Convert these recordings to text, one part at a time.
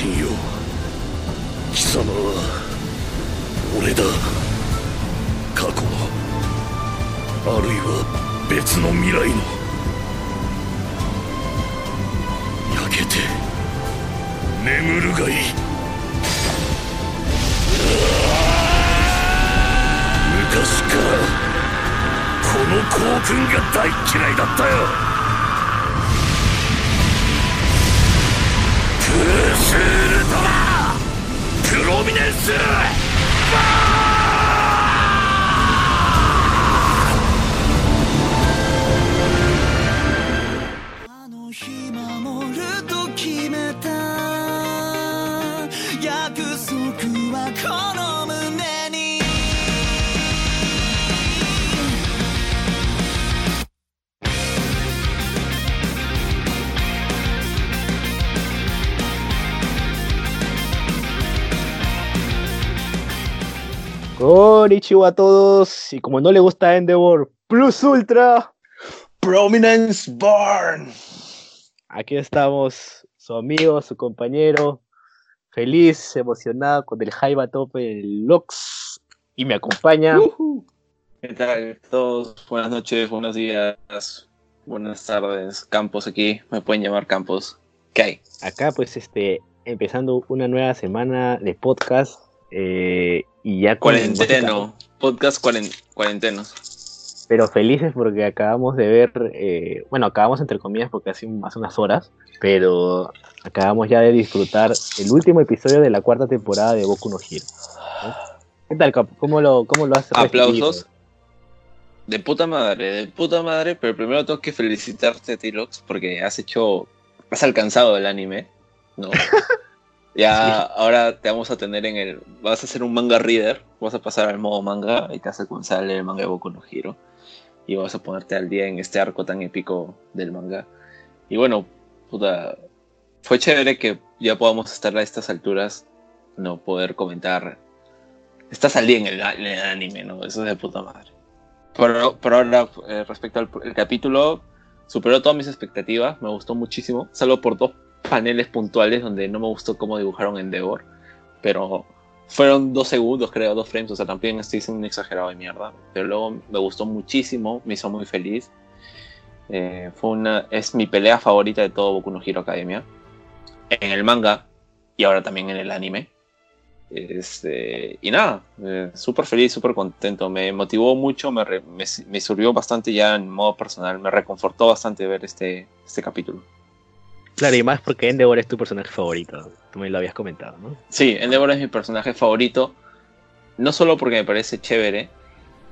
人よ貴様は俺だ。過去のあるいは別の未来の焼けて眠るがいい。昔からこの校訓が大嫌いだったよ。ースールトラプロミネンスあ Konnichiwa a todos. Y como no le gusta Endeavor Plus Ultra, Prominence Born. aquí estamos, su amigo, su compañero, feliz, emocionado, con el hype a tope, el Lux. Y me acompaña. ¿Qué tal todos? Buenas noches, buenos días, buenas tardes. Campos aquí, me pueden llamar Campos. ¿Qué hay? Acá, pues, este, empezando una nueva semana de podcast. Eh, y ya Cuarenteno, podcast cuaren- cuarentenos. pero felices porque acabamos de ver, eh, bueno, acabamos entre comillas porque hace, un- hace unas horas, pero acabamos ya de disfrutar el último episodio de la cuarta temporada de Boku no Hero. ¿no? ¿Qué tal, Capo? ¿Cómo lo, cómo lo has Aplausos. De puta madre, de puta madre, pero primero tengo que felicitarte, Tilox, porque has hecho, has alcanzado el anime, ¿no? Ya ahora te vamos a tener en el, vas a ser un manga reader, vas a pasar al modo manga y te vas a comenzar a leer el manga de Boku no Hero y vas a ponerte al día en este arco tan épico del manga. Y bueno, puta, fue chévere que ya podamos estar a estas alturas, no poder comentar. Estás al día en el, en el anime, ¿no? Eso es de puta madre. Pero, pero ahora, eh, respecto al capítulo, superó todas mis expectativas, me gustó muchísimo, salvo por dos paneles puntuales donde no me gustó cómo dibujaron Endeavor, pero fueron dos segundos, creo, dos frames, o sea, también estoy siendo un exagerado de mierda, pero luego me gustó muchísimo, me hizo muy feliz. Eh, fue una, es mi pelea favorita de todo Boku no Hero Academia, en el manga y ahora también en el anime. Este, y nada, eh, súper feliz, súper contento. Me motivó mucho, me, re- me, me sirvió bastante ya en modo personal, me reconfortó bastante ver este, este capítulo. Claro, y más porque Endeavor es tu personaje favorito. Tú me lo habías comentado, ¿no? Sí, Endeavor es mi personaje favorito, no solo porque me parece chévere,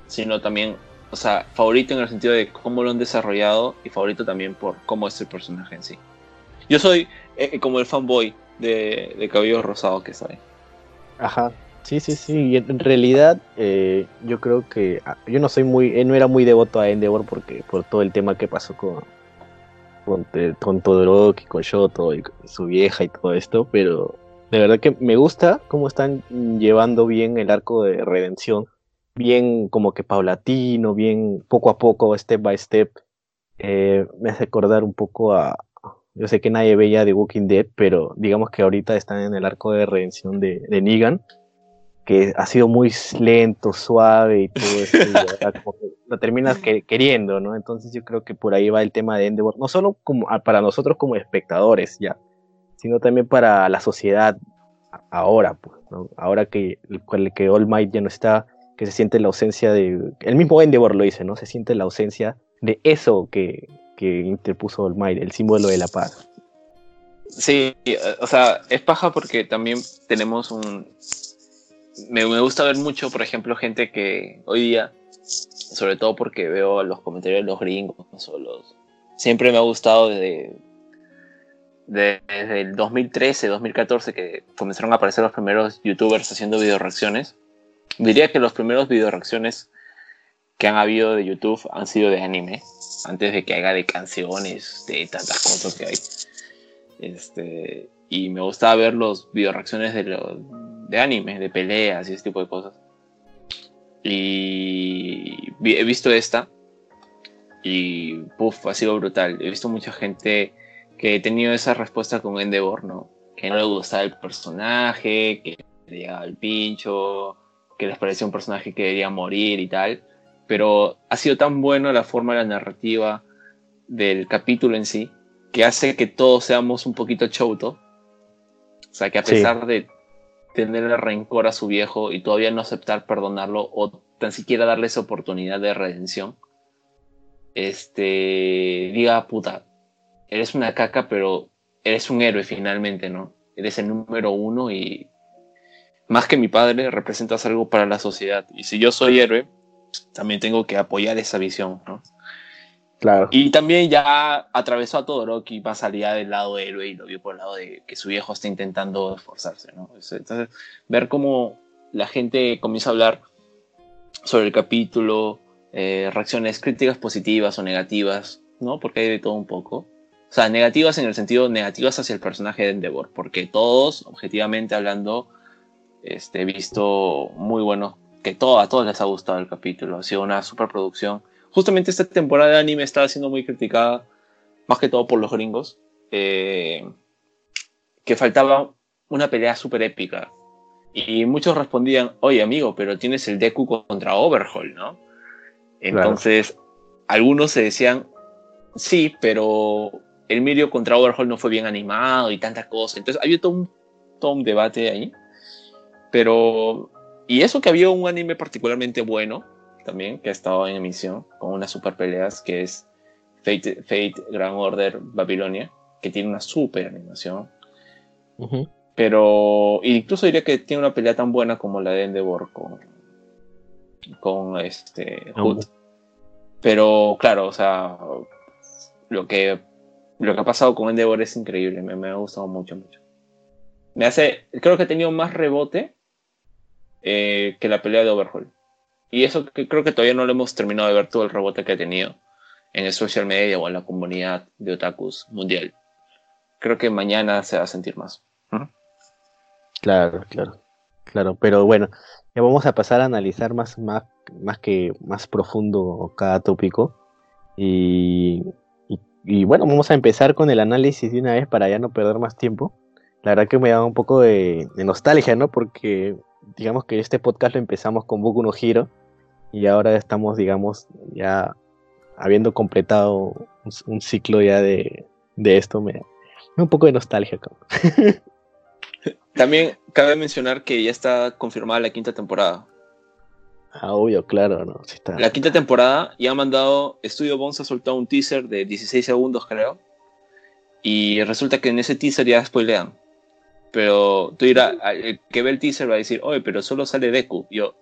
sino también, o sea, favorito en el sentido de cómo lo han desarrollado y favorito también por cómo es el personaje en sí. Yo soy eh, como el fanboy de, de cabello rosado que soy. Ajá. Sí, sí, sí. Y en realidad, eh, yo creo que ah, yo no soy muy, eh, no era muy devoto a Endeavor porque por todo el tema que pasó con con, con Todoroki, con Shoto y su vieja y todo esto, pero de verdad que me gusta cómo están llevando bien el arco de redención, bien como que paulatino, bien poco a poco, step by step. Eh, me hace acordar un poco a, yo sé que nadie veía The Walking Dead, pero digamos que ahorita están en el arco de redención de, de Negan, que ha sido muy lento, suave y todo eso, y como que lo terminas que- queriendo, ¿no? Entonces yo creo que por ahí va el tema de Endeavor, no solo como a- para nosotros como espectadores ya, sino también para la sociedad ahora, pues, ¿no? Ahora que, el- que All Might ya no está, que se siente la ausencia de... El mismo Endeavor lo dice, ¿no? Se siente la ausencia de eso que, que interpuso All Might, el símbolo de la paz. Sí, eh, o sea, es paja porque también tenemos un... Me, gusta ver mucho, por ejemplo, gente que hoy día, sobre todo porque veo los comentarios de los gringos o los... Siempre me ha gustado desde, de- desde el 2013, 2014 que comenzaron a aparecer los primeros youtubers haciendo video reacciones. Diría que los primeros video reacciones que han habido de YouTube han sido de anime, antes de que haga de canciones, de tantas cosas que hay. Este, y me gustaba ver los video reacciones de, lo- de anime, de peleas y ese tipo de cosas. Y he visto esta y puff, ha sido brutal. He visto mucha gente que he tenido esa respuesta con Endeavor, ¿no? que no le gustaba el personaje, que le llegaba el pincho, que les parecía un personaje que debería morir y tal. Pero ha sido tan buena la forma de la narrativa del capítulo en sí, que hace que todos seamos un poquito chouto. O sea, que a pesar de tener el rencor a su viejo y todavía no aceptar perdonarlo o tan siquiera darle esa oportunidad de redención, este, diga, puta, eres una caca, pero eres un héroe finalmente, ¿no? Eres el número uno y más que mi padre representas algo para la sociedad. Y si yo soy héroe, también tengo que apoyar esa visión, ¿no? Claro. Y también ya atravesó a Todoroki más allá del lado héroe y lo vio por el lado de que su viejo está intentando esforzarse, ¿no? Entonces, ver cómo la gente comienza a hablar sobre el capítulo, eh, reacciones críticas positivas o negativas, ¿no? Porque hay de todo un poco. O sea, negativas en el sentido negativas hacia el personaje de Endeavor, porque todos, objetivamente hablando, este, he visto muy bueno, que todo, a todos les ha gustado el capítulo, ha sido una superproducción justamente esta temporada de anime estaba siendo muy criticada, más que todo por los gringos, eh, que faltaba una pelea súper épica. Y muchos respondían, oye amigo, pero tienes el Deku contra Overhaul, ¿no? Entonces, algunos se decían, sí, pero el Mirio contra Overhaul no fue bien animado y tanta cosa. Entonces, había todo un, todo un debate ahí. Pero, y eso que había un anime particularmente bueno, también, que ha estado en emisión con unas super peleas, que es Fate, Fate Grand Order Babilonia, que tiene una super animación. Pero incluso diría que tiene una pelea tan buena como la de Endeavor con, con este Hood. Pero claro, o sea, lo que, lo que ha pasado con Endeavor es increíble, me, me ha gustado mucho, mucho. Me hace, creo que ha tenido más rebote eh, que la pelea de Overhaul. Y eso que creo que todavía no lo hemos terminado de ver todo el rebote que ha tenido en el social media o en la comunidad de otakus mundial. Creo que mañana se va a sentir más. Claro, claro, claro. Pero bueno, ya vamos a pasar a analizar más, más, más que más profundo cada tópico. Y, y, bueno, vamos a empezar con el análisis de una vez para ya no perder más tiempo. La verdad que me da un poco de, nostalgia, ¿no? Porque digamos que este podcast lo empezamos con Boku no Hero y ahora estamos, digamos, ya habiendo completado un, ciclo ya de, esto, me da un poco de nostalgia. También cabe mencionar que ya está confirmada la quinta temporada. Ah, obvio, claro, ¿no? está. La quinta temporada ya ha mandado, Studio Bones ha soltado un teaser de 16 segundos, creo. Y resulta que en ese teaser ya spoilean. Pero tú dirás, el que ve el teaser va a decir, oye, pero solo sale Deku. Yo,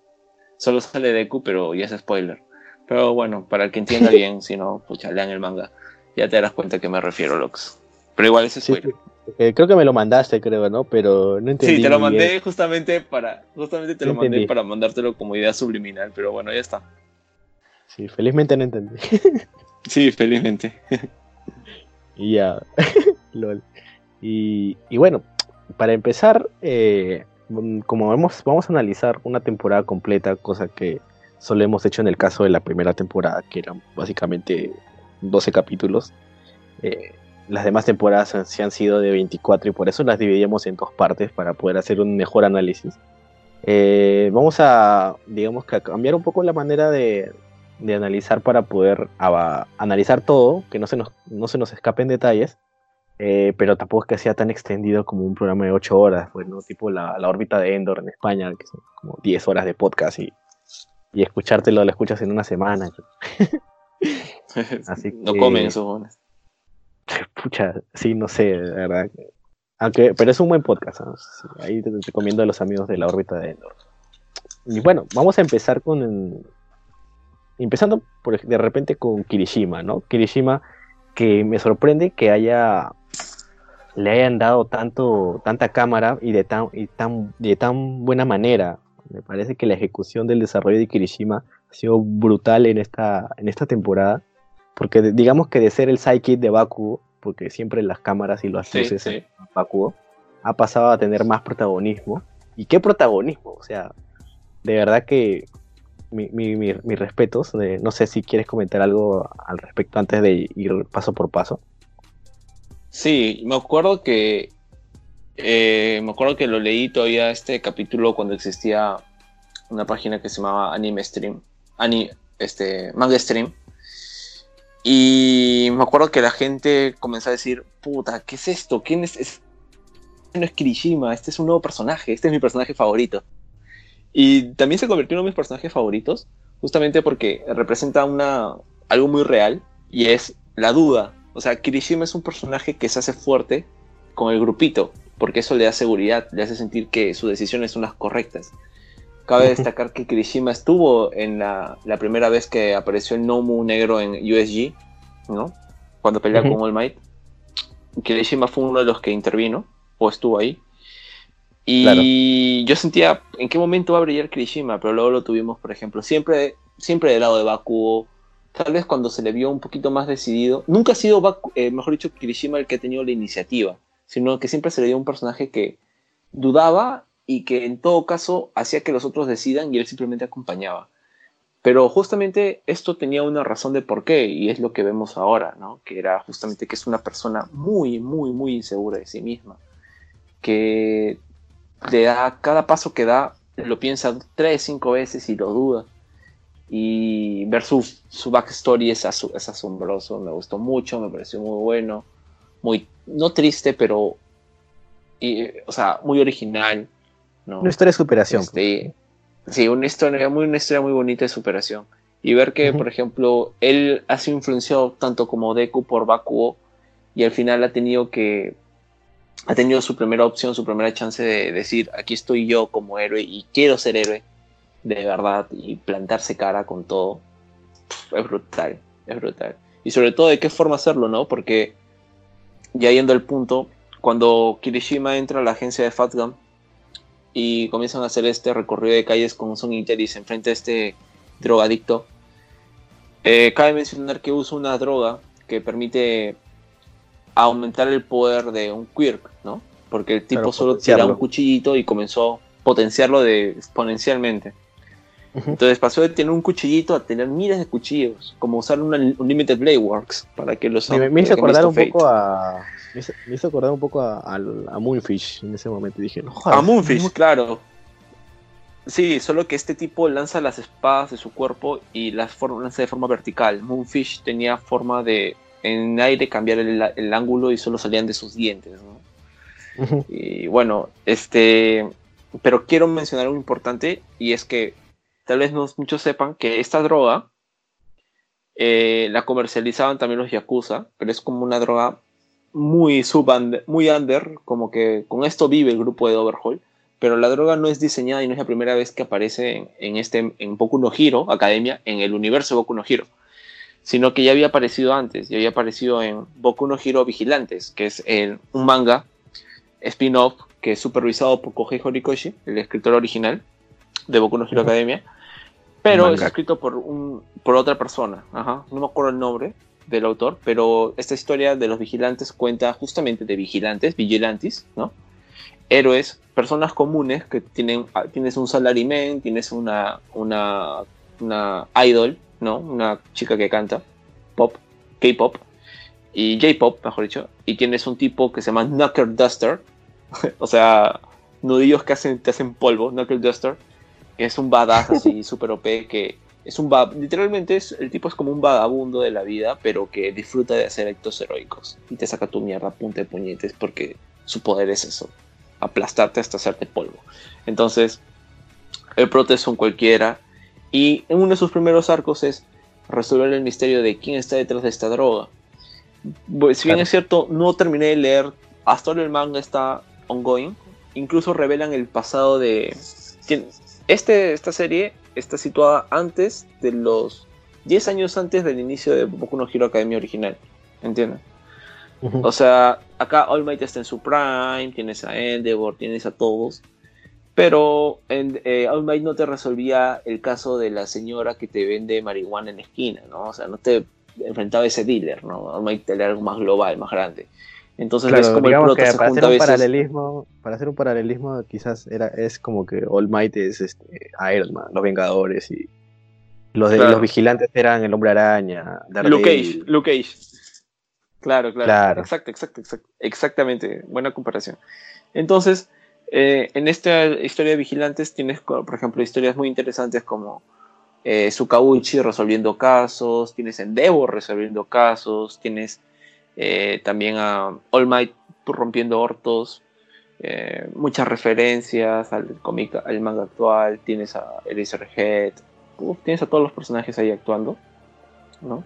solo sale Deku, pero ya es spoiler. Pero bueno, para el que entienda bien, si no, pucha, lean el manga. Ya te darás cuenta que me refiero, Lux. Pero igual es spoiler. Eh, creo que me lo mandaste, creo, ¿no? Pero no entendí. Sí, te lo mandé justamente para. Justamente te lo mandé para mandártelo como idea subliminal, pero bueno, ya está. Sí, felizmente no entendí. sí, felizmente. y ya. Lol. Y, y bueno, para empezar, eh, como vemos, vamos a analizar una temporada completa, cosa que solo hemos hecho en el caso de la primera temporada, que eran básicamente 12 capítulos. Eh, las demás temporadas han, han sido de 24 y por eso las dividimos en dos partes para poder hacer un mejor análisis. Eh, vamos a, digamos que a cambiar un poco la manera de, de analizar para poder analizar todo, que no se nos, no se nos escapen detalles eh, pero tampoco es que sea tan extendido como un programa de 8 horas, pues, ¿no? Tipo la, la, órbita de Endor en España, que son como 10 horas de podcast y, y escuchártelo lo escuchas en una semana. Así no comen eso. Pucha, sí, no sé, de verdad. Aunque, pero es un buen podcast. ahí te, recomiendo a los amigos de la órbita de Endor. Y bueno, vamos a empezar con. empezando por, de repente con Kirishima, ¿no? Kirishima, que me sorprende que haya le hayan dado tanto, tanta cámara y de tan, y tan, de tan buena manera. Me parece que la ejecución del desarrollo de Kirishima ha sido brutal en esta, en esta temporada. Porque digamos que de ser el sidekick de Bakugo, porque siempre las cámaras y las luces sí, Bakugo, ha pasado a tener más protagonismo. ¿Y qué protagonismo? O sea, de verdad que mis mi, mi, respetos. no sé si quieres comentar algo al respecto antes de ir paso por paso. Sí, me acuerdo que eh, me acuerdo que lo leí todavía este capítulo cuando existía una página que se llamaba Anime Stream, Ani, este, Manga Stream. Y me acuerdo que la gente comenzó a decir, puta, ¿qué es esto? ¿Quién es? no es Kirishima, este es un nuevo personaje, este es mi personaje favorito. Y también se convirtió en uno de mis personajes favoritos, justamente porque representa una, algo muy real, y es la duda. O sea, Kirishima es un personaje que se hace fuerte con el grupito, porque eso le da seguridad, le hace sentir que sus decisiones son las correctas. Cabe destacar que Kirishima estuvo en la, la primera vez que apareció el Nomu negro en USG, ¿no? Cuando pelea Ujú. con All Might. Kirishima fue uno de los que intervino, o estuvo ahí. Y yo sentía en qué momento va a brillar Kirishima, pero luego lo tuvimos, por ejemplo, siempre, siempre del lado de Bakugo. Tal vez cuando se le vio un poquito más decidido. Nunca ha sido, Baku- eh, mejor dicho, Kirishima el que ha tenido la iniciativa, sino que siempre se le dio un personaje que dudaba y que en todo caso hacía que los otros decidan y él simplemente acompañaba. Pero justamente esto tenía una razón de por qué y es lo que vemos ahora, ¿no? Que era justamente que es una persona muy, muy, muy insegura de sí misma. Que le da, cada paso que da, lo piensa tres, cinco veces y lo duda. Y ver su, su backstory es, es asombroso, me gustó mucho, me pareció muy bueno, muy, no triste, pero, y, o sea, muy original. ¿no? Una historia de superación. Este, sí, una historia, muy, una historia muy bonita de superación. Y ver que, por ejemplo, él ha sido influenciado tanto como Deku por Bakugo y al final ha tenido que ha tenido su primera opción, su primera chance de decir, aquí estoy yo como héroe y quiero ser héroe de verdad y plantarse cara con todo. Es brutal, es brutal. Y sobre todo de qué forma hacerlo, ¿no? Porque ya yendo al punto, cuando Kirishima entra a la agencia de Fatgum y comienzan a hacer este recorrido de calles con Son Interis enfrente de este drogadicto, eh, cabe mencionar que usa una droga que permite aumentar el poder de un quirk, ¿no? Porque el tipo solo potenciarlo. tira un cuchillito y comenzó a potenciarlo de exponencialmente. Entonces pasó de tener un cuchillito a tener miles de cuchillos, como usar una Unlimited Blade Works para que los me, me hizo acordar un poco a. Me hizo, me hizo acordar un poco a, a Moonfish en ese momento. Dije, no A jodas, Moonfish, no- claro. Sí, solo que este tipo lanza las espadas de su cuerpo y las lanza de forma vertical. Moonfish tenía forma de en aire cambiar el, el ángulo y solo salían de sus dientes. ¿no? Y bueno, este. Pero quiero mencionar algo importante y es que tal vez no muchos sepan que esta droga eh, la comercializaban también los Yakuza, pero es como una droga muy sub muy under, como que con esto vive el grupo de Overhaul. Pero la droga no es diseñada y no es la primera vez que aparece en, en este en Boku no Hero Academia, en el universo de Boku no Hero, sino que ya había aparecido antes, ya había aparecido en Boku no Hero Vigilantes, que es el- un manga spin-off que es supervisado por Kohei Horikoshi, el escritor original de Boku no Hero Ujú. Academia, pero es escrito por, un, por otra persona, Ajá, no me acuerdo el nombre del autor, pero esta historia de los vigilantes cuenta justamente de vigilantes, vigilantes, ¿no? Héroes, personas comunes que tienen, ah, tienes un salaryman, tienes una, una, una idol, ¿no? Una chica que canta pop, K-pop, y J-pop, mejor dicho, y tienes un tipo que se llama Knuckle Duster, o sea, nudillos que hacen, te hacen polvo, Knuckle Duster, es un badass así, super OP, que es un literalmente es, el tipo es como un vagabundo de la vida, pero que disfruta de hacer actos heroicos y te saca tu mierda a punta de puñetes porque su poder es eso, aplastarte hasta hacerte polvo. Entonces, el prota es un cualquiera y en uno de sus primeros arcos es resolver el misterio de quién está detrás de esta droga. Bu- Si bien Claro. es cierto, no terminé de leer, hasta ahora el manga está ongoing, incluso revelan el pasado de... Este, esta serie está situada antes de los 10 años antes del inicio de Boku no Hero Academia original, ¿entiendes? O sea, acá All Might está en su prime, tienes a Endeavor, tienes a todos. Pero en, eh, All Might no te resolvía el caso de la señora que te vende marihuana en la esquina, ¿no? O sea, no te enfrentaba a ese dealer, ¿no? All Might tenía algo más global, más grande. Entonces Claro, como el prota se para junta hacer un veces. paralelismo, para hacer un paralelismo quizás era es como que All Might es este, Iron Man, los Vengadores y los de Claro. los vigilantes eran el Hombre Araña, Luke. Cage, Luke Cage. Claro, claro. Claro. Exacto, exacto, exacto. Exactamente. Buena comparación. Entonces, eh, en esta historia de vigilantes tienes, por ejemplo, historias muy interesantes como eh, Sukauchi resolviendo casos, tienes Endeavor resolviendo casos, tienes eh, también a All Might rompiendo hortos, eh, muchas referencias al cómic, al manga actual, tienes a Eraserhead, uf, tienes a todos los personajes ahí actuando, ¿no?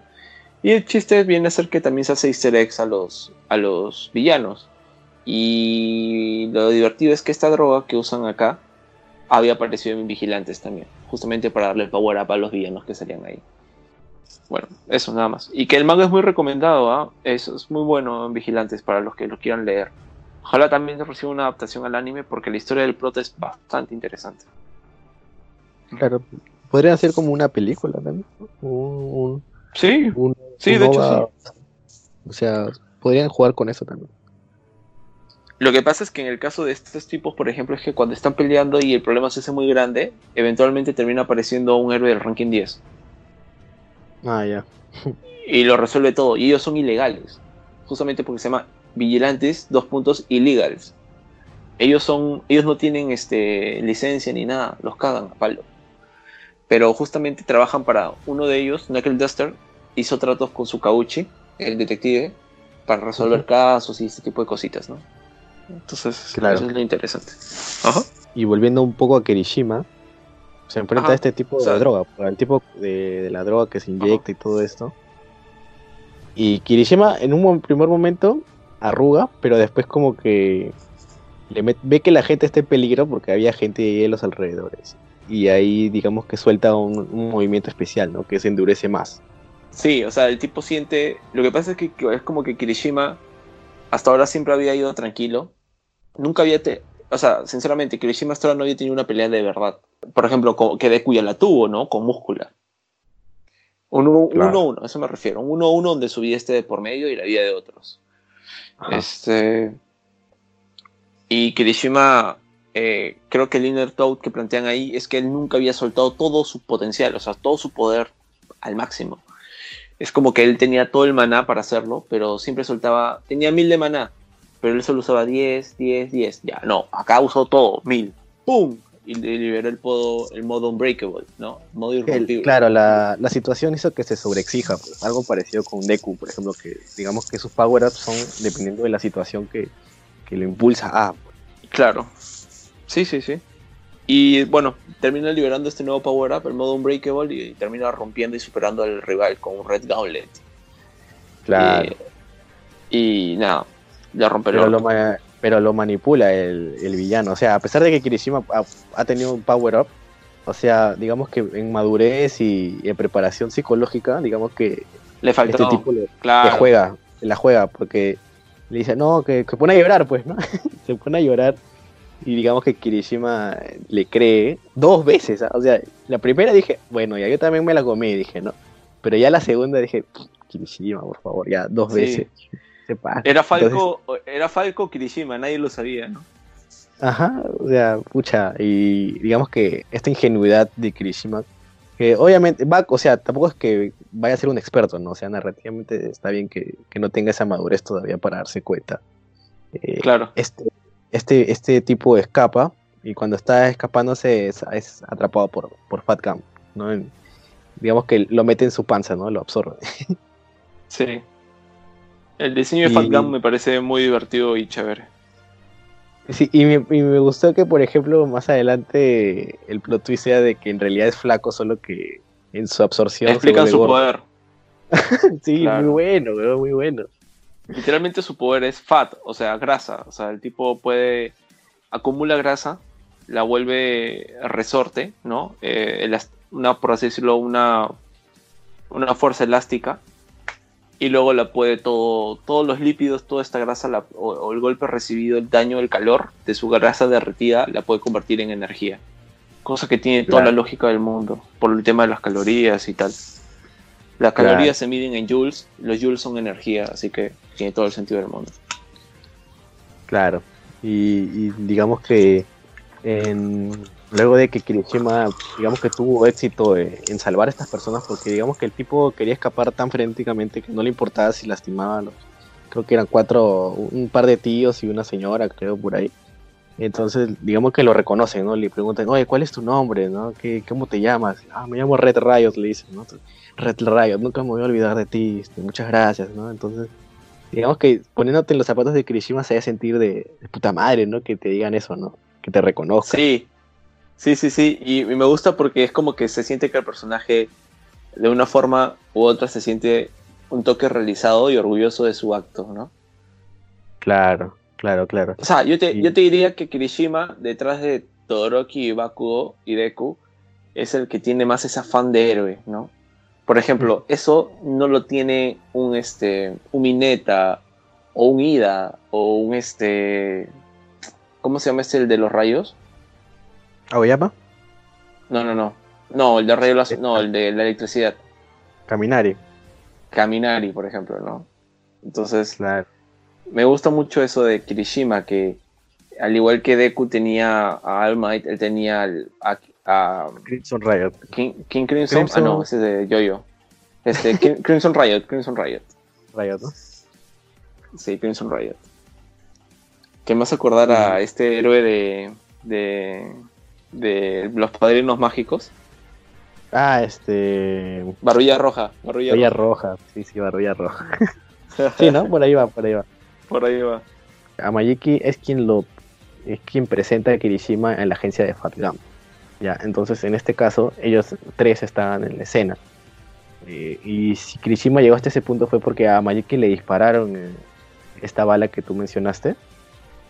Y el chiste viene a ser que también se hace easter eggs a los, a los villanos. Y lo divertido es que esta droga que usan acá había aparecido en Vigilantes también, justamente para darle power up a los villanos que salían ahí. Bueno, eso nada más. Y que el manga es muy recomendado, ¿ah? Eso es muy bueno en Vigilantes para los que lo quieran leer. Ojalá también reciba una adaptación al anime porque la historia del prota es bastante interesante. Claro. Podría ser como una película también. Un, Sí, un- Sí, de hecho, OVA. O sea, podrían jugar con eso también. Lo que pasa es que en el caso de estos tipos, por ejemplo, es que cuando están peleando y el problema se hace muy grande, eventualmente termina apareciendo un héroe del ranking 10 Ah, ya. y lo resuelve todo. Y ellos son ilegales, justamente porque se llama vigilantes, dos puntos, illegals. Ellos son, ellos no tienen este licencia ni nada, los cagan a palo. Pero justamente trabajan para uno de ellos, Knuckle Duster, hizo tratos con Sukauchi, el detective, para resolver casos y ese tipo de cositas, ¿no? Entonces, Claro. eso es lo interesante. Ajá. Y volviendo un poco a Kirishima, se enfrenta Ajá. a este tipo O sea- de droga, el tipo de, de la droga que se inyecta y todo esto. Y Kirishima en un primer momento arruga, pero después como que le met- ve que la gente está en peligro porque había gente ahí en los alrededores. Y ahí digamos que suelta un, un movimiento especial, ¿no? Que se endurece más. Sí, o sea, el tipo siente. Lo que pasa es que que es como que Kirishima hasta ahora siempre había ido tranquilo. Nunca había. te- O sea, sinceramente, Kirishima hasta ahora no había tenido una pelea de verdad. Por ejemplo, con, que Deku ya la tuvo, ¿no? Con Múscula. Un 1-1, Claro. a eso me refiero. Un 1-1 donde su vida esté de por medio y la vida de otros. Ajá. Este. Y Kirishima, eh, creo que el Inner Toad que plantean ahí es que él nunca había soltado todo su potencial, o sea, todo su poder al máximo. Es como que él tenía todo el maná para hacerlo, pero siempre soltaba. Tenía mil de maná, pero él solo usaba 10, 10, 10. Ya, no, acá usó todo, mil. ¡Pum! Y liberó el, modo, el modo Unbreakable, ¿no? Modo irrompible. claro, la, la situación hizo que se sobreexija, pues, algo parecido con Deku, por ejemplo, que digamos que sus power-ups son dependiendo de la situación que, que lo impulsa a. Claro. Sí, sí, sí. Y bueno, termina liberando este nuevo power up, el modo Unbreakable, y termina rompiendo y superando al rival con un Red Gauntlet. Claro. Y, y nada, ya romper pero, el lo ma- pero lo manipula el, el villano. O sea, a pesar de que Kirishima ha, ha tenido un power-up, o sea, digamos que en madurez y en preparación psicológica, digamos que Le faltó. este tipo le, claro. le juega, la juega, porque le dice, no, que, que pone a llorar, pues, ¿no? Se pone a llorar y digamos que Kirishima le cree dos veces, ¿ah? o sea, la primera dije, bueno, ya yo también me la comí, dije, ¿no? Pero ya la segunda dije, Kirishima, por favor, ya dos Sí. veces. Se pasa. Era Entonces, Falco, era Falco Kirishima, nadie lo sabía, ¿no? Ajá, o sea, pucha, y digamos que esta ingenuidad de Kirishima, que obviamente va, o sea, tampoco es que vaya a ser un experto, ¿no? O sea, narrativamente está bien que, que no tenga esa madurez todavía para darse cuenta. Eh, Claro. este, este, este tipo escapa, y cuando está escapándose es, es atrapado por, por Fat Gum, ¿no? En- digamos que lo mete en su panza, ¿no? Lo absorbe. Sí. El diseño de Fat Gum me parece muy divertido y chévere. Sí, y me, y me gustó que, por ejemplo, más adelante el plot twist sea de que en realidad es flaco, solo que en su absorción. Explican su gordo. poder. Sí, Claro. muy bueno, muy bueno. Literalmente su poder es fat, o sea, grasa. O sea, el tipo puede. acumula grasa, la vuelve resorte, ¿no? Eh, una, por así decirlo, una. una fuerza elástica. Y luego la puede todo. todos los lípidos, toda esta grasa, la- o, o el golpe recibido, el daño, el calor de su grasa derretida, la puede convertir en energía. Cosa que tiene toda la lógica del mundo, por el tema de las calorías y tal. Las Claro. calorías se miden en joules, los joules son energía, así que tiene todo el sentido del mundo. Claro. Y, y digamos que en, luego de que Kirishima, digamos que tuvo éxito eh, en salvar a estas personas, porque digamos que el tipo quería escapar tan frenéticamente que no le importaba si lastimaba a los, creo que eran cuatro, un par de tíos y una señora, creo, por ahí. Entonces, digamos que lo reconocen, ¿no? Le preguntan, oye, ¿cuál es tu nombre, ¿Cómo te llamas? Ah, me llamo Red Riot, le dicen, ¿no? Red Riot, nunca me voy a olvidar de ti, este, muchas gracias, ¿no? Entonces, digamos que poniéndote en los zapatos de Kirishima se hace sentir de puta madre, ¿no? Que te digan eso, ¿no? Que te reconozcan. Sí, sí, sí, sí. Y, y me gusta porque es como que se siente que el personaje, de una forma u otra, se siente un toque realizado y orgulloso de su acto, ¿no? Claro, claro, claro. O sea, yo te, Sí. yo te diría que Kirishima, detrás de Todoroki, Bakugo y Deku, es el que tiene más ese afán de héroe, ¿no? Por ejemplo, eso no lo tiene un, este, un Mineta, o un Ida, o un, este... ¿Cómo se llama este, el de los rayos? ¿Aoyama? No, no, no. No, el de rayos, no, el de la electricidad. Kaminari. Kaminari, por ejemplo, ¿no? Entonces, Claro. me gusta mucho eso de Kirishima, que al igual que Deku tenía a All Might, él tenía al- a, a Crimson Riot. King, King Crimson. Crimson- Ah, no, ese es de Jojo. Este, King- Crimson Riot, Crimson Riot. Riot, ¿no? Sí, Crimson Riot. Que me hace acordar a este héroe de, de, de los padrinos mágicos. Ah, este. Barrulla Roja. Barrulla Roja. roja. Sí, sí, barrulla roja. sí, ¿no? Por ahí va, por ahí va. Por ahí va. Amayiki es quien lo es quien presenta a Kirishima en la agencia de Fat Gum. Ya, entonces en este caso ellos tres estaban en la escena. Eh, y si Kirishima llegó hasta ese punto fue porque a Amayiki le dispararon eh, esta bala que tú mencionaste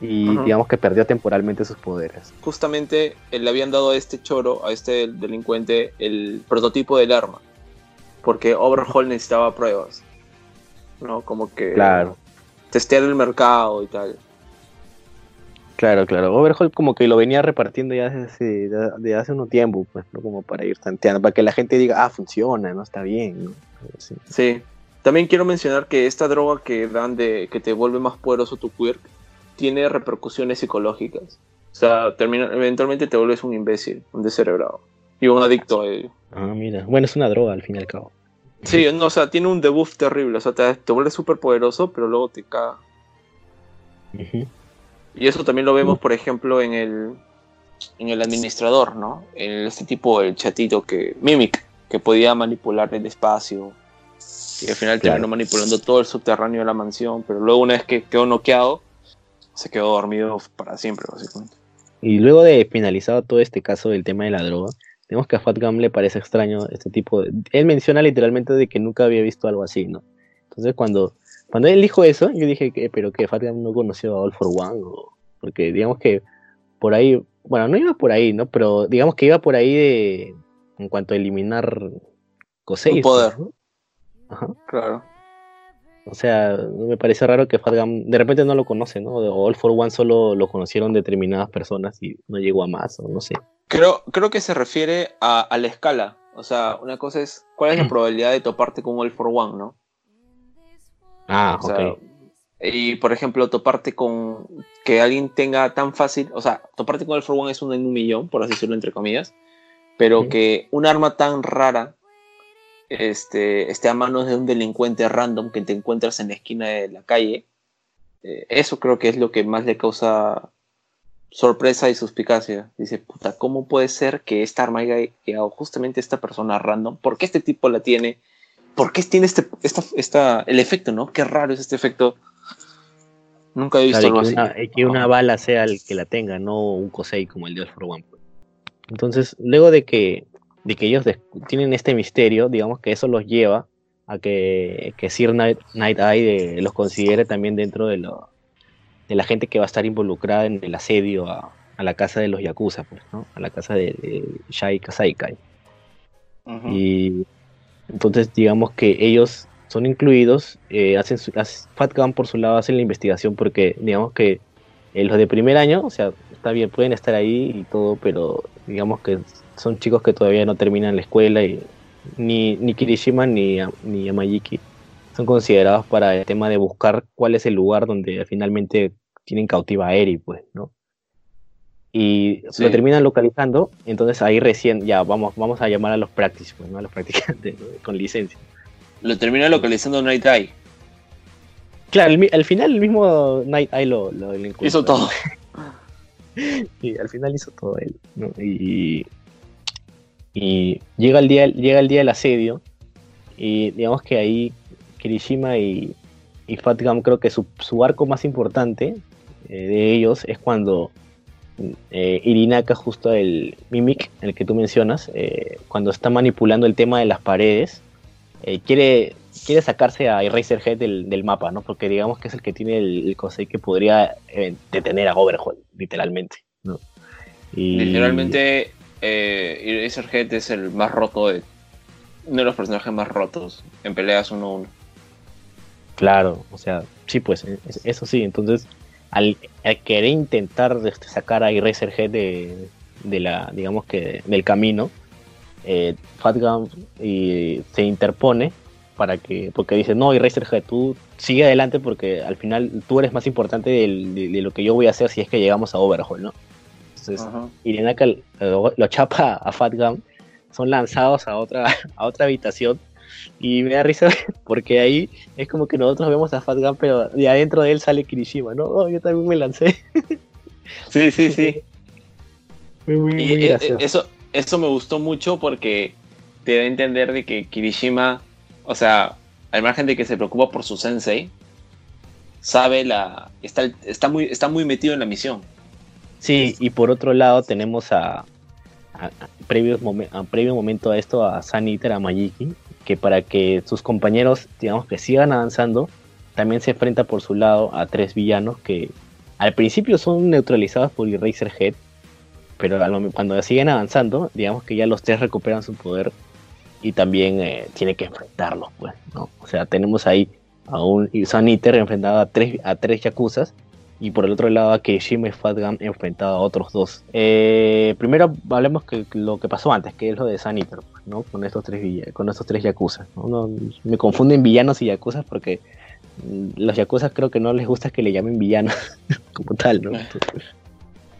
y Ajá. digamos que perdió temporalmente sus poderes. Justamente eh, le habían dado a este choro, a este delincuente, el prototipo del arma. Porque Overhaul necesitaba pruebas. ¿No? Como que Claro, testear el mercado y tal. claro, claro. Overhaul como que lo venía repartiendo ya desde hace, un tiempo, pues, ¿no? Como para ir tanteando, para que la gente diga, ah, funciona, no está bien, ¿no? Sí. Sí. También quiero mencionar que esta droga que dan de que te vuelve más poderoso tu quirk tiene repercusiones psicológicas. O sea, termina, eventualmente te vuelves un imbécil, un descerebrado y un adicto a ello. Ah, mira. Bueno, es una droga al fin y al cabo. Sí, no, o sea, tiene un debuff terrible. O sea, te, te vuelves súper poderoso, pero luego te caga. Y eso también lo vemos, por ejemplo, en el, en el administrador, ¿no? En este tipo, el chatito que. Mimic, que podía manipular el espacio. Y al final Claro. terminó manipulando todo el subterráneo de la mansión. Pero luego, una vez que quedó noqueado, se quedó dormido para siempre, básicamente. Y luego de finalizado todo este caso del tema de la droga, vemos que a Fat Gum le parece extraño este tipo de... Él menciona literalmente de que nunca había visto algo así, ¿no? Entonces cuando, cuando él dijo eso, yo dije, que pero que Fat Gum no conoció a All for One, o- porque digamos que por ahí, bueno, no iba por ahí, ¿no? Pero digamos que iba por ahí de, en cuanto a eliminar Kosei. Un poder. ¿no? Ajá. Claro. O sea, me parece raro que Fat Gum de repente no lo conoce, ¿no? O All for One solo lo conocieron determinadas personas y no llegó a más, o no sé. Creo, creo que se refiere a, a la escala. O sea, una cosa es cuál es la probabilidad de toparte con All for One, ¿no? Ah, O sea, ok. Y por ejemplo, toparte con que alguien tenga tan fácil, o sea, toparte con el For One es uno en un millón, por así decirlo entre comillas, pero que un arma tan rara este, esté a manos de un delincuente random que te encuentras en la esquina de la calle, eh, eso creo que es lo que más le causa sorpresa y suspicacia. Dice, puta, ¿cómo puede ser que esta arma haya llegado justamente a esta persona random? ¿Por qué este tipo la tiene? ¿Por qué tiene este, esta, esta, el efecto, no? Qué raro es este efecto. Nunca he visto Claro, algo que, así. una, y que una bala sea el que la tenga, no un Kosei como el de All for One. pues. Entonces, luego de que, de que ellos tienen este misterio, digamos que eso los lleva a que, que Sir Night, Night Eye eh, los considere también dentro de, lo, de la gente que va a estar involucrada en el asedio a, a la casa de los Yakuza, pues, ¿no? A la casa de, de Shai Kasaikai. Ujú. Y entonces digamos que ellos son incluidos, eh, hacen su, hace- Fat Gun por su lado hace la investigación porque digamos que eh, los de primer año, o sea, está bien, pueden estar ahí y todo, pero digamos que son chicos que todavía no terminan la escuela y ni, ni Kirishima ni, ni Yamayiki son considerados para el tema de buscar cuál es el lugar donde finalmente tienen cautiva a Eri, pues, ¿no? Y Sí. lo terminan localizando, entonces ahí recién ya vamos, vamos a llamar a los practices, pues, ¿no? A los practicantes ¿no? con licencia. Lo termina localizando Night Eye. Claro, el al final el mismo Night Eye lo, lo, lo encuentra. Hizo todo. Sí, al final hizo todo él. ¿no? Y, y llega el día, llega el día del asedio. Y digamos que ahí Kirishima y, y Fatgam creo que su, su arco más importante eh, de ellos es cuando eh, Irinaka, justo el Mimic, el que tú mencionas, eh, cuando está manipulando el tema de las paredes, eh, quiere, quiere sacarse a Eraserhead del, del mapa, ¿no? Porque digamos que es el que tiene el, Kosei que podría detener a Overhaul, literalmente, Literalmente, eh, Eraserhead es el más roto de. Uno de los personajes más rotos en peleas uno a uno. Claro, o sea, sí, pues, es- eso sí, entonces, al, querer intentar este, sacar a Eraserhead de, de la, digamos que, del camino, eh, y se interpone para que, porque dice, no, Eraserhead, tú sigue adelante porque al final tú eres más importante de, de lo que yo voy a hacer si es que llegamos a Overhaul, ¿no? Entonces, Ajá. Irenaka lo, lo chapa a Fatgam, son lanzados a otra, a otra habitación y me da risa porque ahí es como que nosotros vemos a Fatgam, pero de adentro de él sale Kirishima, ¿no? Oh, yo también me lancé. Sí, sí, sí. Muy, muy, Y muy eh, eh, eso, eso me gustó mucho porque te da a entender de que Kirishima, o sea, al margen de que se preocupa por su sensei, sabe la. está, está, muy, está muy metido en la misión. Sí, y por otro lado tenemos a, previos a previo momento a esto a Sun Eater, a Majiki, que para que sus compañeros, digamos que sigan avanzando, también se enfrenta por su lado a tres villanos que al principio son neutralizados por Eraserhead, pero al momen- cuando siguen avanzando, digamos que ya los tres recuperan su poder y también eh, tiene que enfrentarlos, pues, ¿no? O sea, tenemos ahí a un Sun Eater enfrentado a tres, a tres Yakuzas y por el otro lado a Kirishima y Fatgam enfrentado a otros dos. Eh, primero hablemos que lo que pasó antes, que es lo de Eater, pues, ¿no? Con estos tres con estos tres Yakuza. ¿no? No- me confunden villanos y Yakuzas porque mm, los Yakuzas creo que no les gusta que le llamen villanos como tal, ¿no? Entonces,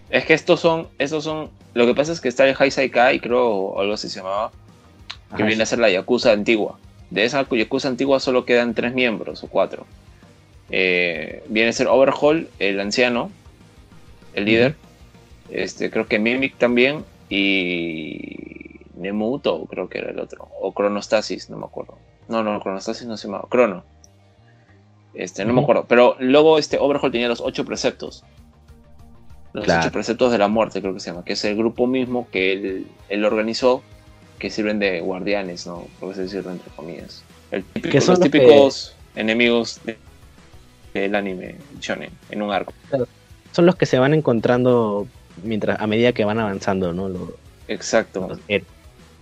Es que estos son. Estos son lo que pasa es que está el Heisei Kai, creo, o algo así se llamaba, que ajá, viene a ser la Yakuza antigua. De esa Yakuza antigua solo quedan tres miembros o cuatro. Eh, viene a ser Overhaul, el anciano, el líder. Este, creo que Mimic también. Y Nemuto, creo que era el otro. O Chronostasis, no me acuerdo. No, no, Chronostasis no se llamaba. Crono. Este, no me acuerdo. Pero luego este Overhaul tenía los ocho preceptos. Los Claro. ocho preceptos de la muerte, creo que se llama. Que es el grupo mismo que él, él organizó. Que sirven de guardianes, ¿no? Por así decirlo, entre comillas. El típico- Que son los los que- típicos enemigos de- del anime shonen en un arco. son los que se van encontrando mientras a medida que van avanzando, ¿no? Exacto. los.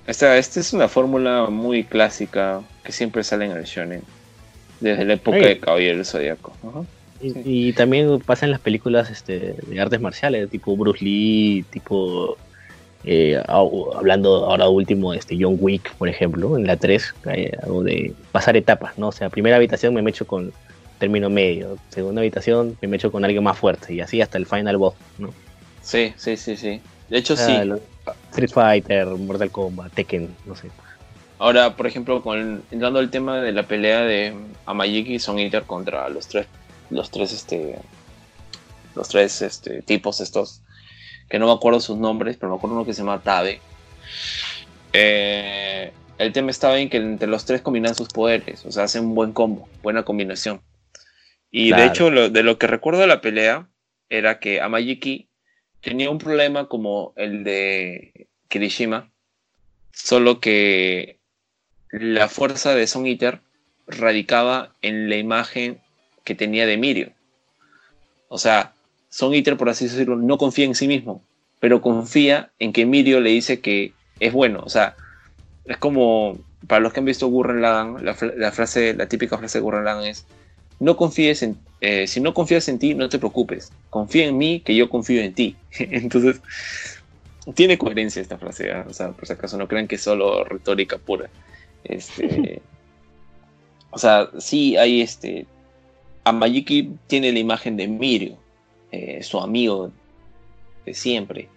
Esta, esta es una fórmula muy clásica que siempre sale en el shonen. Desde la época Sí. de Caballero del Zodíaco. Ajá. Y, Sí. y también pasa en las películas este, de artes marciales, tipo Bruce Lee, tipo. eh, hablando ahora último, este John Wick, por ejemplo, en la 3, hay algo de pasar etapas, ¿no? O sea, primera habitación me mecho con término medio, segunda habitación me mecho con alguien más fuerte, y así hasta el final boss, ¿no? Sí, sí, sí, sí. De hecho, sea, sí. Street Fighter, Mortal Kombat, Tekken, no sé. Ahora, por ejemplo, con, entrando al tema de la pelea de Amayiki y Son Eater contra los tres, los tres, este, los tres, este, tipos estos, que no me acuerdo sus nombres, pero me acuerdo uno que se llama Tabe. Eh, el tema estaba en que entre los tres combinan sus poderes, o sea, hacen un buen combo, buena combinación. Y de hecho, lo- de lo que recuerdo de la pelea era que Amayiki tenía un problema como el de Kirishima, solo que la fuerza de Son Eater radicaba en la imagen que tenía de Mirio. O sea, Son Eater, por así decirlo, no confía en sí mismo, pero confía en que Mirio le dice que es bueno. O sea, es como, para los que han visto Gurren Lagann, la, fra- la frase, la típica frase de Gurren Lagann es, no confíes en, eh, si no confías en ti, no te preocupes. Confía en mí, que yo confío en ti. Entonces, tiene coherencia esta frase, ¿ah? o sea, por si acaso no crean que es solo retórica pura. Este, o sea, sí hay este. Amayiki tiene la imagen de Mirio, eh, su amigo de siempre.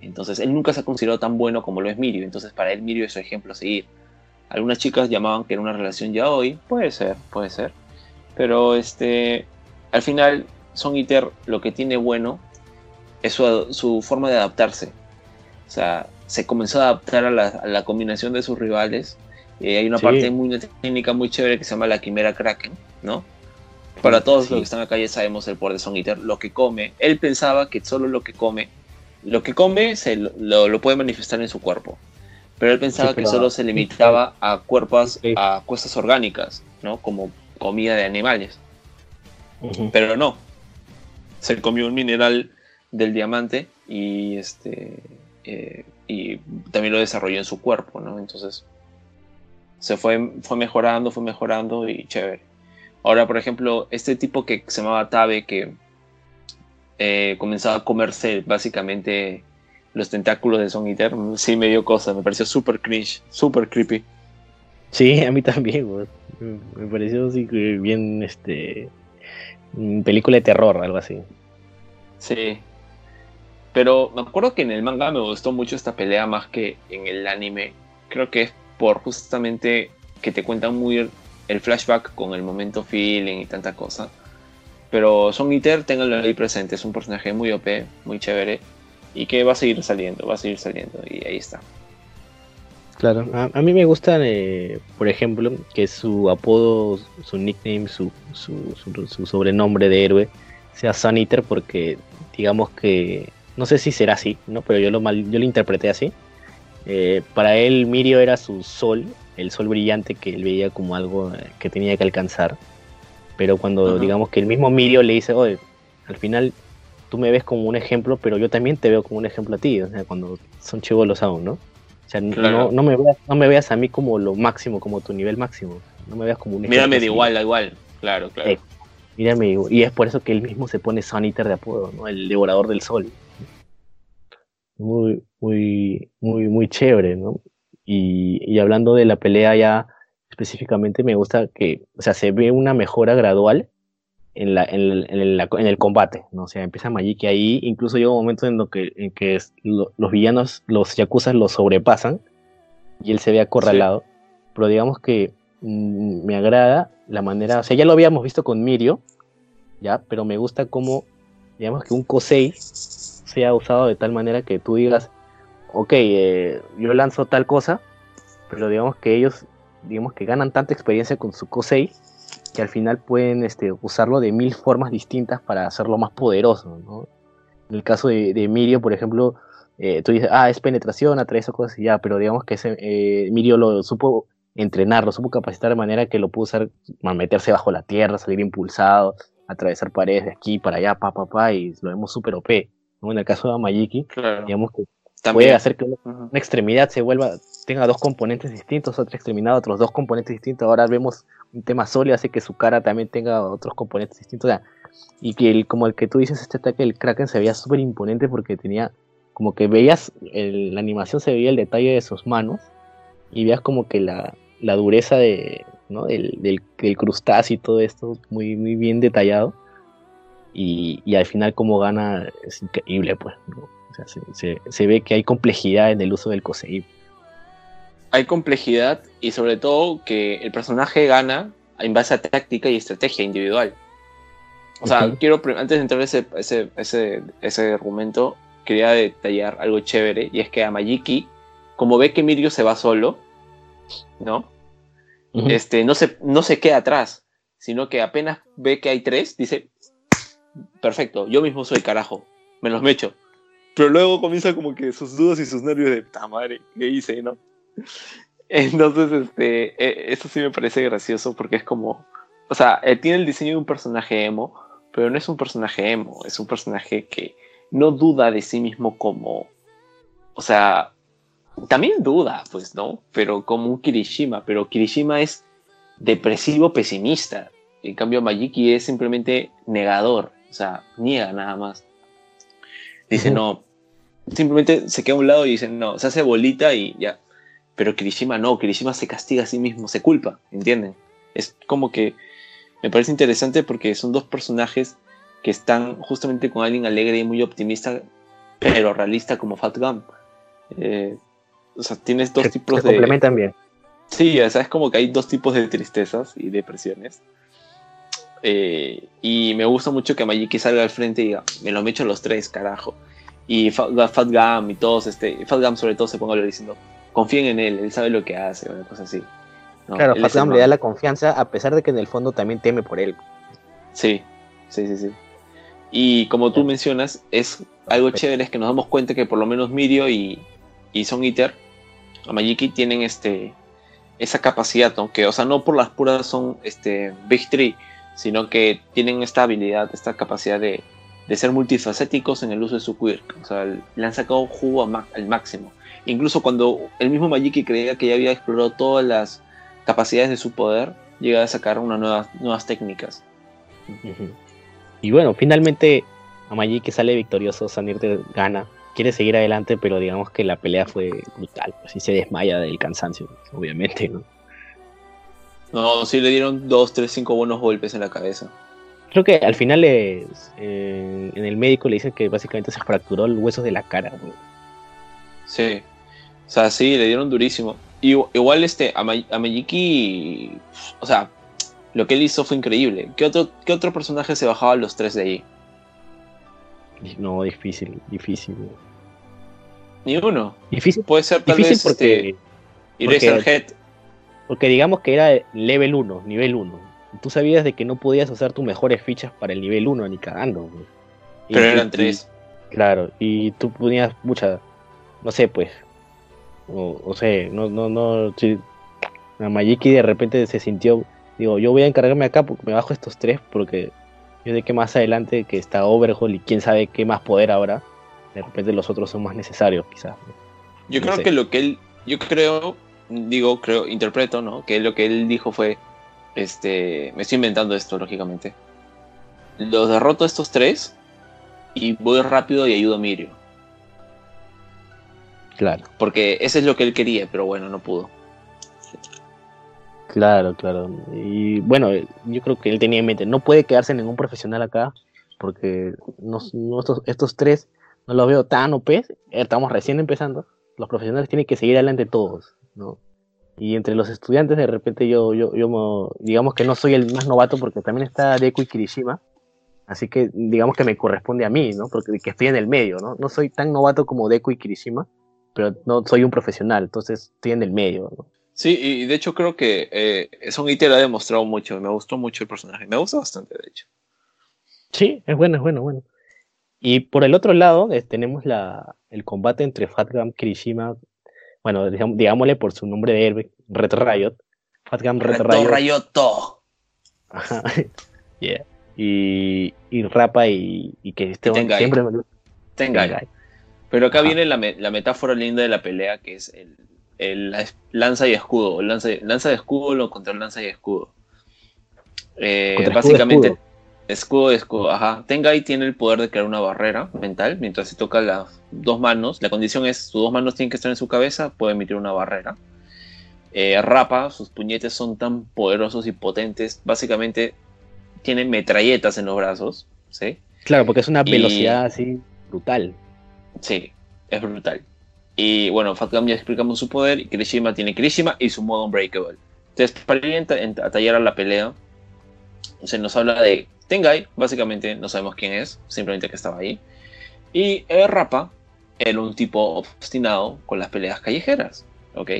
Entonces, él nunca se ha considerado tan bueno como lo es Mirio. Entonces, para él, Mirio es su ejemplo a seguir. Algunas chicas llamaban que era una relación ya hoy. Puede ser, puede ser. Pero este, al final, Son Eater lo que tiene bueno es su, su forma de adaptarse. O sea, se comenzó a adaptar a la, a la combinación de sus rivales. Y hay una Sí. parte muy una técnica muy chévere que se llama la Quimera Kraken, ¿no? Para todos Sí. los que están acá ya sabemos el poder de Son Eater, lo que come. Él pensaba que solo lo que come, lo que come se lo, lo- puede manifestar en su cuerpo. Pero él pensaba Sí, que pero- solo se limitaba a cuerpos, a cosas orgánicas, ¿no? Como comida de animales. Pero no. Se comió un mineral del diamante y este eh, y también lo desarrolló en su cuerpo, ¿no? Entonces se fue, fue mejorando, fue mejorando y chévere. Ahora, por ejemplo, este tipo que se llamaba Tabe, que eh, comenzaba a comerse básicamente los tentáculos de Son Eater, sí me dio cosa, me pareció súper cringe, súper creepy. Sí, a mí también, güey. Me pareció así bien, este, mm, película de terror, algo así. Sí. Pero me acuerdo que en el manga me gustó mucho esta pelea más que en el anime. Creo que es por justamente que te cuentan muy el flashback con el momento feeling y tanta cosa. Pero Son Eater, ténganlo ahí presente, es un personaje muy OP, muy chévere. Y que va a seguir saliendo, va a seguir saliendo. Y ahí está. Claro, a, a mí me gusta, eh, por ejemplo, que su apodo, su nickname, su, su, su- su sobrenombre de héroe sea Sun Eater porque digamos que, no sé si será así, ¿no? pero yo lo, mal, yo lo interpreté así. Eh, para él Mirio era su sol, el sol brillante que él veía como algo eh, que tenía que alcanzar. Pero cuando digamos que el mismo Mirio le dice, oye, al final tú me ves como un ejemplo, pero yo también te veo como un ejemplo a ti, o sea, cuando son chivolos aún, ¿no? O sea, Claro. no, no, me veas, no me veas a mí como lo máximo, como tu nivel máximo. No me veas como un Mírame de así. igual a igual. Claro, claro. Eh, Mírame, igual. y es por eso que él mismo se pone Sun Eater de apodo, ¿no? El devorador del sol. Muy, muy, muy, muy chévere, ¿no? Y, y hablando de la pelea ya específicamente, me gusta que, o sea, se ve una mejora gradual en, la, en, el, en, el, en el combate, ¿no? O sea, empieza Majiki ahí, incluso llega un momento en, lo que, en que es- lo- los villanos, los yakuzas lo sobrepasan y él se ve acorralado, pero digamos que mm, me agrada la manera, o sea, ya lo habíamos visto con Mirio, ya, pero me gusta cómo, digamos que un Kosei sea usado de tal manera que tú digas, ok, eh, yo lanzo tal cosa, pero digamos que ellos, digamos que ganan tanta experiencia con su Kosei que al final pueden este, usarlo de mil formas distintas para hacerlo más poderoso, ¿no? En el caso de, de Mirio, por ejemplo, eh, tú dices, ah, es penetración, atraviesa cosas y ya, pero digamos que ese, eh, Mirio lo supo entrenar, lo supo capacitar de manera que lo pudo usar, meterse bajo la tierra, salir impulsado, atravesar paredes de aquí para allá, pa, pa, pa, y lo vemos súper OP. ¿no? En el caso de Amayiki, Claro. digamos que También. puede hacer que una extremidad se vuelva, tenga dos componentes distintos, otra extremidad, otros dos componentes distintos. Ahora vemos un tema sólido, hace que su cara también tenga otros componentes distintos. o sea, y que el, como el que tú dices, este ataque del Kraken se veía súper imponente porque tenía, como que veías, el- la animación se veía el detalle de sus manos y veías como que la, la dureza de, ¿no? del, del, del crustáceo y todo esto muy, muy bien detallado. Y, y al final como gana es increíble, pues. ¿no? O sea, se, se- se ve que hay complejidad en el uso del Kosei. Hay complejidad y sobre todo que el personaje gana en base a táctica y estrategia individual. O sea, quiero, antes de entrar a ese, ese, ese, ese argumento, quería detallar algo chévere, y es que a Majiki, como ve que Mirio se va solo, ¿no? Este, no, se, no se queda atrás, sino que apenas ve que hay tres, dice, perfecto, yo mismo soy carajo, me los mecho. Pero luego comienza como que sus dudas y sus nervios de, puta madre, ¿qué hice, no? Entonces, este, eh, eso sí me parece gracioso porque es como, o sea, él tiene el diseño de un personaje emo, pero no es un personaje emo, es un personaje que no duda de sí mismo como, o sea, también duda, pues, ¿no? Pero como un Kirishima, pero Kirishima es depresivo pesimista, en cambio Majiki es simplemente negador, o sea, niega nada más. Dice, no, simplemente se queda a un lado y dice, no, se hace bolita y ya. Pero Kirishima no, Kirishima se castiga a sí mismo, se culpa, ¿entienden? Es como que me parece interesante porque son dos personajes que están justamente con alguien alegre y muy optimista, pero realista como Fat Gum. Eh, o sea, tienes dos Se- tipos se de... complementan bien. Sí, o sea, es como que hay dos tipos de tristezas y depresiones. Eh, y me gusta mucho que Majiki salga al frente y diga, me lo mecho los tres, carajo. Y Fat, Fat Gam y todos, este, Fat Gam sobre todo se ponga a hablar diciendo, confíen en él, él sabe lo que hace, una cosa así. ¿no? claro, le da la confianza a pesar de que en el fondo también teme por él. Sí, sí, sí, sí. Y como tú mencionas, es algo chévere es que nos damos cuenta que por lo menos Mirio y, y Son Eater, o Majiki, tienen este, esa capacidad, ¿no? Que, o sea, no por las puras son este, Big Three, sino que tienen esta habilidad, esta capacidad de, de ser multifacéticos en el uso de su quirk. O sea, le han sacado jugo al máximo. Incluso cuando el mismo Majiki creía que ya había explorado todas las capacidades de su poder, llega a sacar unas nuevas, nuevas técnicas. Y bueno, finalmente Amayi que sale victorioso, Sanirte gana, quiere seguir adelante, pero digamos que la pelea fue brutal, así se desmaya del cansancio, obviamente, ¿no? No, sí le dieron dos, tres, cinco buenos golpes en la cabeza. Creo que al final es, eh, en el médico le dicen que básicamente se fracturó el hueso de la cara, güey. Sí. O sea, sí, le dieron durísimo. Y, igual este, a, Ma- a Majiki, o sea, lo que él hizo fue increíble. ¿Qué otro, ¿Qué otro personaje se bajaba los tres de ahí? No, difícil, difícil. Ni uno. Difícil, Puede ser tal difícil vez porque, este, Eraserhead. porque digamos que era level 1, nivel 1. Tú sabías de que no podías usar tus mejores fichas para el nivel 1 ni cagando. Y Pero eran y- tres. Claro, y tú ponías mucha, no sé, pues, o, o sea, no, no, no, si la Mayiki de repente se sintió, digo, yo voy a encargarme acá porque me bajo estos tres porque yo sé que más adelante que está Overhaul y quién sabe qué más poder habrá, de repente los otros son más necesarios, quizás. ¿no? Yo no creo sé. que lo que él, yo creo, digo, creo, interpreto, ¿no? Que lo que él dijo fue, este, me estoy inventando esto, lógicamente. Los derroto a estos tres y voy rápido y ayudo a Mirio. Claro, Porque ese es lo que él quería, pero bueno, no pudo. claro, claro. Y bueno, yo creo que él tenía en mente, no puede quedarse ningún profesional acá porque estos, estos tres no los veo tan OP, estamos recién empezando, los profesionales tienen que seguir adelante todos, ¿no? Y entre los estudiantes de repente yo, yo, yo mo- digamos que no soy el más novato porque también está Deku y Kirishima, así que digamos que me corresponde a mí, ¿no? Porque que estoy en el medio, ¿no? No soy tan novato como Deku y Kirishima, pero no soy un profesional, entonces estoy en el medio, ¿no? Sí, y de hecho creo que eh, Son Eater ha demostrado mucho. Me gustó mucho el personaje. Me gusta bastante, de hecho. Sí, es bueno, es bueno, bueno. Y por el otro lado eh, tenemos la, el combate entre Fatgam Kirishima, bueno, digam- digámosle por su nombre de héroe, Red Riot. Fatgam Red Reto Riot. Rayoto. Ajá. Yeah. Y, y Rapa y, y que este Y Tengai. siempre me Tengai. Tengai. Pero acá Ajá. viene la, me- la metáfora linda de la pelea, que es el, el lanza y escudo. Lanza, lanza de escudo lo contra lanza y escudo. Eh, básicamente, escudo. escudo, escudo, ajá. Tengai tiene el poder de crear una barrera mental mientras se toca las dos manos. La condición es sus dos manos tienen que estar en su cabeza, puede emitir una barrera. Eh, Rapa, sus puñetes son tan poderosos y potentes, básicamente tiene metralletas en los brazos, ¿sí? Claro, porque es una Y- velocidad así brutal. Sí, es brutal. Y bueno, Fatgam ya explicamos su poder, Kirishima tiene Kirishima y su modo Unbreakable. Entonces, para ir a tallar a la pelea, se nos habla de Tengai, básicamente no sabemos quién es, simplemente que estaba ahí. Y eh, Rappa era un tipo obstinado con las peleas callejeras, ¿ok?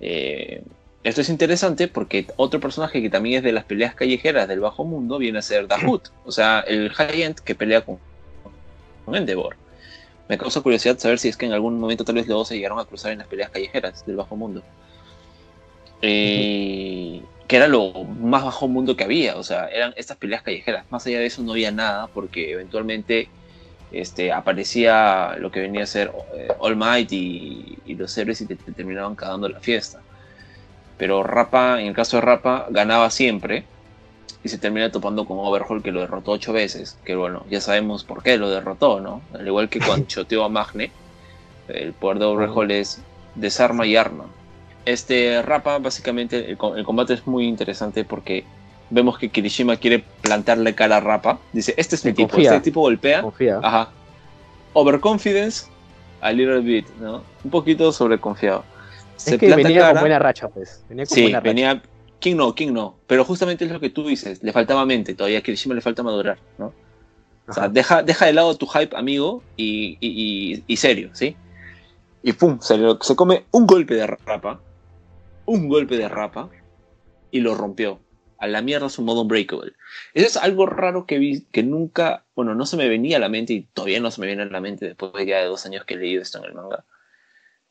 Eh, esto es interesante porque otro personaje que también es de las peleas callejeras del bajo mundo viene a ser Dahut, o sea, el High-End que pelea con, con Endeavor. Me causa curiosidad saber si es que en algún momento tal vez los dos se llegaron a cruzar en las peleas callejeras del bajo mundo. Eh, que era lo más bajo mundo que había, o sea, eran estas peleas callejeras. Más allá de eso no había nada porque eventualmente este, aparecía lo que venía a ser eh, All Might y, los héroes y te, te terminaban cagando la fiesta. Pero Rappa, en el caso de Rappa, ganaba siempre y se termina topando con Overhaul que lo derrotó ocho veces. Que bueno, ya sabemos por qué lo derrotó, ¿no? Al igual que cuando choteó a Magne, el poder de Overhaul es desarma y arma. Este Rappa, básicamente, el, co- el combate es muy interesante porque vemos que Kirishima quiere plantarle cara a Rappa. Dice, este es mi tipo, confía. este tipo golpea. Confía. Ajá. Overconfidence, a little bit, ¿no? Un poquito sobreconfiado. Se es que venía cara. con buena racha, pues. Venía con Sí, buena racha. venía. King no, King no. Pero justamente es lo que tú dices, le faltaba mente, todavía a Kirishima le falta madurar, ¿no? O sea, deja, deja de lado tu hype, amigo, y, y- y- y serio, ¿sí? Y pum, se, se come un golpe de rapa, un golpe de rapa, y lo rompió. A la mierda su modo Unbreakable. Eso es algo raro que vi, que nunca, bueno, no se me venía a la mente, y todavía no se me viene a la mente después de ya de dos años que he leído esto en el manga.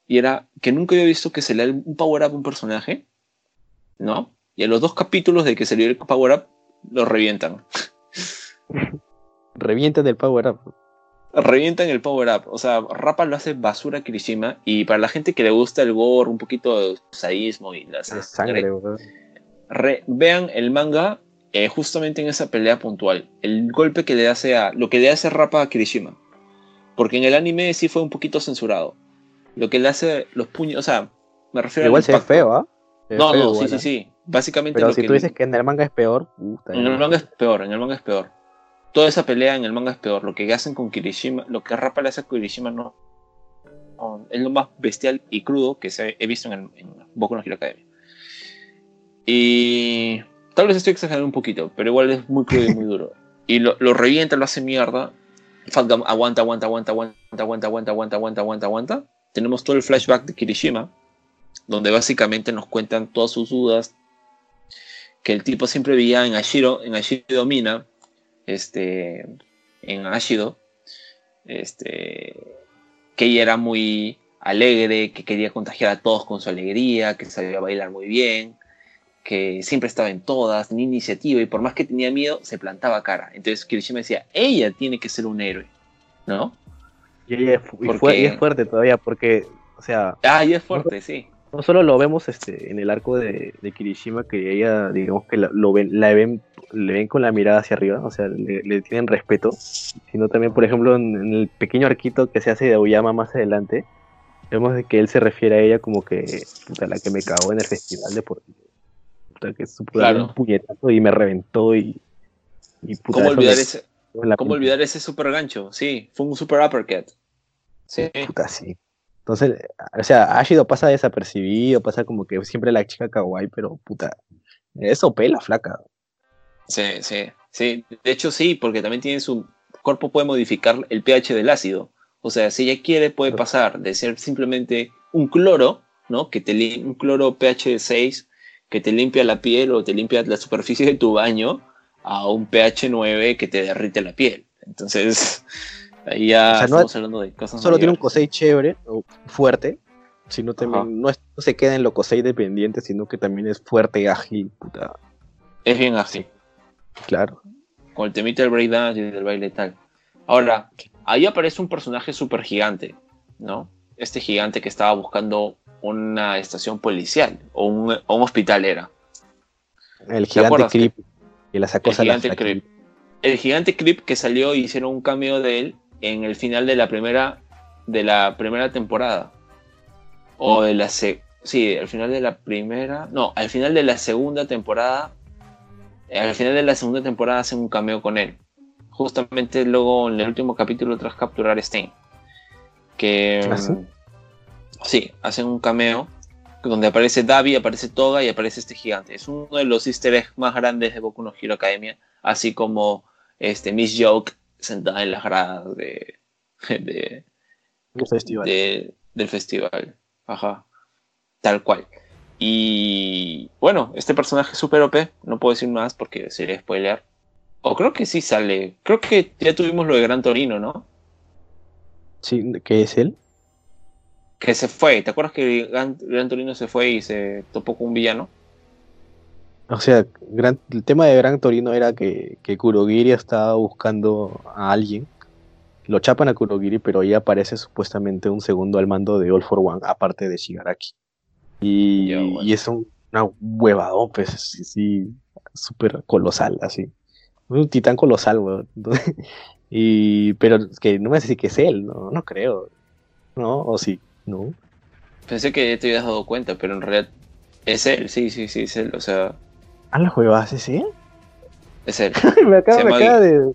Y era que nunca había visto que se le da un power up a un personaje, ¿no? Y a los dos capítulos de que se le dio el power up, lo revientan. Revienten del power up. revientan el power up. O sea, Rapa lo hace basura a Kirishima. Y para la gente que le gusta el gore, un poquito de sadismo y la sangre, re- vean el manga eh, justamente en esa pelea puntual. El golpe que le hace a. Lo que le hace Rapa a Kirishima. Porque en el anime sí fue un poquito censurado. Lo que le hace los puños. O sea, me refiero Igual al se ve impacto. feo, ¿ah? Ve No, no, sí, igual, sí, ¿ah? sí. Básicamente Pero lo si que tú dices que en el manga es peor, puta, en el manga es peor, en el manga es peor. Toda esa pelea en el manga es peor. Lo que hacen con Kirishima, lo que Rapa le hace a Kirishima no, no- es lo más bestial y crudo que se, he visto en, el, en Boku no Hero Academia. Y tal vez estoy exagerando un poquito, pero igual es muy crudo y muy duro. Y lo, lo revienta, lo hace mierda. Falta, aguanta, aguanta, aguanta, aguanta, aguanta, aguanta, aguanta, aguanta, aguanta, aguanta. Tenemos todo el flashback de Kirishima, donde básicamente nos cuentan todas sus dudas, que el tipo siempre veía en Ashiro, en Ashido Mina, este, en Ashido, este, que ella era muy alegre, que quería contagiar a todos con su alegría, que sabía bailar muy bien, que siempre estaba en todas, tenía iniciativa y por más que tenía miedo, se plantaba cara. Entonces Kirishima decía, ella tiene que ser un héroe, ¿no? Y ella es, y fue- y es fuerte todavía porque, o sea, Ah, y es fuerte, sí. No solo lo vemos este en el arco de, de Kirishima, que ella, digamos que la, lo ven, la ven, le ven con la mirada hacia arriba, o sea, le, le tienen respeto, sino también, por ejemplo, en, en el pequeño arquito que se hace de Aoyama más adelante, vemos de que él se refiere a ella como que, puta, la que me cagó en el festival deportivo. Puta, que supo Claro. un puñetazo y me reventó y, y puta, ¿Cómo olvidar, me- ese, ¿Cómo pinta. olvidar ese super gancho? Sí, fue un super uppercut. Sí, Puta, sí. Entonces, o sea, Ashido pasa desapercibido, pasa como que siempre la chica kawaii, pero puta, eso pela, flaca. sí, sí, sí. De hecho, sí, porque también tiene su cuerpo puede modificar el pH del ácido. O sea, si ella quiere, puede pasar de ser simplemente un cloro, ¿no? Que te un cloro pH 6 que te limpia la piel o te limpia la superficie de tu baño a un pH 9 que te derrite la piel. Entonces, ahí ya O sea, no- estamos hablando de cosas Solo tiene un. Kosei chévere, o fuerte, sino también no, es- no se queda en lo Kosei dependiente, sino que también es fuerte, ágil, puta, Es bien así. claro. con el temita del breakdance y del baile y tal. Ahora, ahí aparece un personaje súper gigante, ¿no? Este gigante que estaba buscando una estación policial o un, o un hospital era. El gigante creep, y la sacó El gigante. Creep. El gigante Creep que salió y hicieron un cameo de él en el final de la primera de la primera temporada. O de la se sí, al final de la primera, no, al final de la segunda temporada al final de la segunda temporada hacen un cameo con él. Justamente luego en el último capítulo tras capturar a Stein. Que ¿Ah, sí? mm, sí, hacen un cameo donde aparece Davi, aparece Toga y aparece este gigante. Es uno de los easter eggs más grandes de Boku no Hero Academia, así como este Miss Joke sentada en las gradas de, de, Un festival. de- del festival. Ajá. Tal cual. Y bueno, este personaje es super OP, no puedo decir más porque sería spoiler. O creo que sí sale. Creo que ya tuvimos lo de Gran Torino, ¿no? Sí, ¿qué es él? Que se fue. ¿Te acuerdas que Gran, Gran Torino se fue y se topó con un villano? O sea, gran- el tema de Gran Torino era que, que Kurogiri estaba buscando a alguien. Lo chapan a Kurogiri, pero ahí aparece supuestamente un segundo al mando de All for One, aparte de Shigaraki. Y, bueno. y es un, una huevadón, pues, sí, sí, súper colosal, así. Un titán colosal, weón. Entonces, y, pero que no me decir que es él, no, no creo. ¿No? O sí, no. Pensé que ya te habías dado cuenta, pero en realidad es él, sí, sí, sí, es él. O sea, Ah, la huevada, ¿sí? es él. me acaba, Se me acaba de.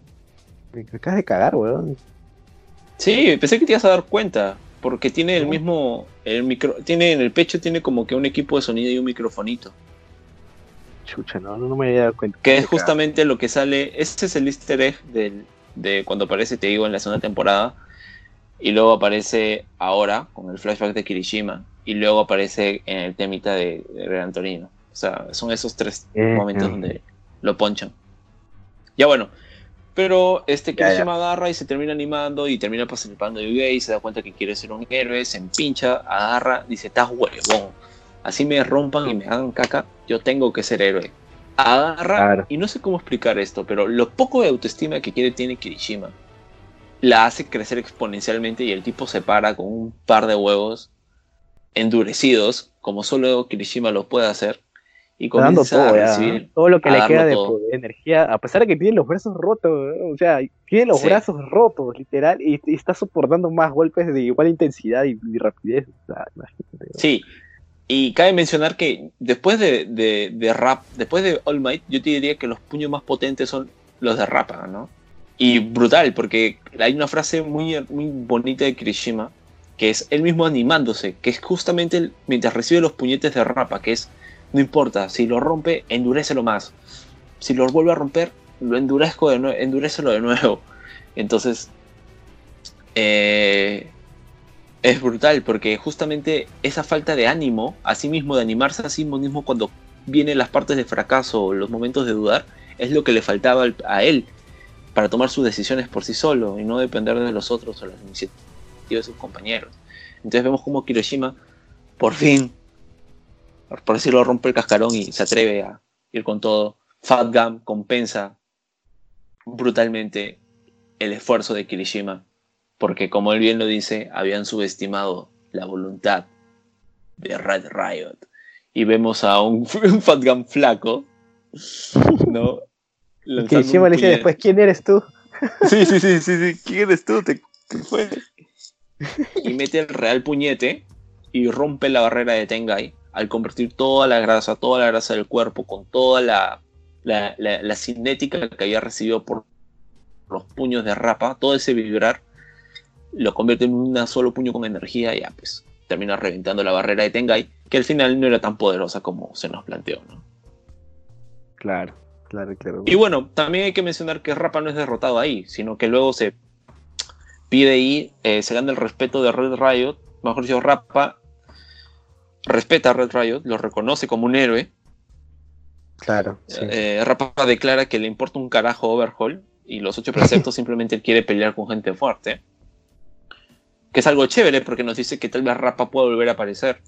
Me acabas de cagar, weón. Sí, pensé que te ibas a dar cuenta, porque tiene el mismo, el micro, tiene en el pecho tiene como que un equipo de sonido y un microfonito. Chucha, no, no me había dado cuenta. Que es justamente lo que sale. Este es el easter egg del, de cuando aparece, te digo, en la segunda temporada. Y luego aparece ahora con el flashback de Kirishima. Y luego aparece en el temita de, de Gran Torino. O sea, son esos tres Eh, momentos eh. donde lo ponchan. Ya bueno. Pero este Kirishima agarra y se termina animando y termina participando de gay, se da cuenta que quiere ser un héroe, se empincha, agarra, dice, estás huevón. Así me rompan y me hagan caca, yo tengo que ser héroe. Agarra, Claro. y no sé cómo explicar esto, pero lo poco de autoestima que quiere tiene Kirishima la hace crecer exponencialmente y el tipo se para con un par de huevos endurecidos, como solo Kirishima lo puede hacer, y comienza todo, todo lo que a le queda de energía, a pesar de que tiene los brazos rotos, ¿no? o sea, tiene los Sí. brazos rotos, literal, y, y está soportando más golpes de igual intensidad y, y rapidez. o sea, imagínate. Sí, y cabe mencionar que después de, de, de Rap, después de All Might, yo te diría que los puños más potentes son los de Rappa, ¿no? Y brutal, porque hay una frase muy, muy bonita de Kirishima, que es él mismo animándose, que es justamente el- mientras recibe los puñetes de Rappa, que es, no importa, si lo rompe, endurécelo más. Si lo vuelve a romper, lo endurezco de nuevo, de nuevo. Entonces, eh, es brutal porque justamente esa falta de ánimo, así mismo de animarse a sí mismo cuando vienen las partes de fracaso los momentos de dudar, es lo que le faltaba al- a él para tomar sus decisiones por sí solo y no depender de los otros o las iniciativas de sus compañeros. Entonces vemos como Kiroshima por fin, por decirlo, rompe el cascarón y se atreve a ir con todo. Fat Gum compensa brutalmente el esfuerzo de Kirishima porque como él bien lo dice, habían subestimado la voluntad de Red Riot. Y vemos a un, un Fat flaco, ¿no? Un le dice después, ¿quién eres tú? Sí, sí, sí, sí, sí. ¿Quién eres tú? ¿Te, qué fue? Y mete el real puñete y rompe la barrera de Tengai al convertir toda la grasa, toda la grasa del cuerpo con toda la, la, la- la cinética que había recibido por los puños de Rapa, todo ese vibrar, lo convierte en un solo puño con energía y ya pues termina reventando la barrera de Tengai, que al final no era tan poderosa como se nos planteó, ¿no? Claro, claro, claro. Y bueno, también hay que mencionar que Rapa no es derrotado ahí, sino que luego se pide y eh, se gana el respeto de Red Riot. Mejor dicho, Rapa respeta a Red Riot, lo reconoce como un héroe. Claro, sí. Eh, Rapa declara que le importa un carajo Overhaul y los ocho preceptos simplemente quiere pelear con gente fuerte. Que es algo chévere porque nos dice que tal vez Rapa pueda volver a aparecer,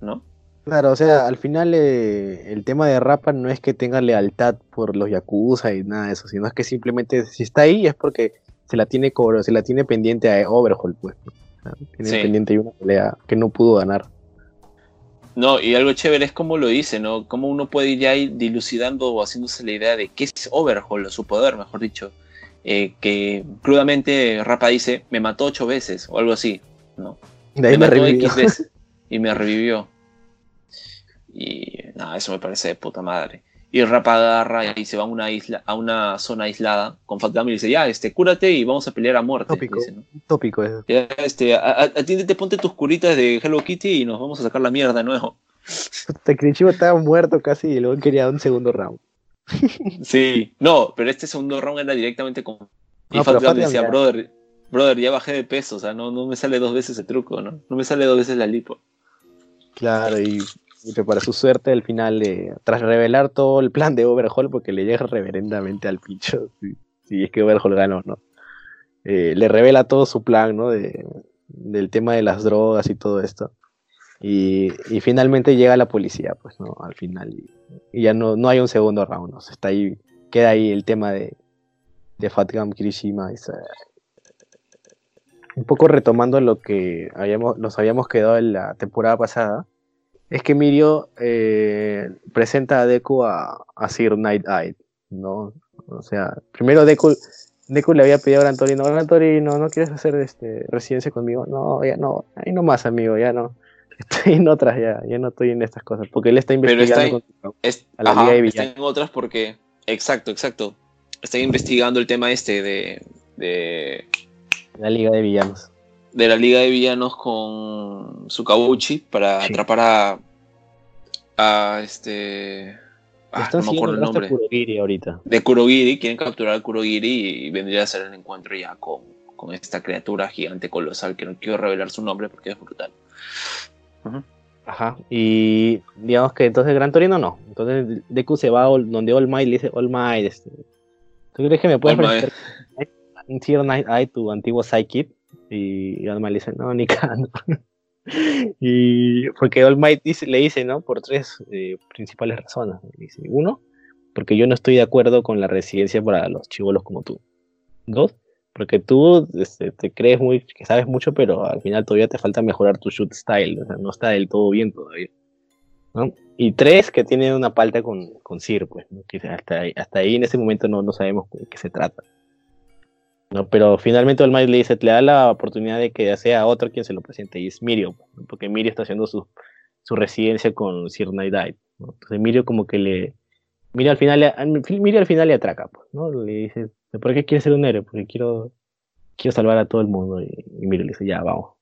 ¿no? Claro, o sea, al final eh, el tema de Rapa no es que tenga lealtad por los Yakuza y nada de eso, sino es que simplemente si está ahí es porque se la tiene cobro, se la tiene pendiente a Overhaul, pues. Sea, tiene Sí. pendiente ahí una pelea que no pudo ganar. No, y algo chévere es como lo dice, ¿no? Cómo uno puede ir ya dilucidando o haciéndose la idea de qué es Overhaul, o su poder, mejor dicho. Eh, que crudamente Rapa dice, me mató ocho veces, o algo así, ¿no? De ahí me revivió. X veces y me revivió. Y nada, eso me parece de puta madre. Y Rapa agarra y se va a una isla, a una zona aislada con Fat Gum y dice, ya, este, cúrate y vamos a pelear a muerte. Tópico. dice, ¿no? Tópico eso. Ya, este, a- atiéndete, ponte tus curitas de Hello Kitty y nos vamos a sacar la mierda de nuevo. Takirichibo estaba muerto casi y luego quería un segundo round. Sí, no, pero este segundo round era directamente con. Y No, Fat pero Gum Fat le decía, brother, brother, ya bajé de peso, o sea, no, no me sale dos veces el truco, ¿no? No me sale dos veces la lipo. Claro, y, que para su suerte al final, eh, tras revelar todo el plan de Overhaul, porque le llega reverendamente al pincho, si, si es que Overhaul ganó, ¿no? Eh, le revela todo su plan, ¿no? De, del tema de las drogas y todo esto. Y, y finalmente llega la policía, pues, ¿no? Al final. Y, y ya no, no hay un segundo round, ¿no? O está ahí, queda ahí el tema de, de Fatgam Kirishima. esa- un poco retomando lo que habíamos, nos habíamos quedado en la temporada pasada, es que Mirio eh, presenta a Deku a, a Sir Night Eye, ¿no? O sea, primero Deku, Deku le había pedido a Gran Torino, Gran Torino, ¿no quieres hacer este, residencia conmigo? No, ya no, ahí no más, amigo, ya no. Estoy en otras ya, ya no estoy en estas cosas, porque él está Pero está investigando ahí- con- Es, A la ajá, Liga de está Villanos. en otras porque. Exacto, exacto. Están investigando el tema este de, de, la Liga de Villanos. De la Liga de Villanos con Sukabuchi para Sí. atrapar a. a este. Ah, Están no me acuerdo el nombre. Kurogiri ahorita. De Kurogiri, quieren capturar a Kurogiri y vendría a ser el encuentro ya con, con esta criatura gigante colosal que no quiero revelar su nombre porque es brutal. Ajá. Y digamos que entonces Gran Torino no. Entonces Deku se va a All- donde All Might le dice All Might. este, ¿Tú crees que me puedes presentar Night Eye, tu antiguo Psychic? Y Might le dice, no, ni cagando. y porque All Might le dice, ¿no? Por tres eh, principales razones. Dice, uno, porque yo no estoy de acuerdo con la residencia para los chivolos como tú. Dos, porque tú este, te crees muy, que sabes mucho, pero al final todavía te falta mejorar tu shoot style, o sea, no está del todo bien todavía. ¿no? Y tres, que tiene una palta con, con Sir, pues, ¿no? que hasta, ahí, hasta ahí en ese momento no, no sabemos de qué se trata. ¿No? Pero finalmente el le dice, le da la oportunidad de que sea otro quien se lo presente, y es Mirio, ¿no? porque Mirio está haciendo su, su residencia con Sir Night. Entonces Mirio como que le... Mirio al final le, Mirio al final le atraca, pues, ¿no? Le dice, ¿por qué quieres ser un héroe? Porque quiero, quiero salvar a todo el mundo. Y, y Mirio le dice, ya, vamos.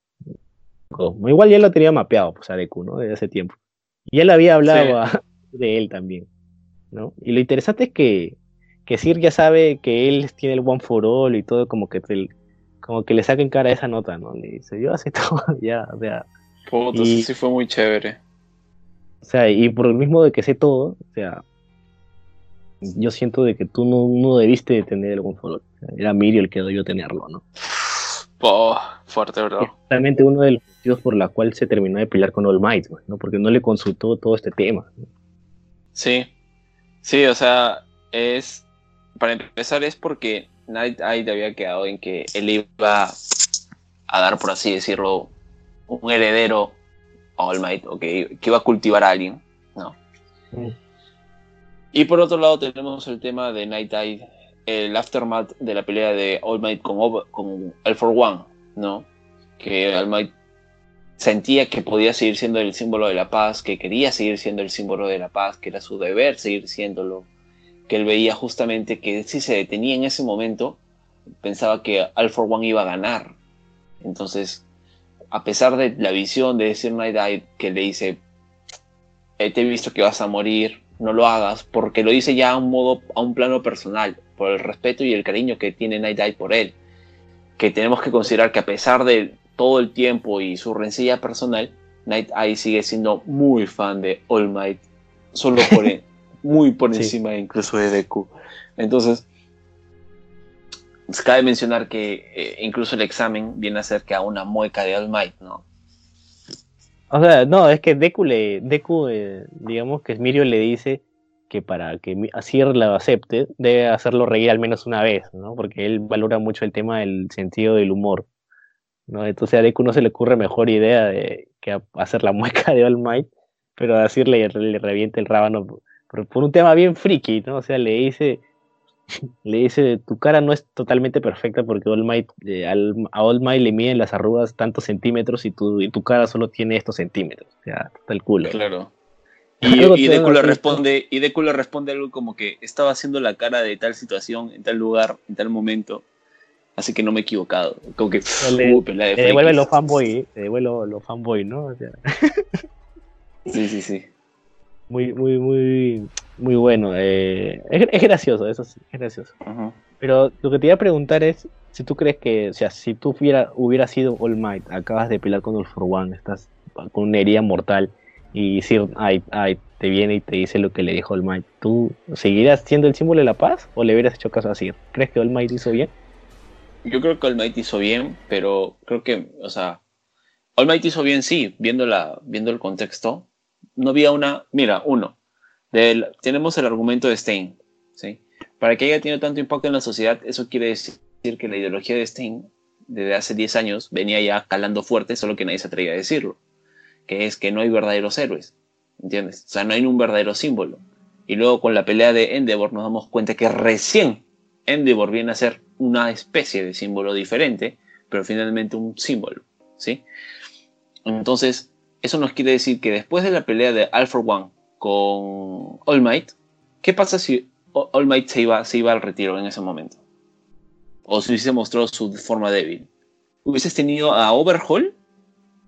Como, igual ya lo tenía mapeado, pues, a Deku, ¿no? Desde hace tiempo. Y él había hablado Sí. a- de él también, ¿no? Y lo interesante es que, que Sir ya sabe que él tiene el One for All y todo, como que, te- como que le saca en cara esa nota, ¿no? Le dice, yo hace todo, ya, o sea, Puta, Y- sí, sí fue muy chévere. o sea, y por el mismo de que sé todo, o sea, yo siento de que tú no, no debiste de tener el One for All. Era Mirio el que debió tenerlo, ¿no? Oh, fuerte. Es realmente uno de los motivos por la cual se terminó de pelear con All Might, ¿no? Porque no le consultó todo este tema. ¿no? Sí, sí, o sea, es, para empezar es porque Night Eye había quedado en que él iba a dar, por así decirlo, un heredero a All Might, o que, que iba a cultivar a alguien, ¿no? Mm. Y por otro lado tenemos el tema de Night Eye, el aftermath de la pelea de All Might con, Ob- con All for One, ¿no? Que All Might sentía que podía seguir siendo el símbolo de la paz, que quería seguir siendo el símbolo de la paz, que era su deber seguir siéndolo, que él veía justamente que si se detenía en ese momento, pensaba que All for One iba a ganar. Entonces, a pesar de la visión de decir Night Eye que le dice, "Eh, te he visto que vas a morir, no lo hagas, porque lo dice ya a un modo, a un plano personal, por el respeto y el cariño que tiene Night Eye por él. Que tenemos que considerar que a pesar de todo el tiempo y su rencilla personal, Night Eye sigue siendo muy fan de All Might, solo por e- muy por Sí. encima incluso de Deku. Entonces, cabe mencionar que eh, incluso el examen viene a ser que a una mueca de All Might, ¿no? O sea, no, es que Deku le, Deku, eh, digamos que Mirio le dice que para que Sir lo acepte, debe hacerlo reír al menos una vez, ¿no? Porque él valora mucho el tema del sentido del humor, ¿no? Entonces a Deku no se le ocurre mejor idea de que hacer la mueca de All Might, pero a Sir le, le revienta el rábano por, por un tema bien friki, ¿no? O sea, le dice, le dice, tu cara no es totalmente perfecta porque All Might, eh, al- a All Might le miden las arrugas tantos centímetros y tu, y tu cara solo tiene estos centímetros. O sea, está el culo. Claro. Y, y Deku le hacer. responde, y Deku le responde algo como que estaba haciendo la cara de tal situación, en tal lugar, en tal momento, así que no me he equivocado. Como que Le- uh, pelea de Te devuelve los fanboy, ¿eh? te devuelve los, los fanboy, ¿no? O sea, Sí, sí, sí. Muy, muy, muy, muy bueno. eh, es, es gracioso, eso sí, es gracioso. Pero lo que te iba a preguntar es si tú crees que, o sea, si tú hubiera, hubiera sido All Might, acabas de pelear con All for One, estás con una herida mortal y Sir ay, ay, te viene y te dice lo que le dijo All Might, ¿tú seguirías siendo el símbolo de la paz o le hubieras hecho caso a Sir? ¿Crees que All Might hizo bien? Yo creo que All Might hizo bien, pero creo que, o sea, All Might hizo bien, sí, viendo, la, viendo el contexto. No había una, mira, uno, del, tenemos el argumento de Stein, ¿sí? Para que haya tenido tanto impacto en la sociedad, eso quiere decir que la ideología de Stein, desde hace 10 años, venía ya calando fuerte, solo que nadie se atrevía a decirlo, que es que no hay verdaderos héroes, ¿entiendes? O sea, no hay un verdadero símbolo. Y luego con la pelea de Endeavor nos damos cuenta que recién Endeavor viene a ser una especie de símbolo diferente, pero finalmente un símbolo, ¿sí? Entonces, eso nos quiere decir que después de la pelea de All for One con All Might, ¿qué pasa si All Might se iba, se iba al retiro en ese momento? O si hubiese mostrado su forma débil. Hubieses tenido a Overhaul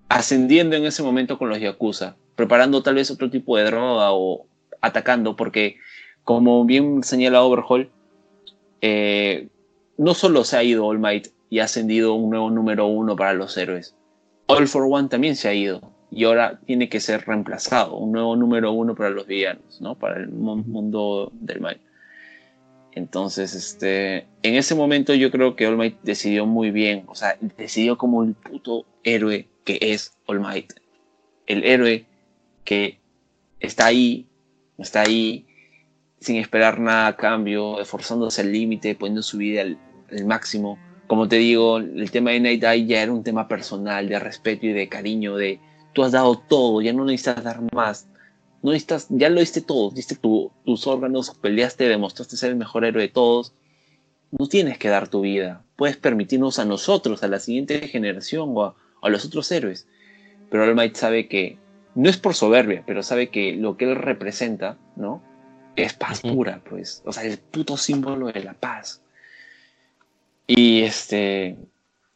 ascendiendo en ese momento con los Yakuza, preparando tal vez otro tipo de droga o atacando, porque como bien señala Overhaul, eh, no solo se ha ido All Might y ha ascendido un nuevo número uno para los héroes, All for One también se ha ido y ahora tiene que ser reemplazado, un nuevo número uno para los villanos, ¿no? Para el mundo del mal. Entonces, este, en ese momento yo creo que All Might decidió muy bien, o sea, decidió como el puto héroe que es All Might. El héroe que está ahí, está ahí sin esperar nada a cambio, esforzándose al límite, poniendo su vida al, máximo. Como te digo, el tema de Night Eye ya era un tema personal, de respeto y de cariño, de tú has dado todo, ya no necesitas dar más. No necesitas, ya lo diste todo, diste tus órganos, peleaste, demostraste ser el mejor héroe de todos. No tienes que dar tu vida. Puedes permitirnos a nosotros, a la siguiente generación o a, los otros héroes. Pero All Might sabe que, no es por soberbia, pero sabe que lo que él representa, ¿no? Es paz pura, pues. O sea, el puto símbolo de la paz. Y este.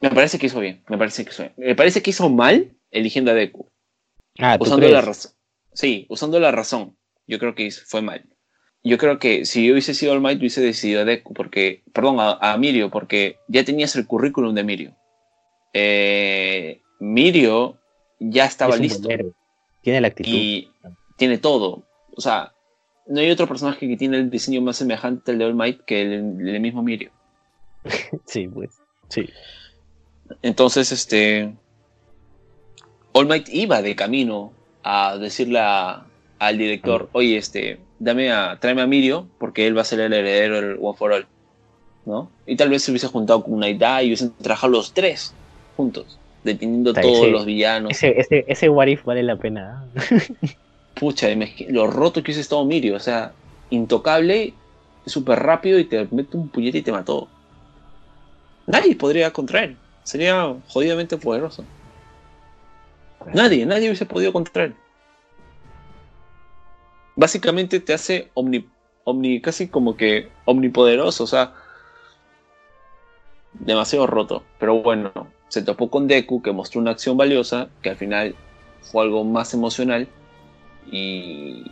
Me parece que hizo bien. Me parece que hizo bien. Me parece que hizo mal eligiendo a Deku. Ah, usando la razón. Sí, usando la razón. Yo creo que fue mal. Yo creo que si yo hubiese sido All Might, hubiese decidido a Deku, porque, perdón, a, Mirio, porque ya tenías el currículum de Mirio. Eh, Mirio ya estaba listo. Tiene la actitud. Y tiene todo. O sea, no hay otro personaje que tiene el diseño más semejante al de All Might que el, mismo Mirio. sí, pues. Sí. Entonces, este. All Might iba de camino a decirle al director, oye, este, dame a, tráeme a Mirio, porque él va a ser el heredero del One for All. ¿No? Y tal vez se hubiese juntado con una idea y hubiesen trabajado los tres juntos, deteniendo todos los villanos. Ese, ese, ese what if vale la pena. Pucha, lo roto que hubiese estado Mirio, o sea, intocable, súper rápido y te mete un puñete y te mató. Nadie podría contra él. Sería jodidamente poderoso. Nadie, nadie hubiese podido contra él. Básicamente te hace omni, omni, casi como que omnipoderoso, o sea, demasiado roto. Pero bueno, se topó con Deku, que mostró una acción valiosa, que al final fue algo más emocional y,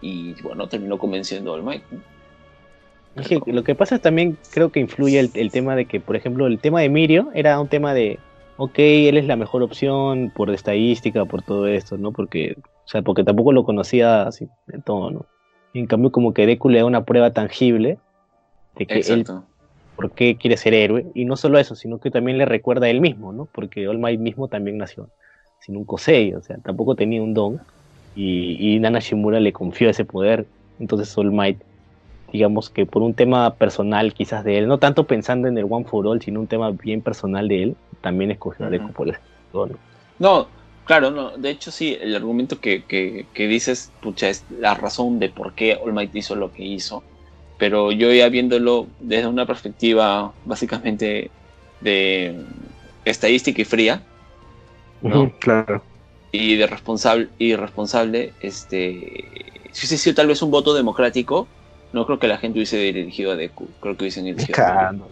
y bueno, terminó convenciendo al Mike. lo que pasa también creo que influye el, el, tema de que, por ejemplo, el tema de Mirio era un tema de ok, él es la mejor opción por estadística, por todo esto, ¿no? Porque, o sea, porque tampoco lo conocía así de todo, ¿no? en cambio, como que Deku le da una prueba tangible de que él, por qué quiere ser héroe, y no solo eso, sino que también le recuerda a él mismo, ¿no? Porque All Might mismo también nació sin un Kosei, o sea, tampoco tenía un don, y, y Nana Shimura le confió ese poder, entonces All Might digamos que por un tema personal quizás de él, no tanto pensando en el One for All, sino un tema bien personal de él, también escogió a Deku por eso. No, claro, no, de hecho sí, el argumento que, que, dices, pucha, es la razón de por qué All Might hizo lo que hizo, pero yo ya viéndolo desde una perspectiva básicamente de estadística y fría, ¿no? claro. Y de responsable, y responsable, este, si hubiese sido tal vez un voto democrático, no creo que la gente hubiese dirigido a Deku. Creo que hubiesen dirigido a Deku.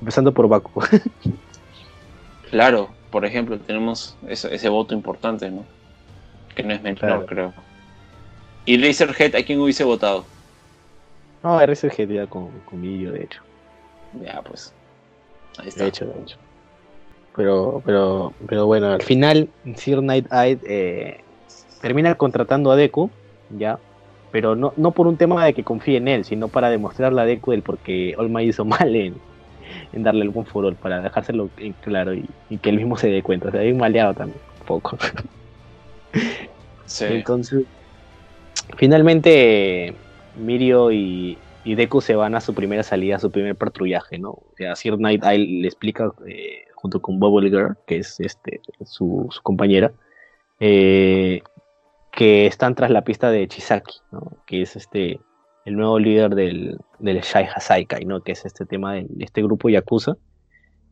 Empezando por Baku. claro, por ejemplo, tenemos ese, voto importante, ¿no? Que no es menor, creo. ¿Y Razorhead a quién hubiese votado? No, Razorhead ya con, con de hecho. Ya, pues. Ahí está. De hecho, de hecho. Pero, pero, pero bueno, al final, Sir Night Eye eh, termina contratando a Deku, ya, pero no, no por un tema de que confíe en él, sino para demostrarle a Deku el por qué Olma hizo mal en, darle algún furor, para dejárselo en claro y, que él mismo se dé cuenta. O sea, bien maleado también, un poco. Sí. Entonces, finalmente Mirio y, Deku se van a su primera salida, a su primer patrullaje, ¿no? O sea, Sir Night le explica, eh, junto con Bubble Girl, que es este, su, su compañera, eh, que están tras la pista de Chisaki, que es este el nuevo líder del, del Shai Hasaikai, ¿no? que es este tema de este grupo Yakuza,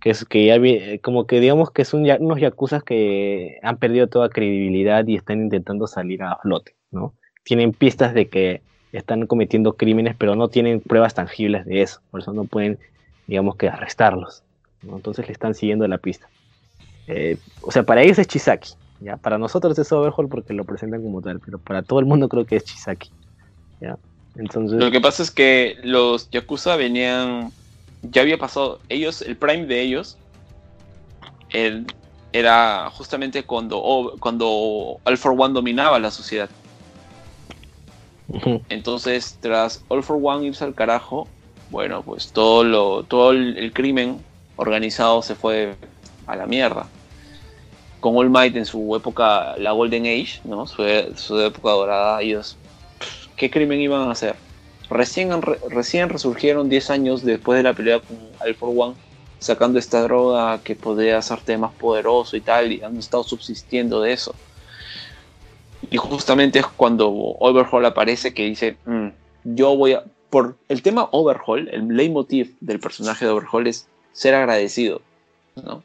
que es que ya como que digamos que son unos Yakuza que han perdido toda credibilidad y están intentando salir a flote, ¿no? Tienen pistas de que están cometiendo crímenes, pero no tienen pruebas tangibles de eso, por eso no pueden, digamos que arrestarlos, ¿no? entonces le están siguiendo la pista. Eh, o sea, para ellos es Chisaki, Ya, para nosotros es Overhaul porque lo presentan como tal, pero para todo el mundo creo que es Chisaki. Ya. Entonces, Lo que pasa es que los Yakuza venían. Ya había pasado. Ellos, el prime de ellos. el- era justamente cuando, cuando All for One dominaba la sociedad. Entonces, tras All for One irse al carajo, bueno, pues todo lo, todo el, el crimen organizado se fue a la mierda. Con All Might en su época, la Golden Age, ¿no? Su, su época dorada, ellos, ¿qué crimen iban a hacer? Recién, recién resurgieron 10 años después de la pelea con All for One, sacando esta droga que podía hacerte más poderoso y tal, y han estado subsistiendo de eso. Y justamente es cuando Overhaul aparece que dice, "Mm, yo voy a... Por el tema Overhaul, el leitmotiv del personaje de Overhaul es ser agradecido, ¿no?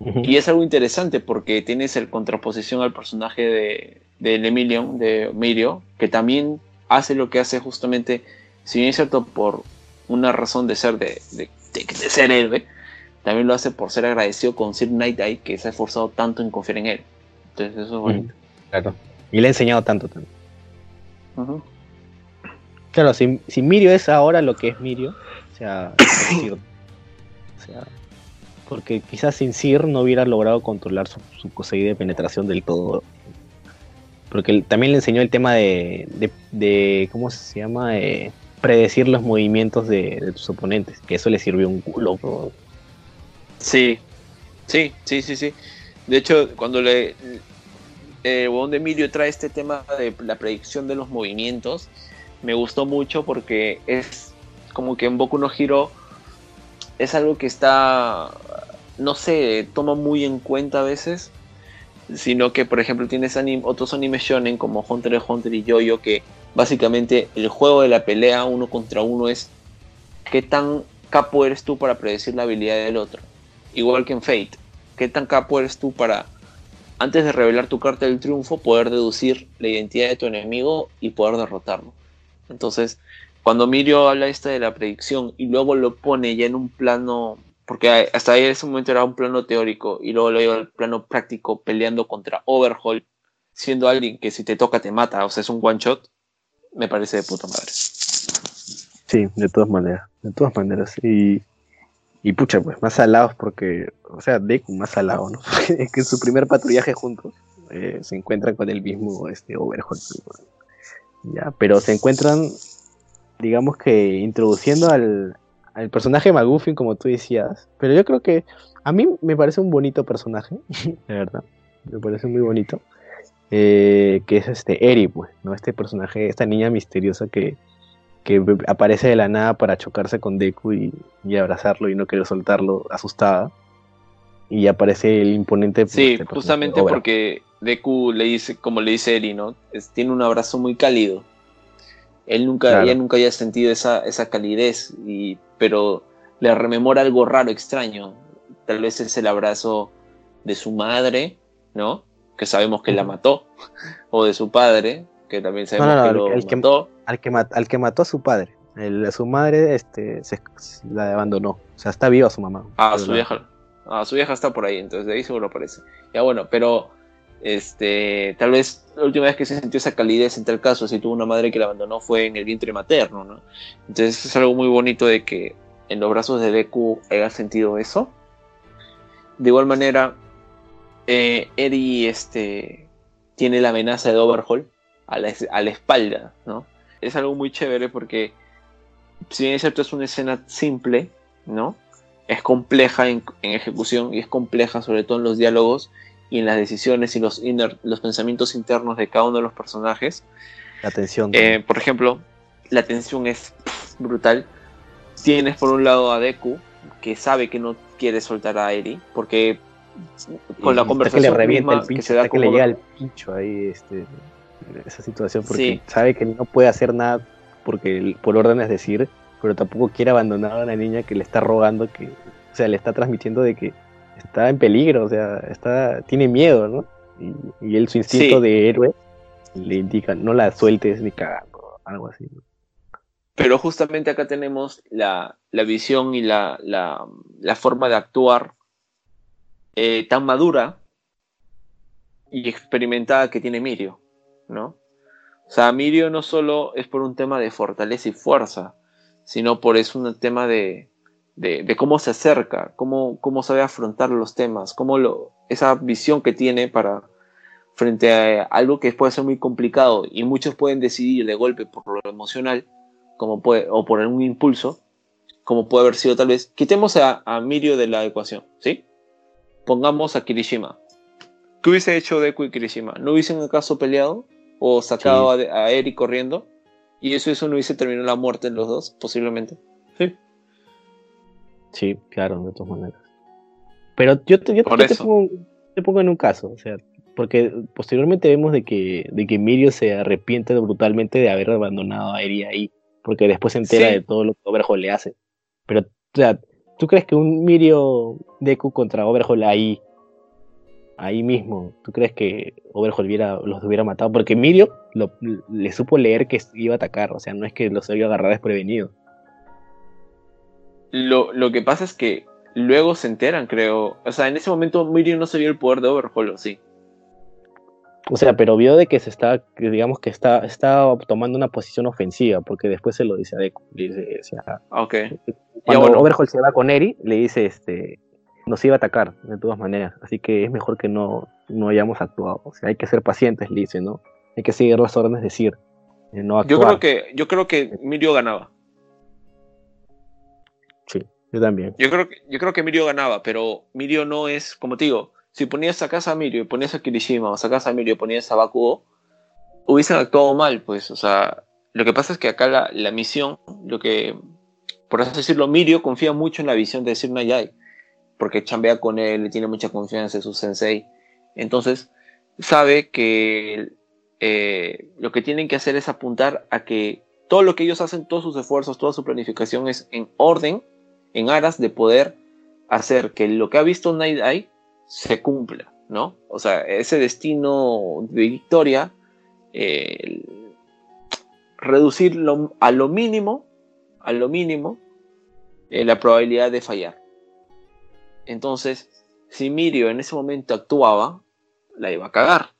Y es algo interesante porque tienes el contraposición al personaje de, de Emilion, de Mirio, que también hace lo que hace justamente, si bien es cierto, por una razón de ser, de, de- de- de ser héroe, también lo hace por ser agradecido con Sir Night Eye, que se ha esforzado tanto en confiar en él. Entonces eso es bonito. Claro. Y le he enseñado tanto también. Ujú. Claro, si, si Mirio es ahora lo que es Mirio, o sea. O sea, porque quizás sin Sir no hubiera logrado controlar su, su de penetración del todo. Porque también le enseñó el tema de, de, de- ¿cómo se llama? Eh, predecir los movimientos de, de tus oponentes, que eso le sirvió un culo. Sí, sí, sí, sí, sí. De hecho, cuando le eh, huevón de Emilio trae este tema de la predicción de los movimientos, me gustó mucho porque es como que en Boku no Hero es algo que está, no sé, toma muy en cuenta a veces, sino que por ejemplo tienes otros animes shonen como Hunter x Hunter y Yo-Yo que básicamente el juego de la pelea uno contra uno es qué tan capo eres tú para predecir la habilidad del otro. Igual que en Fate, qué tan capo eres tú para antes de revelar tu carta del triunfo poder deducir la identidad de tu enemigo y poder derrotarlo. Entonces, cuando Mirio habla esta de la predicción y luego lo pone ya en un plano, porque hasta ahí ese momento era un plano teórico y luego lo lleva al plano práctico peleando contra Overhaul, siendo alguien que si te toca te mata, o sea, es un one shot, me parece de puta madre. Sí, de todas maneras, de todas maneras. Y, y pucha, pues más salados porque, o sea, Deku más salado, ¿no? es que en su primer patrullaje juntos eh, se encuentran con el mismo este, Overhaul. Ya, pero se encuentran, digamos que introduciendo al, al personaje Maguffin, como tú decías. Pero yo creo que a mí me parece un bonito personaje, de verdad. Me parece muy bonito. eh, que es este Eri, pues, ¿no? Este personaje, esta niña misteriosa que, que aparece de la nada para chocarse con Deku y, y abrazarlo y no querer soltarlo, asustada. Y aparece el imponente. pues, Sí, este justamente porque Deku le dice, como le dice Eri, ¿no? Es- tiene un abrazo muy cálido. Él nunca, Claro. ella nunca había sentido esa, esa calidez, y, pero le rememora algo raro, extraño. Tal vez es el abrazo de su madre, ¿no? Que sabemos que la mató. O de su padre, que también sabemos no, que lo que- mató. Al que, mat- al que mató a su padre. El- su madre este, se, la abandonó. O sea, está viva su mamá. Ah, su vieja. Ah, su vieja está por ahí, entonces de ahí seguro aparece. Ya bueno, pero este, tal vez la última vez que se sintió esa calidez en tal caso, si tuvo una madre que la abandonó, fue en el vientre materno, ¿no? Entonces es algo muy bonito de que en los brazos de Deku haya sentido eso. De igual manera, eh, Eri este, tiene la amenaza de Overhaul a la, espalda, ¿no? Es algo muy chévere porque, si bien es cierto, es una escena simple, ¿no? es compleja en ejecución y es compleja sobre todo en los diálogos y en las decisiones y los, inner- los pensamientos internos de cada uno de los personajes. La tensión. Eh, por ejemplo, la tensión es brutal. Tienes por un lado a Deku, que sabe que no quiere soltar a Eri, porque con Y la conversación que le revienta misma el pincho, que se da que le llega el pincho ahí, este, esa situación, porque Sí. sabe que no puede hacer nada porque el- por órdenes decir, pero tampoco quiere abandonar a una niña que le está rogando que, o sea, le está transmitiendo de que está en peligro, o sea, está, tiene miedo, ¿no? Y, y él su instinto Sí. de héroe le indica, no la sueltes ni cagando, algo así. ¿no? Pero justamente acá tenemos la, la visión y la, la, la forma de actuar eh, tan madura y experimentada que tiene Mirio, ¿no? O sea, Mirio no solo es por un tema de fortaleza y fuerza, sino por es un tema de, de, cómo se acerca, cómo, cómo sabe afrontar los temas, cómo lo, esa visión que tiene para frente a algo que puede ser muy complicado y muchos pueden decidir de golpe por lo emocional como puede, o por un impulso, como puede haber sido tal vez. Quitemos a, a Mirio de la ecuación, ¿sí? Pongamos a Kirishima. ¿Qué hubiese hecho Deku y Kirishima? ¿No hubiesen acaso peleado? ¿O sacado a, a, Eri corriendo? Y eso, eso no hubiese terminado la muerte en los dos, posiblemente. Sí. Claro, de todas maneras. Pero yo, te, yo, te, pongo, te, pongo, en un caso, o sea, porque posteriormente vemos de que, de que Mirio se arrepiente brutalmente de haber abandonado a Eri ahí, porque después se entera de todo lo que Overhaul le hace. Pero, o sea, ¿tú crees que un Mirio Deku contra Overhaul ahí, ahí mismo, ¿tú crees que Overhaul hubiera, los hubiera matado? Porque Mirio le supo leer que iba a atacar, o sea, no es que los había agarrado desprevenido. Lo, lo que pasa es que luego se enteran, creo. O sea, en ese momento Mirio no sabía el poder de Overhaul, sí? O sea, pero vio de que se está, digamos que está, está tomando una posición ofensiva, porque después se lo dice a Deku. Le dice, o sea, ok. Cuando bueno. Overhaul se va con Eri, le dice, este, nos iba a atacar, de todas maneras. Así que es mejor que no, no hayamos actuado. O sea, hay que ser pacientes, le dice, ¿no? Hay que seguir las órdenes, decir, eh, no actuar. Yo creo que, yo creo que Mirio ganaba. Yo también. Yo creo que, yo creo que Mirio ganaba, pero Mirio no es, como te digo, si ponías a casa a Mirio y ponías a Kirishima o sacas a Mirio y ponías a Bakugo, hubiesen actuado mal, pues, o sea, lo que pasa es que acá la, la misión, lo que, por así decirlo, Mirio confía mucho en la visión de Sir Nayai, porque chambea con él, tiene mucha confianza en su sensei, entonces sabe que eh, lo que tienen que hacer es apuntar a que todo lo que ellos hacen, todos sus esfuerzos, toda su planificación es en orden, en aras de poder hacer que lo que ha visto Night Eye se cumpla, ¿no? O sea, ese destino de victoria, eh, reducirlo a lo mínimo, a lo mínimo, eh, la probabilidad de fallar. Entonces, si Mirio en ese momento actuaba, la iba a cagar.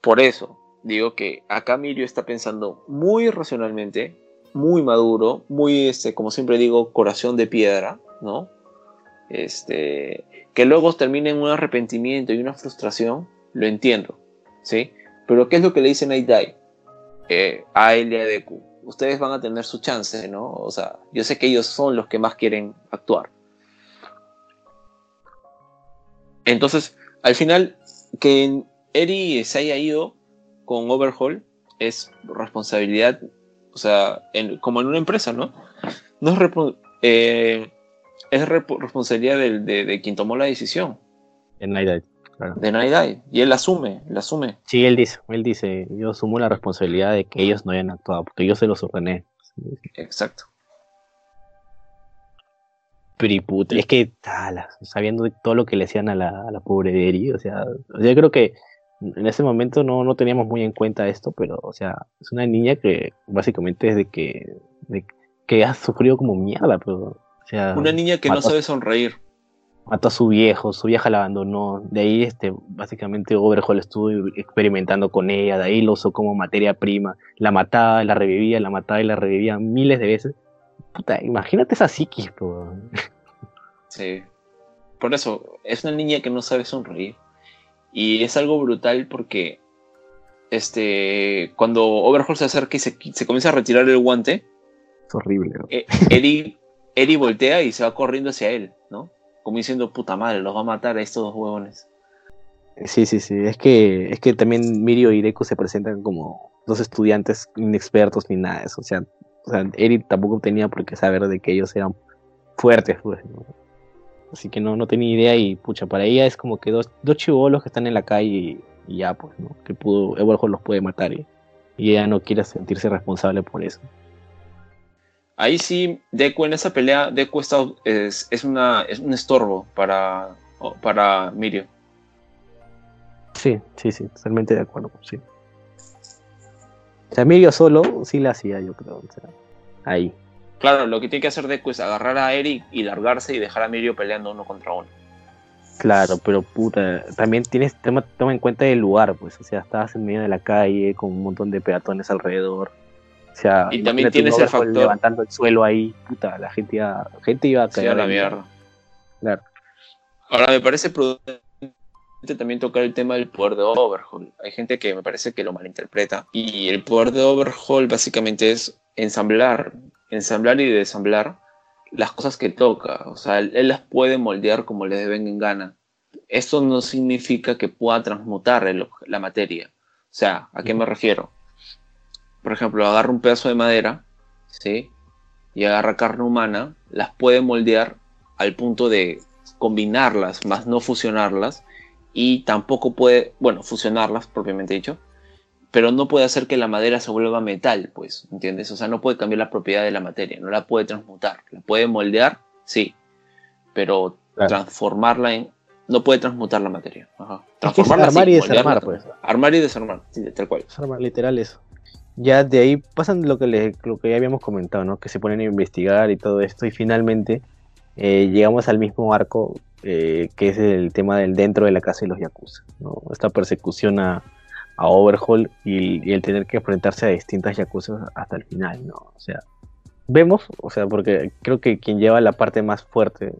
Por eso digo que acá Mirio está pensando muy racionalmente, muy maduro, muy, este, como siempre digo, corazón de piedra, ¿no? Este, que luego termine en un arrepentimiento y una frustración, lo entiendo, ¿sí? Pero ¿qué es lo que le dice Night Day eh, a él y a Deku? Ustedes van a tener su chance, ¿no? O sea, yo sé que ellos son los que más quieren actuar. Entonces, al final, que Eri se haya ido con Overhaul es responsabilidad, o sea, en, como en una empresa, ¿no? No es eh, es responsabilidad de, de, de, quien tomó la decisión. De Night claro. De Night Y él asume, él asume. Sí, él dice, él dice, yo asumo la responsabilidad de que ellos no hayan actuado, porque yo se los ordené. Exacto. Pero y puta, es que, tala, sabiendo todo lo que le hacían a la, a la pobre Eri, o sea, yo creo que en ese momento no, no teníamos muy en cuenta esto, pero, o sea, es una niña que básicamente que, de, que ha sufrido como mierda, pero sea, una niña que no sabe sonreír. Mató a su viejo, su vieja la abandonó. De ahí, este, básicamente, Overhaul estuvo experimentando con ella. De ahí lo usó como materia prima. La mataba, la revivía, la mataba y la revivía miles de veces. Puta, imagínate esa psiquis, bro. Sí. Por eso, es una niña que no sabe sonreír. Y es algo brutal porque este, cuando Overhaul se acerca y se, se comienza a retirar el guante. Es horrible. ¿no? Eh, Eddie voltea y se va corriendo hacia él, ¿no? Como diciendo, puta madre, los va a matar a estos dos huevones. Sí, sí, sí. Es que, es que también Mirio y Deku se presentan como dos estudiantes inexpertos ni nada de eso. O sea, o sea Eri tampoco tenía por qué saber de que ellos eran fuertes, pues. ¿no? Así que no, no tenía idea y, pucha, para ella es como que dos, dos chivolos que están en la calle y, y ya, pues, ¿no? Que pudo, Everhaul los puede matar y, y ella no quiere sentirse responsable por eso. Ahí sí, Deku en esa pelea, Deku está, es, es, una, es un estorbo para, para Mirio. Sí, sí, sí, totalmente de acuerdo, sí. O sea, Mirio solo sí la hacía, yo creo. O sea, ahí. Claro, lo que tiene que hacer Deku es agarrar a Eric y largarse y dejar a Mirio peleando uno contra uno. Claro, pero puta, también tienes, toma, toma en cuenta el lugar, pues, o sea, estabas en medio de la calle con un montón de peatones alrededor. O sea, Y también tienes el factor- levantando el suelo ahí, puta, la gente iba, la gente iba a Sí, caer. a la mierda. Claro. Ahora, me parece prudente también tocar el tema del poder de Overhaul. Hay gente que me parece que lo malinterpreta. Y el poder de Overhaul básicamente es ensamblar, ensamblar y desamblar las cosas que toca. O sea, él, las puede moldear como le venga en gana. Esto no significa que pueda transmutar la materia. O sea, ¿a qué me refiero? Por ejemplo, agarra un pedazo de madera, ¿sí? Y agarra carne humana, las puede moldear al punto de combinarlas, más no fusionarlas, y tampoco puede, bueno, fusionarlas propiamente dicho, pero no puede hacer que la madera se vuelva metal, pues, ¿entiendes? O sea, no puede cambiar la propiedad de la materia, no la puede transmutar, la puede moldear, sí, pero Claro. transformarla en, no puede transmutar la materia. Ajá. Es Transformarla, armar sí, y desarmar, pues. Armar y desarmar, sí, tal cual. Es arma- literal eso. Ya de ahí pasan lo que, le- lo que ya habíamos comentado, ¿no? Que se ponen a investigar y todo esto y finalmente eh, llegamos al mismo arco eh, que es el tema del dentro de la casa de los Yakuza, ¿no? Esta persecución a, a Overhaul y, y el tener que enfrentarse a distintas Yakuza hasta el final, ¿no? O sea, vemos, o sea, porque creo que quien lleva la parte más fuerte,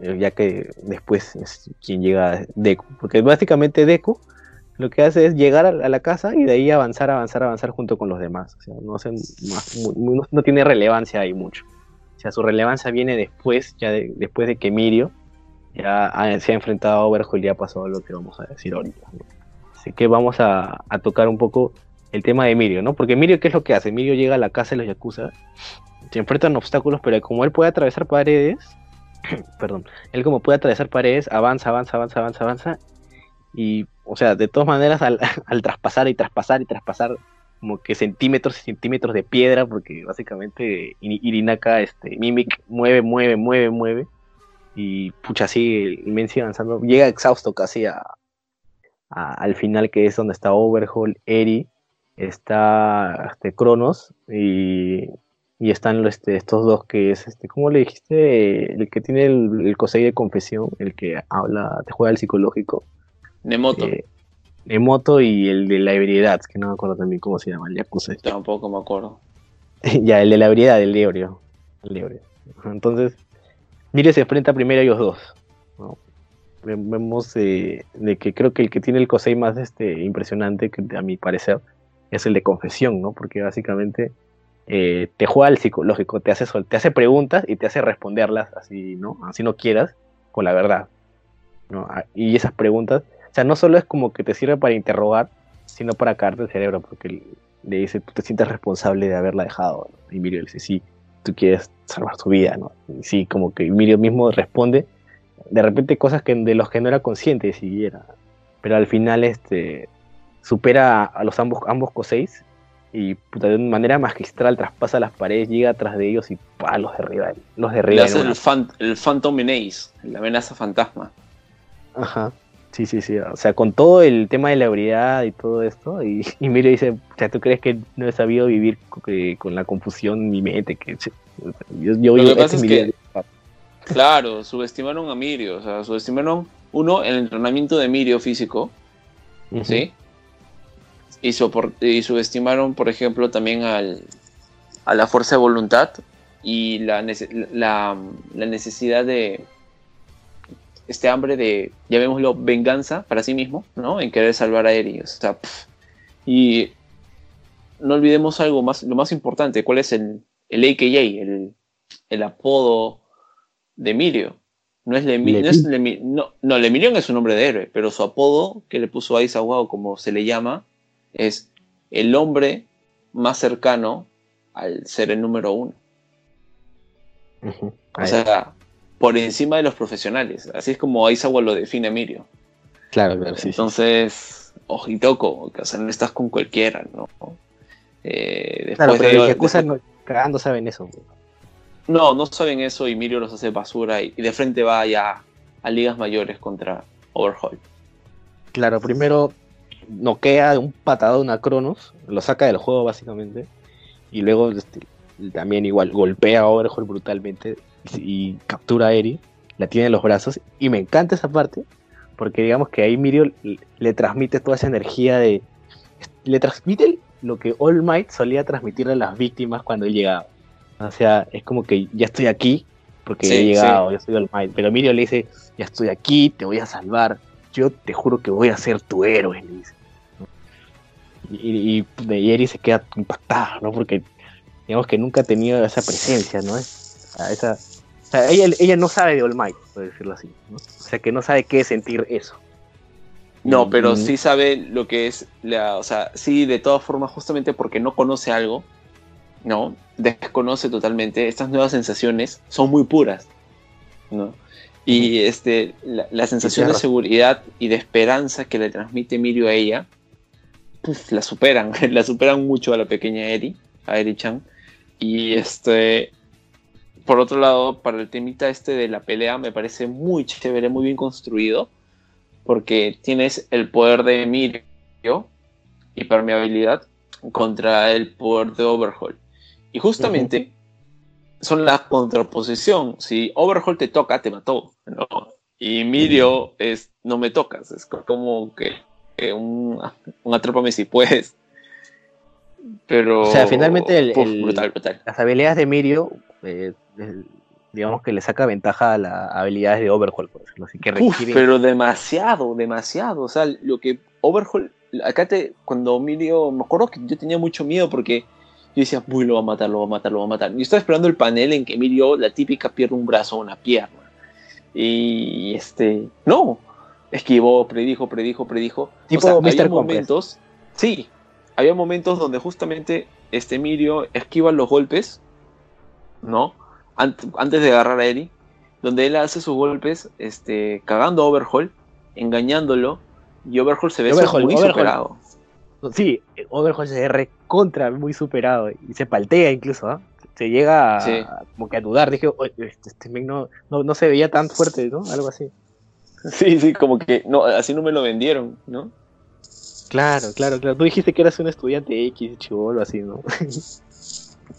eh, ya que después es quien llega Deku, porque básicamente Deku lo que hace es llegar a a la casa y de ahí avanzar, avanzar, avanzar junto con los demás. O sea, no, más- no- no tiene relevancia ahí mucho. O sea, su relevancia viene después, ya de- después de que Mirio ya ha- se ha enfrentado a Overhaul y ya pasó lo que vamos a decir ahorita. ¿no? Así que vamos a, tocar un poco el tema de Mirio, ¿no? Porque Mirio, ¿qué es lo que hace? Mirio llega a la casa de los Yakuza, se enfrentan obstáculos, pero como él puede atravesar paredes, perdón, él como puede atravesar paredes, avanza, avanza, avanza, avanza, avanza, y, o sea, de todas maneras, al, traspasar y traspasar y traspasar como que centímetros y centímetros de piedra, porque básicamente Iri- Irinaka, este, Mimic, mueve, mueve, mueve, mueve, y pucha, men sigue avanzando, llega exhausto casi a, a- al final que es donde está Overhaul, Eri, está este, Cronos, y, y están los, este, estos dos que es, este, ¿cómo le dijiste? El que tiene el, el de confesión, el que habla, te juega el psicológico. Nemoto, Eh, Emoto y el de la ebriedad, que no me acuerdo también cómo se llama, el Yakuza. tampoco me acuerdo. ya, el de la ebriedad, el ebrio. El ebrio. Entonces, Mire se enfrenta primero a ellos dos. ¿no? Ve- Vemos eh, de que creo que el que tiene el Kosei más este, impresionante, que a mi parecer, es el de confesión, ¿no? Porque básicamente eh, te juega al psicológico, te hace, te hace preguntas y te hace responderlas así, ¿no? Así no quieras, con la verdad. ¿no? Ah, Y esas preguntas, o sea, no solo es como que te sirve para interrogar, sino para caerte el cerebro, porque le- dice, tú te sientes responsable de haberla dejado. Y Mirio le dice, sí, tú quieres salvar su vida, ¿no? Y sí, como que Mirio mismo responde, de repente cosas que de los que no era consciente siquiera. Pero al final este supera a los ambos, ambos Koseis y puta, de manera magistral traspasa las paredes, llega atrás de ellos y pa, los derriba. Los Le derriba. en hace el, fan- el Phantom Menace, la amenaza fantasma. Ajá. Sí, sí, sí. O sea, con todo el tema de la ebriedad y todo esto, y, y dice, o sea, ¿tú crees que no he sabido vivir que- con la confusión en mi mente? Que, yo, yo Lo que pasa este es mi que- vida". Claro, subestimaron a Mirio, o sea, subestimaron, uno, el entrenamiento de Mirio físico. ¿sí? Y, subestimaron, por ejemplo, también al, a la fuerza de voluntad y la, nece- la, la necesidad de este hambre de, llamémoslo, venganza para sí mismo, ¿no? En querer salvar a Eri. O sea, y no olvidemos algo más, lo más importante, ¿cuál es el, el AKA, el, el apodo de Mirio? No es Lemi- no, es Lemi- no, no, es un nombre de héroe, pero su apodo que le puso a Aizawa, o como se le llama, es el hombre más cercano al ser el número uno. O sea, por encima de los profesionales. Así es como Aizawa lo define a Mirio. claro, claro, sí. Entonces, ojitoco, o sea, no estás con cualquiera, ¿no? Eh, Claro, después pero de- los Yakuza después- no- cagando saben eso. No, no saben eso y Mirio los hace basura y, de frente va ya a ligas mayores contra Overhaul. Claro, primero noquea de un patadón a Cronos, lo saca del juego básicamente, y luego este, también igual golpea a Overhaul brutalmente y, captura a Eri, la tiene en los brazos, y me encanta esa parte, porque digamos que ahí Mirio le transmite toda esa energía de... Le transmite lo que All Might solía transmitirle a las víctimas cuando él llegaba. O sea, es como que ya estoy aquí porque Sí, he llegado, yo soy All Might. Pero Mirio le dice, ya estoy aquí, te voy a salvar. Yo te juro que voy a ser tu héroe, le dice. Y, y, y Eri se queda impactada, ¿no? Porque digamos que nunca ha tenido esa presencia, ¿no? Esa, esa- o sea, ella, ella no sabe de All Might, por decirlo así. ¿no? O sea, que no sabe qué es sentir eso. No, pero Mm. sí sabe lo que es la, o sea, sí, de todas formas, justamente porque no conoce algo, ¿no? Desconoce totalmente. Estas nuevas sensaciones son muy puras, ¿no? Y este, la, la sensación de seguridad y de esperanza que le transmite Mirio a ella, puf, la superan, la superan mucho a la pequeña Eri, a Eri-chan. Y este, por otro lado, para el temita este de la pelea, me parece muy chévere, muy bien construido porque tienes el poder de Mirio y permeabilidad contra el poder de Overhaul. Y justamente son la contraposición. Si Overhaul te toca, te mató. ¿no? Y Mirio es no me tocas. Es como que, que un, un atrápame si puedes. Pero. O sea, finalmente el- Puf, el- brutal, brutal. Las habilidades de Mirio, eh, digamos que le saca ventaja a las habilidades de Overhaul, por decirlo así, que Uf, requieren... pero demasiado, demasiado. O sea, lo que Overhaul, acá te, cuando Mirio, me acuerdo que yo tenía mucho miedo porque yo decía, uy, lo va a matar, lo va a matar, lo va a matar. Yo estaba esperando el panel en que Mirio, la típica, pierde un brazo o una pierna. Y este, no, esquivó, predijo, predijo, predijo. Tipo o sea, Mr. había momentos, sí, había momentos donde justamente este Mirio esquiva los golpes, ¿no? Ant- antes de agarrar a Eri, donde él hace sus golpes, este, cagando a Overhaul, engañándolo, y Overhaul se ve Overhaul, muy Overhaul. superado. Sí, eh, Overhaul se ve contra muy superado y se paltea incluso, ¿ah? Se llega a, Sí. como que a dudar, dije, "Oye, este, este no, no, no se veía tan fuerte, ¿no? Algo así. Sí, sí, como que no, así no me lo vendieron, ¿no? Claro, claro, claro. Tú dijiste que eras un estudiante X, chivolo, así, ¿no?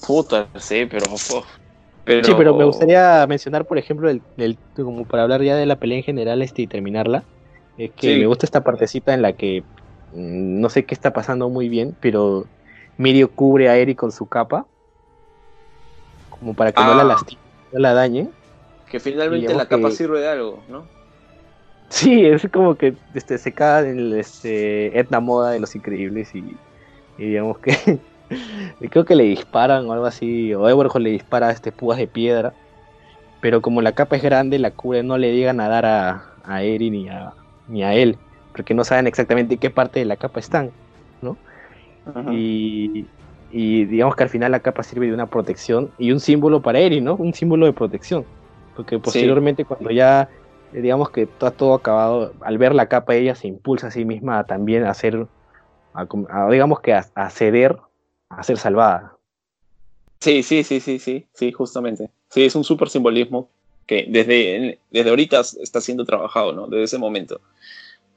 Puta, sí, pero. Sí, pero me gustaría mencionar, por ejemplo, el, el- como para hablar ya de la pelea en general este, y terminarla, es que Sí. me gusta esta partecita en la que no sé qué está pasando muy bien, pero Mirio cubre a Eri con su capa, como para que no la Ah. lastime, no la dañe. Que finalmente la capa que- sirve de algo, ¿no? Sí, es como que este, se cae en el este, Etna Moda de los Increíbles y, y digamos que creo que le disparan o algo así, o Everhaul le dispara este púas de piedra, pero como la capa es grande, la cubre no le llegan a dar a, a Eri ni a, ni a él, porque no saben exactamente en qué parte de la capa están, Ajá. y, y digamos que al final la capa sirve de una protección y un símbolo para Eri, ¿no? Un símbolo de protección, porque posteriormente cuando ya eh, digamos que está todo acabado, al ver la capa ella se impulsa a sí misma a también a hacer, a digamos que a, a ceder, a ser salvada. Sí, sí, sí, sí, sí, sí, justamente. Sí, es un súper simbolismo que desde, desde ahorita está siendo trabajado, ¿no? Desde ese momento,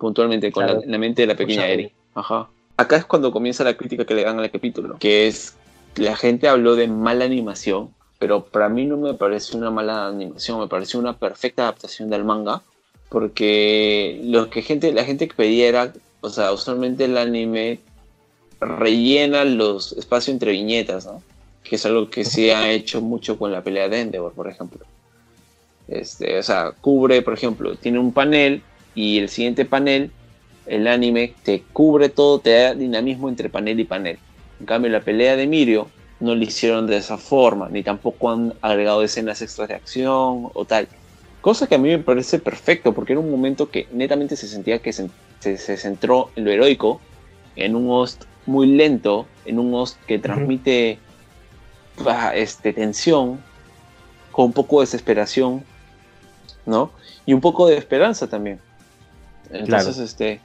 puntualmente, con Claro. la, la mente de la pequeña Eri. Ajá. Acá es cuando comienza la crítica que le dan al capítulo, que es, la gente habló de mala animación, pero para mí no me parece una mala animación, me pareció una perfecta adaptación del manga, porque lo que gente, la gente que pedía era, o sea, usualmente el anime rellena los espacios entre viñetas, ¿no? Que es algo que sí ha hecho mucho con la pelea de Endeavor, por ejemplo. Este, o sea, cubre, por ejemplo, tiene un panel y el siguiente panel, el anime, te cubre todo, te da dinamismo entre panel y panel. En cambio, la pelea de Mirio no lo hicieron de esa forma, ni tampoco han agregado escenas extras de acción o tal. Cosa que a mí me parece perfecto, porque era un momento que netamente se sentía que se, se- se centró en lo heroico, en un host muy lento, en un host que transmite este, tensión, con un poco de desesperación, ¿no? Y un poco de esperanza también. Entonces, este,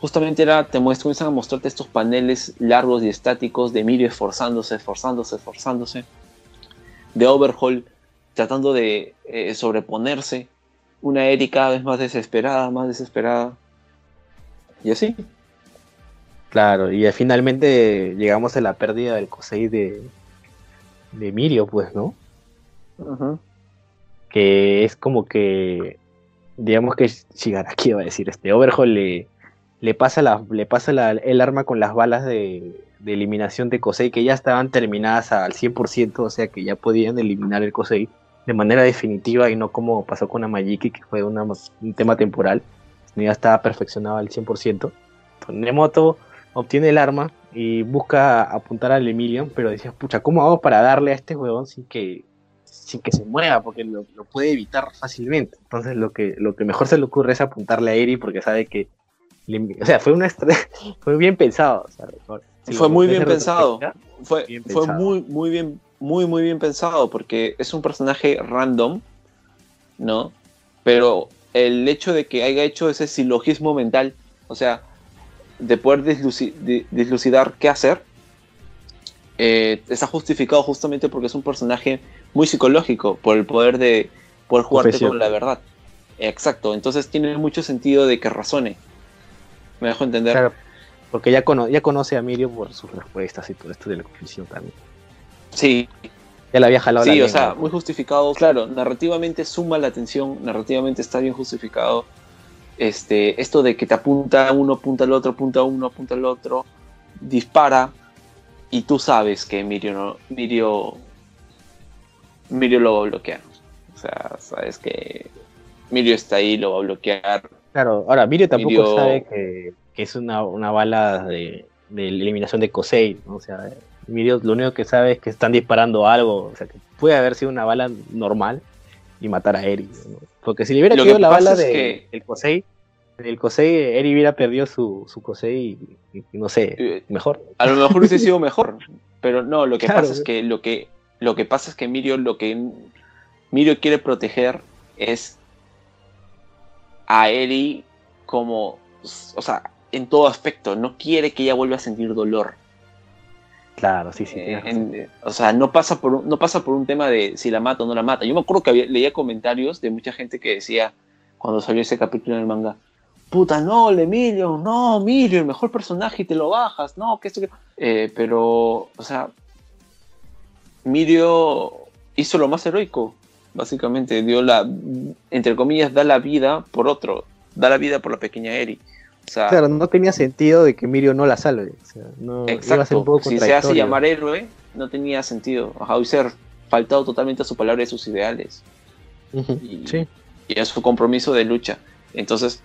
justamente era, te muestran, comienzan a mostrarte estos paneles largos y estáticos de Mirio esforzándose, esforzándose, esforzándose, de Overhaul tratando de eh, sobreponerse, una Eri cada vez más desesperada, más desesperada, y así. Claro, y eh, finalmente llegamos a la pérdida del Kosei de, de Mirio, pues, ¿no? Ujú. Que es como que digamos que Shigaraki iba a decir, este Overhaul le, pasa, le pasa el arma con las balas de, de eliminación de Kosei que ya estaban terminadas al 100%, o sea que ya podían eliminar el Kosei de manera definitiva y no como pasó con Amajiki, que fue un tema temporal, ya estaba perfeccionado al 100%. Entonces, Nemoto obtiene el arma y busca apuntar al Emilion, pero decías, pucha, ¿cómo hago para darle a este huevón sin que, sin que se mueva? Porque lo, lo puede evitar fácilmente. Entonces lo que, lo que mejor se le ocurre es apuntarle a Eri porque sabe que... le- o sea, fue, una fue bien pensado. o sea, si Fue muy bien en pensado. Fue, Bien fue pensado. muy, muy bien, muy, muy bien pensado, porque es un personaje random, ¿no? Pero el hecho de que haya hecho ese silogismo mental, o sea, de poder disluci- de- dislucidar qué hacer, eh, está justificado justamente porque es un personaje muy psicológico, por el poder de poder jugarte Confesión. con la verdad. Exacto, entonces tiene mucho sentido de que razone. ¿Me dejo entender? Claro, porque ya, cono- ya conoce a Mirio por sus respuestas y todo esto de la confesión también. Sí, Ya la había jalado la Sí, o lengua. sea, muy justificado. Claro, narrativamente suma la atención, narrativamente está bien justificado. Este, esto de que te apunta uno, apunta al otro, apunta uno, apunta al otro, dispara y tú sabes que Mirio no, Mirio, Mirio lo va a bloquear. O sea, sabes que Mirio está ahí, lo va a bloquear. Claro, ahora Mirio tampoco Mirio- sabe que, que es una, una bala de, de eliminación de Kosei, ¿no? O sea, Mirio lo único que sabe es que están disparando algo, o sea, que puede haber sido una bala normal y matar a Eri, ¿no? Porque si le hubiera quedado que la bala de, que- del Kosei, del Kosei, Eri hubiera perdido su, su Kosei y, y no sé, Eh, mejor. A lo mejor hubiese sido mejor, pero no, lo que Claro, pasa es que lo que lo que pasa es que Mirio lo que Mirio quiere proteger es a Eri como o sea, en todo aspecto, no quiere que ella vuelva a sentir dolor. Claro, sí, sí. Eh, en- o sea, no pasa por un, no pasa por un tema de si la mata o no la mata. Yo me acuerdo que había- leía comentarios de mucha gente que decía cuando salió ese capítulo en el manga, puta, no, el Emilio, no, Emilio, el mejor personaje y te lo bajas, no, que esto que... Eh, pero, o sea, Mirio hizo lo más heroico, básicamente, dio la, entre comillas, da la vida por otro, da la vida por la pequeña Eri. O sea, Claro, no tenía sentido de que Mirio no la salve. O sea, no, Exacto. un Si se hace llamar héroe, no tenía sentido. Ajá, hubiese faltado totalmente a su palabra y a sus ideales y, Sí. y a su compromiso de lucha. Entonces,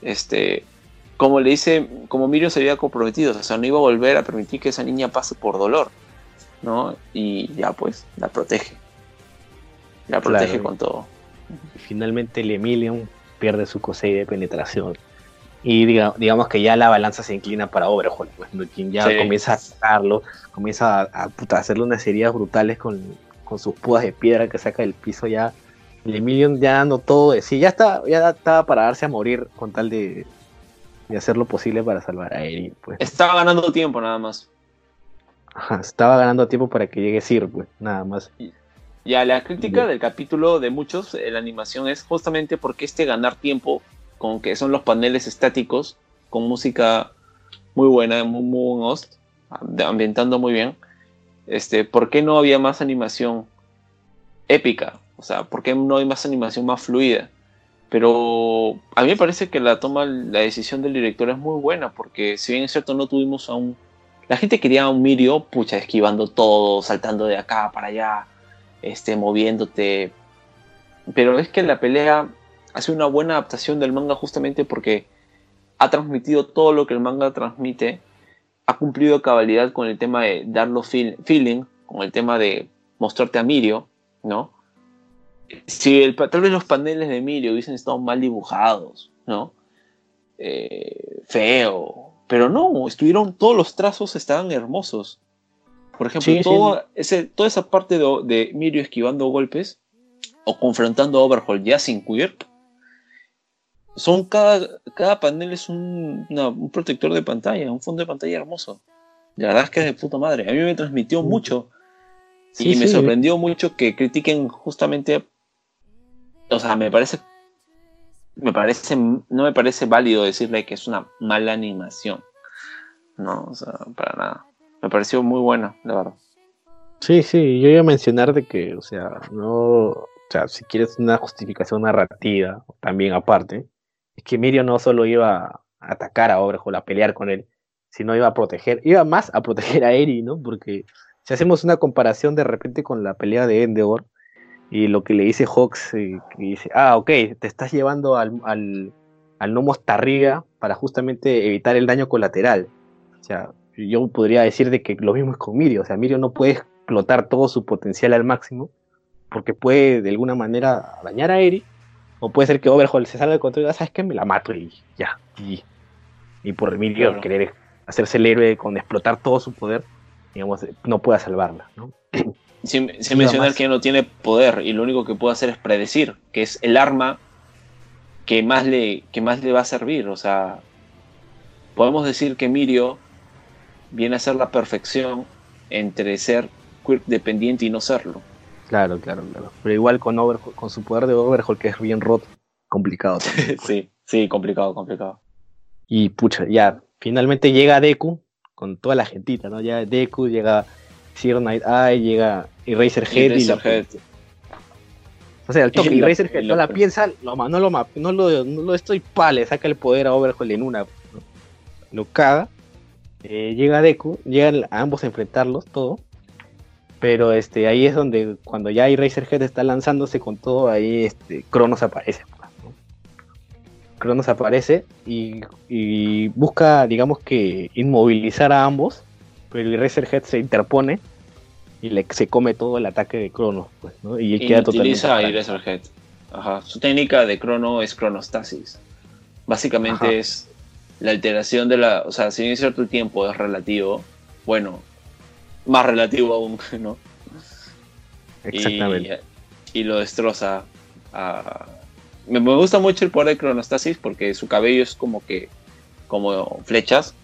este, como le dice, como Mirio se había comprometido, o sea, no iba a volver a permitir que esa niña pase por dolor, ¿no? Y ya pues, la protege. La Claro. protege con todo. Y finalmente el Emilion pierde su Kosei de penetración. Y diga- digamos que ya la balanza se inclina para Overhaul, pues, ¿no? quien ya Sí. comienza a atacarlo, comienza a, a, puta, hacerle unas heridas brutales con, con sus púas de piedra que saca del piso ya. El Emilion ya dando todo de sí, ya está, ya estaba para darse a morir con tal de, de hacer lo posible para salvar a Eri, pues. Estaba ganando tiempo nada más. Ajá, estaba ganando tiempo para que llegue Sir, pues, nada más. Ya, la crítica Bien. del capítulo de muchos en la animación es justamente porque este ganar tiempo, con que son los paneles estáticos, con música muy buena, muy, muy buen host, amb- ambientando muy bien, este, ¿por qué no había más animación épica? O sea, ¿por qué no hay más animación más fluida? Pero a mí me parece que la toma, la decisión del director es muy buena, porque si bien es cierto, no tuvimos a un... La gente quería a un Mirio, pucha, esquivando todo, saltando de acá para allá, este, moviéndote. Pero es que la pelea hace una buena adaptación del manga justamente porque ha transmitido todo lo que el manga transmite, ha cumplido cabalidad con el tema de darlo feel- feeling, con el tema de mostrarte a Mirio, ¿no? Si tal vez los paneles de Mirio hubiesen estado mal dibujados, ¿no? Eh, feo, pero no, estuvieron, todos los trazos estaban hermosos. Por ejemplo, Sí, sí. todo ese- toda esa parte de, de Mirio esquivando golpes o confrontando a Overhaul ya sin queer, son cada, cada panel es un, una- un protector de pantalla, un fondo de pantalla hermoso. La verdad es que es de puta madre. A mí me transmitió mucho. Sí, y me sorprendió mucho que critiquen justamente. O sea, me parece. Me parece. No me parece válido decirle que es una mala animación. No, o sea, para nada. Me pareció muy buena, la verdad. Sí, sí, yo iba a mencionar de que, o sea, no, o sea, si quieres una justificación narrativa, también aparte, es que Mirio no solo iba a atacar a Overhaul, a pelear con él, sino iba a proteger, iba más a proteger a Eri, ¿no? Porque si hacemos una comparación de repente con la pelea de Endeavor y lo que le dice Hawks, eh, que dice, ah, ok, te estás llevando al, al, al Nomos Tarriga para justamente evitar el daño colateral. O sea, yo podría decir de que lo mismo es con Mirio, o sea, Mirio no puede explotar todo su potencial al máximo porque puede de alguna manera dañar a Eri o puede ser que Overhaul se salga de control y diga, ¿sabes qué? Me la mato y ya. Y, y por Mirio Claro. querer hacerse el héroe con explotar todo su poder, digamos, no pueda salvarla, ¿no? Sin, mencionar más. que no tiene poder y lo único que puede hacer es predecir, que es el arma que más le, que más le va a servir. O sea, podemos decir que Mirio viene a ser la perfección entre ser quirk dependiente y no serlo. Claro, claro, claro. Pero igual con Overhaul, con su poder de Overhaul, que es bien roto, complicado también. sí, sí, complicado, complicado. Y pucha, ya, finalmente llega Deku con toda la gentita, ¿no? Ya Deku, llega Sir Night Eye, llega Y, la- Razorhead, O sea, el toque, Y y Razorhead y no la- piensa, lo, no, lo, no, lo, no lo estoy pa, le saca el poder a Overhaul en una. ¿no? Lo caga. Eh, llega Deku, llegan a ambos a enfrentarlos, todo. Pero este, ahí es donde, cuando ya Razorhead está lanzándose con todo, ahí este, Cronos aparece. ¿no? Cronos aparece y, y busca, digamos que, inmovilizar a ambos. Pero el Razorhead se interpone y le, se come todo el ataque de Cronos. Pues, ¿no? Y Y queda totalmente. utiliza a paralizado. Eraserhead. Ajá. Su técnica de crono es cronostasis. Básicamente Ajá. es la alteración de la. O sea, si bien es cierto el tiempo es relativo, bueno, más relativo aún, ¿no? Exactamente. Y, y lo destroza. a- Me, me gusta mucho el poder de cronostasis porque su cabello es como que. como flechas.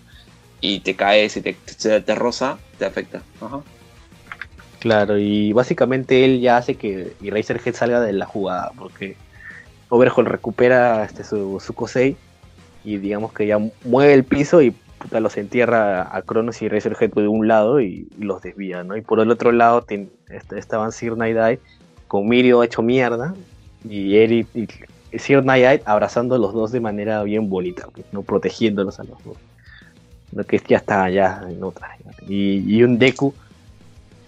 Y te caes y te, te, te roza, te afecta. Ajá. Claro, y básicamente él ya hace que Eraserhead salga de la jugada, porque Overhaul recupera este, su, su Kosei y digamos que ya mueve el piso y puta, los entierra a Cronos y Eraserhead de un lado y, los desvía, ¿no? Y por el otro lado ten- est- estaban Sir Night con Mirio hecho mierda y Eri y Sir abrazando a los dos de manera bien bonita, pues, ¿no? Protegiéndolos a los dos. Lo que ya está ya en otra. Y, y un Deku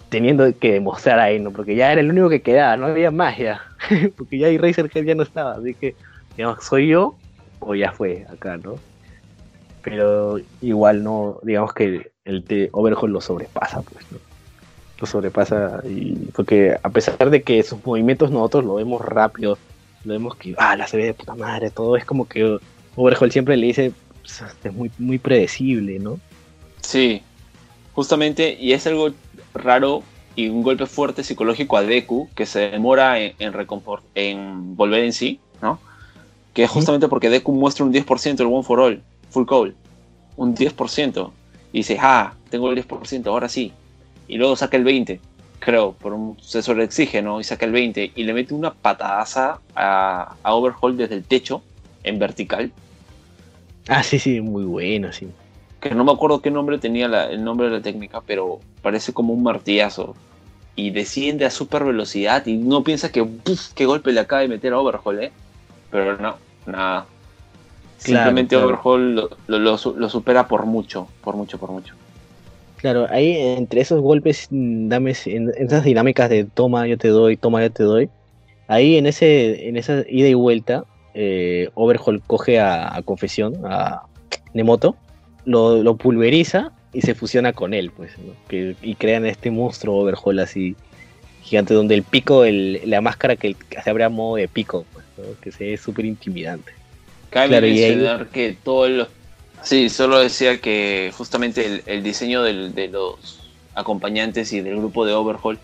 teniendo que demostrar ahí, ¿no? Porque ya era el único que quedaba, no había ya. Porque ya Eraserhead ya no estaba, así que, digamos, soy yo o ya fue acá, ¿no? Pero igual no, digamos que el de lo sobrepasa, pues, ¿no? Lo sobrepasa porque a pesar de que sus movimientos nosotros lo vemos rápido, lo vemos que, ah, la se ve de puta madre, todo es como que Overhaul siempre le dice, "Pues, es muy, muy predecible, ¿no? Sí, justamente, y es algo raro y un golpe fuerte psicológico a Deku que se demora en, en, en volver en sí, ¿no? Que es justamente porque Deku muestra un 10% del One for All, full call, un 10%, y dice, ah, tengo el 10%, ahora sí, y luego saca el 20%, creo, por un se sobreexige, ¿no? Y saca el 20% y le mete una patadaza a, a Overhaul desde el techo, en vertical, Ah, sí, sí, muy bueno, sí. Que no me acuerdo qué nombre tenía la- el nombre de la técnica, pero parece como un martillazo. Y desciende a super velocidad y no piensa que ¡puf! qué golpe le acaba de meter a Overhaul, ¿eh? Pero no, nada. Claro, Simplemente claro. Overhaul lo, lo- lo su- lo supera por mucho, por mucho, por mucho. Claro, ahí entre esos golpes, dame, en en esas dinámicas de toma, yo te doy, toma, yo te doy, ahí en ese, en esa ida y vuelta, eh, Overhaul coge a, a Confesión, a Nemoto, lo, lo pulveriza y se fusiona con él, pues, ¿no? Que- y crean este monstruo Overhaul así gigante, donde el pico, el, la máscara que, que se abre a modo de pico, pues, ¿no? que se ve súper intimidante. Cabe Claro, y ahí- mencionar que todo los... Sí, solo decía que justamente el, el diseño del- de los acompañantes y del grupo de Overhaul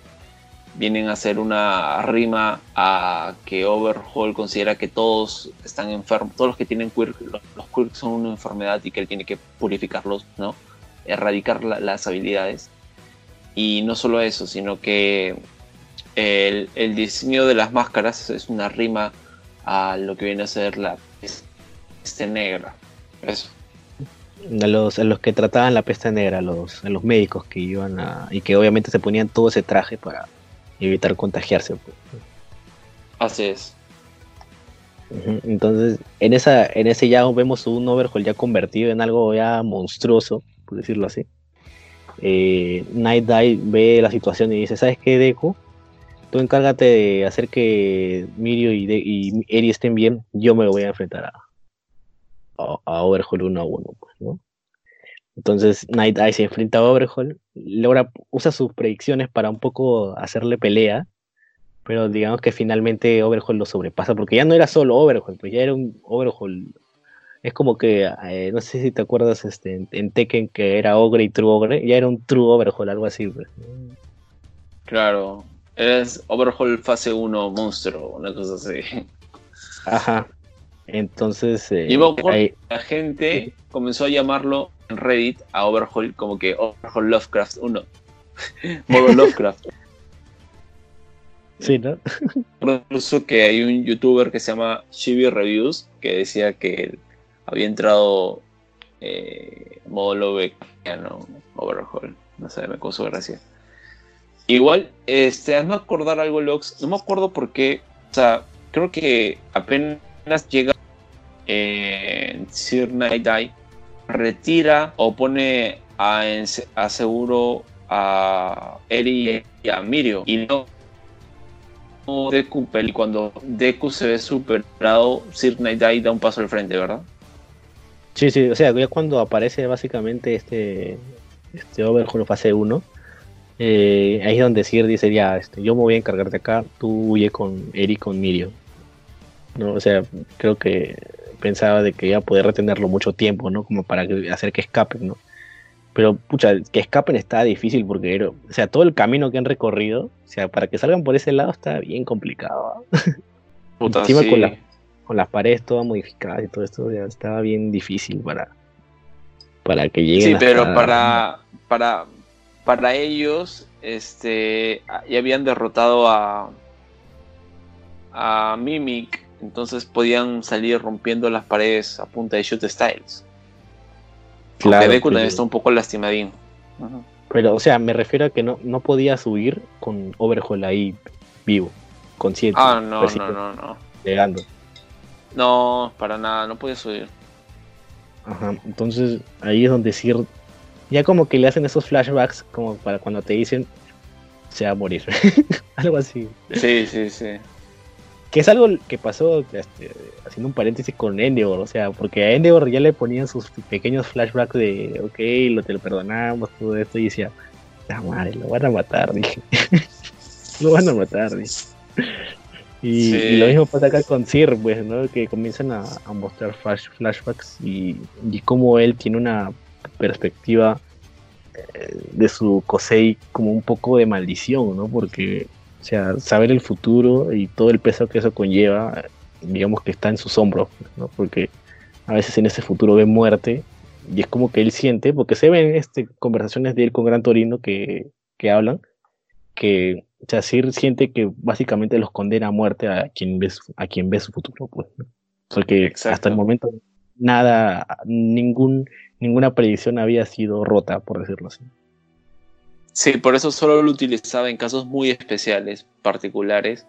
vienen a hacer una rima a que Overhaul considera que todos están enfermos, todos los que tienen quirk, los, los quirk son una enfermedad y que él tiene que purificarlos, ¿no? Erradicar la- las habilidades. Y no solo eso, sino que el, diseño de las máscaras es una rima a lo que viene a ser la peste negra. Eso. A los, a los que trataban la peste negra, los, a los médicos que iban a. y que obviamente se ponían todo ese traje para evitar contagiarse. pues. Así es. Entonces, en esa, en ese ya vemos un Overhaul ya convertido en algo ya monstruoso, por decirlo así. Eh, Night Dive ve la situación y dice, ¿sabes qué, Deku? Tú encárgate de hacer que Mirio y, De- y Eri estén bien, yo me voy a enfrentar a, a, a Overhaul uno a uno, pues, ¿no? Entonces Night Eye se enfrenta a Overhaul, logra, usa sus predicciones para un poco hacerle pelea, pero digamos que finalmente Overhaul lo sobrepasa, porque ya no era solo Overhaul, pues ya era un Overhaul. Es como que, eh, no sé si te acuerdas este, en, en Tekken que era Ogre y True Ogre, ya era un True Overhaul, algo así. pues. Claro. Es Overhaul fase 1 monstruo, una cosa así. Ajá. Entonces, eh, ahí- La gente comenzó a llamarlo en Reddit a Overhaul como que Overhaul Lovecraft 1. Modo Lovecraft. sí, ¿no? Incluso que hay un youtuber que se llama Chibi Reviews que decía que había entrado eh, modo Lovecraftiano Overhaul. No sé, me causó gracia. Igual, este, hazme acordar algo, Lox. No me acuerdo por qué. O sea, creo que apenas llega eh, Sir Night Eye, retira o pone a, a seguro a Eri y a Mirio. Y no Deku y cuando Deku se ve superado, Sir Night Eye da un paso al frente, ¿verdad? Sí, sí, o sea, ya cuando aparece básicamente este, este Overhaul fase 1, eh, ahí es donde Sir dice, ya, este, yo me voy a encargar de acá, tú huye con Eri con Mirio. ¿No? O sea, creo que pensaba de que iba a poder retenerlo mucho tiempo, ¿no? Como para que- hacer que escapen, ¿no? Pero, pucha, que escapen está difícil porque, o sea, todo el camino que han recorrido, o sea, para que salgan por ese lado está bien complicado. ¿ah? Puta, Encima sí. con la- con las paredes todas modificadas y todo esto, ya estaba bien difícil para, para que lleguen. Sí, hasta- pero para, para, para ellos, este, ya habían derrotado a, a Mimic, entonces podían salir rompiendo las paredes a punta de shoot styles. Claro, Deku también está un poco lastimadín. Pero, o sea, me refiero a que no, no podía subir con Overhaul ahí vivo, consciente, Ah, no, no, no, no. llegando. No, para nada, no puede subir. Ajá, entonces ahí es donde Sir ya como que le hacen esos flashbacks como para cuando te dicen se va a morir. algo así. Sí, sí, sí. Que es algo que pasó, este, haciendo un paréntesis con Endeavor, o sea, porque a Endeavor ya le ponían sus pequeños flashbacks de, ok, lo te lo perdonamos, todo esto, y decía, la madre, lo van a matar, dije. lo van a matar, dije. Y, Sí. y lo mismo pasa acá con Sir, pues, ¿no? Que comienzan a, a mostrar flash- flashbacks y, y cómo él tiene una perspectiva eh, de su Kosei como un poco de maldición, ¿no? Porque, o sea, saber el futuro y todo el peso que eso conlleva, digamos que está en sus hombros, ¿no? Porque a veces en ese futuro ve muerte y es como que él siente, porque se ven este, conversaciones de él con Gran Torino que, que hablan, que o sea, Sir siente que básicamente los condena a muerte a quien ve su, a quien ve su futuro, pues, ¿no? Porque Exacto. hasta el momento nada, ningún, ninguna predicción había sido rota, por decirlo así. Sí, por eso solo lo utilizaba en casos muy especiales, particulares.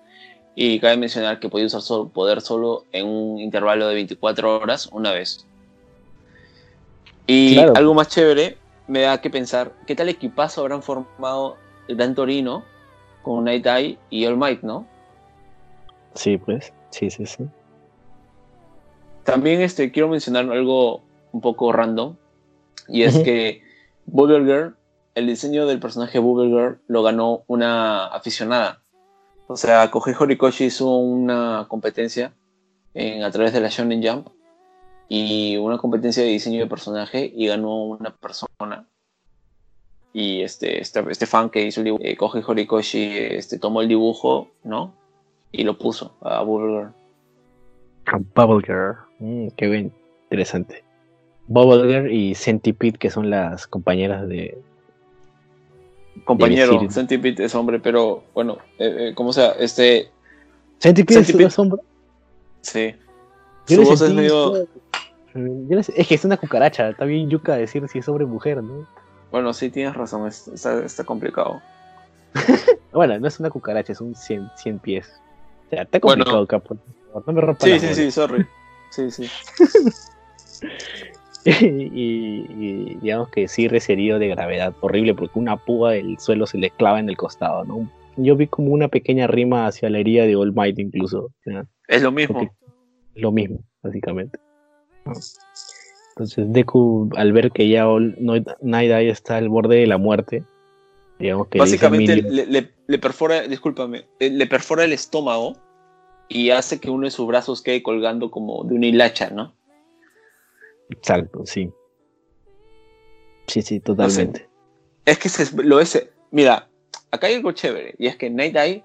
Y cabe mencionar que podía usar solo, poder solo en un intervalo de 24 horas una vez. Y Claro. algo más chévere, me da que pensar, ¿qué tal equipazo habrán formado el Dan Torino con Night Eye y All Might, no? Sí, pues, sí, sí, sí. También este, quiero mencionar algo un poco random. Y es que Bubble Girl, el diseño del personaje Bubble Girl lo ganó una aficionada. O sea, Kohei Horikoshi hizo una competencia en, a través de la Shonen Jump y una competencia de diseño de personaje y ganó una persona. Y este, este, este fan que hizo el dibujo, eh, Horikoshi, este, tomó el dibujo, ¿no? Y lo puso a Bubble Girl. Bubble Girl. Mm, qué bien, interesante. Bubble Girl y Centipede, que son las compañeras de. Compañero. Centipede es hombre, pero bueno, eh, eh, como sea, este, Centipede, es Centipede. sombra. sí, Yo su voz es medio, Yo le- es que es una cucaracha, está bien yuca decir si es hombre o mujer, ¿no? bueno, sí tienes razón, es- está, está complicado. Bueno, no es una cucaracha, es un 100, 100 pies. O sea, está Bueno. complicado, capo. No me rompa Sí, sí, bolas. sí, sorry. Sí, sí. y, y digamos que sí herido de gravedad horrible porque una púa del suelo se le clava en el costado, ¿no? Yo vi como una pequeña rima hacia la herida de All Might incluso. Es lo mismo. Porque es lo mismo, básicamente. ¿no? Entonces Deku, al ver que ya All, no, Night Eye está al borde de la muerte, digamos que Básicamente le- le perfora, discúlpame, eh, le perfora el estómago y hace que uno de sus brazos quede colgando como de una hilacha, ¿no? Exacto, sí. Sí, sí, totalmente. Es que se, lo es. Mira, acá hay algo chévere, y es que Night Eye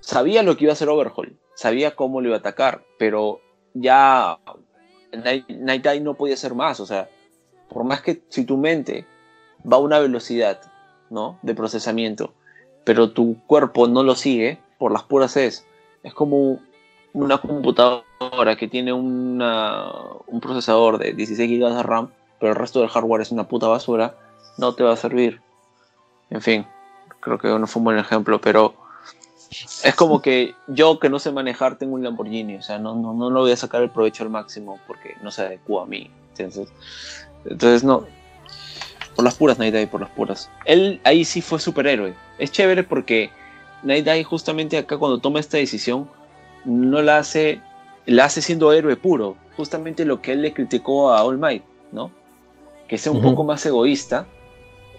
sabía lo que iba a hacer Overhaul, sabía cómo lo iba a atacar, pero ya Night, Eye no podía hacer más, o sea, por más que si tu mente va a una velocidad, ¿no? De procesamiento, pero tu cuerpo no lo sigue, por las puras es, es como una computadora que tiene una, un procesador de 16 GB de RAM, pero el resto del hardware es una puta basura, no te va a servir. En fin, creo que no fue un buen ejemplo, pero es como que yo que no sé manejar tengo un Lamborghini, o sea, no, no, no lo voy a sacar el provecho al máximo porque no se adecua a mí. Entonces, entonces no. Por las puras, Night Eye, por las puras. Él ahí sí fue superhéroe. Es chévere porque Night Eye justamente acá cuando toma esta decisión no la hace, la hace siendo héroe puro. Justamente lo que él le criticó a All Might, ¿no? Que sea un poco más egoísta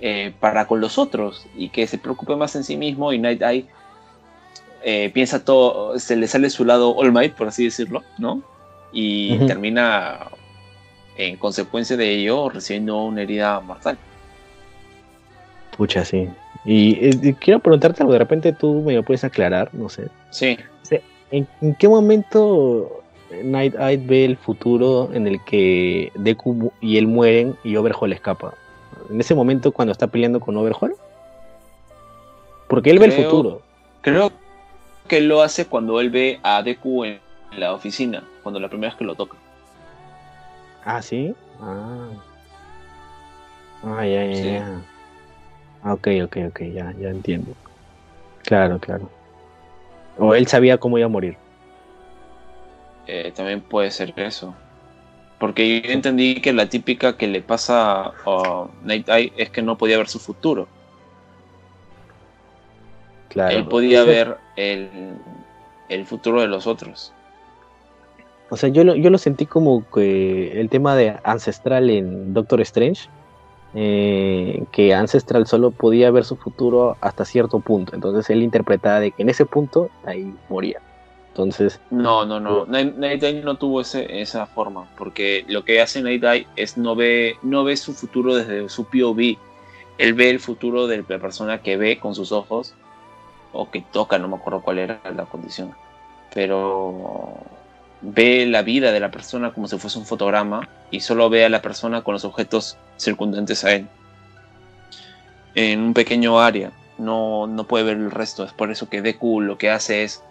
eh, para con los otros y que se preocupe más en sí mismo y Night Eye eh, piensa todo, se le sale su lado All Might, por así decirlo, ¿no? Y termina en consecuencia de ello recibiendo una herida mortal. Pucha, sí. Y eh, quiero preguntarte algo, de repente tú me lo puedes aclarar, no sé. Sí, ¿En, en qué momento Night Eye ve el futuro en el que Deku y él mueren y Overhaul escapa? ¿En ese momento cuando está peleando con Overhaul? Porque él ve el futuro. creo que lo hace cuando él ve a Deku en la oficina, cuando la primera vez que lo toca. Ah, ¿sí? Ah. Ah, ya, ya, Sí. ya. Ah, ok, ok, ok, ya, ya entiendo. Claro, claro. O él sabía cómo iba a morir. Eh, también puede ser eso. Porque yo entendí que la típica que le pasa a Night Eye es que no podía ver su futuro. Claro. Él podía ver el, el futuro de los otros. O sea, yo lo, yo lo sentí como que el tema de Ancestral en Doctor Strange, eh, que Ancestral solo podía ver su futuro hasta cierto punto. Entonces él interpretaba de que en ese punto ahí moría. Entonces, No, no, no. Night, Night Eye no tuvo ese, esa forma. Porque lo que hace Night Eye es no ve, no ve su futuro desde su POV. Él ve el futuro de la persona que ve con sus ojos. O que toca, no me acuerdo cuál era la condición. Pero ve la vida de la persona como si fuese un fotograma. Y solo ve a la persona con los objetos circundantes a él. En un pequeño área. No, no puede ver el resto. Es por eso que Deku lo que hace es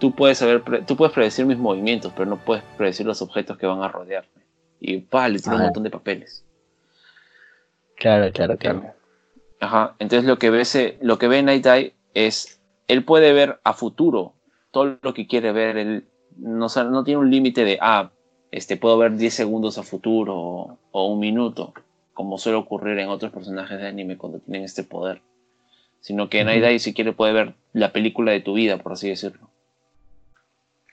tú puedes saber, tú puedes predecir mis movimientos, pero no puedes predecir los objetos que van a rodearme. Y pa, le tira un montón de papeles. claro, claro, claro. Ajá. Entonces lo que ve ese- lo que ve Night Eye es, él puede ver a futuro todo lo que quiere ver. Él no, tiene un límite de, ah, este, puedo ver 10 segundos a futuro o, o un minuto, como suele ocurrir en otros personajes de anime cuando tienen este poder. Sino que. Night Eye si quiere puede ver la película de tu vida, por así decirlo.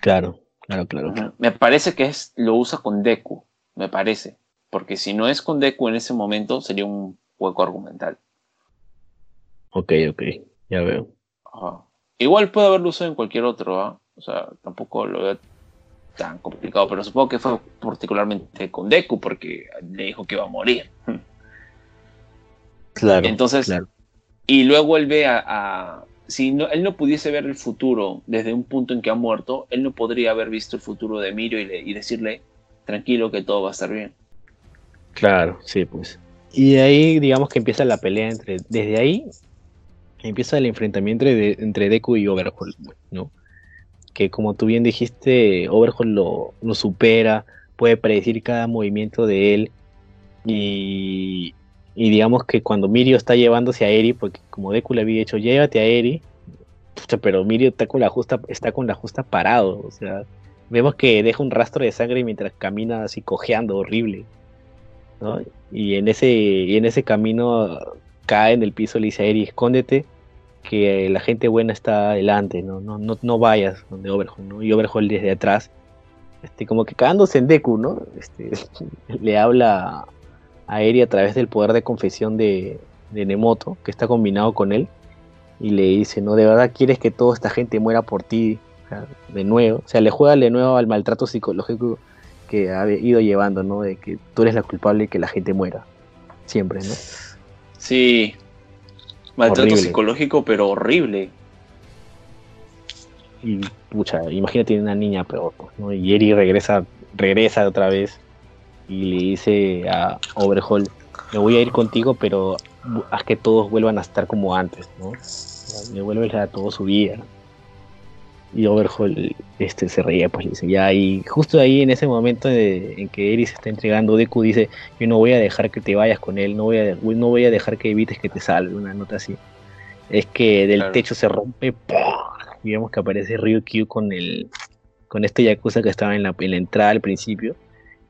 Claro, claro, claro. Me parece que es, lo usa con Deku, me parece. Porque si no es con Deku en ese momento, sería un hueco argumental. Ok, ok, ya veo. Ajá. Igual puede haberlo usado en cualquier otro, ¿ah? O sea, tampoco lo veo tan complicado, pero supongo que fue particularmente con Deku porque le dijo que iba a morir. Claro. Entonces, claro. y luego él ve a... a- si no, él no pudiese ver el futuro desde un punto en que ha muerto, él no podría haber visto el futuro de Mirio y, le- y decirle, tranquilo que todo va a estar bien. Claro, sí, pues. Y de ahí, digamos que empieza la pelea entre. Desde ahí empieza el enfrentamiento entre Deku y Overhaul, ¿no? Que como tú bien dijiste, Overhaul lo, supera, puede predecir cada movimiento de él. Y, digamos que cuando Mirio está llevándose a Eri, porque como Deku le había dicho, llévate a Eri, pero Mirio está con la justa, está con la justa parado, o sea, vemos que deja un rastro de sangre mientras camina así cojeando, horrible. ¿no? Y en ese, y en ese camino cae en el piso, le dice a Eri, escóndete, que la gente buena está adelante, no, no, no, no vayas donde Overhaul, ¿no? Y Overhaul desde atrás, este, como que cagándose en Deku, ¿no? Este, le habla a Eri a través del poder de confesión de, de Nemoto, que está combinado con él, y le dice, ¿no? ¿De verdad quieres que toda esta gente muera por ti de nuevo? O sea, le juega de nuevo al maltrato psicológico que ha ido llevando, ¿no? De que tú eres la culpable y que la gente muera. Siempre, ¿no? Sí. Maltrato Horrible. psicológico, pero horrible. Y pucha, imagínate una niña peor, ¿no? Y Eri regresa, regresa otra vez y le dice a Overhaul, me voy a ir contigo, pero haz que todos vuelvan a estar como antes, ¿no? Devuelves a todo su vida. Y Overhaul este, se reía, pues le dice, ya, y justo ahí en ese momento de- en que Eri se está entregando, Deku dice, yo no voy a dejar que te vayas con él, no voy a, no voy a dejar que evites que te salve, una nota así. Es que del Claro. techo se rompe, ¡pum! y vemos que aparece Ryukyu con el con este Yakuza que estaba en la, en la entrada al principio.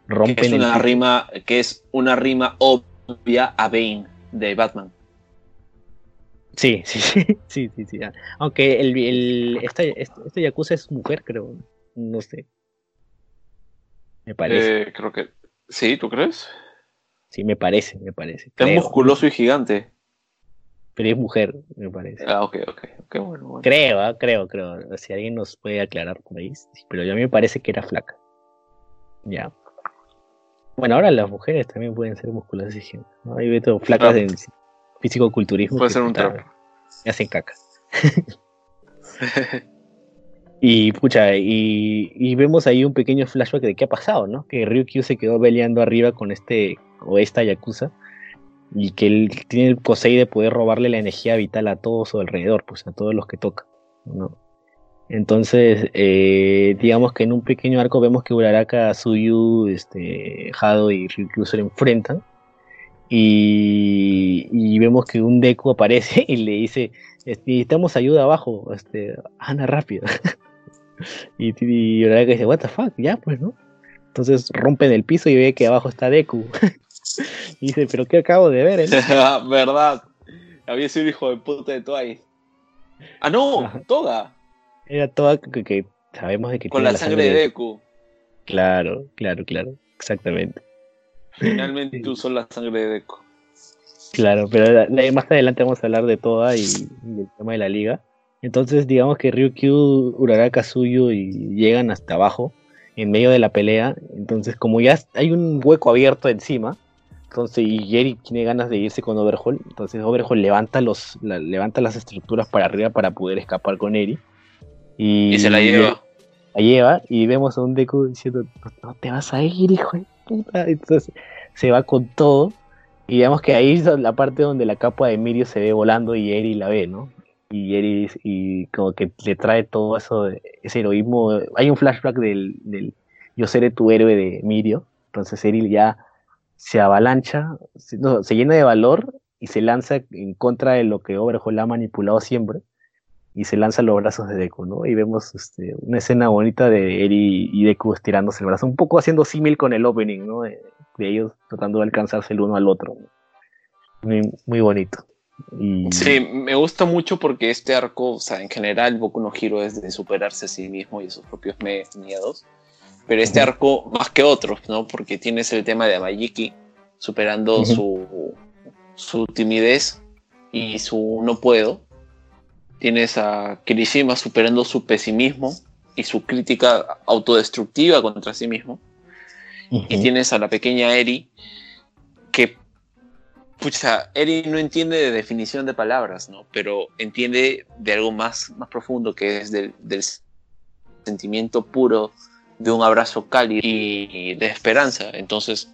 Que Rompen es una el rima, que es una rima obvia a Bane de Batman. Sí, sí, sí, sí, sí, sí. ah. Aunque el, el esta, este, Yakuza es mujer, creo. No sé. Me parece. Eh, creo que. Sí, ¿tú crees? Sí, me parece, me parece. Es musculoso y gigante. Pero es mujer, me parece. Ah, ok, ok. ok, bueno, bueno. Creo, ah, creo, creo. Si alguien nos puede aclarar por ahí. sí, Pero a mí me parece que era flaca. Ya. Bueno, ahora las mujeres también pueden ser musculosas y gigantes, ¿no? Hay flacas en físico-culturismo. Puede ser un puta, trap. me hacen caca. Y pucha, y, y vemos ahí un pequeño flashback de qué ha pasado, ¿no? Que Ryukyu se quedó peleando arriba con este o esta Yakuza y que él tiene el Kosei de poder robarle la energía vital a todo su alrededor, pues a todos los que toca, ¿no? Entonces, eh, digamos que en un pequeño arco vemos que Uraraka, Suyu, este, Hado y Ryukyu se enfrentan y, y vemos que un Deku aparece y le dice, necesitamos ayuda abajo, este, Ana rápido. y, y Uraraka dice, what the fuck, ya pues, ¿no? Entonces rompen el piso y ve que abajo está Deku. y dice, pero ¿qué acabo de ver? eh?". Verdad. Había sido hijo de puta de Twice. Ah, no, Ajá. Toga. Era toda que, que sabemos de que Con tiene la sangre de Deku. Claro, claro, claro, exactamente. Finalmente Sí. usó la sangre de Deku. Claro, pero más adelante vamos a hablar de toda y, y del tema de la liga. Entonces, digamos que Ryukyu, Uraraka, Suyu y llegan hasta abajo, en medio de la pelea. Entonces, como ya hay un hueco abierto encima, entonces y Jerry tiene ganas de irse con Overhaul, entonces Overhaul levanta los la- levanta las estructuras para arriba para poder escapar con Eri. Y, Y se la lleva. la lleva y vemos a un Deku diciendo, no, no te vas a ir, hijo de puta. Entonces se va con todo. Y digamos que ahí es la parte donde la capa de Mirio se ve volando y Eri la ve, ¿no? Y Eri y como que le trae todo eso, ese heroísmo. Hay un flashback del, del yo seré tu héroe de Mirio. Entonces Eri ya se avalancha, se, no, se llena de valor y se lanza en contra de lo que Overhaul ha manipulado siempre y se lanza los brazos de Deku, ¿no? Y vemos este, una escena bonita de Eri y Deku estirándose el brazo, un poco haciendo símil con el opening, ¿no? De, de ellos tratando de alcanzarse el uno al otro. Muy, muy bonito. Y, Sí, me gusta mucho porque este arco, o sea, en general, Boku no Hero es de superarse a sí mismo y a sus propios miedos. Pero este arco, más que otros, ¿no? Porque tienes el tema de Amayiki superando su, su timidez y su no puedo. Tienes a Kirishima superando su pesimismo y su crítica autodestructiva contra sí mismo. Y tienes a la pequeña Eri que, pucha, Eri no entiende de definición de palabras, ¿no? Pero entiende de algo más, más profundo que es del, del sentimiento puro de un abrazo cálido y de esperanza. Entonces,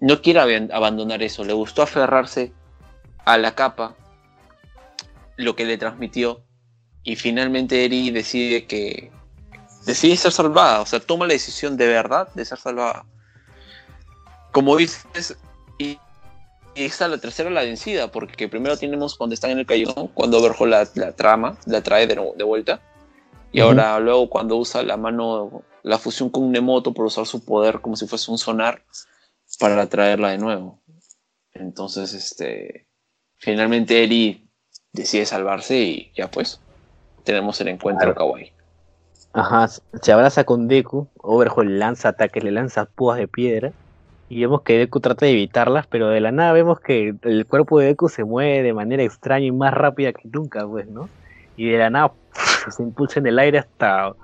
no quiere aban- abandonar eso. Le gustó aferrarse a la capa, lo que le transmitió. Y finalmente Eri decide que decide ser salvada. O sea, toma la decisión de verdad de ser salvada como dices, y y esta la tercera la vencida, porque primero tenemos cuando están en el callejón, cuando Overhaul la, la trama, la trae de, de vuelta. Y Ujú. ahora luego cuando usa la mano, la fusión con Nemoto por usar su poder como si fuese un sonar para traerla de nuevo. Entonces, este, finalmente Eri decide salvarse y ya pues, tenemos el encuentro Claro. kawaii. Ajá, se abraza con Deku, Overhaul lanza ataques, le lanza púas de piedra y vemos que Deku trata de evitarlas, pero de la nada vemos que el cuerpo de Deku se mueve de manera extraña y más rápida que nunca, pues, ¿no? Y de la nada se impulsa en el aire hasta,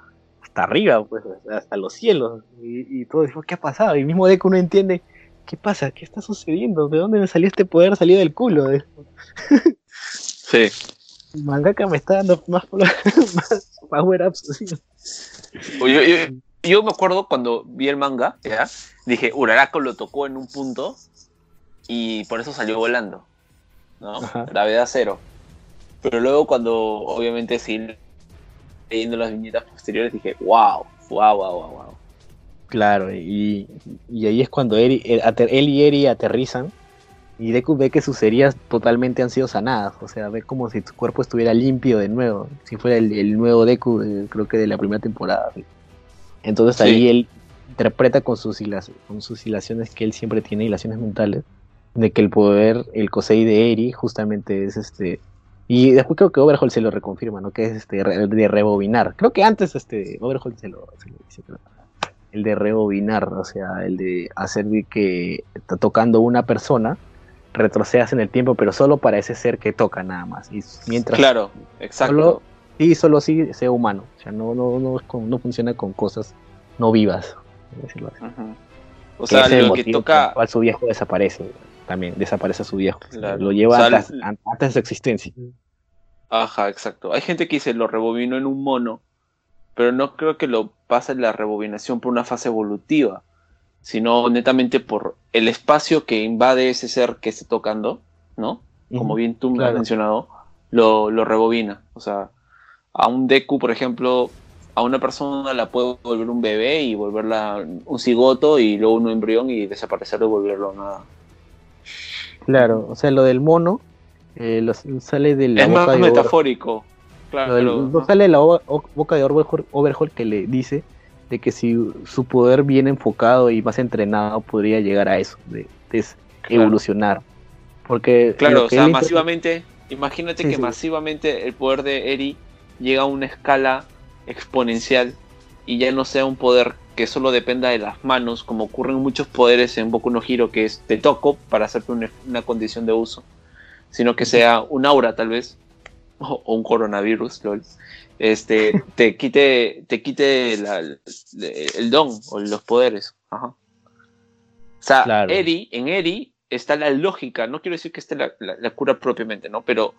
hasta arriba, pues, hasta los cielos. Y, y todos decimos, ¿qué ha pasado? Y mismo Deku no entiende, ¿qué pasa? ¿Qué está sucediendo? ¿De dónde me salió este poder? Salió del culo. Sí. El mangaka me está dando más, más power-ups. Yo, yo- yo me acuerdo cuando vi el manga, ¿ya? dije, Urarako lo tocó en un punto y por eso salió volando. ¿no? Ajá. Gravedad cero. Pero luego cuando obviamente sí leyendo las viñetas posteriores dije, wow, wow, wow, wow, wow. Claro, y, y ahí es cuando Eri- el- ater- él y Eri aterrizan y Deku ve que sus heridas totalmente han sido sanadas, o sea, ve como si su cuerpo estuviera limpio de nuevo, si fuera el, el nuevo Deku, eh, creo que de la primera temporada. ¿sí? Entonces Sí. ahí él interpreta con sus, con sus hilaciones que él siempre tiene, hilaciones mentales, de que el poder, el Kosei de Eri justamente es este... Y después creo que Overhaul se lo reconfirma, ¿no? Que es este de rebobinar. Creo que antes este Overhaul se lo, se lo dice, creo el de rebobinar, o sea, el de hacer que está tocando una persona, retrocedas en el tiempo, pero solo para ese ser que toca nada más. Y mientras Claro, exacto. solo, y solo sí sea humano, o sea, no, no, no, no funciona con cosas no vivas. decirlo así. O Que sea, lo que toca... cual su viejo desaparece, también desaparece su viejo. Claro. Lo lleva O sea, antes, el- an- antes de su existencia. Ajá, exacto. Hay gente que dice lo rebobinó en un mono, pero no creo que lo pase la rebobinación por una fase evolutiva, sino netamente por el espacio que invade ese ser que esté tocando, ¿no? Como bien tú me has mencionado, lo, lo rebobina. O sea, a un Deku, por ejemplo, a una persona la puede volver un bebé y volverla un cigoto y luego un embrión y desaparecer y volverlo nada. Claro, o sea, lo del mono eh, lo- sale de la es boca más de Oro. metafórico. Claro, Lo del- pero- no sale de la boca de Overhaul que le dice de que si su poder bien enfocado y más entrenado podría llegar a eso, de, de s- Claro. evolucionar. Porque Claro, o sea, él masivamente, imagínate Sí, que sí. masivamente el poder de Eri llega a una escala exponencial y ya no sea un poder que solo dependa de las manos, como ocurren muchos poderes en Boku no Hero, que es te toco para hacerte una, una condición de uso, sino que sea un aura tal vez, o, o un coronavirus, lol, este, te quite, te quite la- el, don o los poderes. Ajá. O sea, Claro. En Eri está la lógica, no quiero decir que esté la, la- la cura propiamente, ¿no? Pero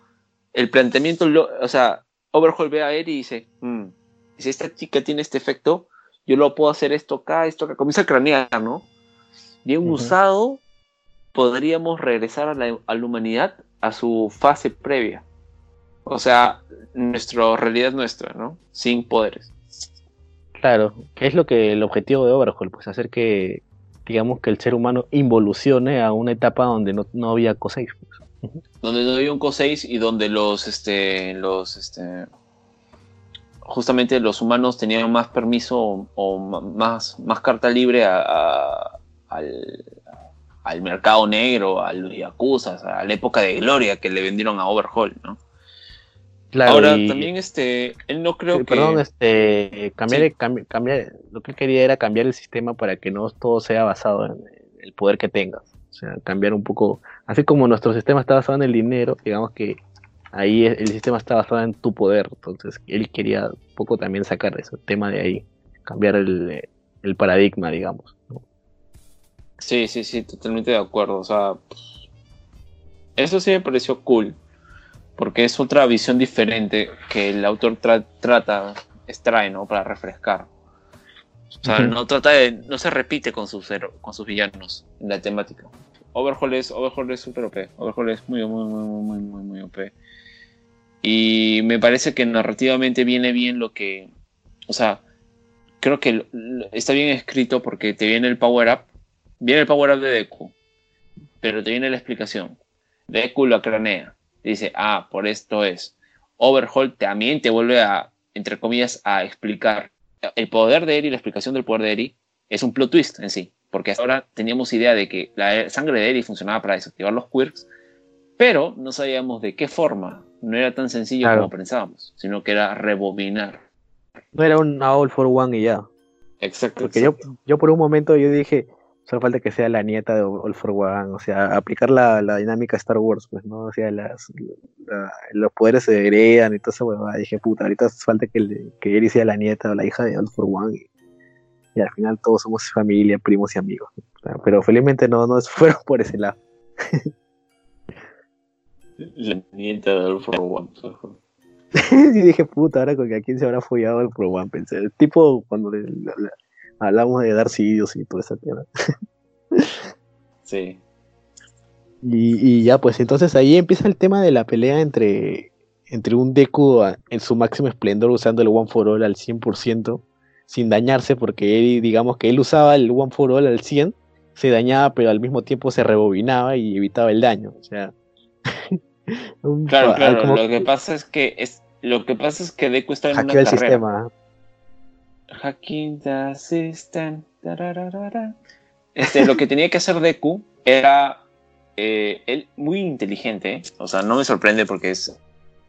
el planteamiento, lo- o sea, Overhaul ve a Eri y dice, "Mm, si esta chica tiene este efecto, yo lo puedo hacer esto acá, esto acá, comienza a cranear, ¿no? Bien Ujú. usado, podríamos regresar a la, a la humanidad a su fase previa. O sea, nuestra realidad nuestra, ¿no? Sin poderes. Claro, que es lo que el objetivo de Overhaul, pues hacer que, digamos, que el ser humano involucione a una etapa donde no, no había cosas. donde no había un Co6 y donde los este los este justamente los humanos tenían más permiso o, más, más carta libre a- a- al, al mercado negro, a los yakuza, a la época de gloria que le vendieron a Overhaul, ¿no? Claro, Ahora y- también este él no creo Sí, que Perdón, este, cambiar, Sí. cambi- cambiar, lo que él quería era cambiar el sistema para que no todo sea basado en el poder que tengas. O sea, cambiar un poco, así como nuestro sistema está basado en el dinero, digamos que ahí el el sistema está basado en tu poder. Entonces, él quería un poco también sacar ese tema de ahí, cambiar el, el paradigma, digamos. ¿no? Sí, sí, sí, totalmente de acuerdo. O sea, eso sí me pareció cool. Porque es otra visión diferente que el autor tra- trata, extrae, ¿no? Para refrescar. O sea, no trata de. No se repite con sus, hero- con sus villanos en la temática. Overhaul es, Overhaul es super OP. Overhaul es muy, muy, muy, muy, muy, muy, OP. Y me parece que narrativamente viene bien lo que. O sea, creo que está bien escrito porque te viene el power up. Viene el power up de Deku. pero te viene la explicación. Deku lo cranea. Dice, ah, por esto es. Overhaul también te vuelve a, entre comillas, a explicar. El poder de Eri, la explicación del poder de Eri, es un plot twist en sí. Porque hasta ahora teníamos idea de que la sangre de Eri funcionaba para desactivar los quirks, pero no sabíamos de qué forma. No era tan sencillo Claro. como pensábamos, sino que era rebobinar. No era un All for One y ya. Exacto. Porque yo, yo por un momento yo dije, solo falta que sea la nieta de All for One, o sea, aplicar la, la dinámica Star Wars, pues, ¿no? O sea, las, la- los poderes se heredan y todo eso, huevada. Dije, puta, ahorita falta que, le- que Eri sea la nieta o la hija de All for One y, y al final todos somos familia, primos y amigos. Pero felizmente no, no fueron por ese lado. La nieta de All for One. y dije, puta, ahora con que a quién se habrá follado All for One, pensé. Tipo cuando le- hablamos de Darth Sidious y todo ese tema. Sí. Y, y ya, pues entonces ahí empieza el tema de la pelea entre, entre un Deku a- en su máximo esplendor usando el One for All al 100%, sin dañarse, porque él, digamos que él usaba el One for All al 100, se dañaba, pero al mismo tiempo se rebobinaba y evitaba el daño. O sea, Claro, claro. como Lo que pasa es que es lo que pasa es que Deku está en una hackeó el carrera. sistema. Hacking the tararara. Este, lo que tenía que hacer Deku era eh, él muy inteligente, ¿eh? o sea, no me sorprende porque es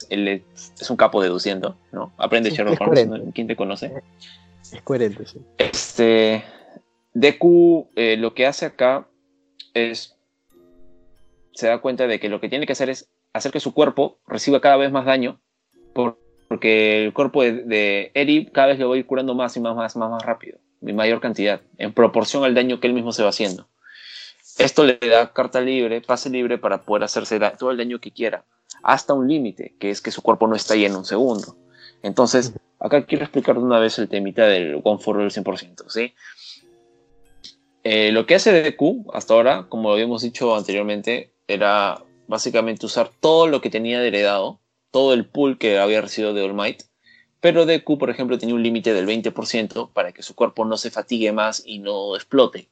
él es, es un capo deduciendo, ¿no? Aprende Sí, Sherlock es Holmes. ¿quién te conoce? Es coherente, sí. Este, Deku eh, lo que hace acá es se da cuenta de que lo que tiene que hacer es hacer que su cuerpo reciba cada vez más daño por- porque el cuerpo de, de Eri cada vez le ir curando más y más, más, más, más rápido, en mayor cantidad, en proporción al daño que él mismo se va haciendo. Esto le da carta libre, pase libre para poder hacerse todo el daño que quiera, hasta un límite, que es que su cuerpo no está ahí en un segundo. Entonces, acá quiero explicar de una vez el temita del One for All 100%, ¿sí? Eh, lo que hace Deku hasta ahora, como lo habíamos dicho anteriormente, era básicamente usar todo lo que tenía de heredado, todo el pool que había recibido de All Might, pero Deku, por ejemplo, tenía un límite del 20% para que su cuerpo no se fatigue más y no explote,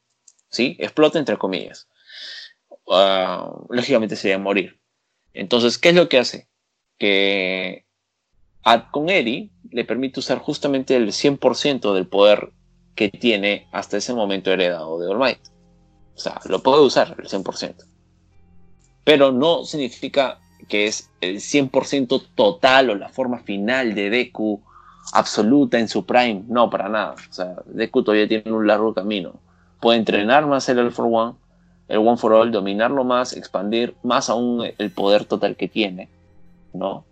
¿sí? Explote entre comillas. Ah, lógicamente sería morir. Entonces, ¿qué es lo que hace? Que a- con Eri le permite usar justamente el 100% del poder que tiene hasta ese momento heredado de All Might. O sea, lo puede usar el 100%. Pero no significa que es el 100% total o la forma final de Deku absoluta en su prime. No, para nada. O sea, Deku todavía tiene un largo camino. Puede entrenar más el All for One, el One for All, dominarlo más, expandir más aún el poder total que tiene, ¿no?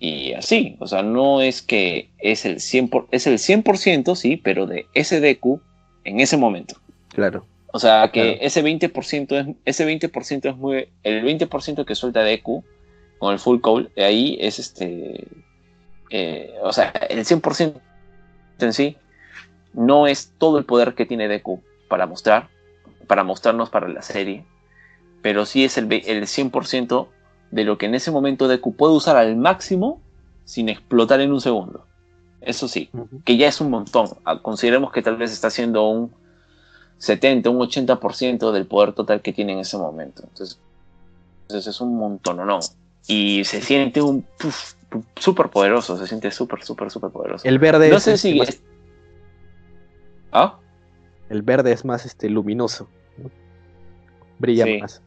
Y así, o sea, no es que es el 100%, por- es el 100% sí, pero de ese Deku en ese momento. Claro. O sea, que Claro. ese 20% es ese 20% es muy el 20% que suelta Deku con el full call, ahí es este eh, o sea, el 100% en sí no es todo el poder que tiene Deku para mostrar, para mostrarnos para la serie, pero sí es el, el 100% de lo que en ese momento Deku puede usar al máximo sin explotar en un segundo. Eso sí, que ya es un montón. Ah, Consideremos que tal vez está haciendo un 70, un 80% del poder total que tiene en ese momento. Entonces, entonces es un montón, ¿o no? Y se siente un súper poderoso, se siente súper, súper, súper poderoso. El verde no es, sé este, si... más, ¿Ah? el verde es más este luminoso. ¿no? Brilla Sí. más.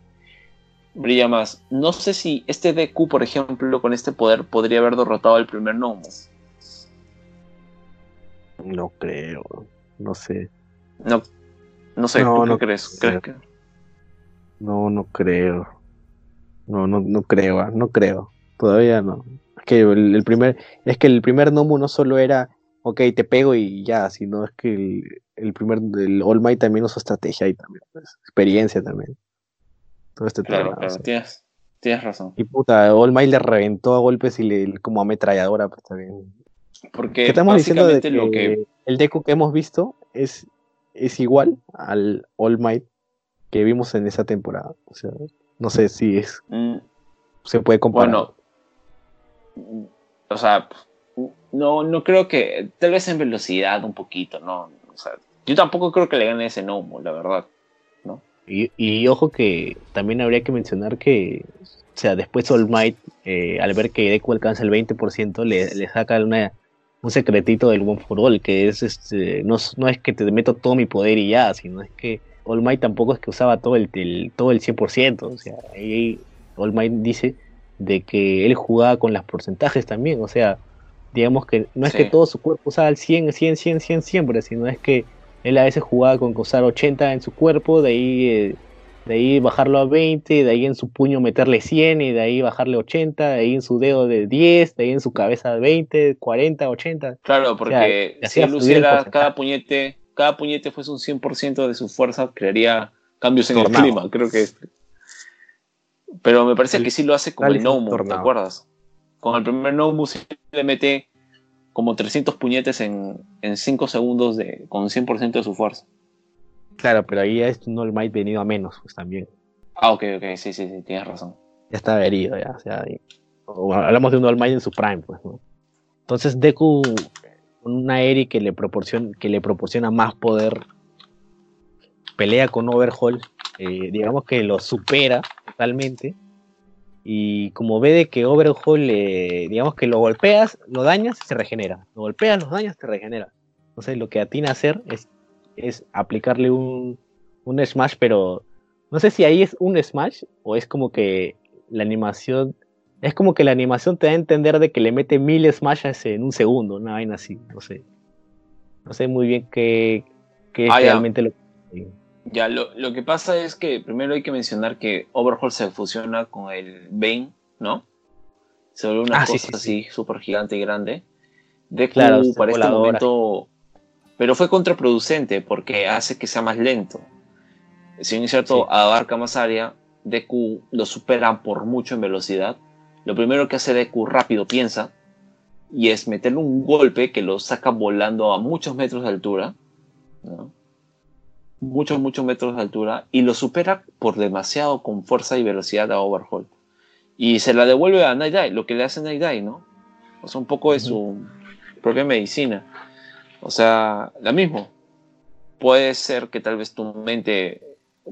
brilla más. No sé si este Deku, por ejemplo, con este poder podría haber derrotado al primer Nomu. No creo. No sé. No, no sé, No, ¿tú qué no crees? creo. ¿Crees que- No, no creo. No, no, no creo, ah, no creo. Todavía no. Es que el, el primer, es que el primer Nomu no solo era, ok, te pego y ya, sino es que el, el primer, el All Might también usó estrategia y también, pues, experiencia también. Todo este Claro, tema, o claro, sea. tienes, tienes razón. Y puta, All Might le reventó a golpes y le, como ametralladora, pues también. Porque ¿Qué estamos diciendo de lo que... el Deku que hemos visto es, es igual al All Might que vimos en esa temporada. O sea, no sé si es, mm, se puede comparar. Bueno, o sea, no, no creo que, tal vez en velocidad un poquito, ¿no? O sea, yo tampoco creo que le gane ese Nomu, la verdad, ¿no? Y, y ojo que también habría que mencionar que, o sea, después All Might, eh, al ver que Deku alcanza el 20%, le, le saca una, un secretito del One for All, que es, este, no, no es que te meto todo mi poder y ya, sino es que All Might tampoco es que usaba todo el, el- todo el 100%, o sea, ahí All Might dice de que él jugaba con los porcentajes también, o sea, digamos que no es Sí. que todo su cuerpo usaba el 100, 100, 100, 100 siempre, sino es que él a veces jugaba con usar 80 en su cuerpo, de ahí, eh, de ahí bajarlo a 20, de ahí en su puño meterle 100 y de ahí bajarle 80, de ahí en su dedo de 10, de ahí en su cabeza 20, 40, 80. Claro, porque le si hacía él porcentaje. cada puñete, cada puñete fuese un 100% de su fuerza, crearía cambios en Tornado. el clima, creo que es. Pero me parece El que sí lo hace como el Nomu, ¿te acuerdas? Con el primer Nomu sí le mete como 300 puñetes en, en 5 segundos de, con 100% de su fuerza. Claro, pero ahí es un All Might venido a menos, pues también. Ah, ok, ok, sí, sí, sí, tienes razón. ya está herido, ya, o sea, y- o hablamos de un All Might en su prime, pues, ¿no? Entonces Deku, una Eri que le proporciona, que le proporciona más poder, pelea con Overhaul, eh, digamos que lo supera totalmente, y como ve de que Overhaul, eh, digamos que lo golpeas, lo dañas, se regenera, lo golpeas, lo dañas, te regenera. Entonces lo que atina a hacer es, es aplicarle un, un smash, pero no sé si ahí es un smash o es como que la animación. Es como que la animación te da a entender de que le mete mil smashes en un segundo, una vaina así, no sé. No sé muy bien qué, qué es Ah, ya. realmente lo Ya, lo, lo que pasa es que primero hay que mencionar que Overhaul se fusiona con el Bane, ¿no? Se vuelve una Ah, sí, cosa sí, así súper gigante y grande. Deku Claro, para este momento... Pero fue contraproducente porque hace que sea más lento. Si bien es cierto, Sí. abarca más área, Deku lo supera por mucho en velocidad. Lo primero que hace Deku rápido piensa y es meterle un golpe que lo saca volando a muchos metros de altura. ¿no? muchos, muchos metros de altura y lo supera por demasiado con fuerza y velocidad a Overhaul. Y se la devuelve a Night Eye, lo que le hace Night Eye, ¿no? O sea, un poco de su propia medicina. O sea, la mismo. Puede ser que tal vez tu mente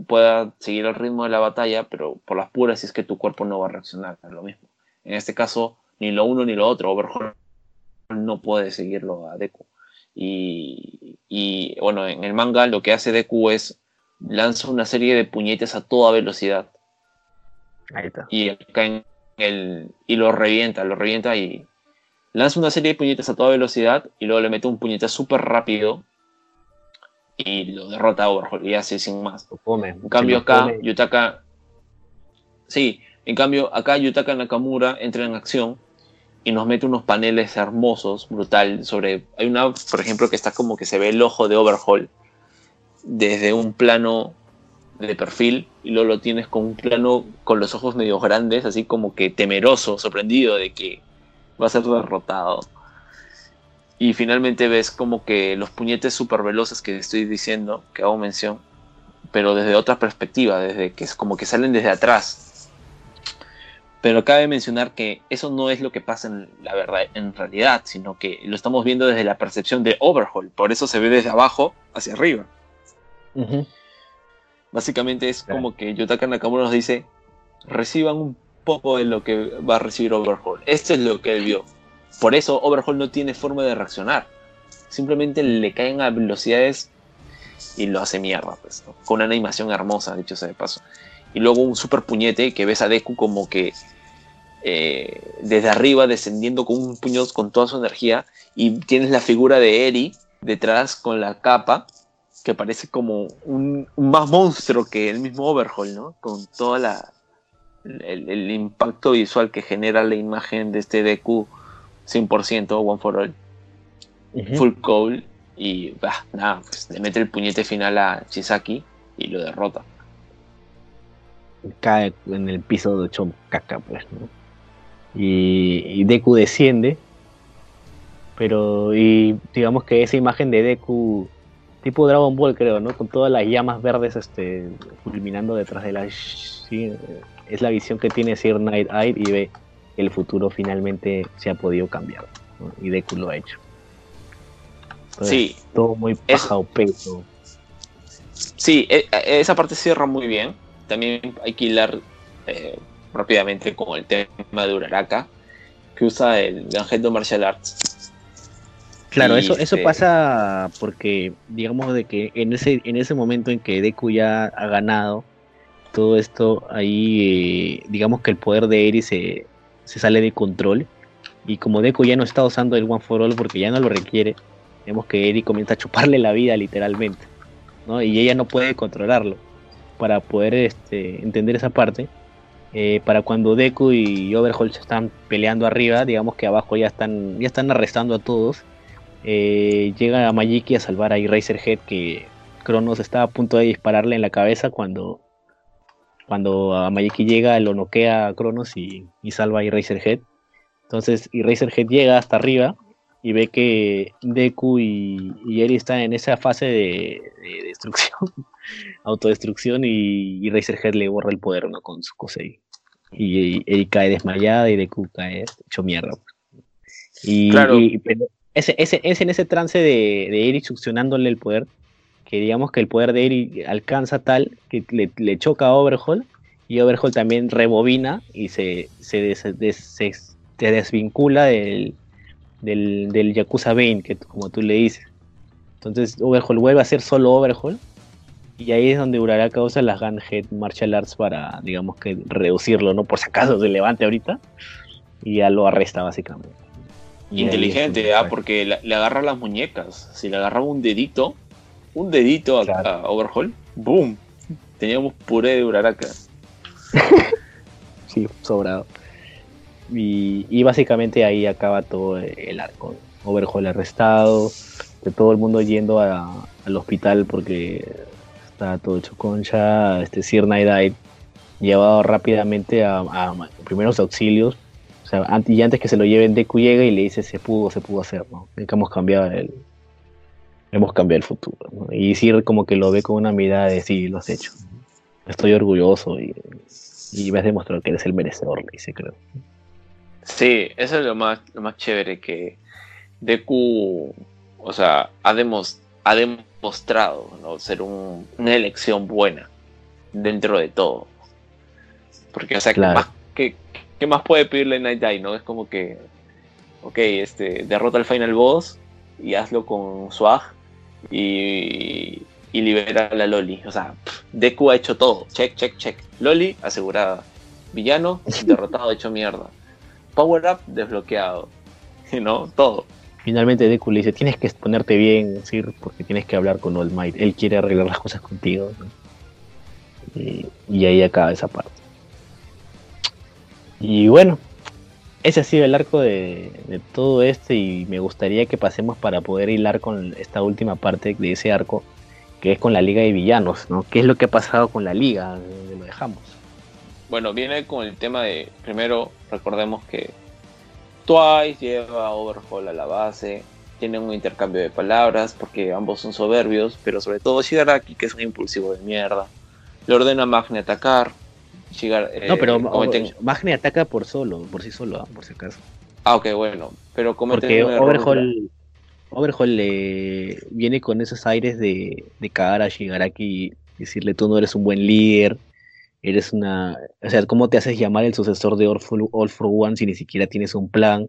pueda seguir el ritmo de la batalla, pero por las puras si es que tu cuerpo no va a reaccionar, es lo mismo. En este caso, ni lo uno ni lo otro. Overhaul no puede seguirlo a Deku. Y, y, bueno, en el manga lo que hace Deku es lanza una serie de puñetes a toda velocidad Ahí está. y acá en el y lo revienta, lo revienta y lanza una serie de puñetes a toda velocidad y luego le mete un puñete súper rápido y lo derrota a Overhaul y así sin más. Come. En cambio acá, come. Yutaka... Sí, en cambio acá Yutaka Nakamura entra en acción y nos mete unos paneles hermosos, brutal, sobre... Hay una, por ejemplo, que está como que se ve el ojo de Overhaul desde un plano de perfil y luego lo tienes con un plano con los ojos medio grandes, así como que temeroso, sorprendido de que va a ser derrotado. Y finalmente ves como que los puñetes super veloces que estoy diciendo, que hago mención, pero desde otra perspectiva, desde que es como que salen desde atrás. Pero cabe mencionar que eso no es lo que pasa en la verdad, en realidad, sino que lo estamos viendo desde la percepción de Overhaul, por eso se ve desde abajo hacia arriba. Básicamente es Claro. como que Yutaka Nakamura nos dice, reciban un poco de lo que va a recibir Overhaul. Esto es lo que él vio. Por eso Overhaul no tiene forma de reaccionar. Simplemente le caen a velocidades y lo hace mierda, pues, ¿no? Con una animación hermosa, dicho sea de paso. Y luego un super puñete que ves a Deku como que eh, desde arriba descendiendo con un puño con toda su energía y tienes la figura de Eri detrás con la capa que parece como un, un más monstruo que el mismo Overhaul, ¿no? Con toda la el, el impacto visual que genera la imagen de este Deku 100% One for All, full cowl y bah, nada, pues le mete el puñete final a Chisaki y lo derrota. cae en el piso de hecho caca, pues, ¿no? Y, y Deku desciende, pero y digamos que esa imagen de Deku, tipo Dragon Ball creo, ¿no? Con todas las llamas verdes este, fulminando detrás de la... sí, es la visión que tiene Sir Night Eye y ve que el futuro finalmente se ha podido cambiar, ¿no? Y Deku lo ha hecho. Entonces, Sí, Todo muy Es- paja o peso. Sí, e- e- esa parte cierra muy bien. También hay que hilar eh, rápidamente con el tema de Uraraka, que usa el Gangetto Martial Arts. Claro, Y, eso, eso este, pasa porque, digamos, de que en ese, en ese momento en que Deku ya ha ganado todo esto, ahí, eh, digamos que el poder de Eri se, se sale de control. Y como Deku ya no está usando el One for All porque ya no lo requiere, vemos que Eri comienza a chuparle la vida literalmente. ¿no? Y ella no puede controlarlo. Para poder este, entender esa parte, eh, para cuando Deku y Overhaul se están peleando arriba, digamos que abajo ya están, ya están arrestando a todos. Eh, llega a Majiki a salvar a Eraserhead que Cronos estaba a punto de dispararle en la cabeza cuando, cuando a Majiki llega, lo noquea a Cronos y, y salva a Eraserhead. Entonces Eraserhead llega hasta arriba y ve que Deku y, y Eri están en esa fase de, de destrucción, autodestrucción y, y Eraserhead le borra el poder ¿no? con su Kosei. Y, y Eri cae desmayada y Deku cae hecho mierda. Y, Claro. y- pero ese, ese, es en ese trance de, de Eri succionándole el poder, que digamos que el poder de Eri alcanza tal que le, le choca a Overhaul y Overhaul también rebobina y se, se, des- des- se- se desvincula del, del, del Yakuza Bane, que como tú le dices. Entonces Overhaul vuelve a ser solo Overhaul y ahí es donde Uraraka usa las Gunhead Martial Arts para, digamos que, reducirlo, ¿no? Por si acaso se levante ahorita y ya lo arresta básicamente. Y Inteligente, ¿ah? porque le agarra las muñecas. Si le agarraba un dedito, un dedito a, Claro. a Overhaul, ¡boom! Teníamos puré de Uraraka. Sí, sobrado. Y, y básicamente ahí acaba todo el arco. Overhaul arrestado, de todo el mundo yendo a- al hospital porque está todo hecho concha. Este Sir Night llevado rápidamente a, a primeros auxilios. O sea, antes, y antes que se lo lleven, Deku llega y le dice se pudo, se pudo hacer, ¿no? Que hemos cambiado el, hemos cambiado el futuro. ¿no? Y Sir como que lo ve con una mirada de sí, lo has hecho. Estoy orgulloso y, y me has demostrado que eres el merecedor, le dice, creo. Sí, eso es lo más, lo más chévere que Deku, o sea, ha, demos- ha demostrado ¿no? ser un- una elección buena dentro de todo. Porque, o sea, ¿qué, Claro. más, qué- qué más puede pedirle Night Eye, no? Es como que, ok, este, derrota al final boss y hazlo con Swag y, y libera a la Loli. O sea, pff, Deku ha hecho todo. Check, check, check. Loli asegurada. Villano derrotado, hecho mierda. Power up desbloqueado. ¿No? Todo. Finalmente Deku le dice, tienes que ponerte bien, Sir, porque tienes que hablar con All Might. Él quiere arreglar las cosas contigo. Y, ahí acaba esa parte. Y bueno, ese ha sido el arco de, todo este y me gustaría que pasemos para poder hilar con esta última parte de ese arco, que es con la Liga de Villanos, ¿no? ¿Qué es lo que ha pasado con la Liga? Lo dejamos. Bueno, viene con el tema de. Primero, recordemos que Twice lleva a Overhaul a la base. Tienen un intercambio de palabras porque ambos son soberbios, pero sobre todo Shigaraki, que es un impulsivo de mierda. Le ordena a Magne atacar. Shigar- No, eh, pero cometen- Magne ataca por solo, por sí solo, ¿ah? por si acaso. Ah, ok, bueno. Pero cometen Porque un error Overhaul, Overhaul le viene con esos aires de, de cagar a Shigaraki y decirle tú no eres un buen líder, eres una... O sea, ¿cómo te haces llamar el sucesor de All for, All for One si ni siquiera tienes un plan?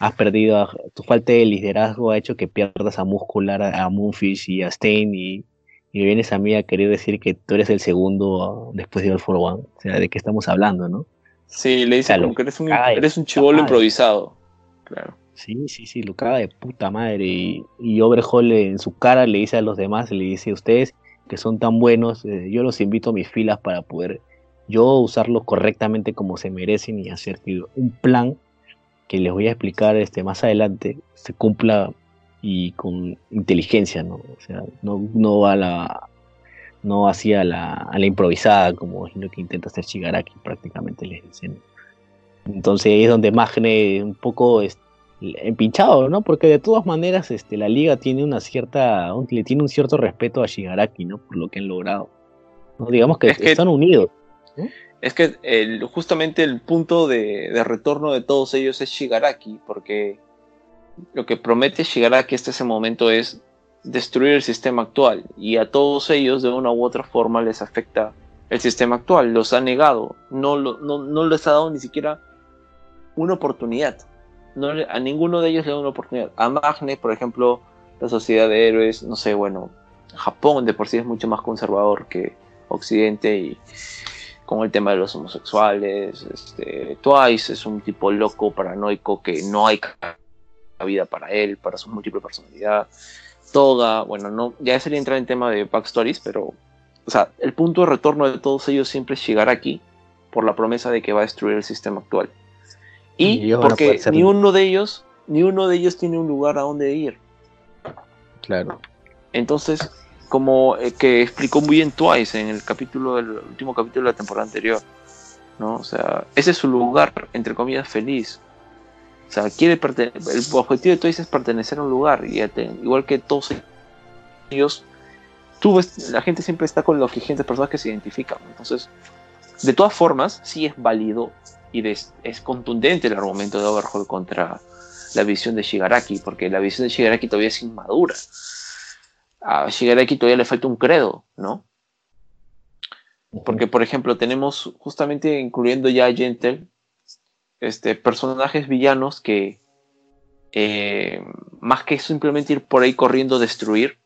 Has perdido, a- tu falta de liderazgo ha hecho que pierdas a Muscular, a, a Moonfish y a Stain y, y vienes a mí a querer decir que tú eres el segundo después de All for One. O sea, ¿de qué estamos hablando, no? Sí, le dice Claro. como que eres un, eres un chivolo improvisado. Claro. Sí, sí, sí, lo caga de puta madre. Y, y Overhaul en su cara le dice a los demás, le dice ustedes que son tan buenos, eh, yo los invito a mis filas para poder yo usarlos correctamente como se merecen y hacer que un plan que les voy a explicar este más adelante se cumpla y con inteligencia, ¿no? O sea, no, no a la no hacia la, a la improvisada como es lo que intenta hacer Shigaraki prácticamente les dicen. Entonces ahí es donde Magne un poco es- empinchado, ¿no? Porque de todas maneras este, la liga tiene una cierta, un- le tiene un cierto respeto a Shigaraki, ¿no? Por lo que han logrado. ¿no? Digamos que, Es que- están unidos. Es que el, justamente el punto de, de retorno de todos ellos es Shigaraki, porque lo que promete Shigaraki hasta ese momento es destruir el sistema actual y a todos ellos de una u otra forma les afecta el sistema actual, los ha negado, no, lo- no, no les ha dado ni siquiera una oportunidad. No le- a ninguno de ellos le da una oportunidad. A Magne, por ejemplo, la sociedad de héroes, no sé, bueno, Japón de por sí es mucho más conservador que Occidente y con el tema de los homosexuales, este, Twice es un tipo loco, paranoico, que no hay vida para él, para su múltiple personalidad. Toga, bueno, no, ya sería entrar en tema de backstories, pero, o sea, el punto de retorno de todos ellos siempre es llegar aquí por la promesa de que va a destruir el sistema actual. Y porque ser- ni uno de ellos, ni uno de ellos tiene un lugar a donde ir. Claro. Entonces, como eh, que explicó muy bien Twice en el capítulo del último capítulo de la temporada anterior, ¿no? O sea, ese es su lugar, entre comillas, feliz. O sea, quiere el objetivo de Twice es pertenecer a un lugar, y igual que todos ellos, tú ves, la gente siempre está con los que gente, personas que se identifican. Entonces, de todas formas, sí es válido y es contundente el argumento de Overhaul contra la visión de Shigaraki, porque la visión de Shigaraki todavía es inmadura a Shigaraki todavía le falta un credo, ¿no? Porque, por ejemplo, tenemos justamente incluyendo ya a Gentle, este, personajes villanos que, eh, más que simplemente ir por ahí corriendo a destruir,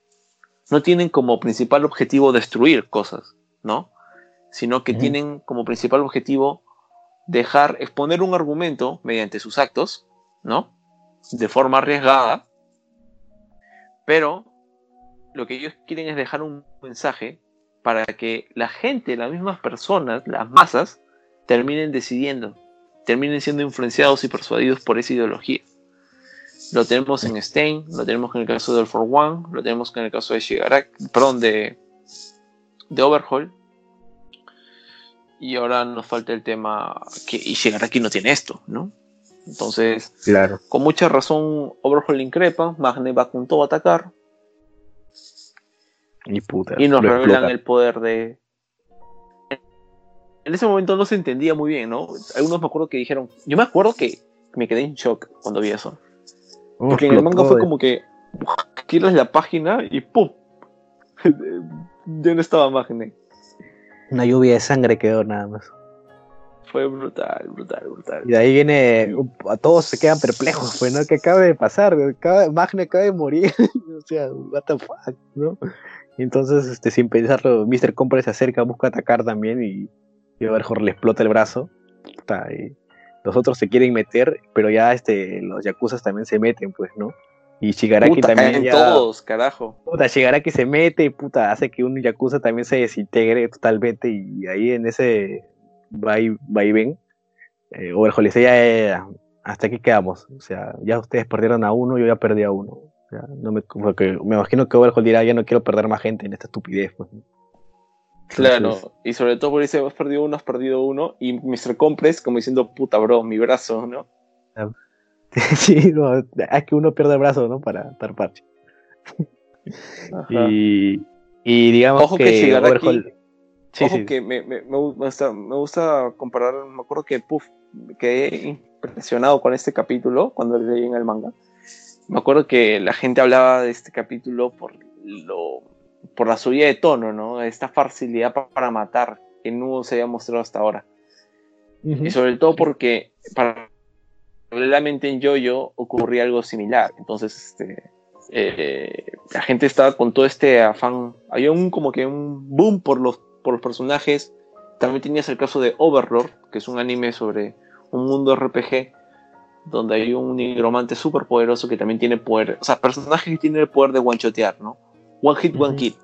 no tienen como principal objetivo destruir cosas, ¿no? Sino que tienen como principal objetivo dejar, exponer un argumento mediante sus actos, ¿no? De forma arriesgada, pero lo que ellos quieren es dejar un mensaje para que la gente, las mismas personas, las masas, terminen decidiendo, terminen siendo influenciados y persuadidos por esa ideología. Lo tenemos en Stein, lo tenemos en el caso de All for One, lo tenemos en el caso de Shigaraki, perdón, de, de Overhaul. Y ahora nos falta el tema que y Shigaraki no tiene esto, ¿no? Entonces, Claro. con mucha razón, Overhaul increpa, Magne va todo a atacar, Y puta. y nos revelan explota. el poder de. En ese momento no se entendía muy bien, ¿no? Algunos me acuerdo que dijeron. Yo me acuerdo que me quedé en shock cuando vi eso. Porque en el manga fue como que. Quieres la página y ¡pum! ya no estaba Magne. Una lluvia de sangre quedó nada más. Fue brutal, brutal, brutal. Y de ahí viene, a todos se quedan perplejos, pues, ¿no? ¿Qué acaba de pasar? Acaba, Magne acaba de morir. o sea, what the fuck, ¿no? Y entonces, este, sin pensarlo, Mr. Compre se acerca, busca atacar también y, y Overhaul le explota el brazo. Puta, y los otros se quieren meter, pero ya este, los yakuzas también se meten, pues, ¿no? Y Shigaraki Puta, también caen ya... todos, carajo. Puta, Shigaraki se mete y puta, hace que un Yakuza también se desintegre totalmente y ahí en ese va y, va y ven, eh, Overhaul dice, ya, hasta aquí quedamos, o sea, ya ustedes perdieron a uno, yo ya perdí a uno, o sea, no me, porque me imagino que Overhaul dirá, ya no quiero perder más gente en esta estupidez, pues. Claro, y sobre todo porque dice, has perdido uno, has perdido uno, y Mr. Compres como diciendo, puta bro, mi brazo, ¿no? sí, no, es que uno pierde el brazo, ¿no? Para dar parche. Y, y digamos Ojo que que, Overhaul... Sí, Ojo sí. que me, me, me gusta, me gusta comparar, me acuerdo que puff, quedé impresionado con este capítulo cuando leí en el manga. Me acuerdo que la gente hablaba de este capítulo por lo por la subida de tono, ¿no? Esta facilidad pa- para matar que no se había mostrado hasta ahora. Y sobre todo porque paralelamente en Jojo ocurría algo similar. Entonces, este, eh, la gente estaba con todo este afán. Había un como que un boom por los, por los personajes. También tenías el caso de Overlord, que es un anime sobre un mundo RPG donde hay un nigromante súper poderoso que también tiene poder, o sea, personajes que tienen el poder de one-shotear, ¿no? One hit, one kill.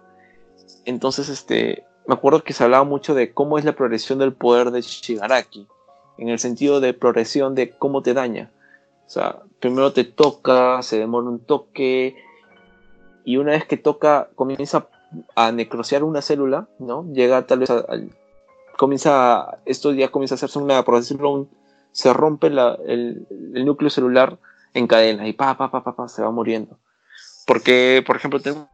Entonces, este, me acuerdo que se hablaba mucho de cómo es la progresión del poder de Shigaraki, en el sentido de progresión de cómo te daña. O sea, primero te toca, se demora un toque, y una vez que toca, comienza a necrosear una célula, ¿no? Llega tal vez a- al. Comienza. Esto ya comienza a hacerse una, por decirlo, un- se rompe la- el, el núcleo celular en cadena y pa, pa, pa, pa, pa, se va muriendo. Porque, por ejemplo, tenemos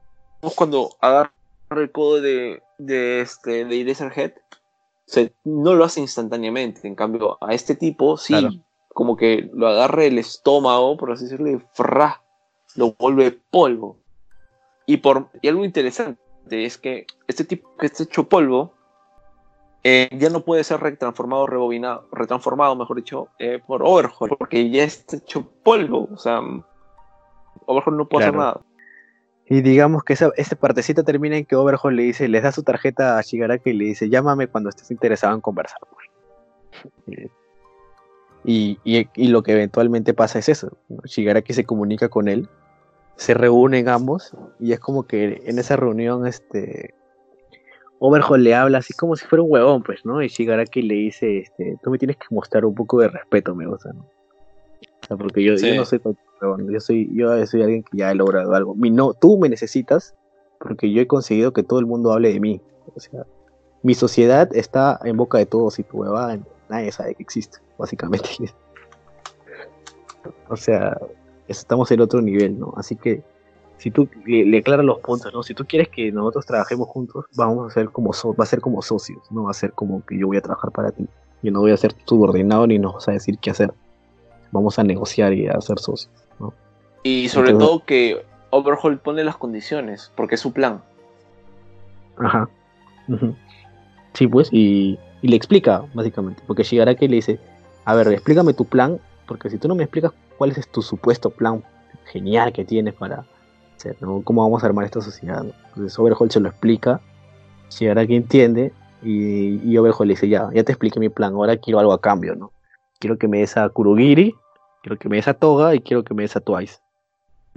cuando agarra el codo de, de, este, de Eraserhead, se, no lo hace instantáneamente. En cambio, a este tipo sí, Claro. como que lo agarra el estómago, por así decirlo, y ¡fra! lo vuelve polvo. Y, por, y algo interesante es que este tipo que está hecho polvo eh, ya no puede ser retransformado, rebobinado, retransformado, mejor dicho, eh, por Overhaul, porque ya está hecho polvo. O sea, Overhaul no puede hacer nada. Y digamos que esa, esa partecita termina en que Overhaul le dice, les da su tarjeta a Shigaraki y le dice, llámame cuando estés interesado en conversar. Y, y- y lo que eventualmente pasa es eso. Shigaraki se comunica con él, se reúnen ambos y es como que en esa reunión este Overhaul le habla así como si fuera un huevón, pues, ¿no? Y Shigaraki le dice, este, tú me tienes que mostrar un poco de respeto, me gusta, ¿no? O sea, porque yo, yo Sí. no soy yo soy, yo soy alguien que ya he logrado algo. Mi, no, tú me necesitas porque yo he conseguido que todo el mundo hable de mí. O sea, mi sociedad está en boca de todos y tu huevada nadie sabe que existe, básicamente. o sea, estamos en otro nivel, ¿no? Así que si tú le, le aclaras los puntos, ¿no? Si tú quieres que nosotros trabajemos juntos, vamos a ser como so- va a ser como socios, no va a ser como que yo voy a trabajar para ti. Yo no voy a ser subordinado ni nos vas a decir qué hacer. Vamos a negociar y a ser socios. Y sobre Entonces- todo que Overhaul pone las condiciones, porque es su plan. Ajá. Sí, pues, y, y le explica, básicamente, porque Shigaraki le dice, a ver, explícame tu plan, porque si tú no me explicas cuál es tu supuesto plan genial que tienes para hacer, ¿no? ¿Cómo vamos a armar esta sociedad? ¿no? Entonces Overhaul se lo explica, Shigaraki entiende, y, y Overhaul le dice, ya, ya te expliqué mi plan, ahora quiero algo a cambio, ¿no? Quiero que me des a Kurogiri, quiero que me des a Toga, y quiero que me des a Twice.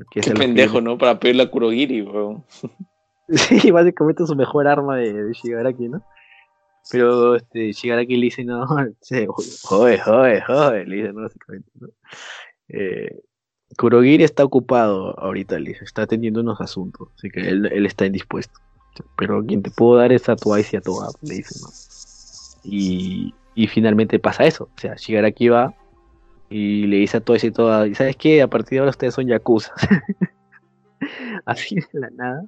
Que Qué pendejo, ¿no? Para pedirle a Kurogiri, weón. Sí, básicamente es su mejor arma de, de Shigaraki, ¿no? Pero este, Shigaraki le dice, no, sí, joder, joder, joder, le dice, ¿no? Básicamente, ¿no? Eh, Kurogiri está ocupado ahorita, le dice, está atendiendo unos asuntos, así que él, él está indispuesto. Pero quien te puedo dar es a Twice y a Toga, le dice, ¿no? Y, y finalmente pasa eso, o sea, Shigaraki va y le dice a Twice y Toga, ¿y sabes qué? A partir de ahora ustedes son Yakuza. Así de la nada.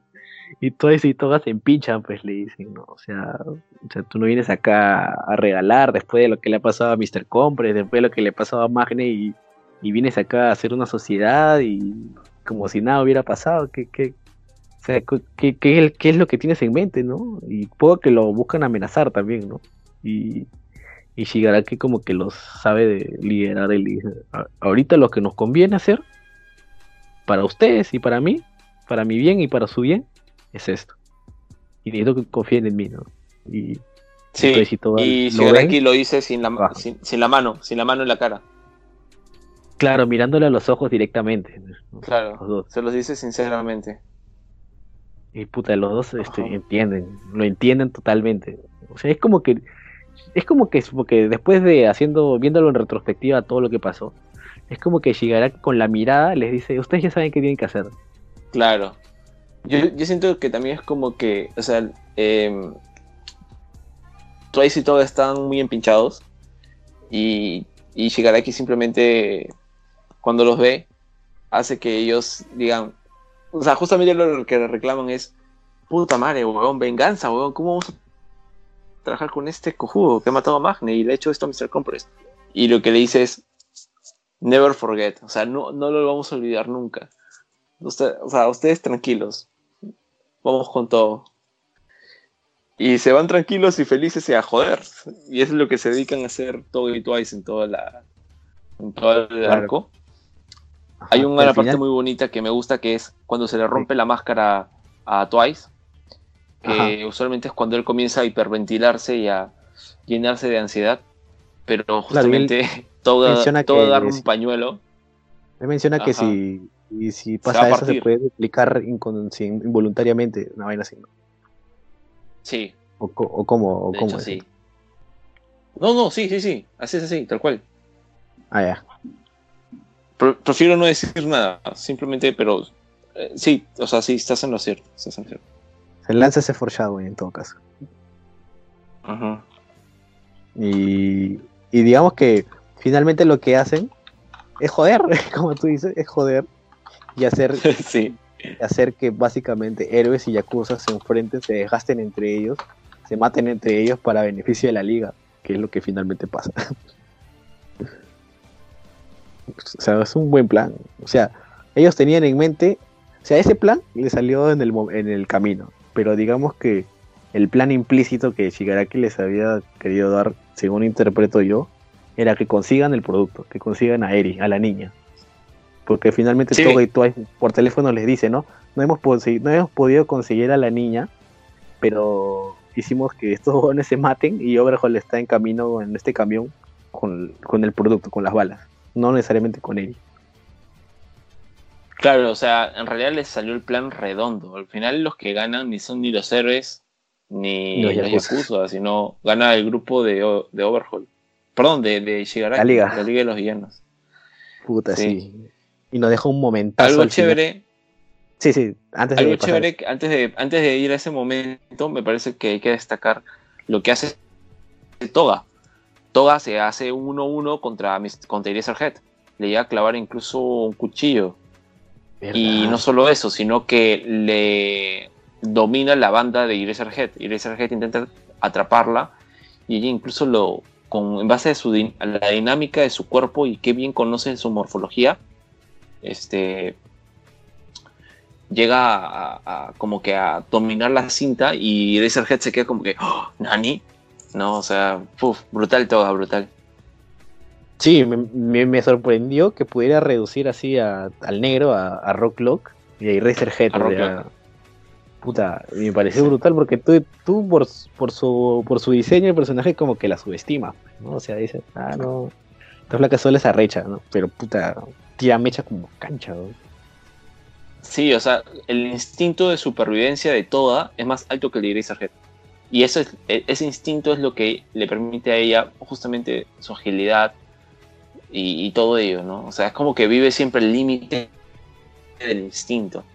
Y todas y todas se empinchan, pues le dicen, ¿no? O sea, o sea, tú no vienes acá a regalar después de lo que le ha pasado a Mr. Compre, después de lo que le ha pasado a Magne y, y vienes acá a hacer una sociedad y como si nada hubiera pasado. ¿Qué, qué, o sea, ¿qué, qué, qué- qué es lo que tienes en mente, no? Y puedo que lo buscan amenazar también, ¿no? Y, y Shigaraki como que los sabe de liderar el dice, "A- ahorita lo que nos conviene hacer para ustedes y para mí, para mi bien y para su bien, es esto. Y necesito que confíen en mí, ¿no? Y Sí, todo y lo Shigaraki ven, lo dice sin la, sin, sin la mano, sin la mano en la cara. claro, mirándole a los ojos directamente. ¿no? Claro, Los dos. se los dice sinceramente. Y puta, los dos este, entienden, lo entienden totalmente. O sea, es como que es como que porque después de haciendo viéndolo en retrospectiva todo lo que pasó, es como que Shigaraki con la mirada les dice, "Ustedes ya saben qué tienen que hacer." Claro. Yo, yo siento que también es como que, o sea, eh, y todo están muy empinchados. Y, y Shigaraki simplemente, cuando los ve, hace que ellos digan. O sea, justamente lo que reclaman es: puta madre, weón, venganza, weón, ¿cómo vamos a trabajar con este cojudo que ha matado a Magne y le ha hecho esto a Mr. Compress? Y lo que le dice es: never forget, o sea, no, no lo vamos a olvidar nunca. Usted- o sea, ustedes tranquilos. Vamos con todo. Y se van tranquilos y felices y a joder. Y es lo que se dedican a hacer todo y Twice en toda la. En todo el arco. Hay una parte final- muy bonita que me gusta que es cuando se le rompe la máscara a Twice. Que usualmente es cuando él comienza a hiperventilarse y a llenarse de ansiedad. Pero justamente todo, todo darle un pañuelo. Él menciona que si, y si pasa eso se puede sin- involuntariamente, una vaina así, ¿no? Sí, O, o cómo, o de cómo hecho es. sí. No, no, sí, sí, sí. Así es así, tal cual. Ah, ya. Pre- prefiero no decir nada, simplemente, pero eh, sí, o sea, sí, estás en lo cierto. Estás en lo cierto. Se lanza ese foreshadowing en todo caso. Ajá. Y, y digamos que finalmente lo que hacen es joder, como tú dices, es joder y hacer, sí, hacer que básicamente héroes y yakuza se enfrenten, se desgasten entre ellos, se maten entre ellos para beneficio de la liga, que es lo que finalmente pasa. o sea, es un buen plan. O sea, ellos tenían en mente O sea, ese plan le salió en el, en el camino, pero digamos que el plan implícito que Shigaraki les había querido dar, según interpreto yo, era que consigan el producto, que consigan a Eri, a la niña. Porque finalmente Sí. Toga y Twice por teléfono les dice, ¿no? No hemos, no hemos podido conseguir a la niña, pero hicimos que estos jóvenes se maten y Overhaul está en camino en este camión con, con el producto, con las balas, no necesariamente con Eri. Claro, o sea, en realidad les salió el plan redondo. Al final los que ganan ni son ni los héroes ni Los los Yakuza. Sino gana el grupo de, de Overhaul. Perdón, de, de Shigaraki, La Liga. la Liga de los Villanos. Puta, Sí. sí. Y nos deja un momentazo. Algo al final. chévere, Sí, sí, antes de algo chévere, antes de, antes de ir a ese momento, me parece que hay que destacar lo que hace Toga. Toga se hace 1-1 contra, contra Eraserhead. Le llega a clavar incluso un cuchillo. Y no solo eso, sino que le domina la banda de Eraserhead. Eraserhead intenta atraparla y ella incluso lo, con, en base a, su, din- a la dinámica de su cuerpo y que bien conoce su morfología, este, llega a, a- como que a dominar la cinta y Eraserhead se queda como que, "Oh, ¿Nani? No, o sea, puf, brutal toda, brutal. Sí, me, me- me sorprendió que pudiera reducir así a- al negro, a, a Rock Lock y a Eraserhead. A o Rock sea. Puta, me pareció brutal porque tú, tú por, por, su, por su diseño el personaje como que la subestima, ¿no? O sea, dice, ah, no, esta flaca solo es arrecha, ¿no? Pero puta, tira mecha como cancha, ¿no? Sí, o sea, el instinto de supervivencia de Toda es más alto que el de Eraserhead. Y eso es, e- ese instinto es lo que le permite a ella justamente su agilidad y, y todo ello, ¿no? O sea, es como que vive siempre el límite del instinto.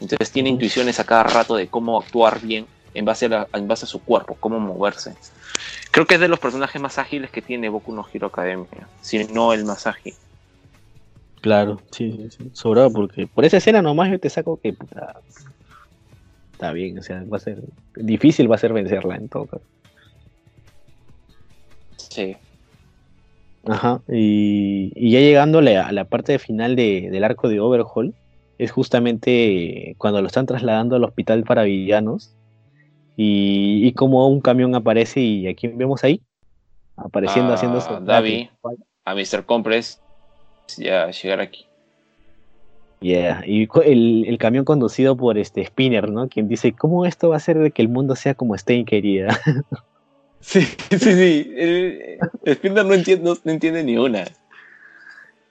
Entonces tiene intuiciones a cada rato de cómo actuar bien en base a, la- en base a su cuerpo, cómo moverse. Creo que es de los personajes más ágiles que tiene Boku no Hero Academia, si no el más ágil. Claro, sí, sí, sí. Sobrado porque por esa escena nomás yo te saco que puta, está bien, o sea, va a ser difícil va a ser vencerla en todo caso. Sí. Ajá, y, y ya llegando a la, parte final de- del arco de Overhaul, es justamente cuando lo están trasladando al hospital para villanos y, y como un camión aparece y a quién vemos ahí, apareciendo Ah, haciendo su Davi. A Mr. Compress ya llegar aquí. Yeah, y el camión conducido por este Spinner, ¿no? Quien dice, ¿cómo esto va a hacer de que el mundo sea como Stein quería? Sí, sí, sí. El, no entiende, no, no entiende ni una.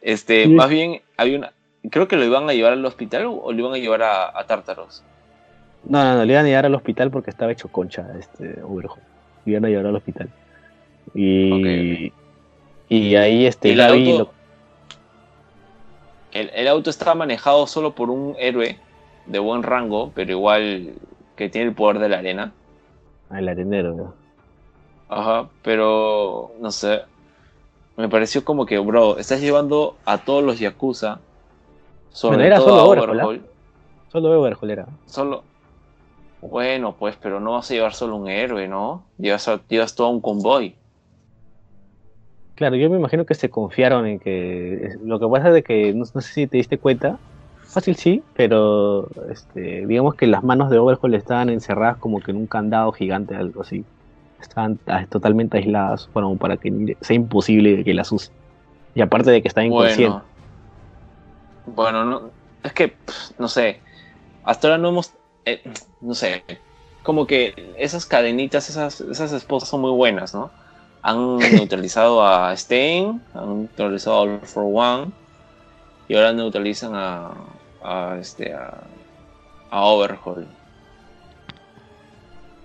Este, Sí. más bien, había una. Creo que lo iban a llevar al hospital o, lo iban a llevar a, a Tártaros. No, no, no, le iban a llevar al hospital porque estaba hecho concha este Overhaul. Le iban a llevar al hospital. Y, y ahí este el Gaby auto, lo- el, el auto estaba manejado solo por un héroe de buen rango, pero igual que tiene el poder de la arena. Ah, el arenero, ¿no? Ajá, pero no sé. Me pareció como que, bro, estás llevando a todos los Yakuza. Sobre Bueno, era todo solo ¿ah? Overhaul. Solo Overhaul era. Solo. Bueno, pues, pero no vas a llevar solo un héroe, ¿no? Llevas, a- llevas todo un convoy. Claro, yo me imagino que se confiaron en que lo que pasa es de que no, no sé si te diste cuenta, fácil sí, pero este, digamos que las manos de Overhaul estaban encerradas como que en un candado gigante, algo así. Estaban ah, totalmente aisladas como para que sea imposible que las use. Y aparte de que está inconsciente. Bueno, bueno no, es que, no sé. Hasta ahora no hemos. eh, no sé. Como que esas cadenitas, esas, esas esposas son muy buenas, ¿no? Han neutralizado a Stein, han neutralizado a All for One, y ahora neutralizan a. a este. a. a Overhaul.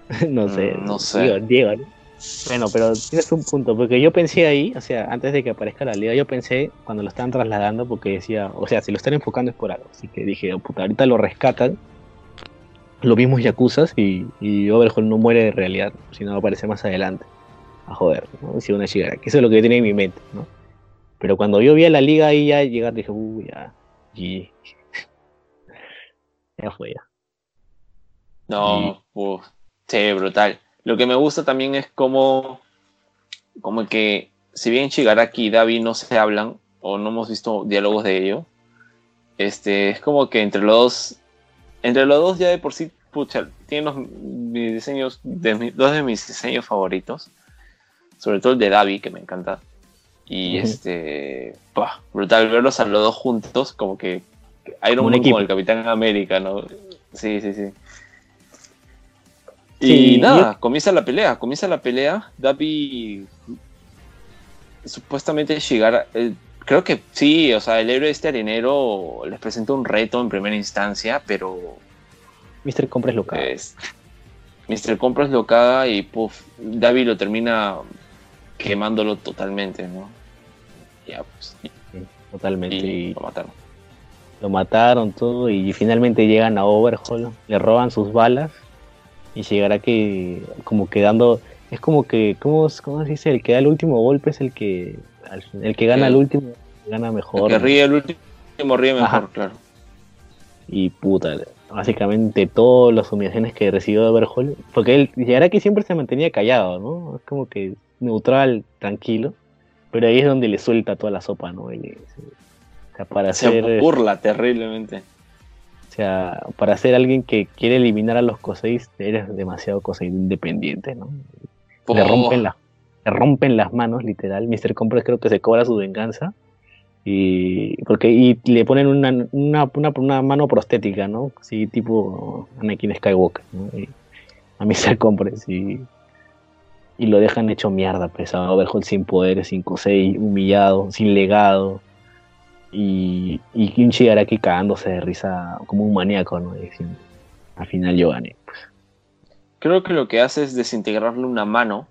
no sé, Mm, no sé. Diego, Diego, ¿no? Bueno, pero tienes un punto, porque yo pensé ahí, o sea, antes de que aparezca la liga, yo pensé cuando lo estaban trasladando, porque decía, o sea, si lo están enfocando es por algo, así que dije, oh, puta, ahorita lo rescatan, los mismos Yakuzas y, y Overhaul no muere de realidad, sino aparece más adelante, a joder, ¿no? Si una llegara, que eso es lo que yo tenía en mi mente, ¿no? Pero cuando yo vi a la liga ahí ya llegar, dije, uy, ya, GG. ya fue ya. No, uf, sí, brutal. Lo que me gusta también es como, como que, si bien Shigaraki y Davi no se hablan, o no hemos visto diálogos de ello, este, es como que entre los dos entre los dos ya de por sí, pucha, tienen los, mis diseños, de mi- dos de mis diseños favoritos. Sobre todo el de Davi, que me encanta. Y este, pah, brutal verlos a los dos juntos, como que Iron Como un Man equipo. como el Capitán América, ¿no? Sí, sí, sí. Sí, Y nada, comienza la pelea, comienza la pelea. Davi supuestamente llegar, eh, creo que sí, o sea, el héroe este arenero les presenta un reto en primera instancia, pero Mr. Compras local. es, Mr. Compras lo caga y puff, Davi lo termina quemándolo totalmente, ¿no? Ya, pues, Totalmente. y Y lo mataron. lo mataron todo y finalmente llegan a Overhaul, le roban sus balas y llegará que como quedando es como que ¿cómo, cómo se dice? El que da el último golpe es el que el que gana El- último gana mejor. El que ríe el último ríe mejor, Ajá. claro. y puta, básicamente todas las humillaciones que recibió de Overhaul, porque él llegará que siempre se mantenía callado, ¿no? Es como que neutral, tranquilo, pero ahí es donde le suelta toda la sopa, ¿no? Y le- o sea, para Se hacer burla terriblemente. O sea, para ser alguien que quiere eliminar a los Coseis, eres demasiado Cosei independiente, ¿no? Le Oh, rompen, la, le rompen las manos, literal. Mr. Compras creo que se cobra su venganza. Y, porque, y le ponen una, una, una, una mano prostética, ¿no? Así tipo Anakin Skywalker, ¿no? Y a Mr. Compras y, y lo dejan hecho mierda, pesado. Overhaul sin poderes, sin Kosei, humillado, sin legado. Y, y Kinchi Araki cagándose de risa como un maníaco, ¿no? Diciendo, al final yo gané. Creo que lo que hace es desintegrarle una mano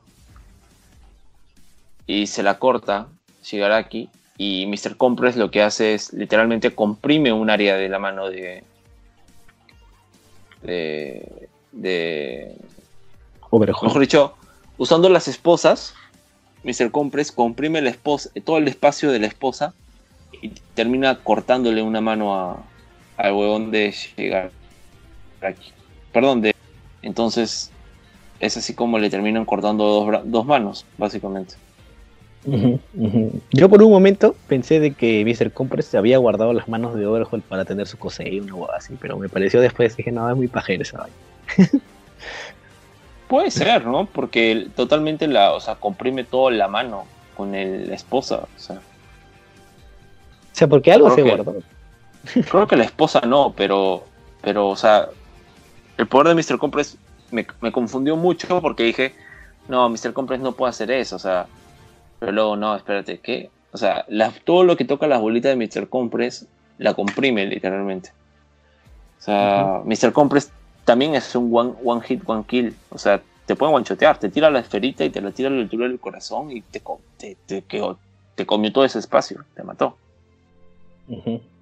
y se la corta Shigaraki y Mr. Compress lo que hace es literalmente comprime un área de la mano de de, de mejor dicho usando las esposas Mr. Compress comprime la esposa, todo el espacio de la esposa y termina cortándole una mano a, al huevón de Shigaraki perdón de entonces es así como le terminan cortando dos, dos manos, básicamente. Yo por un momento pensé de que Mr. Compress había guardado las manos de Overhaul para tener su Kosei, una hueá así, pero me pareció después, dije, no, es muy pajero esa vaina. Puede ser, ¿no? Porque totalmente la, o sea, comprime toda la mano con el- la esposa. O sea, O sea, porque algo Creo se que- guardó. creo que la esposa no, pero, pero, o sea, el poder de Mr. Compress me, me confundió mucho porque dije, no, Mr. Compress no puede hacer eso, o sea, pero luego, no, espérate, ¿qué? O sea, la- todo lo que toca las bolitas de Mr. Compress la comprime literalmente. O sea, Mr. Compress también es un one, one hit, one kill. O sea, te puede guanchotear, te tira la esferita y te la tira a la altura del corazón y te, te, te, quedó- te comió todo ese espacio, te mató.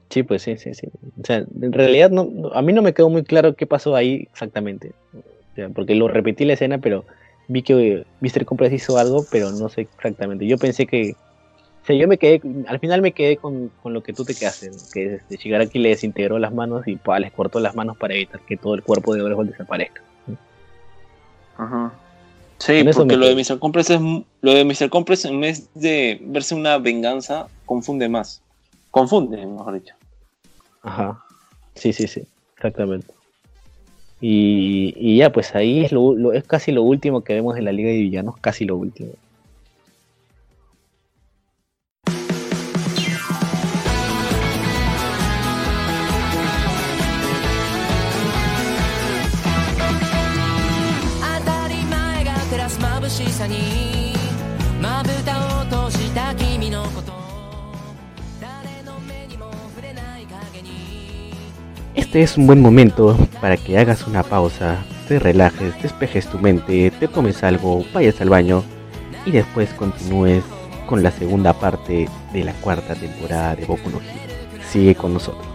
Sí, pues sí, sí, sí. O sea, en realidad no, no- a mí no me quedó muy claro qué pasó ahí exactamente. O sea, porque lo repetí la escena, pero vi que Mr. Compress hizo algo, pero no sé exactamente. Yo pensé que... O sea, yo me quedé, al final me quedé con, con lo que tú te quedaste, ¿no? que este, Shigaraki le desintegró las manos y pa, les cortó las manos para evitar que todo el cuerpo de Overhaul desaparezca. Sí, Con eso porque me lo de. Mr. Compress es lo de Mr. Compress en vez de verse una venganza, confunde más. Confunde, mejor dicho. Ajá. Sí, sí, sí, exactamente. Y, y ya, pues ahí es, lo, lo- es casi lo último que vemos en la Liga de Villanos, casi lo último.「Este es un buen momento para que hagas una pausa, te relajes, despejes tu mente, te tomes algo, vayas al baño y después continúes con la segunda parte de la cuarta temporada de Boku no Hero. Sigue con nosotros.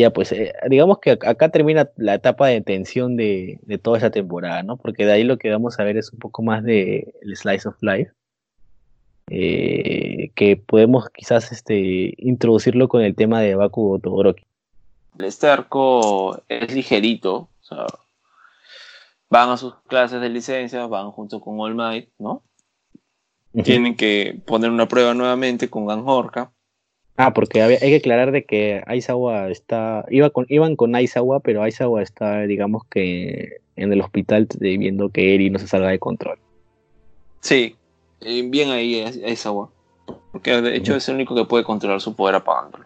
Ya, pues, eh, digamos que ac- acá termina la etapa de tensión de, de toda esa temporada, ¿no? Porque de ahí lo que vamos a ver es un poco más de el Slice of Life. eh, que podemos quizás este, introducirlo con el tema de Bakugo Todoroki. Este arco es ligerito, o sea, van a sus clases de licencia, van junto con All Might, ¿no? Tienen que poner una prueba nuevamente con Ganjorka. Ah, porque había- hay que aclarar de que Aizawa está, iba con, iban con Aizawa, pero Aizawa está, digamos que en el hospital viendo que Eri no se salga de control. Sí, eh, bien ahí agua. Porque de hecho es el único que puede controlar su poder apagándolo.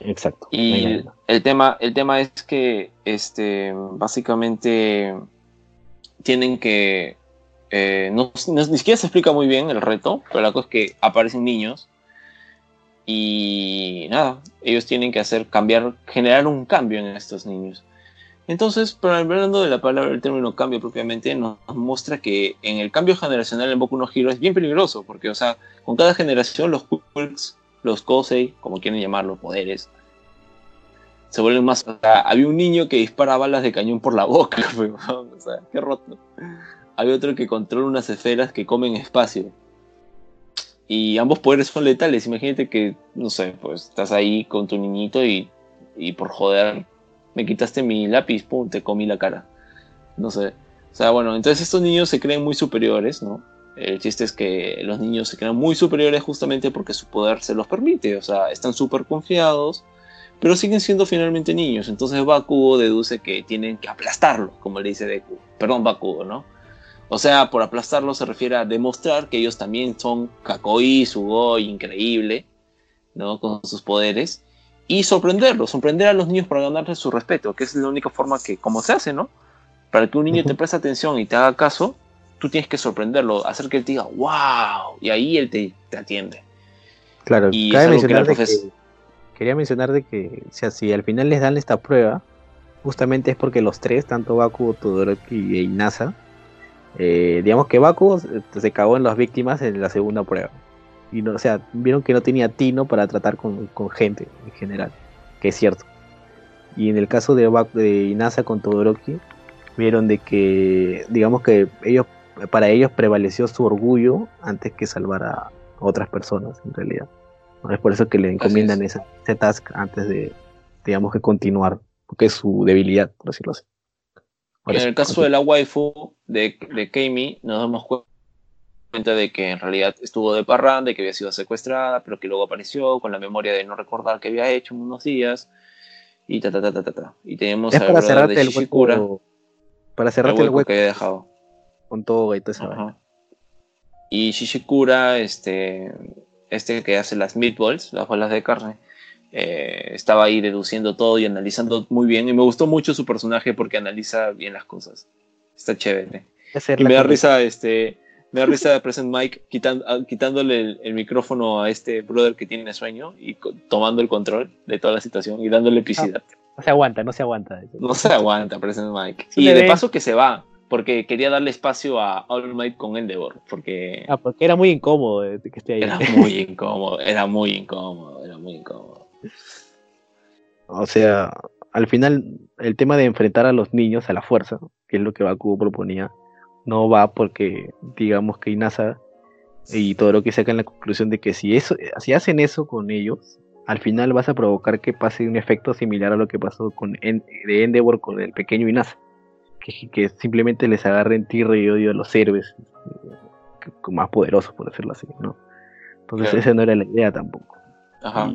Exacto. Y el tema, el tema es que este, básicamente tienen que. eh, no, no- ni siquiera se explica muy bien el reto, pero la cosa es que aparecen niños y nada, ellos tienen que hacer cambiar, generar un cambio en estos niños. Entonces, pero hablando de la palabra, el término cambio propiamente, nos muestra que en el cambio generacional en Boku no Hero es bien peligroso, porque, o sea, con cada generación los quirks, los kosei, como quieren llamarlo, poderes, se vuelven más. Había un niño que dispara balas de cañón por la boca, o sea, qué roto. Hay otro que controla unas esferas que comen espacio. Y ambos poderes son letales. Imagínate que, no sé, pues estás ahí con tu niñito y, y por joder, me quitaste mi lápiz, pum, te comí la cara. No sé. O sea, bueno, entonces estos niños se creen muy superiores, ¿no? El chiste es que los niños se creen muy superiores justamente porque su poder se los permite. O sea, están súper confiados, pero siguen siendo finalmente niños. Entonces Bakugo deduce que tienen que aplastarlos, como le dice Deku. Perdón, Bakugo, ¿no? O sea, por aplastarlo se refiere a demostrar que ellos también son Kakoi, Sugoi, increíble, ¿no? Con sus poderes. Y sorprenderlos, sorprender a los niños para ganarles su respeto, que es la única forma que, como se hace, ¿no? Para que un niño te preste atención y te haga caso, tú tienes que sorprenderlo, hacer que él te diga, wow, y ahí él te, te atiende. Claro, Y cabe que mencionar la de que, quería mencionar de que, o sea, si al final les dan esta prueba, justamente es porque los tres, tanto Bakugo, Todoroki e Inasa, eh, digamos que Bakugo se- cagó en las víctimas en la segunda prueba. Y no, o sea, vieron que no tenía tino para tratar con, con gente en general, que es cierto. Y en el caso de, Bak- de Inasa con Todoroki, vieron de que, digamos que ellos, para ellos prevaleció su orgullo antes que salvar a otras personas, en realidad. Es por eso que le encomiendan esa- ese task antes de, digamos que continuar, porque es su debilidad, por decirlo así. En el caso de la waifu de, de Keimi, nos damos cu- cuenta de que en realidad estuvo de parranda, de que había sido secuestrada, pero que luego apareció con la memoria de no recordar qué había hecho en unos días. Y ta ta ta ta ta. ta. Y tenemos para cerrarte de el Shishikura, hueco, para cerrarte el hueco hueco que había dejado. con todo y toda esa vaina. Y Shishikura, este, este que hace las meatballs, las bolas de carne, eh, estaba ahí deduciendo todo y analizando muy bien. Y me gustó mucho su personaje porque analiza bien las cosas. Está chévere. Y me da risa, este, me da risa Present Mike quitan- ah, quitándole el, el micrófono a este brother que tiene sueño y tomando el control de toda la situación y dándole epicidad. No se aguanta, no se aguanta. No se aguanta Present Mike. Y de paso que se va, porque quería darle espacio a All Might con Endeavor, porque Ah, porque era muy incómodo eh, que esté ahí. era muy incómodo, era muy incómodo, era muy incómodo. O sea, al final el tema de enfrentar a los niños a la fuerza, que es lo que Bakugo proponía, no va porque digamos que Inasa y todo lo que sacan la conclusión de que si eso, si hacen eso con ellos, al final vas a provocar que pase un efecto similar a lo que pasó con En- de Endeavor con el pequeño Inasa, que, que simplemente les agarren tierra y odio a los héroes más poderosos, por decirlo así, ¿no? Entonces Claro. esa no era la idea tampoco. Ajá.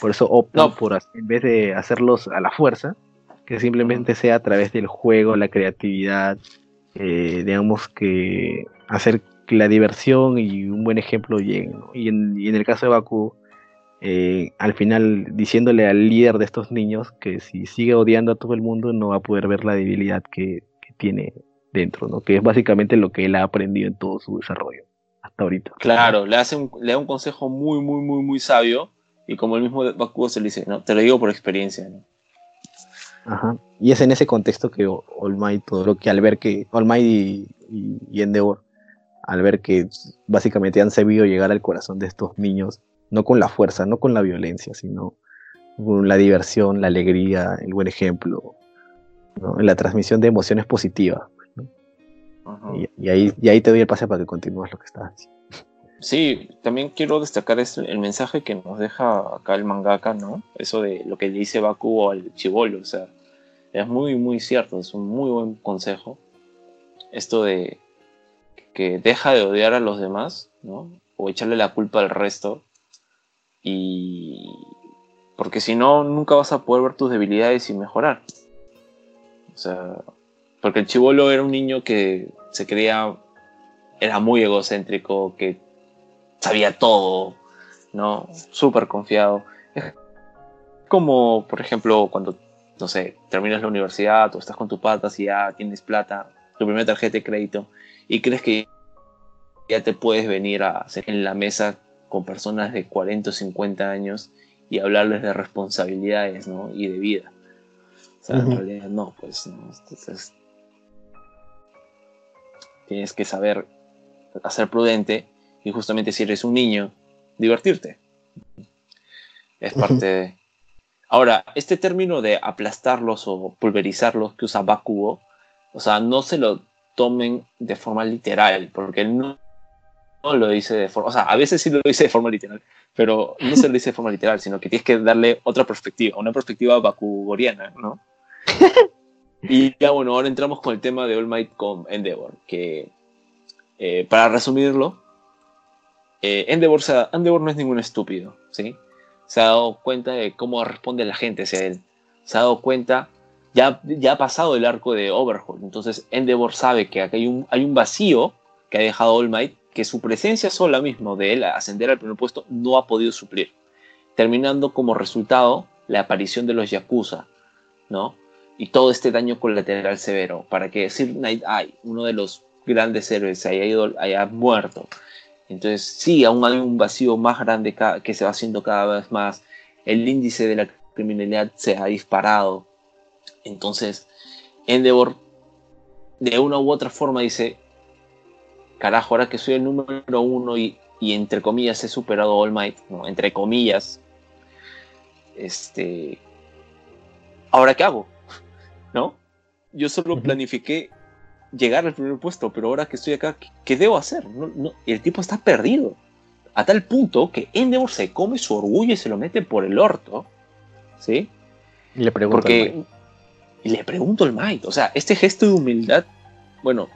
Por eso optan No. por, en vez de hacerlos a la fuerza, que simplemente sea a través del juego, la creatividad, eh, digamos que hacer que la diversión y un buen ejemplo lleguen. ¿no? Y, en, y en el caso de Baku, eh, al final diciéndole al líder de estos niños que si sigue odiando a todo el mundo no va a poder ver la debilidad que, que tiene dentro, ¿no? que es básicamente lo que él ha aprendido en todo su desarrollo hasta ahorita. Claro, le, hace un, le da un consejo muy, muy, muy, muy sabio. Y como el mismo Bakugo se le dice, no, te lo digo por experiencia. ¿no? Ajá. Y es en ese contexto que All Might, todo lo que al ver que All Might y, y- y Endeavor, al ver que básicamente han sabido llegar al corazón de estos niños, no con la fuerza, no con la violencia, sino con la diversión, la alegría, el buen ejemplo, ¿no? la transmisión de emociones positivas. ¿no? Ajá. Y, y ahí, y ahí te doy el pase para que continúes lo que estás diciendo. Sí, también quiero destacar es el mensaje que nos deja acá el mangaka, ¿no? Eso de lo que le dice Bakugo al chivolo, o sea, es muy, muy cierto, es un muy buen consejo. Esto de que deja de odiar a los demás, ¿no? O echarle la culpa al resto. Y. Porque si no, nunca vas a poder ver tus debilidades y mejorar. O sea, porque el chivolo era un niño que se creía. Era muy egocéntrico, que sabía todo, ¿no? Súper confiado. Como, por ejemplo, cuando, no sé, terminas la universidad o estás con tu patas y ya tienes plata, tu primera tarjeta de crédito, y crees que ya te puedes venir a hacer en la mesa con personas de 40 o 50 años y hablarles de responsabilidades, ¿no? Y de vida. O sea, en realidad no, pues, ¿no? Entonces, tienes que saber ser prudente y justamente si eres un niño, divertirte. Es parte de... Ahora, este término de aplastarlos o pulverizarlos que usa Bakugo, o sea, no se lo tomen de forma literal, porque él no, no lo dice de forma... O sea, a veces sí lo dice de forma literal, pero no se lo dice de forma literal, sino que tienes que darle otra perspectiva, una perspectiva bakugoriana, ¿no? Y ya bueno, ahora entramos con el tema de All Might con Endeavor, que eh, para resumirlo, eh, Endeavor, no es ningún estúpido, ¿sí? Se ha dado cuenta de cómo responde la gente hacia él. Se ha dado cuenta, ya, ya ha pasado el arco de Overhaul, entonces Endeavor sabe que acá hay un, hay un vacío que ha dejado All Might, que su presencia sola mismo de él ascender al primer puesto no ha podido suplir, terminando como resultado la aparición de los Yakuza, ¿no? y todo este daño colateral severo para que Sir Night Eye, uno de los grandes héroes, haya, ido, haya muerto. Entonces, sí, aún hay un vacío más grande que se va haciendo cada vez más. El índice de la criminalidad se ha disparado. Entonces, Endeavor, de una u otra forma, dice: Carajo, ahora que soy el número uno y, y entre comillas he superado a All Might, ¿no? entre comillas, este. ¿Ahora qué hago? ¿no? Yo solo planifiqué llegar al primer puesto, pero ahora que estoy acá, ¿qué, qué debo hacer? No, no, el tipo está perdido. A tal punto que Endeavor se come su orgullo y se lo mete por el orto. ¿Sí? Y le pregunto Porque Mike. y le pregunto al Might, o sea, este gesto de humildad, bueno,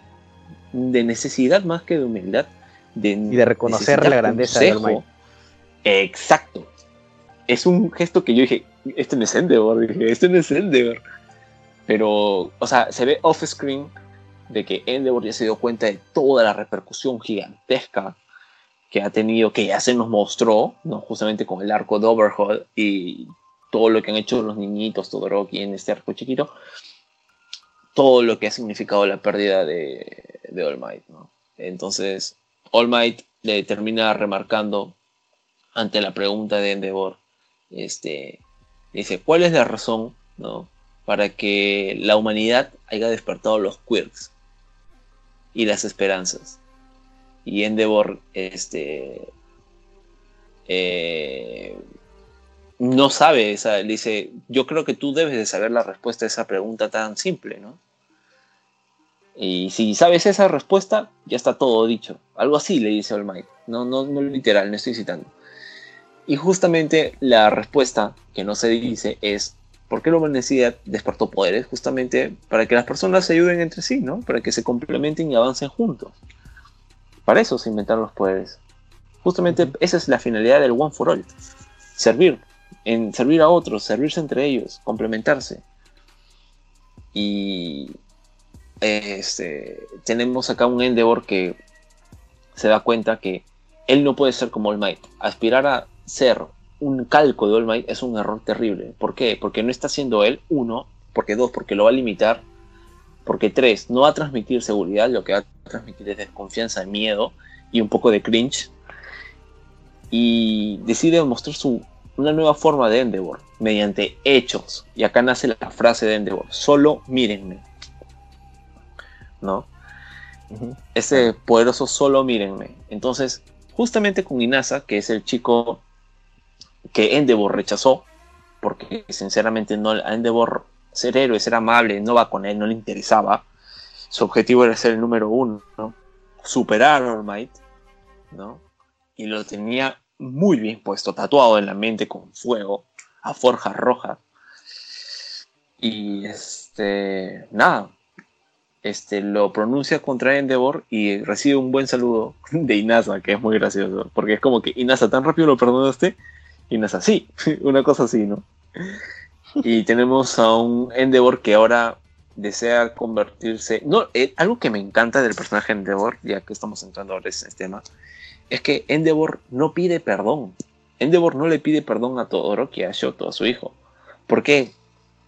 de necesidad más que de humildad, de Y de reconocer la grandeza consejo. Might. Exacto. Es un gesto que yo dije, este no es Endeavor, dije, este no es Endeavor. Pero, o sea, se ve off screen de que Endeavor ya se dio cuenta de toda la repercusión gigantesca que ha tenido, que ya se nos mostró, ¿no? justamente con el arco de Overhaul y todo lo que han hecho los niñitos Todoroki en este arco chiquito, todo lo que ha significado la pérdida de, de All Might. ¿no? Entonces, All Might le termina remarcando ante la pregunta de Endeavor, este, dice, ¿cuál es la razón ¿no? para que la humanidad haya despertado los quirks y las esperanzas? Y Endeavor este, eh, no sabe, esa, le dice, yo creo que tú debes de saber la respuesta a esa pregunta tan simple, ¿no? Y si sabes esa respuesta, ya está todo dicho. Algo así le dice All Might. No, no, no literal, no estoy citando. Y justamente la respuesta que no se dice es ¿por qué la humanidad despertó poderes? Justamente para que las personas se ayuden entre sí, ¿no? Para que se complementen y avancen juntos. Para eso se inventaron los poderes. Justamente esa es la finalidad del One for All. Servir, en servir a otros, servirse entre ellos, complementarse. Y este, tenemos acá un Endeavor que se da cuenta que él no puede ser como All Might. Aspirar a ser un calco de All Might es un error terrible. ¿Por qué? Porque no está siendo él, uno, porque dos, porque lo va a limitar, porque tres, no va a transmitir seguridad, lo que va a transmitir es desconfianza, miedo y un poco de cringe. Y decide mostrar su, una nueva forma de Endeavor mediante hechos. Y acá nace la frase de Endeavor: solo mírenme. ¿No? Ese poderoso solo mírenme. Entonces, justamente con Inasa, que es el chico que Endeavor rechazó, porque sinceramente no, a Endeavor ser héroe, ser amable, no va con él, no le interesaba. Su objetivo era ser el número uno, ¿no? superar a All Might, ¿no? y lo tenía muy bien puesto, tatuado en la mente con fuego, a forja roja. Y este, nada, este, lo pronuncia contra Endeavor y recibe un buen saludo de Inasa, que es muy gracioso, porque es como que Inasa, tan rápido lo perdonaste, Inasa, sí, una cosa así, ¿no? Y tenemos a un Endeavor que ahora desea convertirse. No, eh, algo que me encanta del personaje Endeavor, ya que estamos entrando ahora en este tema, es que Endeavor no pide perdón. Endeavor no le pide perdón a Todoroki, a Shoto, a su hijo. ¿Por qué?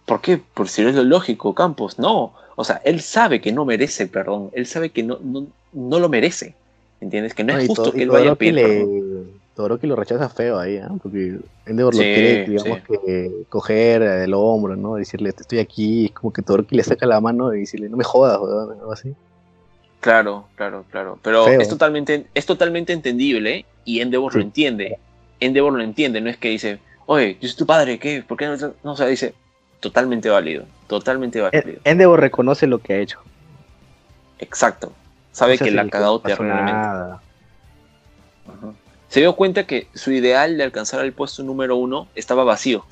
¿Por qué? Por si no es lo lógico, Campos. No. O sea, él sabe que no merece perdón. Él sabe que no, no, no lo merece. ¿Entiendes? Que no, No, es y justo to- que y él vaya a pedir perdón. Todoroki lo rechaza feo ahí, ¿ah? Porque Endeavor lo quiere, digamos, sí. que coger del hombro, ¿no? Decirle, "Te estoy aquí, es como que Todoroki le saca la mano y decirle, no me jodas, weón, algo así. Claro, claro, claro. Pero Feo. es totalmente, es totalmente entendible y Endeavor lo entiende. Endeavor lo entiende, no es que dice, oye, yo soy tu padre, ¿qué? ¿Por qué no? No, o sea, dice, totalmente válido, totalmente En- válido. Endeavor reconoce lo que ha hecho. Exacto. Sabe que si la ha cagado terriblemente. nada. Se dio cuenta que su ideal de alcanzar el puesto número uno estaba vacío,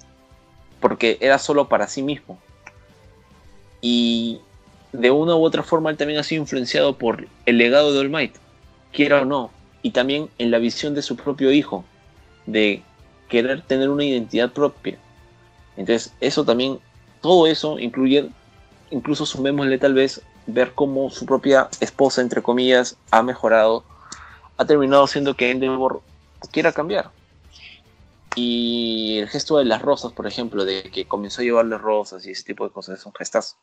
porque era solo para sí mismo. Y de una u otra forma él también ha sido influenciado por el legado de All Might, quiera o no, y también en la visión de su propio hijo, de querer tener una identidad propia. Entonces, eso también, todo eso incluye, incluso sumémosle tal vez, ver cómo su propia esposa, entre comillas, ha mejorado ha terminado haciendo que Endeavor quiera cambiar. Y el gesto de las rosas, por ejemplo, de que comenzó a llevarle rosas y ese tipo de cosas, son gestas.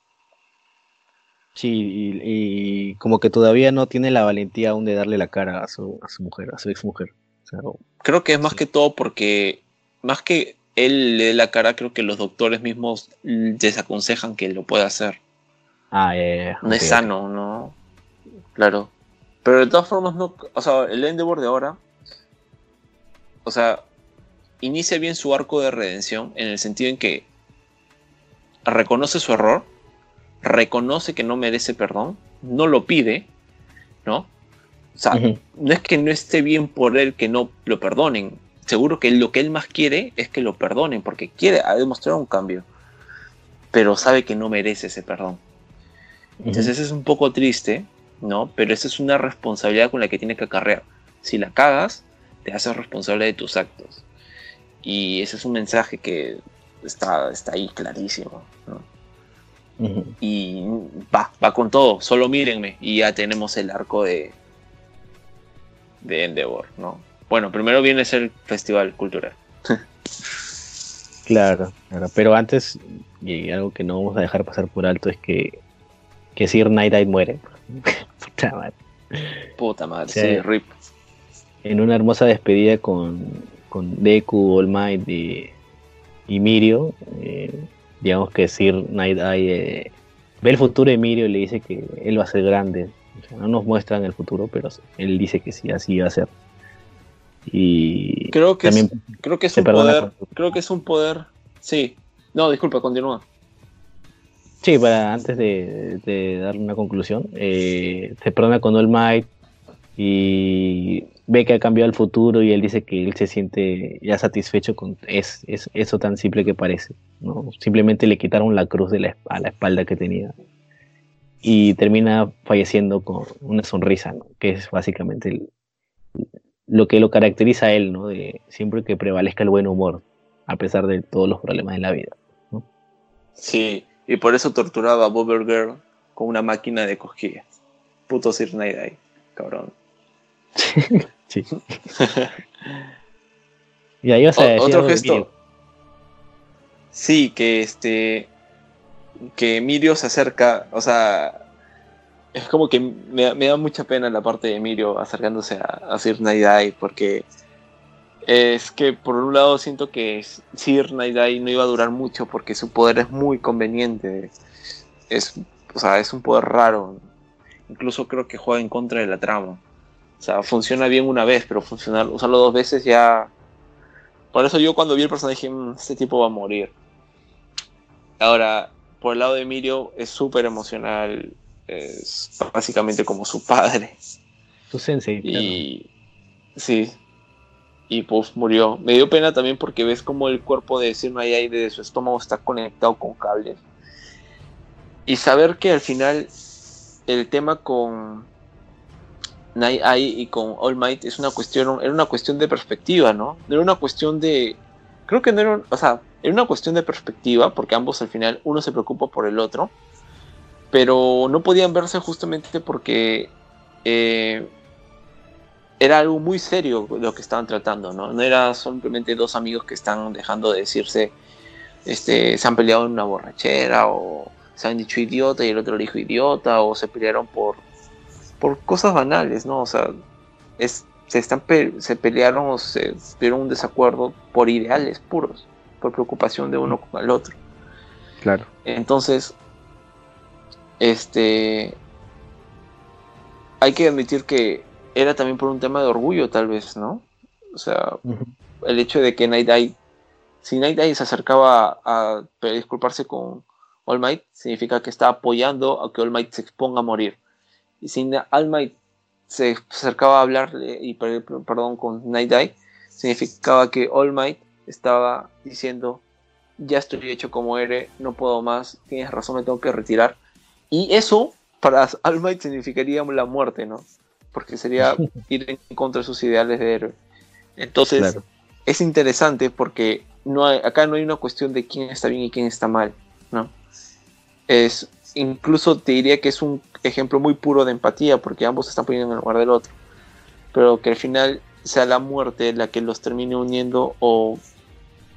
Sí, y, y como que todavía no tiene la valentía aún de darle la cara a su, a su mujer, a su ex mujer. O sea, Creo que es más que todo porque, más que él le dé la cara, creo que los doctores mismos desaconsejan que lo pueda hacer. ah, No es sano, ¿no? Claro. Pero de todas formas, no. O sea, el Endeavor de ahora. O sea, inicia bien su arco de redención en el sentido en que reconoce su error, reconoce que no merece perdón, no lo pide, ¿no? O sea, no es que no esté bien por él que no lo perdonen. Seguro que lo que él más quiere es que lo perdonen, porque quiere ha demostrado un cambio. Pero sabe que no merece ese perdón. Entonces es un poco triste, ¿no? Pero esa es una responsabilidad con la que tiene que acarrear. Si la cagas, te haces responsable de tus actos. Y ese es un mensaje que está, está ahí clarísimo. Y va, va con todo, solo mírenme. Y ya tenemos el arco de, de Endeavor, ¿no? Bueno, primero viene a ser el festival cultural. Claro, claro. Pero antes, y algo que no vamos a dejar pasar por alto es que, que Sir Night Eye muere. Puta madre. Puta madre, sí, rip. En una hermosa despedida con, con Deku, All Might y, y Mirio, eh, digamos que Sir Night Eye eh, ve el futuro de Mirio y le dice que él va a ser grande. O sea, no nos muestran el futuro, pero él dice que sí, así va a ser. Y Creo que, es, creo que es un poder. Creo que es un poder. Sí. No, disculpa, continúa. Sí, para antes de, de dar una conclusión, eh, se perdona con All Might y ve que ha cambiado el futuro y él dice que él se siente ya satisfecho con es, es eso tan simple que parece. ¿no? Simplemente le quitaron la cruz de la, a la espalda que tenía y termina falleciendo con una sonrisa, ¿no? que es básicamente lo que lo caracteriza a él, ¿no? de siempre que prevalezca el buen humor, a pesar de todos los problemas de la vida. Sí, y por eso torturaba a Bobber Girl con una máquina de cosquillas. Puto Sir Night cabrón. Sí. Y ahí vas a decir otro gesto. Sí, que este. Que Mirio se acerca, o sea. Es como que me, me da mucha pena la parte de Mirio acercándose a, a Sir Eye, porque. Es que por un lado siento que Sir Eye no iba a durar mucho porque su poder es muy conveniente. Es, o sea, es un poder raro. Incluso creo que juega en contra de la trama. O sea, funciona bien una vez, pero funcionar, usarlo dos veces ya. Por eso yo cuando vi el personaje dije, "Mm, este tipo va a morir. Ahora, por el lado de Mirio, es súper emocional. Es básicamente como su padre. Tu sensei, claro. Y sí. y pues murió. Me dio pena también porque ves como el cuerpo de Sir Night de su estómago está conectado con cables. Y saber que al final el tema con Night Eye y con All Might es una cuestión, era una cuestión de perspectiva, ¿no? No era una cuestión de. Creo que no era. O sea, era una cuestión de perspectiva, porque ambos al final uno se preocupa por el otro. Pero no podían verse justamente porque eh, era algo muy serio lo que estaban tratando, ¿no? No era simplemente dos amigos que están dejando de decirse, este, se han peleado en una borrachera o se han dicho idiota y el otro le dijo idiota o se pelearon por, por cosas banales, ¿no? O sea, es, se, están se pelearon o se tuvieron un desacuerdo por ideales puros, por preocupación de uno con el otro. Claro. Entonces, este, hay que admitir que era también por un tema de orgullo, tal vez, ¿no? O sea, el hecho de que Night Eye, si Night Eye se acercaba a, disculparse con All Might, significa que está apoyando a que All Might se exponga a morir. Y si All Might se acercaba a hablarle y perdón con Night Eye, significaba que All Might estaba diciendo, ya estoy hecho como eres, no puedo más, tienes razón, me tengo que retirar. Y eso para All Might significaría la muerte, ¿no? porque sería ir en contra de sus ideales de héroe. Entonces, es interesante porque no hay, acá no hay una cuestión de quién está bien y quién está mal, ¿no? Es, incluso te diría que es un ejemplo muy puro de empatía porque ambos se están poniendo en el lugar del otro, pero que al final sea la muerte la que los termine uniendo o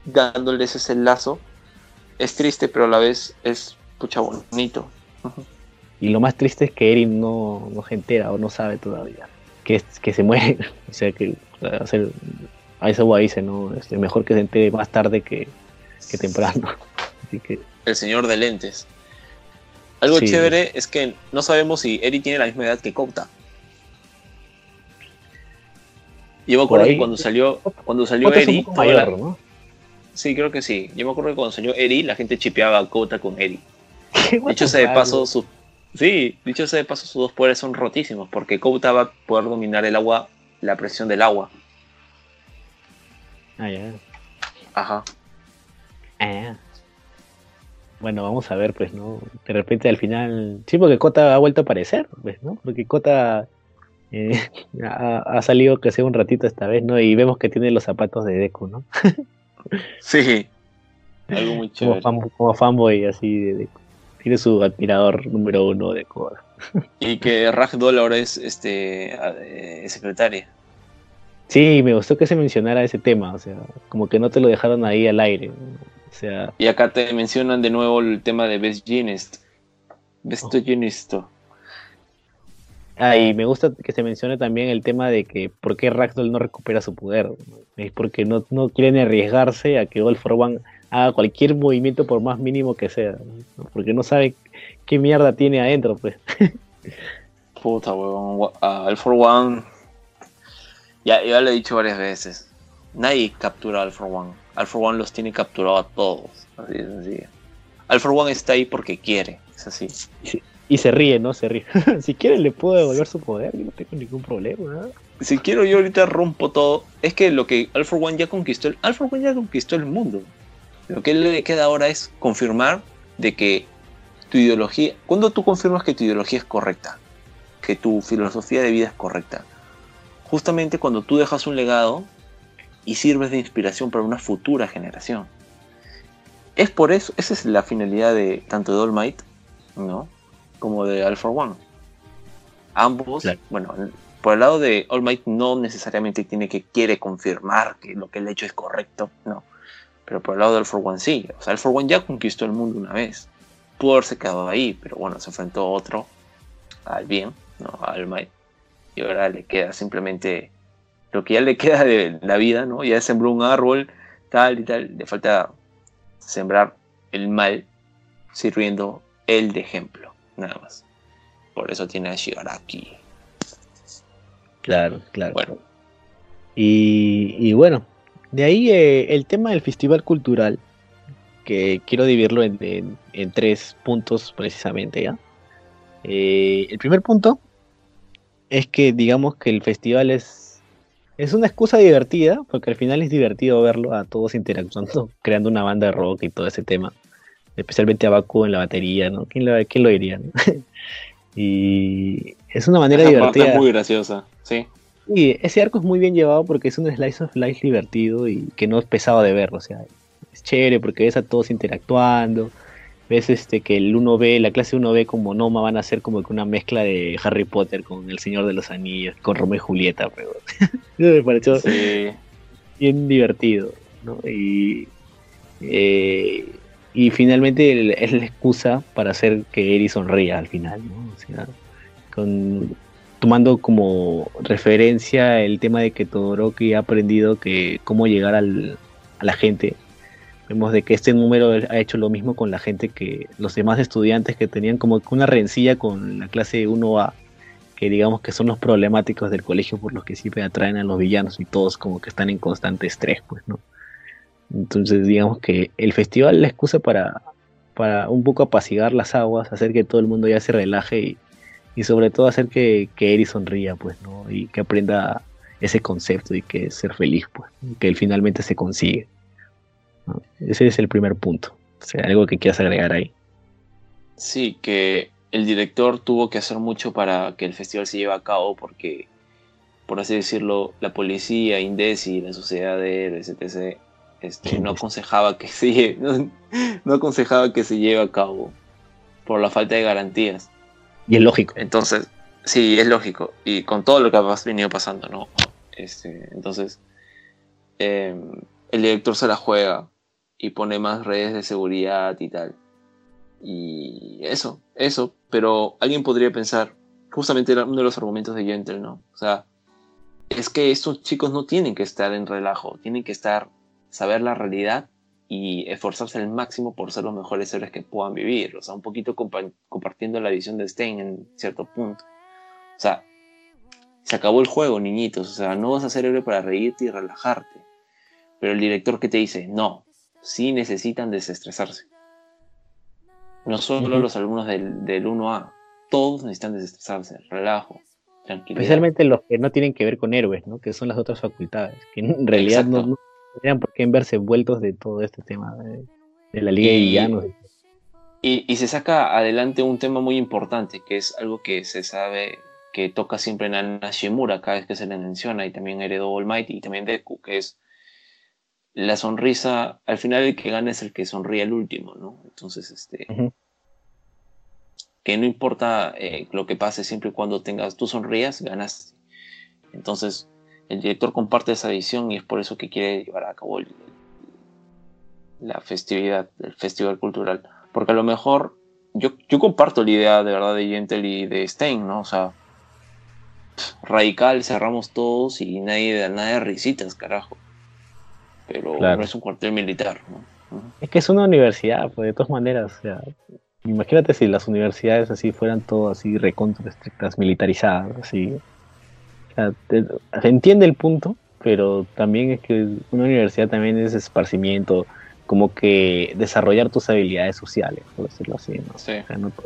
dándoles ese lazo, es triste, pero a la vez es pucha bonito. Y lo más triste es que Erin no, no se entera o no sabe todavía que, que se muere. o sea, que hacer, a eso dice, ¿no? Este, mejor que se entere más tarde que, que temprano. Así que... El señor de lentes. Algo chévere es que no sabemos si Eri tiene la misma edad que Kouta. Yo me acuerdo que cuando salió, cuando salió Eri. ¿no? Sí, creo que sí. Yo me acuerdo que cuando salió Eri, la gente chipeaba a con Eri. De hecho, se de paso, su, Sí, dicho sea de paso, sus dos poderes son rotísimos, porque Kouta va a poder dominar el agua, la presión del agua. Ah, ya. Ajá. Ah. Bueno, vamos a ver, pues, ¿no? De repente al final. Sí, porque Kota ha vuelto a aparecer, pues, ¿no? Porque Kota eh, ha, salido que sea un ratito esta vez, ¿no? Y vemos que tiene los zapatos de Deku, ¿no? sí. Algo muy chévere. Como, fanboy así de Deku tiene su admirador número uno de. Y que Ragdoll ahora es este eh, secretaria. Sí, me gustó que se mencionara ese tema, o sea, como que no te lo dejaron ahí al aire. O sea, y acá te mencionan de nuevo el tema de Best Genist. Best oh. Ah, y me gusta que se mencione también el tema de que por qué Ragdoll no recupera su poder. Es porque no, no quieren arriesgarse a que All for One haga cualquier movimiento por más mínimo que sea, porque no sabe qué mierda tiene adentro, pues. Puta, huevón. Al for One. Ya, ya lo he dicho varias veces. Nadie captura al for One. Al for One los tiene capturado a todos. Así de sencillo. Al for One está ahí porque quiere. Es así. Y, se ríe, ¿no? Se ríe. si quiere le puedo devolver su poder. Yo no tengo ningún problema. Si quiero yo ahorita rompo todo. Es que lo que Al for One ya conquistó. El, Al for One ya conquistó el mundo. Lo que le queda ahora es confirmar de que tu ideología, cuando tú confirmas que tu ideología es correcta, que tu filosofía de vida es correcta, justamente cuando tú dejas un legado y sirves de inspiración para una futura generación. Es por eso, esa es la finalidad de tanto de All Might, ¿no? Como de All for One. Ambos, bueno, por el lado de All Might no necesariamente tiene que quiere confirmar que lo que él ha hecho es correcto, no. Pero por el lado del For One sí. O sea, el For One ya conquistó el mundo una vez. Pudo haberse quedado ahí, pero bueno, se enfrentó a otro, al bien, ¿no? Al mal. Y ahora le queda simplemente lo que ya le queda de la vida, ¿no? Ya sembró un árbol, tal y tal. Le falta sembrar el mal, sirviendo él de ejemplo, nada más. Por eso tiene a Shigaraki. Claro, claro. Bueno. Y, y bueno, de ahí eh, el tema del festival cultural, que quiero dividirlo en, tres puntos precisamente, ¿ya? Eh, el primer punto es que digamos que el festival es, es una excusa divertida, porque al final es divertido verlo a todos interactuando, creando una banda de rock y todo ese tema. Especialmente a Baku en la batería, ¿no? ¿Quién lo, quién lo diría? no? y es una manera Esa divertida. es muy graciosa, sí. Y ese arco es muy bien llevado porque es un slice of life divertido y que no es pesado de verlo. O sea, es chévere porque ves a todos interactuando. Ves este que el 1B, la clase 1B como Noma van a ser como que una mezcla de Harry Potter con El Señor de los Anillos, con Romeo y Julieta, pero me pareció Sí. bien divertido, ¿no? Y, eh, y finalmente el- es la excusa para hacer que Eri sonría al final, ¿no? O sea, con, tomando como referencia el tema de que Todoroki ha aprendido que cómo llegar al, a la gente. Vemos de que este número ha hecho lo mismo con la gente que los demás estudiantes que tenían como una rencilla con la clase 1A, que digamos que son los problemáticos del colegio por los que siempre atraen a los villanos y todos como que están en constante estrés, pues, ¿no? Entonces, digamos que el festival es la excusa para, para un poco apaciguar las aguas, hacer que todo el mundo ya se relaje y, y sobre todo hacer que, que Eri sonría, pues, ¿no? Y que aprenda ese concepto y que es ser feliz, pues, que él finalmente se consigue. ¿No? Ese es el primer punto. O sea, algo que quieras agregar ahí. Sí, que el director tuvo que hacer mucho para que el festival se lleve a cabo porque, por así decirlo, la policía, Indesi, la sociedad de héroes, etc., este, no aconsejaba que se lle- no, no aconsejaba que se lleve a cabo por la falta de garantías. Y es lógico. Entonces, sí, es lógico. Y con todo lo que ha venido pasando, ¿no? Este, entonces, eh, el director se la juega y pone más redes de seguridad y tal. Y eso, eso. Pero alguien podría pensar, justamente era uno de los argumentos de Gentle, ¿no? O sea, es que estos chicos no tienen que estar en relajo, tienen que estar, saber la realidad y esforzarse al máximo por ser los mejores héroes que puedan vivir. O sea, un poquito compa- compartiendo la visión de Stein en cierto punto. O sea, se acabó el juego, niñitos. O sea, no vas a ser héroe para reírte y relajarte. Pero el director que te dice, no, sí necesitan desestresarse. No solo Ujú. los alumnos del, del 1A, todos necesitan desestresarse, relajo, tranquilidad. Especialmente los que no tienen que ver con héroes, ¿no? Que son las otras facultades. Que en realidad no, Exacto. no tendrían por qué verse envueltos de todo este tema de, de la Liga de Y- Villanos. Y, y se saca adelante un tema muy importante, que es algo que se sabe que toca siempre en Anna Shimura cada vez que se le menciona, y también heredó All Might y también Deku, que es la sonrisa, al final el que gana es el que sonríe al último, ¿no? Entonces, este, que no importa eh, lo que pase, siempre y cuando tengas, tú sonrías, ganaste. Entonces, el director comparte esa visión y es por eso que quiere llevar a cabo el- la festividad, el festival cultural. Porque a lo mejor, yo, yo comparto la idea de verdad de Gentle y de Stein, ¿no? O sea, radical, cerramos todos y nadie da nada de risitas, carajo. Pero Claro. no es un cuartel militar. Es que es una universidad, pues de todas maneras, o sea, imagínate si las universidades así fueran todas así recontra estrictas, militarizadas, así. O sea, te- se entiende el punto, pero también es que una universidad también es esparcimiento, como que desarrollar tus habilidades sociales, por decirlo así, ¿no? Sí. O sea, no todo-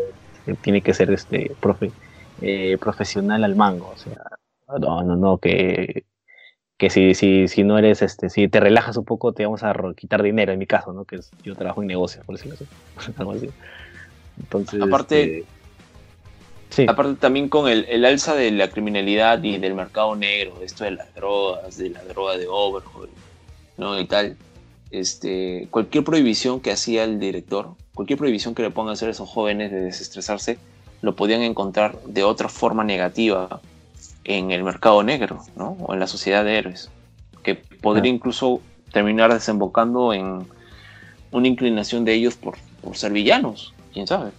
tiene que ser este profe, eh, profesional al mango, o sea, no, no, no, que que si, si, si no eres, este, si te relajas un poco, te vamos a quitar dinero, en mi caso, ¿no? Que es- yo trabajo en negocios, por decirlo así. Algo así. Entonces. Aparte- este, sí, Aparte también con el, el alza de la criminalidad y del mercado negro, esto de las drogas, de la droga de Overhaul, ¿no? Y tal. Este, cualquier prohibición que hacía el director, cualquier prohibición que le pongan a hacer a esos jóvenes de desestresarse, lo podían encontrar de otra forma negativa en el mercado negro, ¿no? O en la sociedad de héroes. Que podría Ah. incluso terminar desembocando en una inclinación de ellos por, por ser villanos, quién sabe.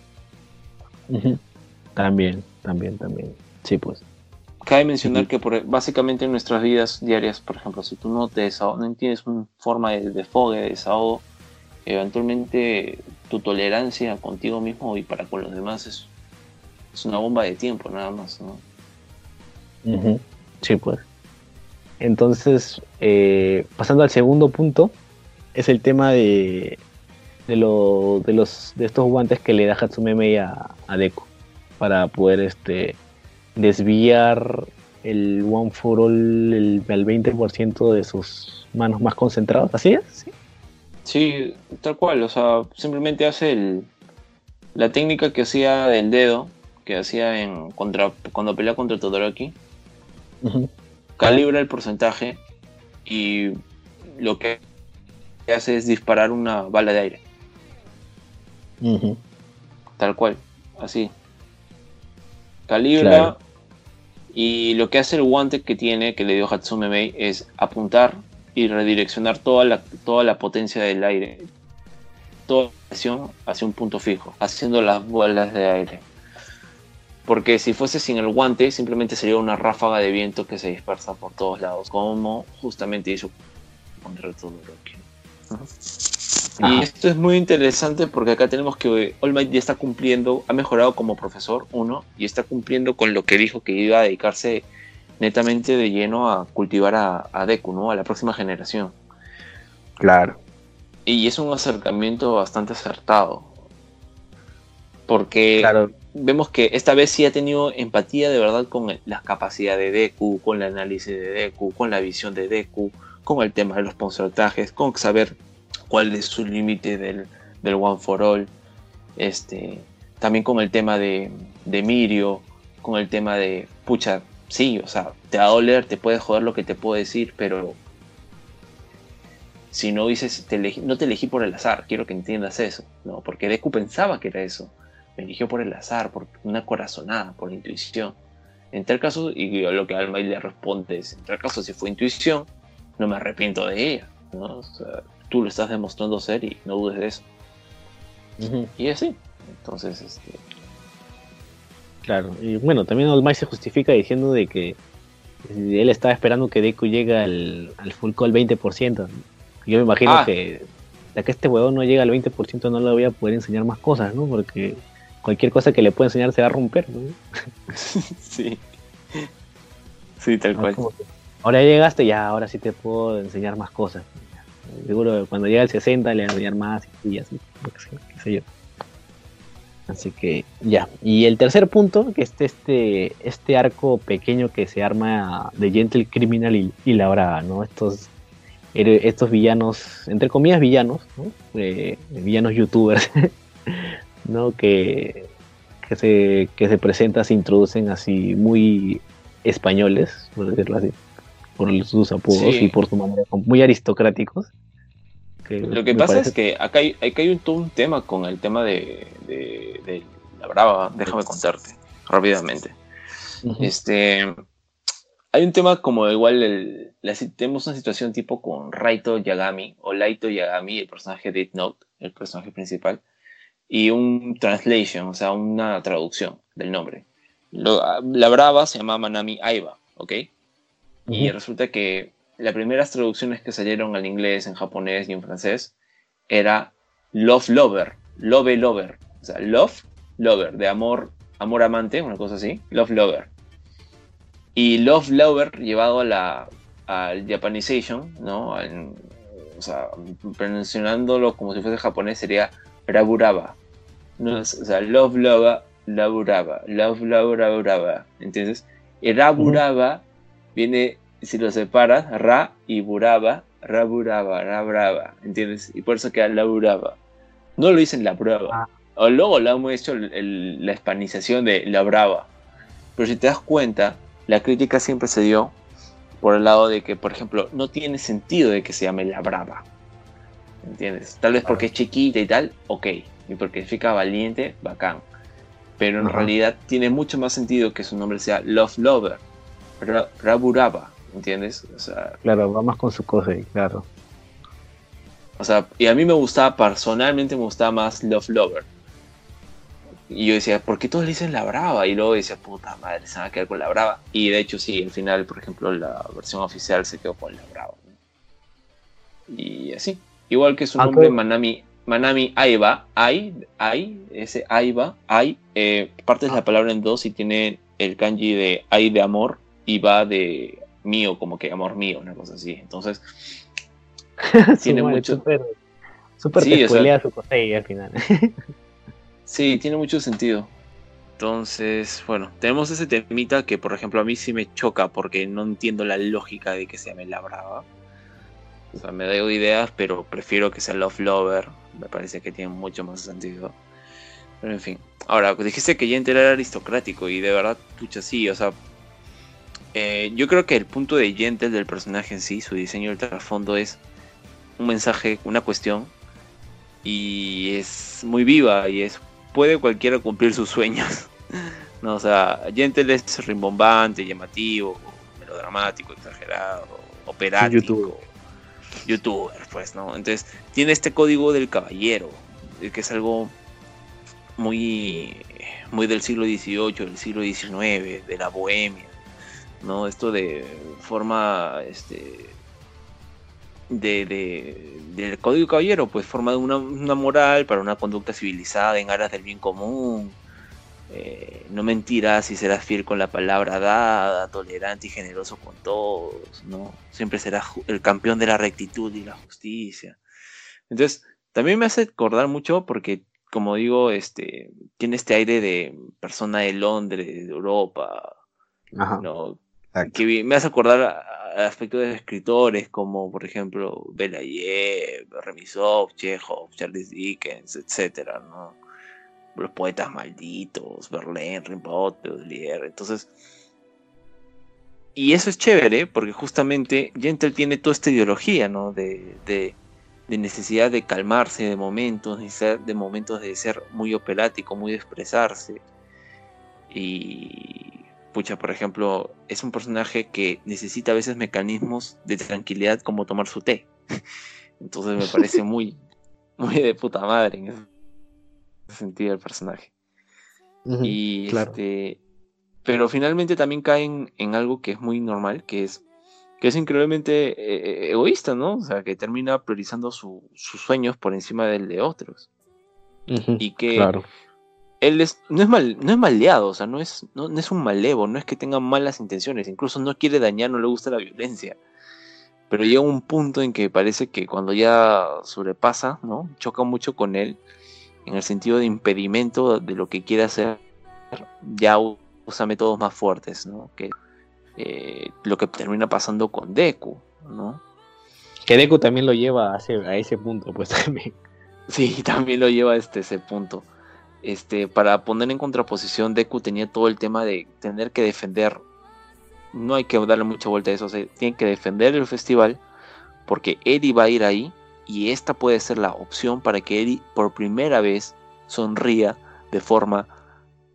ujú. También, también, también. Sí, pues. Cabe mencionar Ujú. que por- básicamente en nuestras vidas diarias, por ejemplo, si tú no te desaho- no tienes una forma de desfogue, de desahogo, eventualmente tu tolerancia contigo mismo y para con los demás es, es una bomba de tiempo nada más, ¿no? Ujú. Sí, pues. Entonces, eh, pasando al segundo punto, es el tema de, de, lo- de los, de estos guantes que le da Hatsume Mei a, a Deku para poder este, desviar el One for All el, al 20% de sus manos más concentrados. ¿Así es? Sí. Sí, tal cual, o sea, simplemente hace el, la técnica que hacía del dedo, que hacía en contra, cuando pelea contra Todoroki, Calibra el porcentaje y lo que hace es disparar una bala de aire, tal cual, así. Calibra Claro. y lo que hace el guante que tiene, que le dio Hatsume Mei, es apuntar y redireccionar toda la, toda la potencia del aire, toda la presión hacia un punto fijo, haciendo las bolas de aire. Porque si fuese sin el guante, simplemente sería una ráfaga de viento que se dispersa por todos lados, como justamente hizo contra Todoroki. Y esto es muy interesante porque acá tenemos que All Might ya está cumpliendo, ha mejorado como profesor, uno, y está cumpliendo con lo que dijo que iba a dedicarse netamente de lleno a cultivar a, a Deku, ¿no? A la próxima generación. Claro. Y es un acercamiento bastante acertado. Porque Claro. Vemos que esta vez sí ha tenido empatía de verdad con las capacidades de Deku, con el análisis de Deku, con la visión de Deku, con el tema de los porcentajes, con saber cuál es su límite del, del One for All, este, también con el tema de, de Mirio, con el tema de, pucha, sí, o sea, te va a doler, te puede joder lo que te puedo decir, pero si no dices, te elegí- no te elegí por el azar, quiero que entiendas eso, ¿no? Porque Deku pensaba que era eso me eligió por el azar, por una corazonada, por intuición. En tal caso, y lo que Alma le responde es, en tal caso, si fue intuición, no me arrepiento de ella. ¿no? O sea, tú lo estás demostrando ser y no dudes de eso. Ujú. Y así. Entonces, este, Claro, y bueno, también All Might se justifica diciendo de que él estaba esperando que Deku llegue al, al full call 20%. Yo me imagino Ah. que ya que este huevón no llega al 20% no le voy a poder enseñar más cosas, ¿no? Porque cualquier cosa que le pueda enseñar se va a romper, ¿no? sí. Sí, tal cual. que, ahora ya llegaste, ya, ahora sí te puedo enseñar más cosas. Seguro que cuando llegue al 60 le voy a enseñar más y así, qué sé yo. Así que ya. Y el tercer punto, que es este, este arco pequeño que se arma de Gentle Criminal y, y la Brava, ¿no? Estos, estos villanos, entre comillas villanos, ¿no? Eh, villanos youtubers, ¿no? Que, que, se, que se presentan, se introducen así muy españoles, por decirlo así, por sus apodos Sí. y por su manera, muy aristocráticos. Lo que pasa parece- es que acá hay, acá hay un, todo un tema con el tema de, de- de la brava. Déjame contarte rápidamente. Este, hay un tema como igual, el, la si- tenemos una situación tipo con Raito Yagami o Laito Yagami, el personaje de Death Note, el personaje principal, y un translation, o sea, una traducción del nombre. Lo- la brava se llama Manami Aiba, ¿ok? Y Ujú. resulta que las primeras traducciones que salieron al inglés, en japonés y en francés era Love Lover, Love Lover, o sea, Love Lover, de amor, amor amante, una cosa así, Love Lover. Y Love Lover llevado a la al Japanization, ¿no? Al- o sea, pronunciándolo como si fuese japonés sería Raburaba. ¿no? O sea, Love Lover, Raburaba, Love Lover, Raburaba. ¿Entiendes? Y Raburaba viene, si lo separas, Ra y Buraba, Raburaba, Raburaba. ¿Entiendes? Y por eso queda Laburaba. No lo dicen la brava. Ah. O luego lo hemos hecho el- el- la hispanización de la brava. Pero si te das cuenta, la crítica siempre se dio por el lado de que, por ejemplo, no tiene sentido de que se llame la brava. ¿Entiendes? Tal vez porque es chiquita y tal, ok. Y porque significa valiente, bacán. Pero en realidad tiene mucho más sentido que su nombre sea Love Lover. Ra- Raburaba, ¿entiendes? O sea, Claro, va más con su cosa, claro. o sea, y a mí me gustaba, personalmente me gustaba más Love Lover. Y yo decía, ¿por qué todos le dicen la brava? Y luego decía, puta madre, se van a quedar con la brava. Y de hecho, sí, al final, por ejemplo, la versión oficial se quedó con la brava. ¿no? Y así. Igual que su Ah, nombre. Manami, Manami Aiba, Ai, Ai, ese Aiba, Ai, eh, partes la palabra en dos y tiene el kanji de Ai de amor y va de mío, como que amor mío, una cosa así. Entonces, Tiene madre, mucho- Súper, súper Sí, o sea- su cosa y al final. Sí, tiene mucho sentido. Entonces, bueno, tenemos ese temita que, por ejemplo, a mí sí me choca porque no entiendo la lógica de que se llame La Brava. O sea, me doy ideas, pero prefiero que sea Love Lover. Me parece que tiene mucho más sentido. Pero en fin. Ahora, dijiste que Gentle era aristocrático y de verdad, pucha, sí, o sea. eh, yo creo que el punto de Gentle del personaje en sí, su diseño del trasfondo es un mensaje, una cuestión. Y es muy viva y es. Puede cualquiera cumplir sus sueños. no, o sea, Gentle es rimbombante, llamativo, melodramático, exagerado, operático. Youtuber, pues, ¿no? Entonces, tiene este código del caballero, eh, que es algo muy, muy del siglo XVIII, del siglo XIX, de la bohemia, ¿no? Esto de forma, este, de, de- del código caballero, pues forma de una moral para una conducta civilizada en aras del bien común. Eh, no mentirás y serás fiel con la palabra dada, tolerante y generoso con todos, ¿no? Siempre serás el campeón de la rectitud y la justicia. Entonces, también me hace acordar mucho porque, como digo, este, tiene este aire de persona de Londres, de Europa, Ajá. ¿no? que me hace acordar a- a aspectos de escritores como por ejemplo Belayev, Remisov, Chekhov, Charles Dickens, etcétera, ¿no? Los poetas malditos, Verlaine, Rimbaud, Baudelaire, entonces y eso es chévere porque justamente Gentle tiene toda esta ideología, ¿no? De, de, necesidad de calmarse de momentos, necesidad de momentos de ser muy operático, muy de expresarse. Y pucha, por ejemplo, es un personaje que necesita a veces mecanismos de tranquilidad como tomar su té. Entonces me parece muy, muy de puta madre en ese sentido el personaje. Y claro. este. Pero finalmente también caen en algo que es muy normal, que es que es increíblemente eh, egoísta, ¿no? O sea, que termina priorizando su- sus sueños por encima del de otros. Y que Claro. él es, no es mal, no es maleado, o sea, no es, no, no es un malevo, no es que tenga malas intenciones, incluso no quiere dañar, no le gusta la violencia. Pero llega un punto en que parece que cuando ya sobrepasa, ¿no? Choca mucho con él, en el sentido de impedimento de lo que quiere hacer, ya usa métodos más fuertes, ¿no? Que eh, lo que termina pasando con Deku, ¿no? Que Deku también lo lleva a ese, a ese punto, pues también. Sí, también lo lleva a este, ese punto. Este, para poner en contraposición, Deku tenía todo el tema de tener que defender. No hay que darle mucha vuelta a eso. O sea, tiene que defender el festival. Porque Eri va a ir ahí. Y esta puede ser la opción para que Eri por primera vez sonría de forma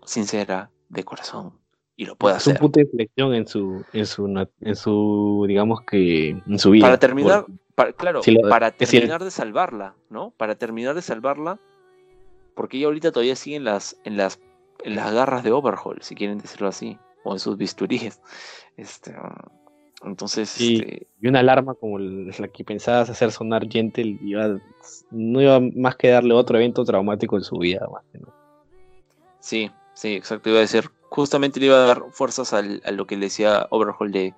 sincera, de corazón. Y lo pueda es un hacer. punto de inflexión en su, en su, en su, digamos que, en su vida. Para terminar, Por- para- claro, lo- para terminar de salvarla, ¿no? Para terminar de salvarla, porque ella ahorita todavía sigue en las, en las, en las garras de Overhaul, si quieren decirlo así, o en sus bisturíes. Este, entonces, Sí. este, y una alarma como la que pensabas hacer sonar Gentle iba, no iba más que darle otro evento traumático en su vida. más que nada. sí, sí, exacto, iba a decir, justamente le iba a dar fuerzas al- a lo que le decía Overhaul de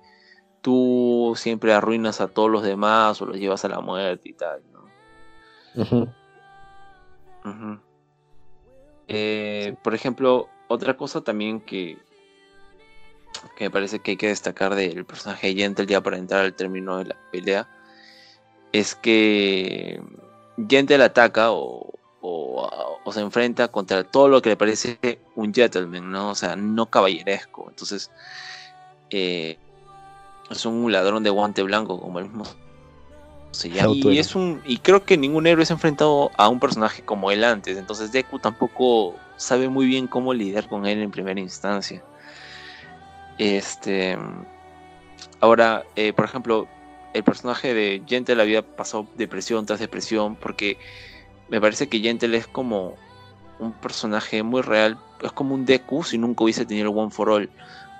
tú siempre arruinas a todos los demás o los llevas a la muerte y tal, ¿no? Ujú. Ujú. Eh, por ejemplo, otra cosa también que, que me parece que hay que destacar del personaje de Gentle ya para entrar al término de la pelea es que Gentle ataca o, o- o se enfrenta contra todo lo que le parece un gentleman, ¿no? O sea, no caballeresco. Entonces, eh, es un ladrón de guante blanco, como el mismo se llama. Y, es un, y creo que ningún héroe se ha enfrentado a un personaje como él antes. Entonces, Deku tampoco sabe muy bien cómo lidiar con él en primera instancia. Este. Ahora, eh, por ejemplo, el personaje de Gentle había pasado depresión tras depresión porque me parece que Gentle es como un personaje muy real, es como un Deku si nunca hubiese tenido el One for All,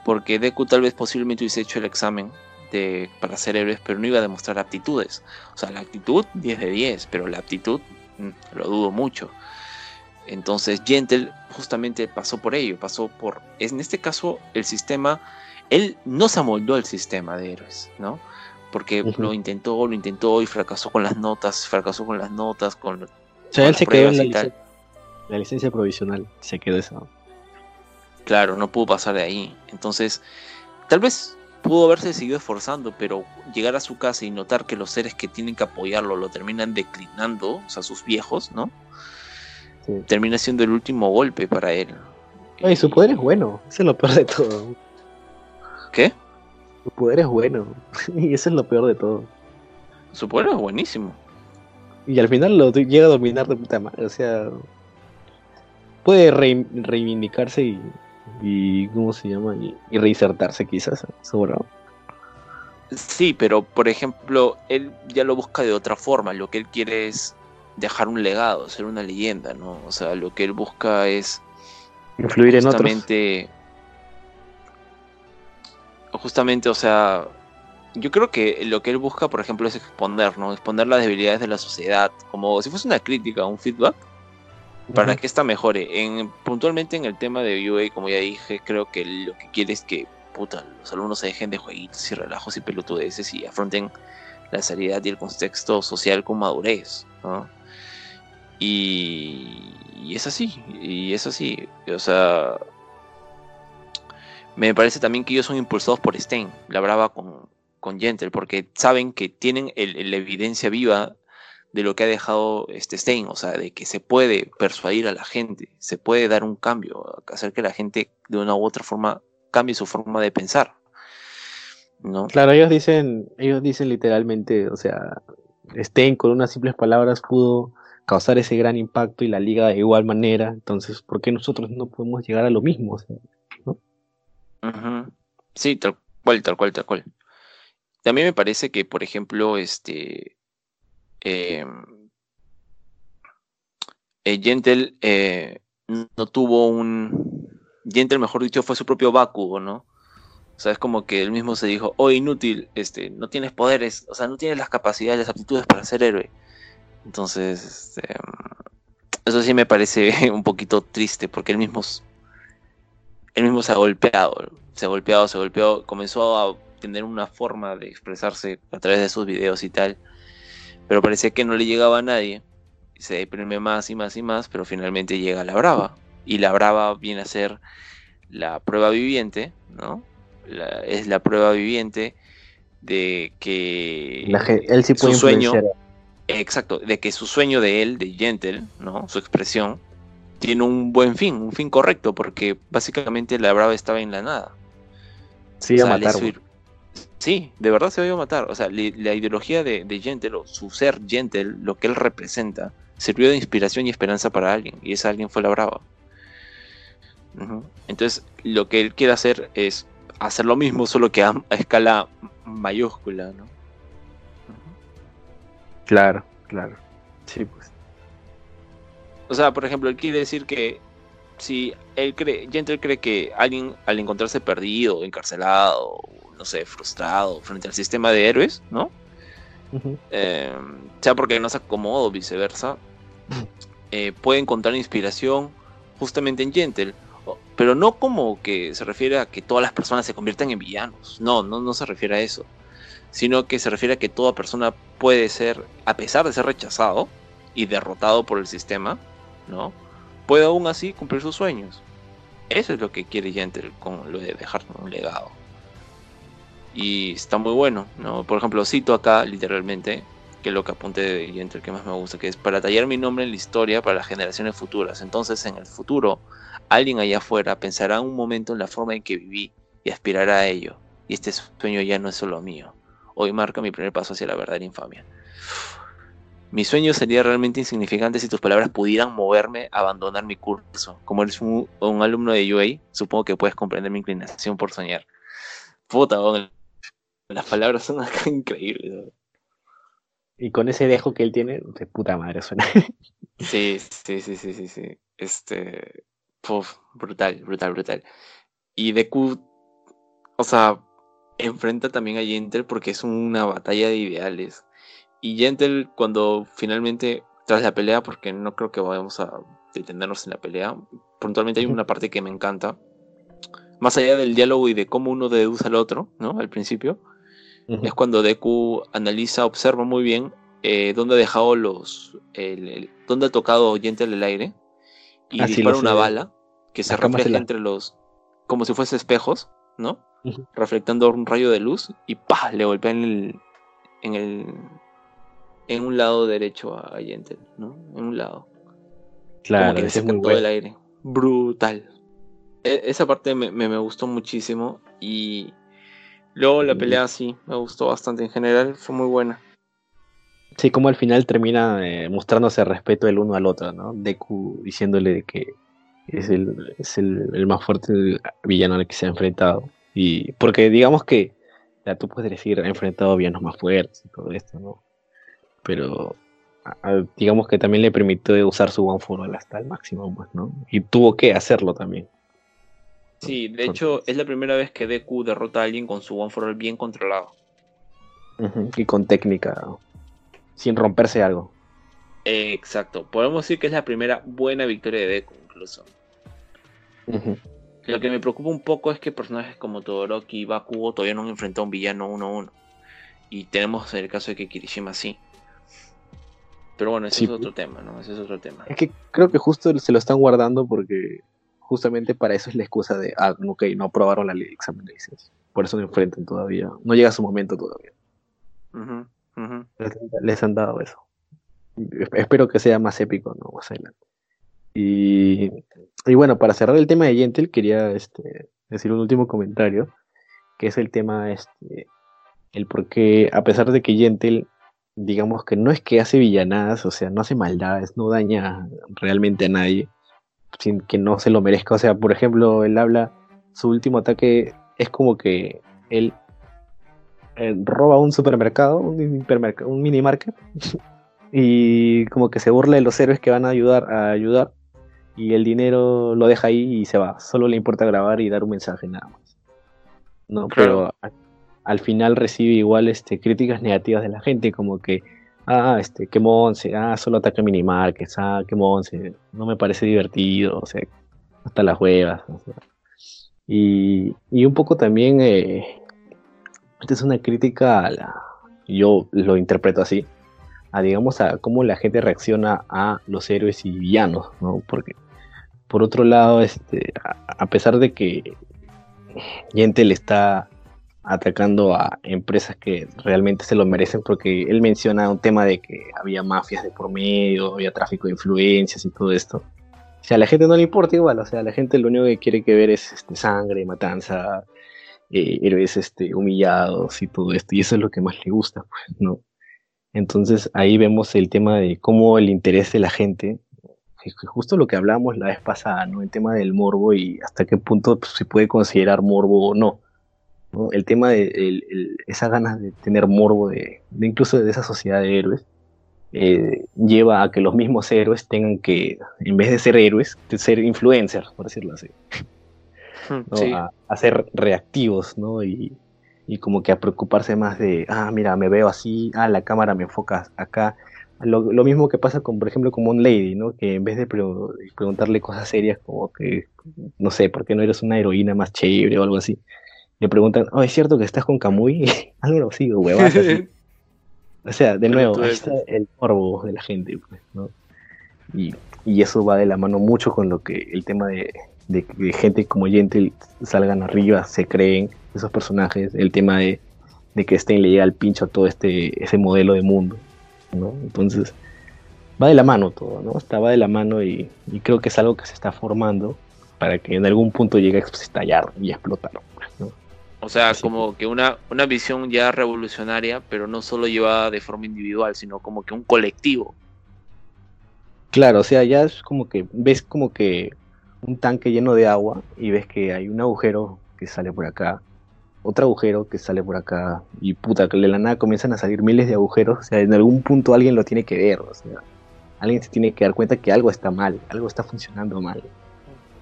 porque Deku tal vez posiblemente hubiese hecho el examen de, para ser héroes, pero no iba a demostrar aptitudes. O sea, la actitud 10 de 10, pero la aptitud mm, lo dudo mucho. Entonces Gentle justamente pasó por ello, pasó por, en este caso, el sistema, él no se amoldó al sistema de héroes, ¿no? Porque lo intentó, lo intentó y fracasó con las notas, fracasó con las notas, con O sea, él las se quedó en la, la licencia provisional. Se quedó eso. Claro, no pudo pasar de ahí. Entonces, tal vez pudo haberse seguido esforzando, pero llegar a su casa y notar que los seres que tienen que apoyarlo lo terminan declinando, o sea, sus viejos, ¿no? Sí. Termina siendo el último golpe para él. Ay, su poder es bueno, eso es lo peor de todo. ¿Qué? Su poder es bueno, y eso es lo peor de todo. Su poder es buenísimo. Y al final lo llega a dominar de puta madre, o sea. Puede rein- reivindicarse y, y. ¿Cómo se llama? Y, y reinsertarse, quizás, seguro. Sí, pero por ejemplo, él ya lo busca de otra forma. Lo que él quiere es dejar un legado, ser una leyenda, ¿no? O sea, lo que él busca es Influir en otros. justamente justamente o sea yo creo que lo que él busca por ejemplo es exponer no exponer las debilidades de la sociedad como si fuese una crítica un feedback para que esta mejore en puntualmente en el tema de UA como ya dije creo que lo que quiere es que puta los alumnos se dejen de jueguitos y relajos y pelotudeces y afronten la seriedad y el contexto social con madurez ¿no? Y, es así y es así o sea me parece también que ellos son impulsados por Stein, la brava con, con Gentle, porque saben que tienen la evidencia viva de lo que ha dejado este Stein, o sea, de que se puede persuadir a la gente, se puede dar un cambio, hacer que la gente de una u otra forma cambie su forma de pensar. ¿no? Claro, ellos dicen, ellos dicen literalmente, o sea, Stein con unas simples palabras pudo causar ese gran impacto y la liga de igual manera, entonces, ¿por qué nosotros no podemos llegar a lo mismo? O. Sí, tal cual, tal cual, tal cual. También me parece que, por ejemplo, este em, eh, Gentle eh, no tuvo un Gentle, mejor dicho, fue su propio Bakugo, ¿no? O sea, es como que él mismo se dijo, oh, inútil, este, no tienes poderes, o sea, no tienes las capacidades, las aptitudes para ser héroe. Entonces, este, eso sí me parece un poquito triste, porque él mismo él mismo se ha golpeado, se ha golpeado, se ha golpeado, comenzó a tener una forma de expresarse a través de sus videos y tal, pero parecía que no le llegaba a nadie, se deprime más y más y más, pero finalmente llega la Brava, y la Brava viene a ser la prueba viviente, ¿no? La- es la prueba viviente de que la él sí su puede sueño, influenciar. Exacto, de que su sueño de él, de Gentle, ¿no? Su expresión, tiene un buen fin, un fin correcto, porque básicamente la brava estaba en la nada. Sí, a O sea, le matar. sir- Sí, de verdad se iba a matar. O sea, le- la ideología de, de Gentle, o su ser Gentle, lo que él representa, sirvió de inspiración y esperanza para alguien, y ese alguien fue la brava. Entonces, lo que él quiere hacer es hacer lo mismo, solo que a, a escala mayúscula, ¿no? Claro, claro. Sí, pues. O sea, por ejemplo, él quiere decir que si él cree, Gentle cree que alguien al encontrarse perdido, encarcelado, no sé, frustrado frente al sistema de héroes, ¿no? Eh, sea porque no se acomoda o viceversa, eh, puede encontrar inspiración justamente en Gentle. Pero no como que se refiere a que todas las personas se conviertan en villanos. No, no, no se refiere a eso. Sino que se refiere a que toda persona puede ser, a pesar de ser rechazado y derrotado por el sistema, ¿no? Puede aún así cumplir sus sueños. Eso es lo que quiere Gentle con lo de dejar un legado. Y está muy bueno, ¿no? Por ejemplo, cito acá literalmente, que es lo que apunté de Gentle que más me gusta, que es para tallar mi nombre en la historia para las generaciones futuras. Entonces, en el futuro, alguien allá afuera pensará un momento en la forma en que viví y aspirará a ello. Y este sueño ya no es solo mío. Hoy marca mi primer paso hacia la verdadera infamia. Mi sueño sería realmente insignificante si tus palabras pudieran moverme a abandonar mi curso. Como eres un, un alumno de UA, supongo que puedes comprender mi inclinación por soñar. Puta, las palabras son acá increíbles. Y con ese dejo que él tiene, de puta madre suena. Sí, sí, sí, sí, sí, sí. Este. Puf, brutal, brutal, brutal. Y Deku, o sea, enfrenta también a Gentle porque es una batalla de ideales. Y Gentle, cuando finalmente, tras la pelea, porque no creo que vayamos a detenernos en la pelea, puntualmente hay una parte que me encanta. Más allá del diálogo y de cómo uno deduce al otro, ¿no? Al principio, es cuando Deku analiza, observa muy bien eh, dónde ha dejado los. El, el- dónde ha tocado Gentle el aire y Ah, dispara una bala que se refleja la- entre los. como si fuese espejos, ¿no? Reflectando un rayo de luz y ¡pah! le golpea en el, en el en un lado derecho a Yentel, ¿no? En un lado. Claro, como que ese es muy todo el bueno. aire. Brutal. E- esa parte me, me- me gustó muchísimo y luego la Mm. pelea sí, me gustó bastante en general, fue muy buena. Sí, como al final termina eh, mostrándose respeto el uno al otro, ¿no? Deku diciéndole que es el, es el, el más fuerte villano al que se ha enfrentado. Y porque digamos que, ya tú puedes decir, ha enfrentado a villanos más fuertes y todo esto, ¿no? Pero a- a- digamos que también le permitió usar su One for All hasta el máximo, pues, ¿no? Y tuvo que hacerlo también. Sí, de hecho es la primera vez que Deku derrota a alguien con su One for All bien controlado. Y con técnica, sin romperse algo. Eh, exacto, podemos decir que es la primera buena victoria de Deku incluso. Ujú. Lo que me preocupa un poco es que personajes como Todoroki y Bakugo todavía no han enfrentado a un villano uno a uno. Y tenemos el caso de que Kirishima sí. Pero bueno, ese Sí. es otro tema, ¿no? Ese es otro tema. Es que creo que justo se lo están guardando porque justamente para eso es la excusa de, ah, ok, no aprobaron la ley de examen de licencia. Por eso no enfrentan todavía. No llega su momento todavía. Ujú, ujú. Les, les han dado eso. Esp- Espero que sea más épico, ¿no? Más adelante. Y, y bueno, para cerrar el tema de Gentle, quería este, decir un último comentario, que es el tema, este, el por qué, a pesar de que Gentle, digamos que no es que hace villanadas, o sea, no hace maldades, no daña realmente a nadie, sin que no se lo merezca. O sea, por ejemplo, él habla, su último ataque es como que él eh, roba un supermercado, un, un mini market, y como que se burla de los héroes que van a ayudar a ayudar, y el dinero lo deja ahí y se va. Solo le importa grabar y dar un mensaje nada más. No, Claro. pero al final recibe igual este críticas negativas de la gente, como que ah, este, qué monse, ah, solo ataca minimarkets, ah, qué monse, no me parece divertido, o sea, hasta las huevas. o sea. Y, y un poco también, eh, esta es una crítica a la, yo lo interpreto así, a digamos a cómo la gente reacciona a los héroes y villanos, ¿no? Porque por otro lado, este, a, a pesar de que Yente le está atacando a empresas que realmente se lo merecen, porque él menciona un tema de que había mafias de por medio, había tráfico de influencias y todo esto. O sea, a la gente no le importa igual, o sea, la gente lo único que quiere que ver es este, sangre, matanza, eh, héroes este, humillados y todo esto, y eso es lo que más le gusta, pues, ¿no? Entonces ahí vemos el tema de cómo el interés de la gente, justo lo que hablamos la vez pasada, ¿no? El tema del morbo y hasta qué punto pues, se puede considerar morbo o no. ¿no? El tema de el- el- esas ganas de tener morbo de, de incluso de esa sociedad de héroes eh, lleva a que los mismos héroes tengan que, en vez de ser héroes, de ser influencers, por decirlo así. ¿no? Sí. A, a ser reactivos, ¿no? Y, y como que a preocuparse más de, ah, mira, me veo así, ah, la cámara me enfoca acá. Lo, lo mismo que pasa con, por ejemplo, con Moon Lady, ¿no? Que en vez de, pre- de preguntarle cosas serias como que, no sé, ¿por qué no eres una heroína más chévere o algo así? Le preguntan, oh, ¿es cierto que estás con Kamui? algo así, huevadas así. O sea, de nuevo, ahí está el morbo de la gente, pues, ¿no? Y, y eso va de la mano mucho con lo que el tema de, de que gente como Gentle salgan arriba, se creen esos personajes, el tema de, de que Stein le llega al pincho a todo este ese modelo de mundo, ¿no? Entonces, va de la mano todo, ¿no? Está va de la mano y, y creo que es algo que se está formando para que en algún punto llegue a estallar y a explotar, ¿no? O sea, Así como que una, una visión ya revolucionaria, pero no solo llevada de forma individual, sino como que un colectivo. Claro, o sea, ya es como que ves como que un tanque lleno de agua y ves que hay un agujero que sale por acá, otro agujero que sale por acá y puta, que de la nada comienzan a salir miles de agujeros, o sea, en algún punto alguien lo tiene que ver, o sea, alguien se tiene que dar cuenta que algo está mal, algo está funcionando mal.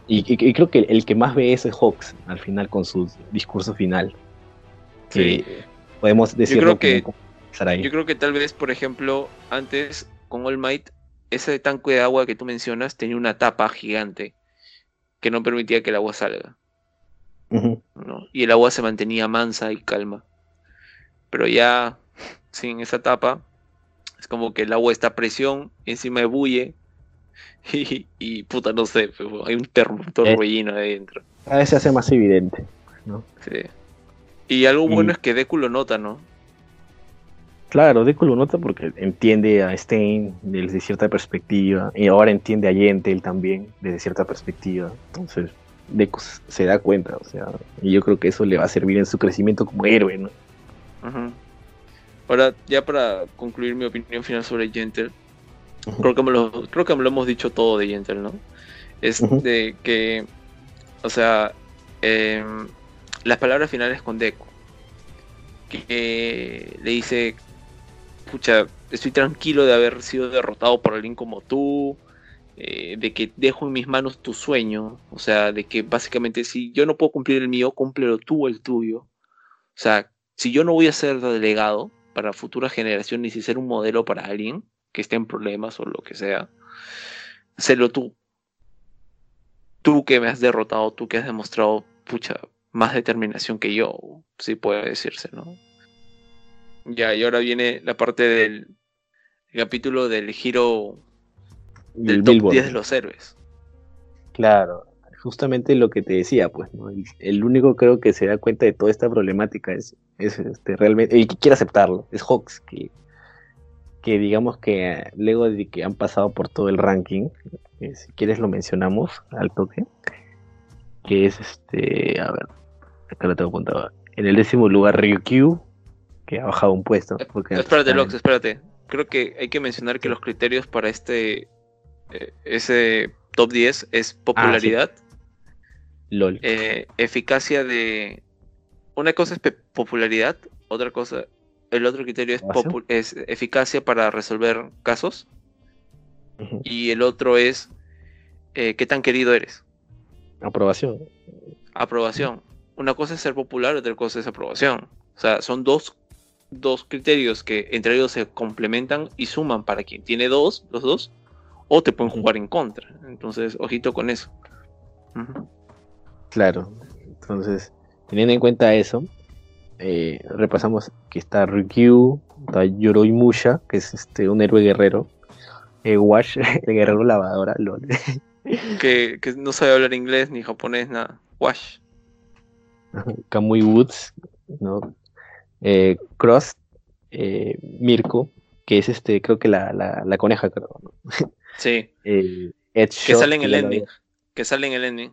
Y, y- y creo que el que más ve eso es Hawks al final con su discurso final. Que podemos decirlo creo que- ahí. Yo creo que tal vez, por ejemplo, antes con All Might, ese tanque de agua que tú mencionas tenía una tapa gigante que no permitía que el agua salga. Ujú. ¿No? Y el agua se mantenía mansa y calma. Pero ya sin esa tapa, es como que el agua está a presión, encima ebulle, Y, y puta, no sé, hay un torbellino ahí dentro. A veces se hace más evidente. ¿no? Sí. Y algo Y- bueno es que Deku lo nota, ¿no? Claro, Deku lo nota porque entiende a Stein desde cierta perspectiva y ahora entiende a Yentel también desde cierta perspectiva. Entonces, Deku se da cuenta, o sea, y yo creo que eso le va a servir en su crecimiento como héroe, ¿no? Ahora, ya para concluir mi opinión final sobre Gentle, creo que me lo, creo que me lo hemos dicho todo de Gentle, ¿no? Es de que, o sea, em, las palabras finales con Deku, que le dice, pucha, estoy tranquilo de haber sido derrotado por alguien como tú, eh, de que dejo en mis manos tu sueño, o sea, de que básicamente si yo no puedo cumplir el mío, cúmplelo tú el tuyo. O sea, si yo no voy a ser delegado para futuras generaciones y ser un modelo para alguien que esté en problemas o lo que sea, sélo tú. Tú que me has derrotado, tú que has demostrado, pucha, más determinación que yo, si puede decirse, ¿no? Ya, y ahora viene la parte del el capítulo del giro del el top Billboard. 10 de los héroes. Claro, justamente lo que te decía, pues, ¿no? El, el único creo que se da cuenta de toda esta problemática es, es este, realmente, el que quiere aceptarlo, es Hawks, que, que digamos que eh, luego de que han pasado por todo el ranking, que si quieres lo mencionamos al toque, que es este, a ver, acá lo tengo apuntado, en el décimo lugar Ryukyu, que ha bajado un puesto. Porque antes Espérate, Lox, espérate. Creo que hay que mencionar que los criterios para este eh, ese top 10 es popularidad, en LOL. eh, eficacia de... Una cosa es popularidad, otra cosa... El otro criterio es, es eficacia para resolver casos y el otro es eh, qué tan querido eres. Aprobación. Aprobación. Una cosa es ser popular, otra cosa es aprobación. O sea, son dos, dos criterios que entre ellos se complementan y suman para quien tiene dos, los dos, o te pueden jugar en contra. Entonces, ojito con eso. Claro, entonces, teniendo en cuenta eso, eh, repasamos que está Rikyu, está Yoroimusha, que es este un héroe guerrero, eh, Wash, el guerrero lavadora, lol. Que, que no sabe hablar inglés ni japonés, nada. Wash. Kamui Woods, ¿no? Eh, Cross, eh, Mirko, que es este, creo que la, la, la coneja, creo, ¿no? Sí, Eh, que sale en el ending. Que sale en el ending.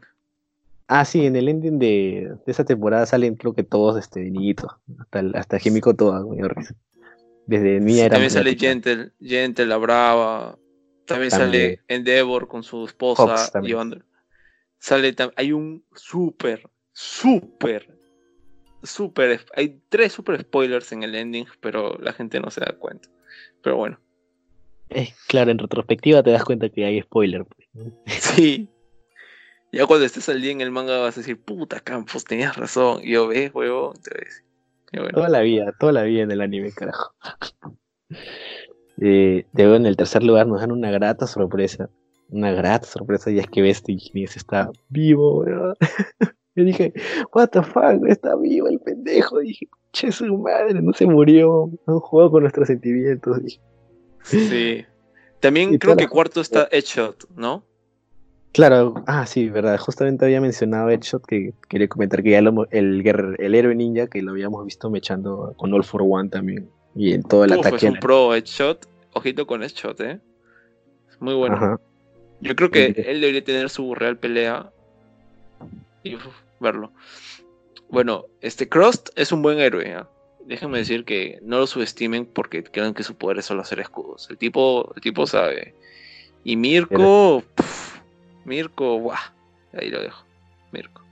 Ah, sí, en el ending de, de esa temporada salen creo que todos este niñitos, hasta, hasta Himiko toda. Desde niña Sí, era también sale. Gentle, Gentle, la brava. También, También. sale Endeavor con su esposa. Llevando- Sale hay un súper, súper, súper. Hay tres super spoilers en el ending, pero la gente no se da cuenta. Pero bueno, Eh, claro, en retrospectiva te das cuenta que hay spoiler. pues, ¿no? sí. Ya cuando estés al día en el manga vas a decir, puta Campos, tenías razón. Y yo, ves, huevo. Te voy a decir. Y bueno, Toda la vida, toda la vida en el anime, carajo. Eh, luego en el tercer lugar nos dan una grata sorpresa. Una grata sorpresa, y es que Bestie Genius está vivo, weón. Yo dije, what the fuck, está vivo el pendejo. Dije, che, su madre, no se murió. Han jugado con nuestros sentimientos. Dije, sí. También Y creo que cuarto está Headshot, ¿no? Claro, ah, sí, verdad. Justamente había mencionado Headshot que quería comentar que ya lo, el, el héroe ninja que lo habíamos visto mechando con All for One también. Y en todo el Uf, es ataque. a un la- pro Headshot. Ojito con Headshot, ¿eh? Es muy bueno. Ajá. Yo creo que él debería tener su real pelea y uf, verlo. Bueno, este Crust es un buen héroe. ¿ah? Déjenme decir que no lo subestimen porque crean que su poder es solo hacer escudos. El tipo, el tipo sabe. Y Mirko, Mirko, guau. Ahí lo dejo. Mirko.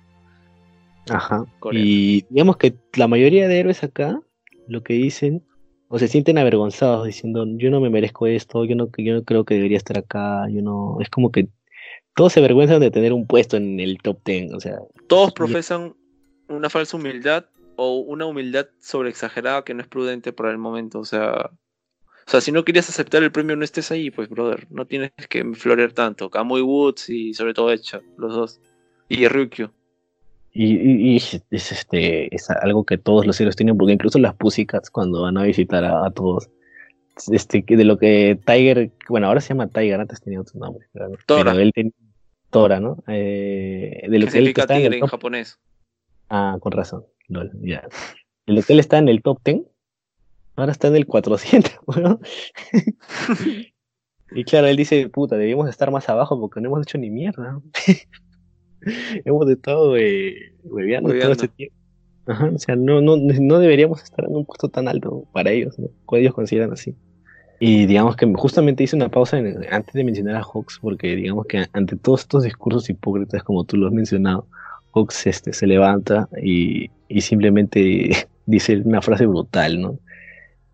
Ajá. Coreano. Y digamos que la mayoría de héroes acá lo que dicen o se sienten avergonzados diciendo yo no me merezco esto, yo no, yo no creo que debería estar acá, yo no, es como que todos se avergüenzan de tener un puesto en el top 10, o sea, Todos profesan una falsa humildad o una humildad sobreexagerada que no es prudente para el momento. O sea, o sea, si no querías aceptar el premio, no estés ahí, pues, brother. No tienes que florear tanto. Kamui Woods y sobre todo Headshot, los dos. Y Ryukyu. y, y- y es, es, este es algo que todos los héroes tienen porque incluso las Pussycats cuando van a visitar a, a todos este, de lo que Tiger, bueno, ahora se llama Tiger, antes tenía otro nombre. Pero, Tora. pero él tenía Tora, ¿no? Eh, de lo ¿Qué que él significa está en el en japonés? ah, con razón, lol, ya. Que él está en el top 10, ahora está en el 400, weón. Y claro, él dice, puta, debíamos estar más abajo porque no hemos hecho ni mierda. hemos estado eh, hueveando todo este tiempo. Ajá, o sea, no, no, no deberíamos estar en un puesto tan alto para ellos, ¿no? Ellos consideran así. Y digamos que justamente hice una pausa en- antes de mencionar a Hawks, porque digamos que ante todos estos discursos hipócritas, como tú lo has mencionado, Hawks este, se levanta y, y simplemente dice una frase brutal, ¿no?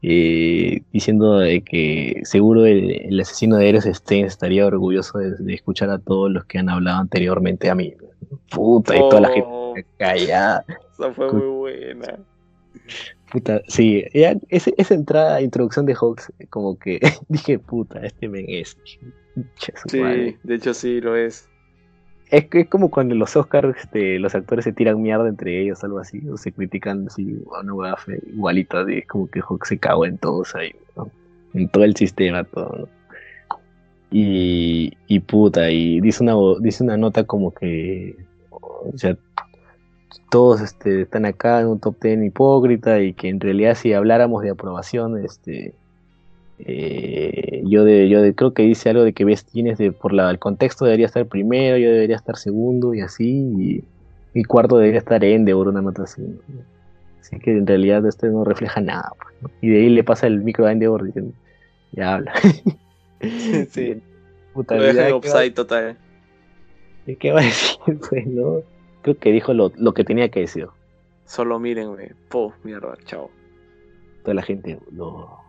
Eh, diciendo de que seguro el, el asesino de Eres Stein estaría orgulloso de, de escuchar a todos los que han hablado anteriormente a mí. Puta, y toda la Oh, gente callada. Esa fue muy buena. Puta, sí, ya, ese- esa entrada, introducción de Hawks, como que dije, puta, este men es. Sí, de hecho sí lo es. Es, es como cuando los Oscars este, los actores se tiran mierda entre ellos, algo así, o se critican así, una hueá fea, igualito, así, es como que Hawks se cagó en todos ahí. En todo el sistema, todo, ¿no? Y, y puta, y dice una, dice una nota como que, o sea, todos este, están acá en un top ten hipócrita y que en realidad si habláramos de aprobación, este, eh, yo de, yo de, creo que dice algo de que ves tienes de por la, el contexto debería estar primero, yo debería estar segundo y así, y, y cuarto debería estar Endeavor, una nota así. ¿no? Así que en realidad este no refleja nada. pues, ¿no? Y de ahí le pasa el micro a Endeavor diciendo, ya habla. Sí. Puta, Lo deja en ¿qué va- offside total. ¿Qué va a decir? Pues no. Creo que dijo lo, lo que tenía que decir. Solo mírenme. Po, mierda, chao. Toda la gente, no.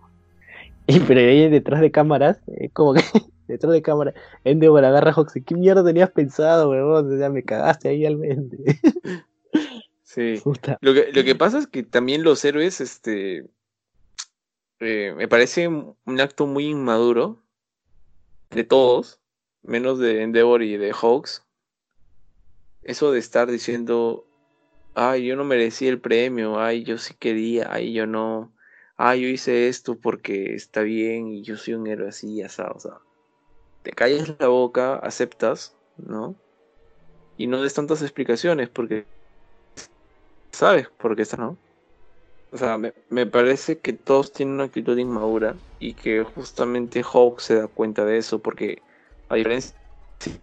Y pero ahí detrás de cámaras, eh, como que detrás de cámara, Endeavor agarra a Hawks, ¿qué mierda tenías pensado, weón? Ya me cagaste ahí al mente. Sí. Puta. Lo que, lo que pasa es que también los héroes, este, eh, me parece un acto muy inmaduro de todos, menos de Endeavor y de Hawks. Eso de estar diciendo, ay, yo no merecía el premio, ay, yo sí quería, ay, yo no, ay, yo hice esto porque está bien y yo soy un héroe así, asado, o sea, te callas la boca, aceptas, ¿no? Y no des tantas explicaciones porque sabes por qué está, ¿no? O sea, me, me parece que todos tienen una actitud inmadura y que justamente Hawks se da cuenta de eso porque a diferencia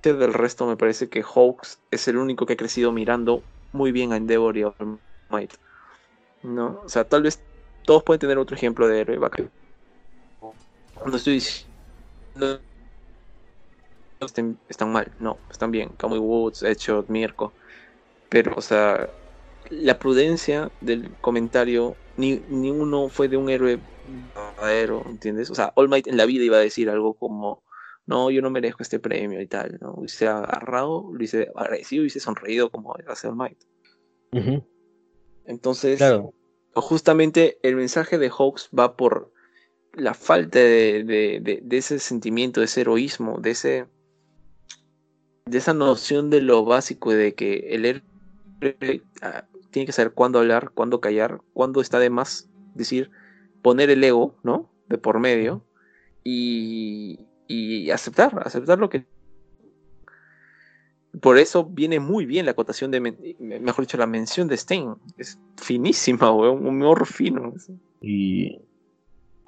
del resto me parece que Hawks es el único que ha crecido mirando muy bien a Endeavor y a All Might. ¿No? O sea, tal vez todos pueden tener otro ejemplo de héroe bacán. No estoy diciendo estén- están mal, no, están bien. Kamui Woods, Headshot, Mirko. Pero, o sea, la prudencia del comentario, ni, ni uno fue de un héroe verdadero, ¿entiendes? O sea, All Might en la vida iba a decir algo como, no, yo no merezco este premio y tal, ¿no? Hubiese agarrado, lo hubiese agradecido, hubiese sonreído como hace All Might. Entonces, Claro. Justamente el mensaje de Hawks va por la falta de, de- ese sentimiento, de ese heroísmo, de ese de esa noción de lo básico de que el héroe ah, tiene que saber cuándo hablar, cuándo callar, cuándo está de más decir, poner el ego, ¿no? De por medio y, y aceptar, aceptar lo que por eso viene muy bien la acotación de, mejor dicho, la mención de Stein. Es finísima, weón, un humor fino. Y.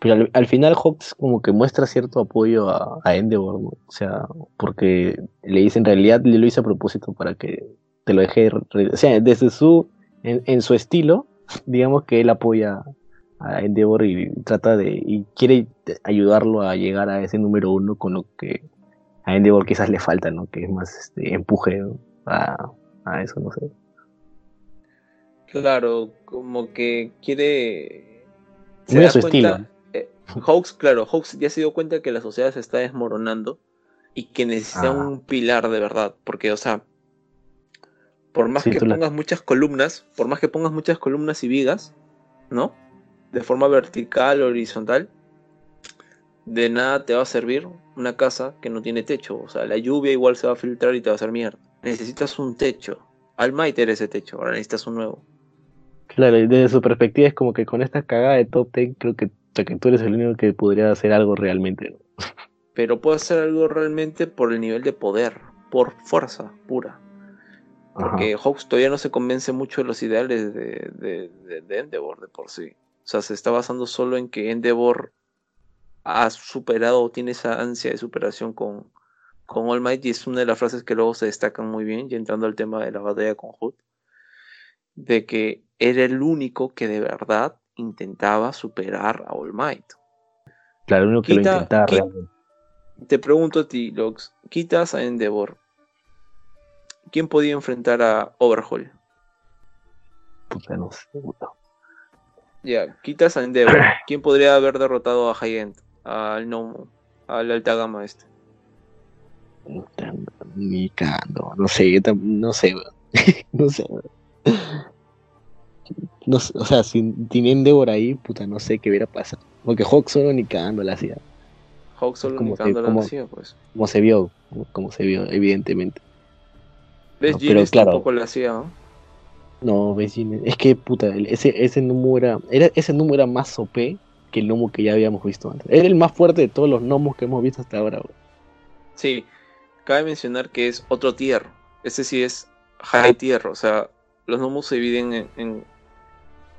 Pero al, al final Hawks como que muestra cierto apoyo a, a Endeavor. O sea, porque le dice en realidad le lo hice a propósito para que te lo deje. O sea, desde su. En, en su estilo, digamos que él apoya a Endeavor y trata de. y quiere ayudarlo a llegar a ese número uno con lo que a Endeavor quizás le falta, ¿no? Que es más este empuje ¿no? a, a eso, no sé. Claro, como que quiere. Muy da a su cuenta- estilo. eh, Hawks, claro, Hawks ya se dio cuenta que la sociedad se está desmoronando y que necesita Ah. un pilar de verdad. Porque, o sea, por más Sí, que la- pongas muchas columnas, por más que pongas muchas columnas y vigas, ¿no? De forma vertical horizontal, de nada te va a servir una casa que no tiene techo. O sea, la lluvia igual se va a filtrar y te va a hacer mierda. Necesitas un techo. Al Might era ese techo, ahora necesitas un nuevo. Claro, y desde su perspectiva es como que con esta cagada de top 10 creo que tú eres el único que podría hacer algo realmente, ¿no? Pero puede hacer algo realmente por el nivel de poder, por fuerza pura. Ajá. Porque Hawks todavía no se convence mucho de los ideales de, de, de- de Endeavor de por sí. O sea, se está basando solo en que Endeavor ha superado o tiene esa ansia de superación con, con All Might y es una de las frases que luego se destacan muy bien, y entrando al tema de la batalla con Hood, de que era el único que de verdad intentaba superar a All Might. Claro, el único que Quita- lo intentaba qui- realmente. Te pregunto a ti, Lox, quitas a Endeavor. ¿Quién podía enfrentar a Overhaul? Puta, no sé. Ya, quitas a Endeavor. ¿Quién podría haber derrotado a High Al Nomu, al alta gama este. Ni cagando, no sé, no sé, no sé. No o sea, sin, sin Endeavor ahí, puta, no sé qué hubiera pasado. Porque Hawk solo ni cagando la hacía. Hawk solo Como ni cagando la como- hacía, pues. Como se vio, ¿no? como se vio, evidentemente. ¿Ves? No, pero Genius claro. tampoco la hacía, ¿no? No, vecino, es que puta, ese, ese número era, era, ese número era más OP que el gnomo que ya habíamos visto antes. Era el más fuerte de todos los gnomos que hemos visto hasta ahora, weón. Sí, cabe mencionar que es otro tier. Este sí es high tier, o sea, los gnomos se dividen en, en,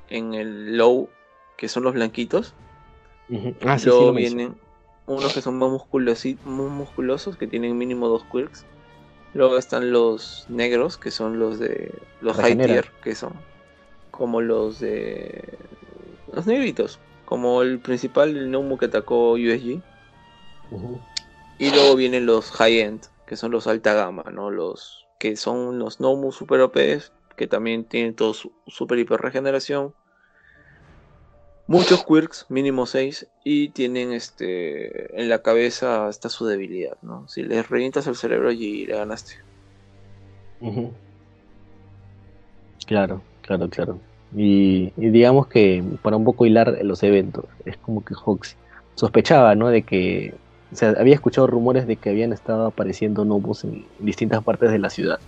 en el low, que son los blanquitos. Ujú. Ah, sí, sí, Luego vienen unos que son más, musculosi- más musculosos, que tienen mínimo dos quirks. Luego están los negros, que son los de los high tier, que son como los de los negritos, como el principal, el Nomu que atacó USG. Y luego vienen los high end, que son los alta gama, ¿no? Los que son los Nomu super OPs, que también tienen todo su super hiper regeneración. Muchos quirks, mínimo 6, y tienen este en la cabeza está su debilidad, ¿no? Si les revientas el cerebro y le ganaste. Claro, claro, claro. Y, y digamos que para un poco hilar los eventos, es como que Hawks sospechaba, ¿no? De que, o sea, había escuchado rumores de que habían estado apareciendo gnomos en distintas partes de la ciudad.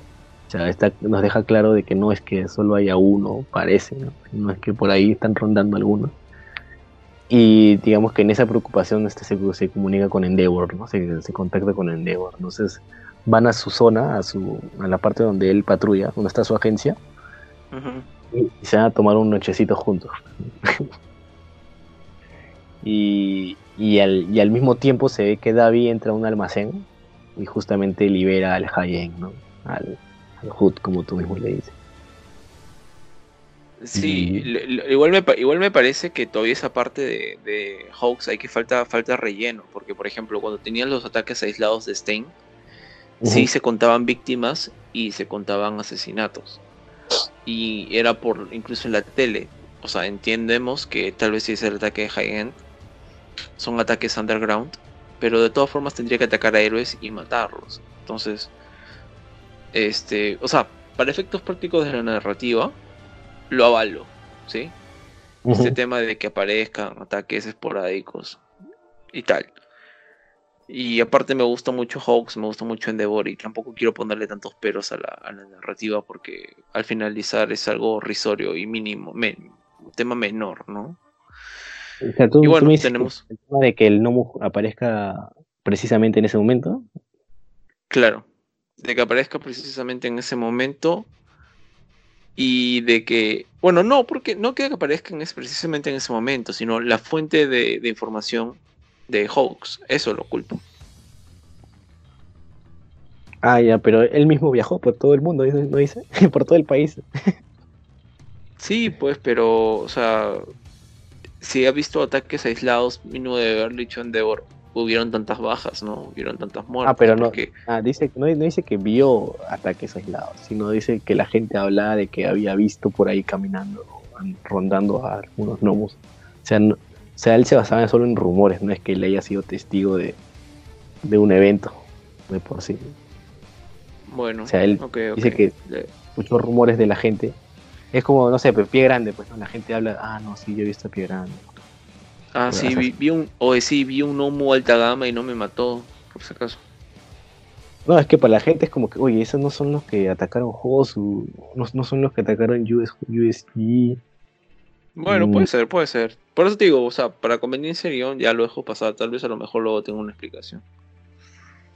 O sea, nos deja claro de que no es que solo haya uno, parece, ¿no? Es que por ahí están rondando algunos. Y digamos que en esa preocupación este se, se comunica con Endeavor, ¿no? Se, se contacta con Endeavor. Entonces van a su zona, a su a la parte donde él patrulla, donde está su agencia, Ujú. Y se van a tomar un nochecito juntos. y, y, al, y al mismo tiempo se ve que Davi entra a un almacén y justamente libera al Hayen, ¿no? Al, al Hood, como tú mismo le dices. Sí, igual, me, igual me parece que todavía esa parte de, de Hawks hay que falta, falta relleno, porque por ejemplo cuando tenían los ataques aislados de Stein, sí Ujú. se contaban víctimas y se contaban asesinatos. Y era por, incluso en la tele, o sea, entendemos que tal vez si es el ataque de High End, son ataques underground, pero de todas formas tendría que atacar a héroes y matarlos. Entonces, este, o sea, para efectos prácticos de la narrativa, lo avalo, ¿sí? Ujú. este tema de que aparezcan ataques esporádicos y tal. Y aparte me gusta mucho Hawks, me gusta mucho Endeavor y tampoco quiero ponerle tantos peros a la, a la narrativa porque al finalizar es algo risorio y mínimo, un tema menor, ¿no? O sea, tú- Y bueno, tenemos- el tema de que el gnomo aparezca precisamente en ese momento. Claro, de que aparezca precisamente en ese momento y de que, bueno, no, porque no que aparezca en ese- precisamente en ese momento, sino la fuente de, de información de Hawks, eso lo culpo. Ah, ya, pero él mismo viajó por todo el mundo, ¿no dice? por todo el país. Sí, pues, pero, o sea, si ha visto ataques aislados, mínimo de haberlo dicho Endeavor, hubieron tantas bajas, ¿no? Hubieron tantas muertes. Ah, pero no, porque- ah, dice, no, no dice que vio ataques aislados, sino dice que la gente hablaba de que había visto por ahí caminando, rondando a algunos gnomos. O sea, no- o sea, él se basaba solo en rumores, no es que él haya sido testigo de, de un evento de por sí. Bueno, O sea, él dice que- Muchos rumores de la gente. Es como, no sé, pues pie grande, pues ¿no? la gente habla, ah, no, sí, yo he visto a pie grande. Ah, sí, vi, vi un, o sí, vi un Nomu alta gama y no me mató, por si acaso. No, es que para la gente es como que, oye, esos no son los que atacaron Hosu, no, no son los que atacaron US, USG. Bueno, Mm. puede ser, puede ser. Por eso te digo, o sea, para conveniencia de guion ya lo dejo pasar. Tal vez a lo mejor luego tengo una explicación.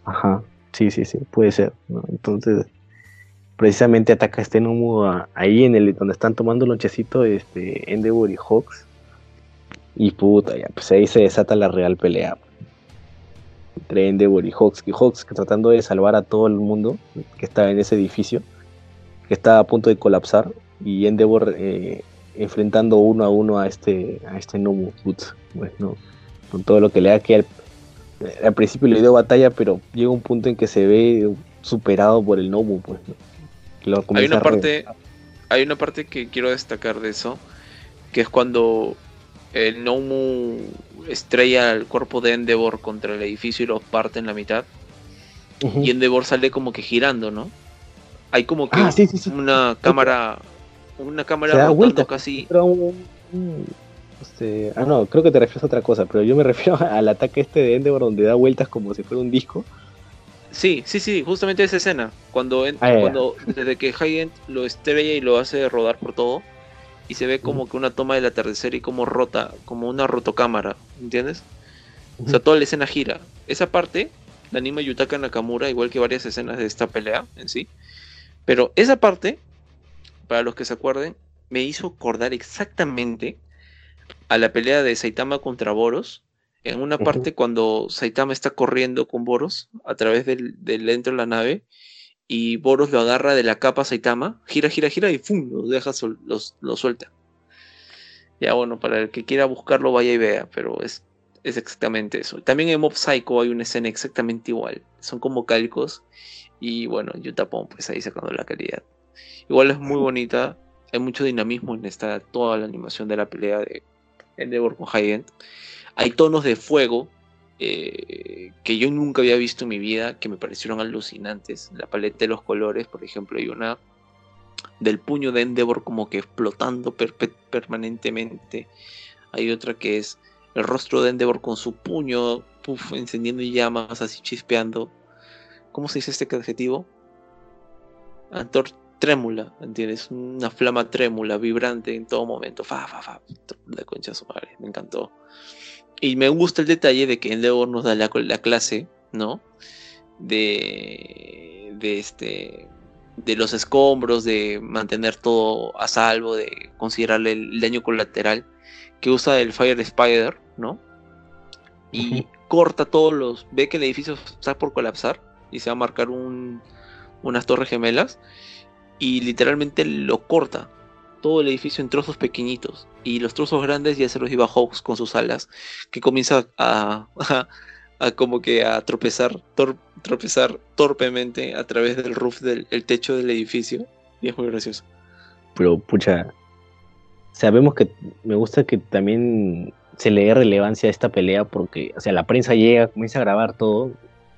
Ajá, sí, sí, sí, puede ser. ¿no? Entonces, precisamente ataca este Nomu a- ahí en el donde están tomando lonchecito este, Endeavor y Hawks. Y puta, ya, pues ahí se desata la real pelea. Entre Endeavor y Hawks. Y Hawks que tratando de salvar a todo el mundo que estaba en ese edificio, que estaba a punto de colapsar. Y Endeavor eh, enfrentando uno a uno a este, a este Nomu pues, ¿no? Con todo lo que le da que al, al principio le dio batalla, pero llega un punto en que se ve superado por el Nomu, pues. ¿no? Lo Hay una parte, hay una parte que quiero destacar de eso, que es cuando el Nomu estrella el cuerpo de Endeavor contra el edificio y lo parte en la mitad. Y Endeavor sale como que girando, ¿no? Hay como que Ah, sí, sí, sí. una cámara, una cámara da rotando vuelta. casi. Pero un- un- este, ah, no, creo que te refieres a otra cosa, pero yo me refiero al ataque este de Endeavor donde da vueltas como si fuera un disco. Sí, sí, sí, justamente esa escena. Cuando, en- Ah, cuando desde que High-End lo estrella y lo hace rodar por todo. Y se ve como que una toma del atardecer y como rota, como una rotocámara, ¿entiendes? O sea, toda la escena gira. Esa parte la anima Yutaka Nakamura, igual que varias escenas de esta pelea en sí. Pero esa parte, para los que se acuerden, me hizo acordar exactamente a la pelea de Saitama contra Boros. En una parte cuando Saitama está corriendo con Boros a través del, del dentro de la nave y Boros lo agarra de la capa a Saitama, gira, gira, gira y ¡fum! lo deja, sol- los- lo suelta. Ya bueno, para el que quiera buscarlo vaya y vea, pero es, es exactamente eso. También en Mob Psycho hay una escena exactamente igual. Son como calcos y bueno, Yutapon pues ahí sacando la calidad. Igual es muy bonita, hay mucho dinamismo en esta toda la animación de la pelea de Endeavor con End. Hay tonos de fuego eh, que yo nunca había visto en mi vida, que me parecieron alucinantes. La paleta de los colores, por ejemplo, hay una del puño de Endeavor como que explotando permanentemente. Hay otra que es el rostro de Endeavor con su puño encendiendo llamas, así chispeando. ¿Cómo se dice este adjetivo? Antor trémula, ¿entiendes? Una flama trémula, vibrante en todo momento. Fa, fa, fa. La concha de su madre, me encantó. Y me gusta el detalle de que Endeavor nos da la, la clase, ¿no? De, de este de los escombros, de mantener todo a salvo, de considerarle el daño colateral que usa el Fire Spider, ¿no? Y corta todos los. Ve que el edificio está por colapsar y se va a marcar un, unas torres gemelas y literalmente lo corta. Todo el edificio en trozos pequeñitos. Y los trozos grandes ya se los iba Hawks con sus alas que comienza a, a, como que a tropezar tropezar torpemente a través del roof del el techo del edificio. Y es muy gracioso. Pero pucha, sabemos que me gusta que también se le dé relevancia a esta pelea porque, o sea, la prensa llega, comienza a grabar todo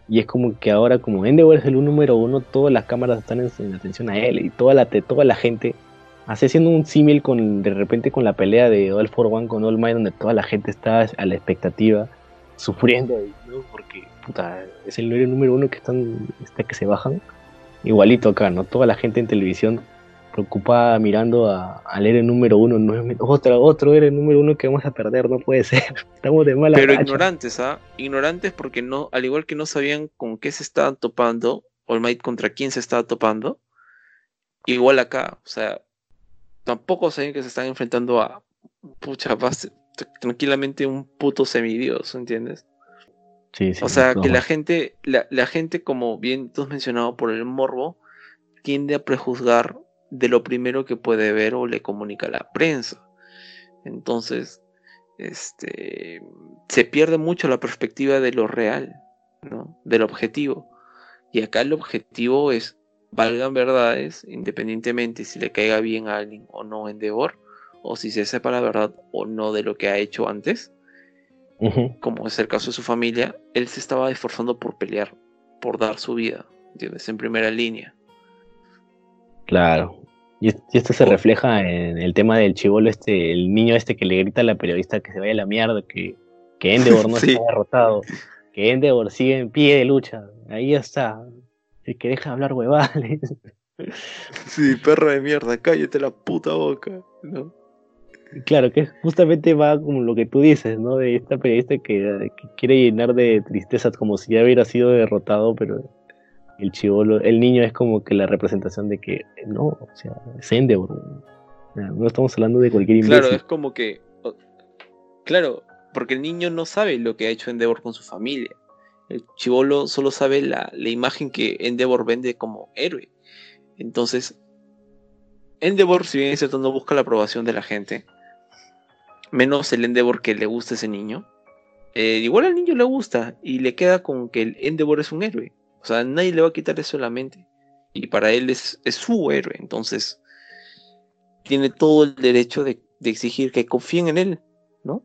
y es como que ahora como Endeavor es el número uno, todas las cámaras están en, en atención a él y toda la, toda la gente así haciendo un símil con de repente con la pelea de All for One con All Might donde toda la gente está a la expectativa sufriendo porque puta, es el número uno que están está que se bajan. Igualito acá no toda la gente en televisión preocupada mirando a- al héroe número uno. Otra, otro héroe número uno que vamos a perder, no puede ser. Estamos de mala pero racha. ignorantes ¿ah? ignorantes porque no al igual que no sabían con qué se estaban topando All Might contra quién se estaba topando igual acá o sea tampoco sabían que se están enfrentando a pucha base- tranquilamente un puto semidios ¿entiendes? Sí, sí, O sea, que la gente, la, la gente, como bien tú has mencionado por el morbo, tiende a prejuzgar de lo primero que puede ver o le comunica la prensa. Entonces, este, se pierde mucho la perspectiva de lo real, ¿no? Del objetivo. Y acá el objetivo es, valgan verdades, independientemente si le caiga bien a alguien o no en Devor, o si se sepa la verdad o no de lo que ha hecho antes como es el caso de su familia, él se estaba esforzando por pelear, por dar su vida, ¿entiendes? En primera línea. Claro. Y, es- y esto se refleja en el tema del chivolo este, el niño este que le grita a la periodista que se vaya a la mierda, que, que Endeavor no Sí. está derrotado, que Endeavor sigue en pie de lucha. Ahí está. Y que deja de hablar huevales. Sí, perro de mierda, cállate la puta boca, ¿no? Claro, que justamente va como lo que tú dices, ¿no? De esta periodista que, que quiere llenar de tristezas como si ya hubiera sido derrotado, pero el chivolo, el niño es como que la representación de que no, o sea, es Endeavor. No estamos hablando de cualquier imbécil. Claro, es como que. Claro, porque el niño no sabe lo que ha hecho Endeavor con su familia. El chivolo solo sabe la, la imagen que Endeavor vende como héroe. Entonces, Endeavor, si bien es cierto, no busca la aprobación de la gente, menos el Endeavor que le gusta a ese niño, eh, igual al niño le gusta y le queda con que el Endeavor es un héroe. O sea, nadie le va a quitar eso de la mente. Y para él es, es su héroe. Entonces, tiene todo el derecho de, de exigir que confíen en él, ¿no?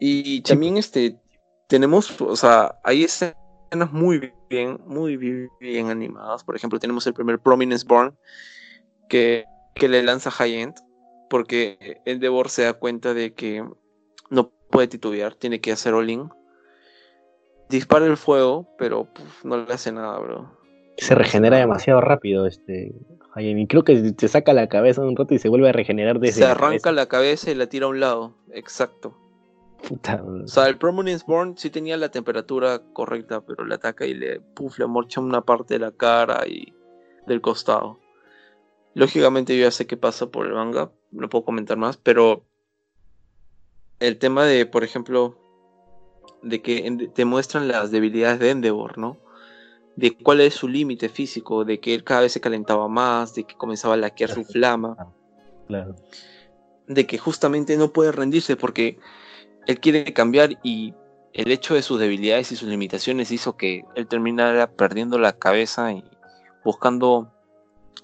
Y también este tenemos, o sea, hay escenas muy bien, muy bien, bien animadas. Por ejemplo, tenemos el primer Prominence Born que, que le lanza High End, porque Endeavor se da cuenta de que no puede titubear, tiene que hacer all-in. Dispara el fuego, pero puf, no le hace nada, bro. Se regenera demasiado rápido este creo que se saca la cabeza un rato y se vuelve a regenerar desde Se la arranca cabeza. la cabeza y la tira a un lado, exacto. Puta, O sea, el Prominence Born sí tenía la temperatura correcta, pero le ataca y le, puf, le morcha una parte de la cara y del costado. Lógicamente yo ya sé qué pasa por el manga, no puedo comentar más, pero el tema de, por ejemplo, de que te muestran las debilidades de Endeavor, ¿no? De cuál es su límite físico, de que él cada vez se calentaba más, de que comenzaba a laquear su flama claro. de que justamente no puede rendirse porque él quiere cambiar y el hecho de sus debilidades y sus limitaciones hizo que él terminara perdiendo la cabeza y buscando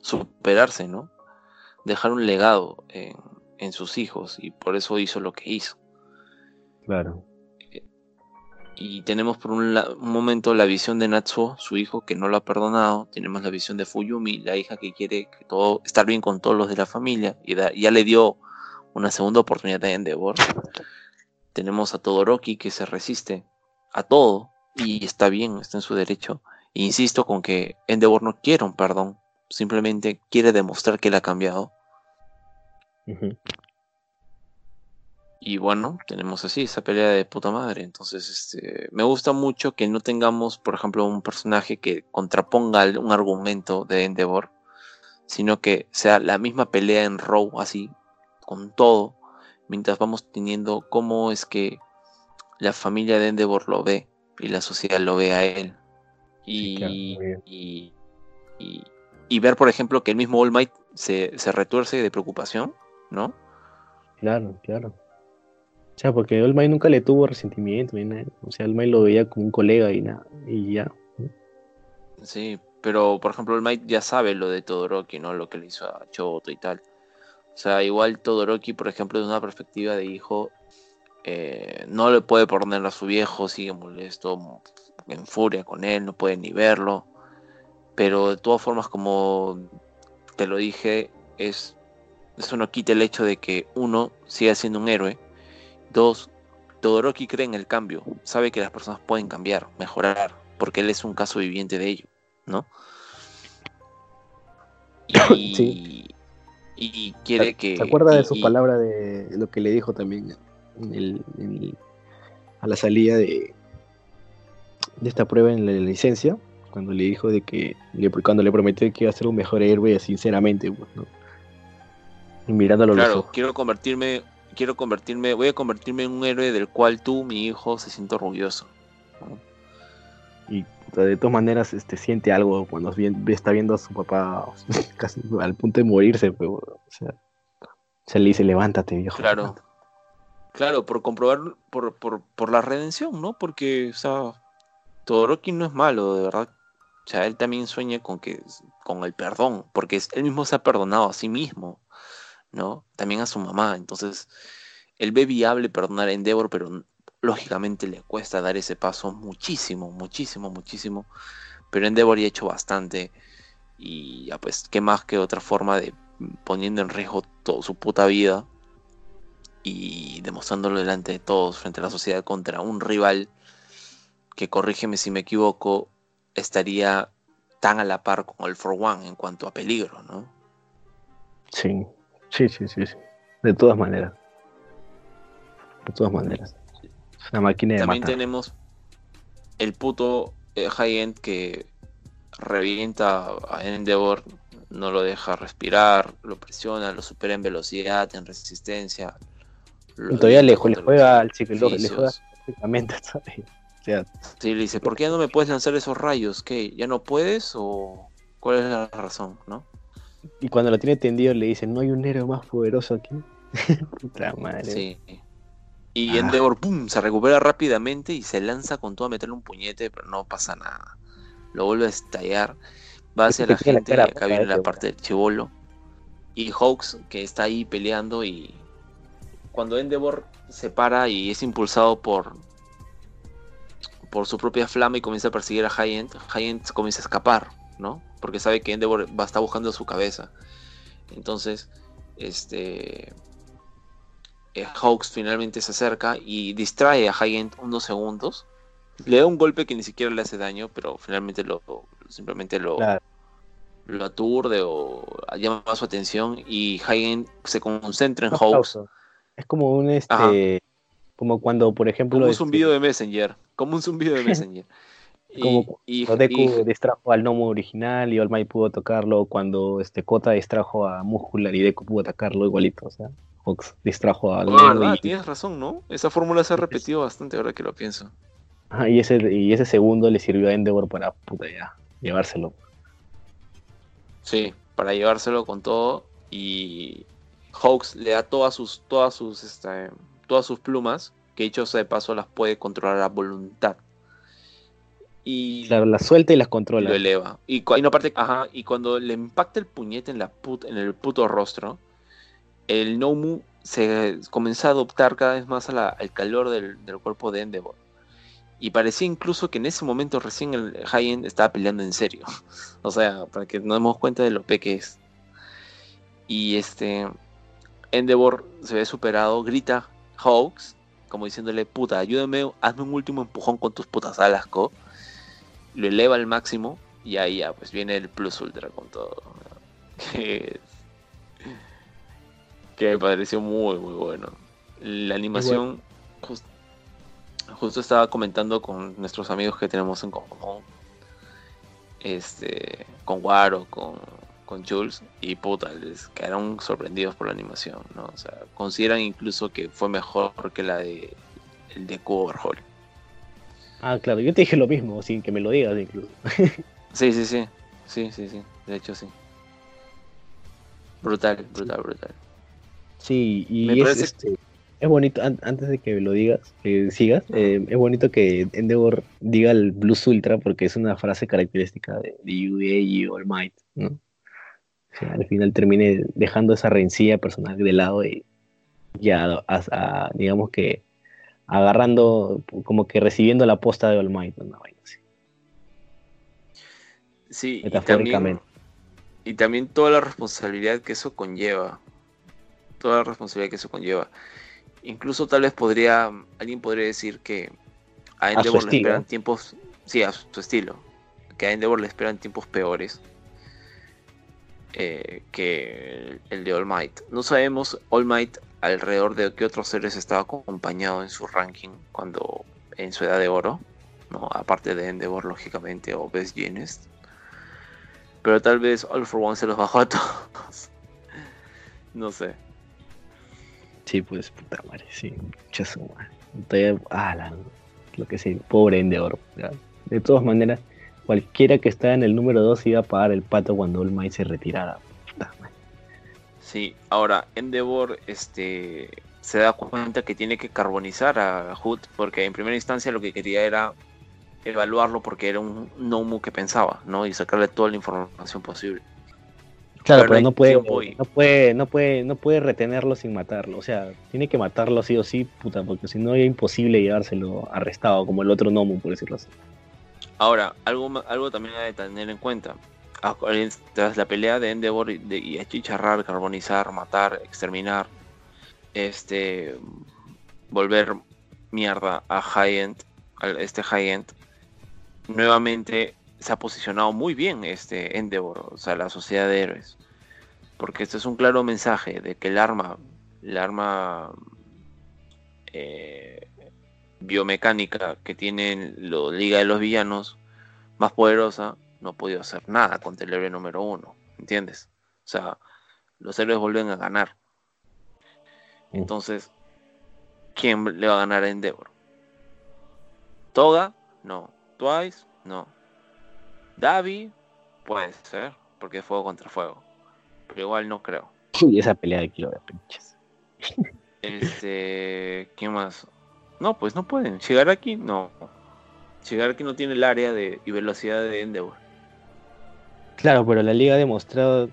superarse, ¿no? Dejar un legado en, en sus hijos y por eso hizo lo que hizo. Claro. Y tenemos por un, momento la visión de Natsuo, su hijo, que no lo ha perdonado. Tenemos la visión de Fuyumi, la hija que quiere todo, estar bien con todos los de la familia. Y ya le dio una segunda oportunidad a Endeavor. Tenemos a Todoroki que se resiste a todo. Y está bien, está en su derecho. E insisto con que Endeavor no quiere un perdón. Simplemente quiere demostrar que él ha cambiado. Y bueno, tenemos así esa pelea de puta madre. Entonces, este, me gusta mucho que no tengamos, por ejemplo, un personaje que contraponga un argumento de Endeavor, sino que sea la misma pelea en Raw, así, con todo, mientras vamos teniendo cómo es que la familia de Endeavor lo ve y la sociedad lo ve a él. Claro, y, y- y ver, por ejemplo, que el mismo All Might se, se retuerce de preocupación, ¿no? Claro, claro. Sea, porque All Might nunca le tuvo resentimiento. O sea, All Might lo veía como un colega y nada. Y ya. Sí, pero por ejemplo el Might ya sabe lo de Todoroki, ¿no? Lo que le hizo a Choto y tal. O sea, igual Todoroki, por ejemplo, desde una perspectiva de hijo, eh, no le puede poner a su viejo, sigue molesto, en furia con él, no puede ni verlo. Pero de todas formas, como te lo dije, es eso no quita el hecho de que uno siga siendo un héroe. Dos, Todoroki cree en el cambio, sabe que las personas pueden cambiar, mejorar, porque él es un caso viviente de ello, ¿no? Y, Sí. y quiere que... ¿Se acuerda y- de su y- palabra de lo que le dijo también en el- en el- a la salida de, de esta prueba en la licencia? Cuando le dijo de que cuando le prometió que iba a ser un mejor héroe, sinceramente, pues, ¿no? Y mirándolo a los Claro, ojos. quiero convertirme, quiero convertirme, voy a convertirme en un héroe del cual tú, mi hijo, se siente orgulloso. ¿no? Y de todas maneras este, siente algo cuando está viendo a su papá casi al punto de morirse. pues, o sea, se le dice, levántate, viejo. Claro. Claro, por comprobar, por, por, por la redención, ¿no? Porque, o sea, Todoroki no es malo, de verdad. O sea, él también sueña con que, con el perdón, porque él mismo se ha perdonado a sí mismo, ¿no? También a su mamá. Entonces, él ve viable perdonar a Endeavor, pero lógicamente le cuesta dar ese paso muchísimo, muchísimo, muchísimo. Pero Endeavor ya ha hecho bastante. Y ya pues, qué más que otra forma de poniendo en riesgo toda su puta vida y demostrándolo delante de todos frente a la sociedad contra un rival que, corrígeme si me equivoco, estaría tan a la par con el For One en cuanto a peligro, ¿no? Sí, sí, sí, sí. sí. De todas maneras. De todas maneras. Es una máquina de También matar. tenemos el puto eh, high-end que revienta a Endeavor, no lo deja respirar, lo presiona, lo supera en velocidad, en resistencia. todavía le, le juega al psicológico, le juega psicológicamente, ¿sabes? O sea, Sí, le dice, ¿por qué no me puedes lanzar esos rayos? ¿Qué? ¿Ya no puedes? ¿O cuál es la razón? ¿No? Y cuando lo tiene tendido le dicen, no hay un héroe más poderoso aquí. Puta madre. Sí. Y Ah. Endeavor, pum, se recupera rápidamente y se lanza con todo a meterle un puñete, pero no pasa nada. Lo vuelve a estallar. Va hacia la la gente, y cara acá roja viene la parte del chivolo. Y Hawks, que está ahí peleando y cuando Endeavor se para y es impulsado por por su propia flama y comienza a perseguir a High-End, High-End comienza a escapar, ¿no? Porque sabe que Endeavor va a estar buscando su cabeza. Entonces, este eh, Hawks finalmente se acerca y distrae a High-End unos segundos. Le da un golpe que ni siquiera le hace daño, pero finalmente lo simplemente lo, Claro. lo aturde o llama su atención y High-End se concentra en Hawks. Es como un este Ajá. como cuando por ejemplo como un este, zumbido de Messenger, como un zumbido de Messenger. Como y- cuando Deku y- distrajo al gnomo original y All Might pudo tocarlo, cuando este Kota distrajo a Muscular y Deku pudo atacarlo igualito, o sea, Hawks distrajo al Ah, verdad, y, tienes razón, ¿no? Esa fórmula se ha repetido bastante ahora que lo pienso. Ajá, y ese y ese segundo le sirvió a Endeavor para puta ya llevárselo. Sí, para llevárselo con todo y Hawks le da todas sus todas sus este, todas sus plumas, que dicho sea de paso las puede controlar a voluntad. Y Claro, las suelta y las controla. lo eleva. Y, cu- y no parte, ajá, y cuando le impacta el puñete en, la put- en el puto rostro, el Nomu se comienza a adoptar cada vez más a la- al calor del, del cuerpo de Endeavor. Y parecía incluso que en ese momento recién el High-End estaba peleando en serio. o sea, para que nos demos cuenta de lo pe que es. Y este. Endeavor se ve superado, grita Hawks, como diciéndole, puta, ayúdame, hazme un último empujón con tus putas alas, co lo eleva al máximo y ahí ya pues viene el plus ultra con todo que, que me pareció muy muy bueno. La animación jus- justo estaba comentando con nuestros amigos que tenemos en común este con Waro con con Jules y puta les quedaron sorprendidos por la animación no o sea consideran incluso que fue mejor que la de el de Cubo Overhaul Ah, claro, yo te dije lo mismo, sin que me lo digas incluso. Sí, sí, sí. Sí, sí, sí. De hecho, sí. Brutal, brutal, brutal. Sí, y Me es, parece- este, es bonito, an- antes de que lo digas, que sigas, eh, es bonito que Endeavor diga el Blues Ultra porque es una frase característica de, de UA y All Might, ¿no? O sea, al final termine dejando esa rencilla personal de lado y ya, a- a- digamos que agarrando, como que recibiendo la posta de All Might, ¿no? Una vaina así. Sí, y también, Metafóricamente. y también toda la responsabilidad que eso conlleva. Toda la responsabilidad que eso conlleva. Incluso tal vez podría, alguien podría decir que a Endeavor le estilo. esperan tiempos, sí, a su estilo, que a Endeavor le esperan tiempos peores eh, que el de All Might. No sabemos All Might alrededor de qué otros seres estaba acompañado en su ranking cuando en su edad de oro, no, aparte de Endeavor lógicamente o Best Genest. Pero tal vez All for One se los bajó a todos. no sé. Sí, pues, puta madre, sí. Mucha su madre. Todavía- ah, lo que sí, pobre Endeavor. De todas maneras, cualquiera que está en el número 2 iba a pagar el pato cuando All Might se retirara. Sí, ahora Endeavor este, se da cuenta que tiene que carbonizar a Hood porque en primera instancia lo que quería era evaluarlo porque era un Nomu que pensaba, ¿no? Y sacarle toda la información posible. Claro, Pero pero no puede, y- no puede, no puede, no puede retenerlo sin matarlo. O sea, tiene que matarlo sí o sí, puta, porque si no es imposible llevárselo arrestado, como el otro Nomu, por decirlo así. Ahora, algo, algo también hay que tener en cuenta. Ah, Tras la pelea de Endeavor y, de, achicharrar, carbonizar, matar, exterminar, este, volver mierda a este High-End, nuevamente se ha posicionado muy bien este Endeavor, o sea, la sociedad de héroes. Porque este es un claro mensaje de que el arma la arma eh, biomecánica que tiene la Liga de los Villanos más poderosa, no ha podido hacer nada contra el héroe número uno, ¿entiendes? O sea, los héroes vuelven a ganar. Entonces, ¿quién le va a ganar a Endeavor? ¿Toga? No. ¿Twice? No. ¿Davi? Puede ser, porque es fuego contra fuego. Pero igual no creo. Uy, esa pelea de kilo de pinches. Este. ¿Quién más? No, pues no pueden. Llegar aquí, no. Llegar aquí no tiene el área de, y velocidad de Endeavor. Claro, pero la liga ha demostrado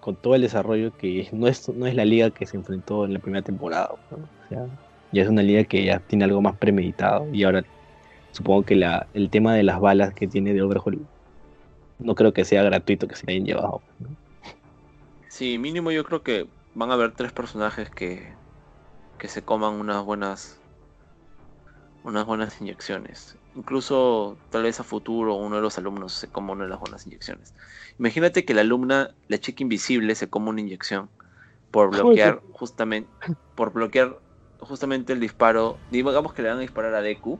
con todo el desarrollo que no es, no es la liga que se enfrentó en la primera temporada. O sea, ya es una liga que ya tiene algo más premeditado y ahora supongo que el tema de las balas que tiene de Overhaul no creo que sea gratuito que se hayan llevado. ¿no? Sí, mínimo yo creo que van a haber tres personajes que, que se coman unas buenas unas buenas inyecciones. Incluso tal vez a futuro uno de los alumnos se coma una de las buenas inyecciones. Imagínate que la alumna, la chica invisible, se coma una inyección por bloquear justamente por bloquear justamente el disparo. Digamos que le van a disparar a Deku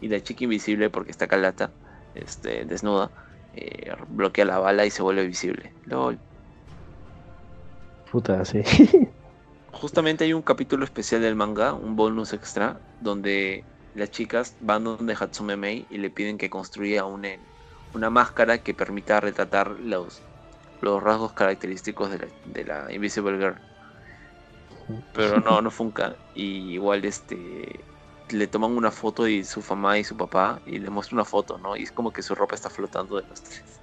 y la chica invisible porque está calata, este, desnuda, eh, bloquea la bala y se vuelve visible. LOL. Puta, sí. Justamente hay un capítulo especial del manga, un bonus extra, donde las chicas van donde Hatsume Mei y le piden que construya una, una máscara que permita retratar los, los rasgos característicos de la, de la Invisible Girl. Pero no, no funca. Y igual este le toman una foto y su mamá y su papá y le muestra una foto, ¿no? Y es como que su ropa está flotando de los tres.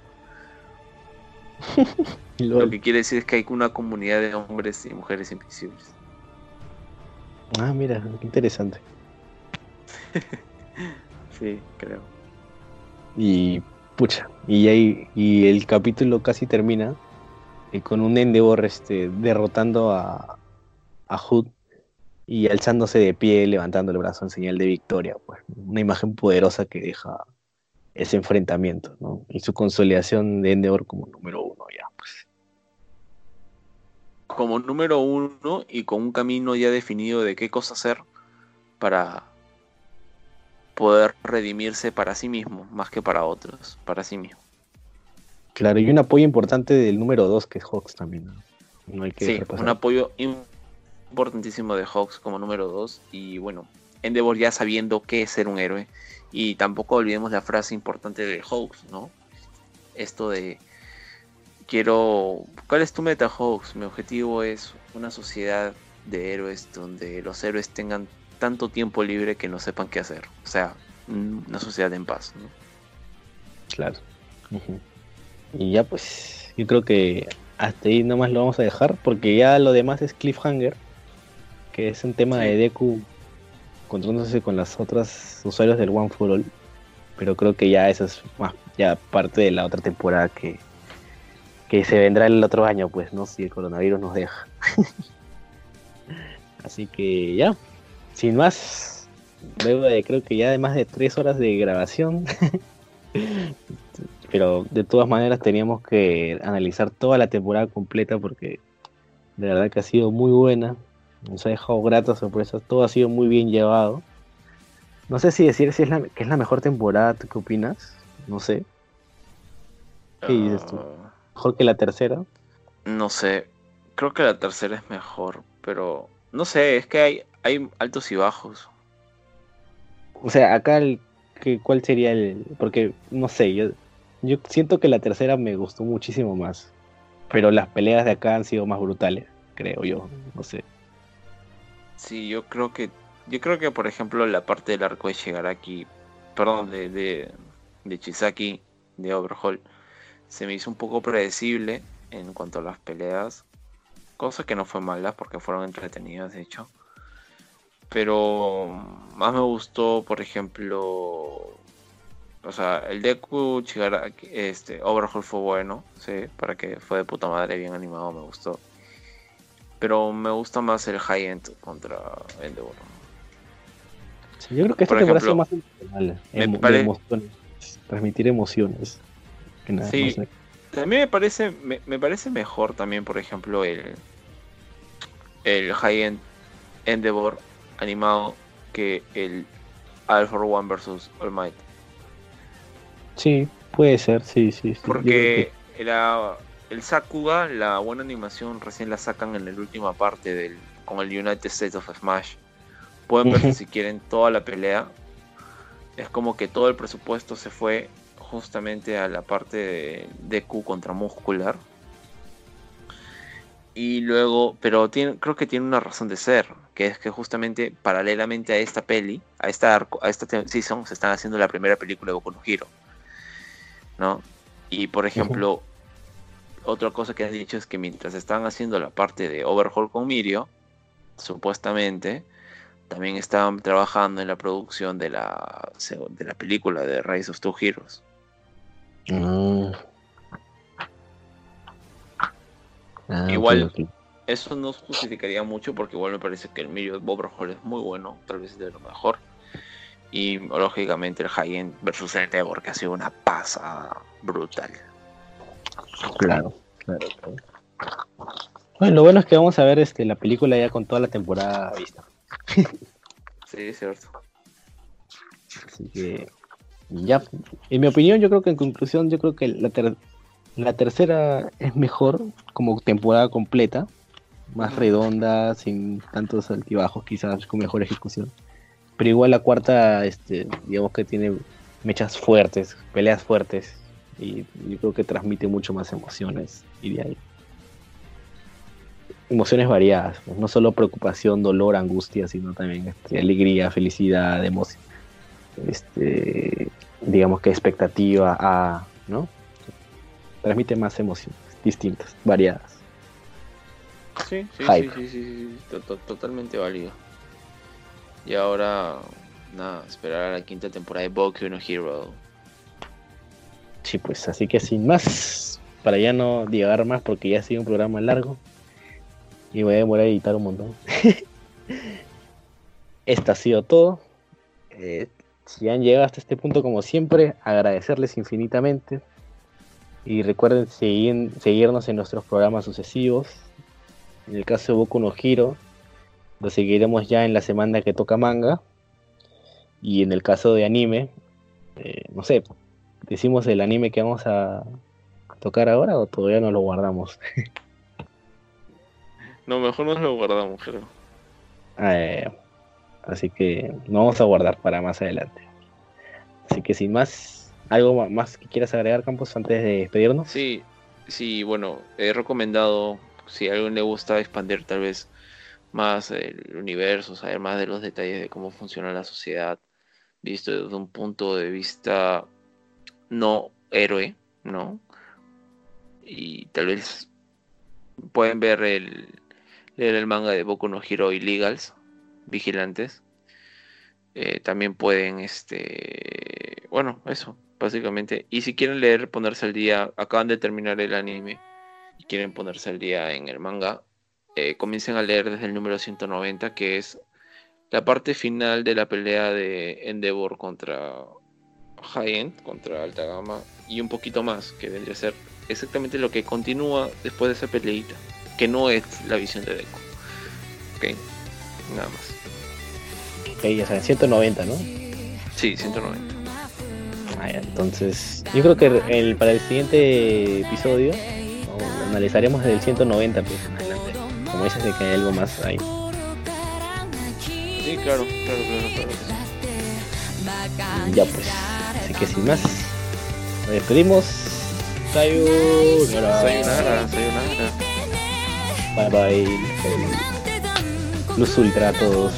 Lo que quiere decir es que hay una comunidad de hombres y mujeres invisibles. Ah, mira, qué interesante. Sí, creo. Y pucha, y ahí y el capítulo casi termina eh, con un Endeavor este, derrotando a, a Hood y alzándose de pie, levantando el brazo en señal de victoria. Pues, una imagen poderosa que deja ese enfrentamiento, ¿no? Y su consolidación de Endeavor como número uno ya, pues. Como número uno y con un camino ya definido de qué cosa hacer para poder redimirse para sí mismo, más que para otros, para sí mismo. Claro, y un apoyo importante del número dos que es Hawks también, ¿no? No hay que Sí, un apoyo importantísimo de Hawks como número 2 y bueno, Endeavor ya sabiendo qué es ser un héroe y tampoco olvidemos la frase importante de Hawks, ¿no? Esto de quiero, ¿cuál es tu meta Hawks? Mi objetivo es una sociedad de héroes donde los héroes tengan tanto tiempo libre que no sepan qué hacer, o sea, una sociedad en paz, ¿no? Claro. Y ya pues, yo creo que hasta ahí nomás lo vamos a dejar, porque ya lo demás es Cliffhanger, que es un tema Sí. de Deku encontrándose con las otras usuarios del One for All, pero creo que ya eso es más ya parte de la otra temporada que, que se vendrá el otro año, pues, ¿no? Si el coronavirus nos deja. Así que ya, sin más, luego de creo que ya de más de tres horas de grabación, pero de todas maneras teníamos que analizar toda la temporada completa porque de verdad que ha sido muy buena, nos ha dejado gratas sorpresas, todo ha sido muy bien llevado. No sé si decir si es la, que es la mejor temporada, ¿tú qué opinas? No sé, ¿Qué dices tú? Ah, mejor que la tercera. No sé, creo que la tercera es mejor, pero no sé, es que hay, hay altos y bajos. O sea, acá el, que, ¿cuál sería el...? Porque, no sé, yo, yo siento que la tercera me gustó muchísimo más, pero las peleas de acá han sido más brutales, creo yo, no sé. Sí, yo creo que, yo creo que por ejemplo la parte del arco de Shigaraki, perdón, de, de, de Chisaki, de Overhaul, se me hizo un poco predecible en cuanto a las peleas, cosa que no fue mala porque fueron entretenidas de hecho. Pero más me gustó, por ejemplo, o sea, el Deku Shigaraki, este, Overhaul fue bueno, sí, para que fue de puta madre, bien animado, me gustó. Pero me gusta más el High End contra Endeavor. Sí, yo creo que esta Por temporada más emocional, emo- pare- emociones, transmitir emociones. Que nada, Sí. no sé. También me parece, me, me parece mejor también, por ejemplo, el, el high-end Endeavor animado que el All for One versus All Might. Sí, puede ser, sí, sí. sí. Porque la- el Sakuga, la buena animación, recién la sacan en la última parte del, con el United States of Smash. Pueden ver si quieren toda la pelea. Es como que todo el presupuesto se fue justamente a la parte de Deku contra Muscular. Y luego, pero tiene, creo que tiene una razón de ser, que es que justamente paralelamente a esta peli, a esta, arco- a esta season, se están haciendo la primera película de Boku no Hero. ¿No? Y por ejemplo, otra cosa que has dicho es que mientras están haciendo la parte de Overhaul con Mirio, supuestamente, también estaban trabajando en la producción de la, de la película de Rise of Two Heroes. Mm. Ah, Igual-. Eso no justificaría mucho porque igual me parece que el Mirio de Overhaul es muy bueno, tal vez es de lo mejor. Y lógicamente el High-End versus el Endeavor, que ha sido una pasada brutal. Claro, claro, claro. Bueno, lo bueno es que vamos a ver este, la película ya con toda la temporada vista. Sí, es cierto. Así que, ya, en mi opinión, yo creo que en conclusión, yo creo que la, ter- la tercera es mejor como temporada completa, más redonda, sin tantos altibajos, quizás con mejor ejecución. Pero igual la cuarta, este, digamos que tiene mechas fuertes, peleas fuertes, y yo creo que transmite mucho más emociones, y de ahí. Emociones variadas, pues, no solo preocupación, dolor, angustia, sino también este, alegría, felicidad, emoción este, digamos que expectativa a, ¿no? Transmite más emociones distintas, variadas. Sí, sí, Hype. sí, sí, sí, sí, to- to- totalmente válido. Y ahora, nada, esperar a la quinta temporada de Boku no Hero. Sí, pues así que sin más, para ya no divagar más porque ya ha sido un programa largo y voy a demorar a editar un montón. Esto ha sido todo. Eh, si han llegado hasta este punto, como siempre, agradecerles infinitamente. Y recuerden seguir- seguirnos en nuestros programas sucesivos. En el caso de Boku no Hero, lo seguiremos ya en la semana que toca manga. Y en el caso de anime, eh, no sé, ¿Decimos el anime que vamos a tocar ahora o todavía no lo guardamos? No, mejor nos lo guardamos, creo. Eh, así que no vamos a guardar para más adelante. Así que sin más, ¿algo más que quieras agregar, Campos, antes de despedirnos? Sí, sí, bueno, he recomendado, si a alguien le gusta expandir tal vez más el universo, saber más de los detalles de cómo funciona la sociedad, visto desde un punto de vista no héroe, ¿no? Y tal vez pueden ver el leer el manga de Boku no Hero Illegals, Vigilantes. Eh, también pueden, este, bueno, eso, básicamente. Y si quieren leer, ponerse al día, acaban de terminar el anime y quieren ponerse al día en el manga, eh, comiencen a leer desde el número 190, que es la parte final de la pelea de Endeavor contra High End, contra Alta Gama, y un poquito más, que vendría a ser exactamente lo que continúa después de esa peleita, que no es la visión de Deku. Ok, nada más. Ok, ya saben, 190, ¿no? Sí, 190. Ah, entonces, yo creo que el, para el siguiente episodio analizaremos desde el 190, pues, adelante. Como dices, de que hay algo más ahí. Sí, claro, claro, claro, claro. Ya pues. Así que sin más, nos despedimos. Sayonara. Sayonara, sayonara. Bye bye. Luz ultra a todos.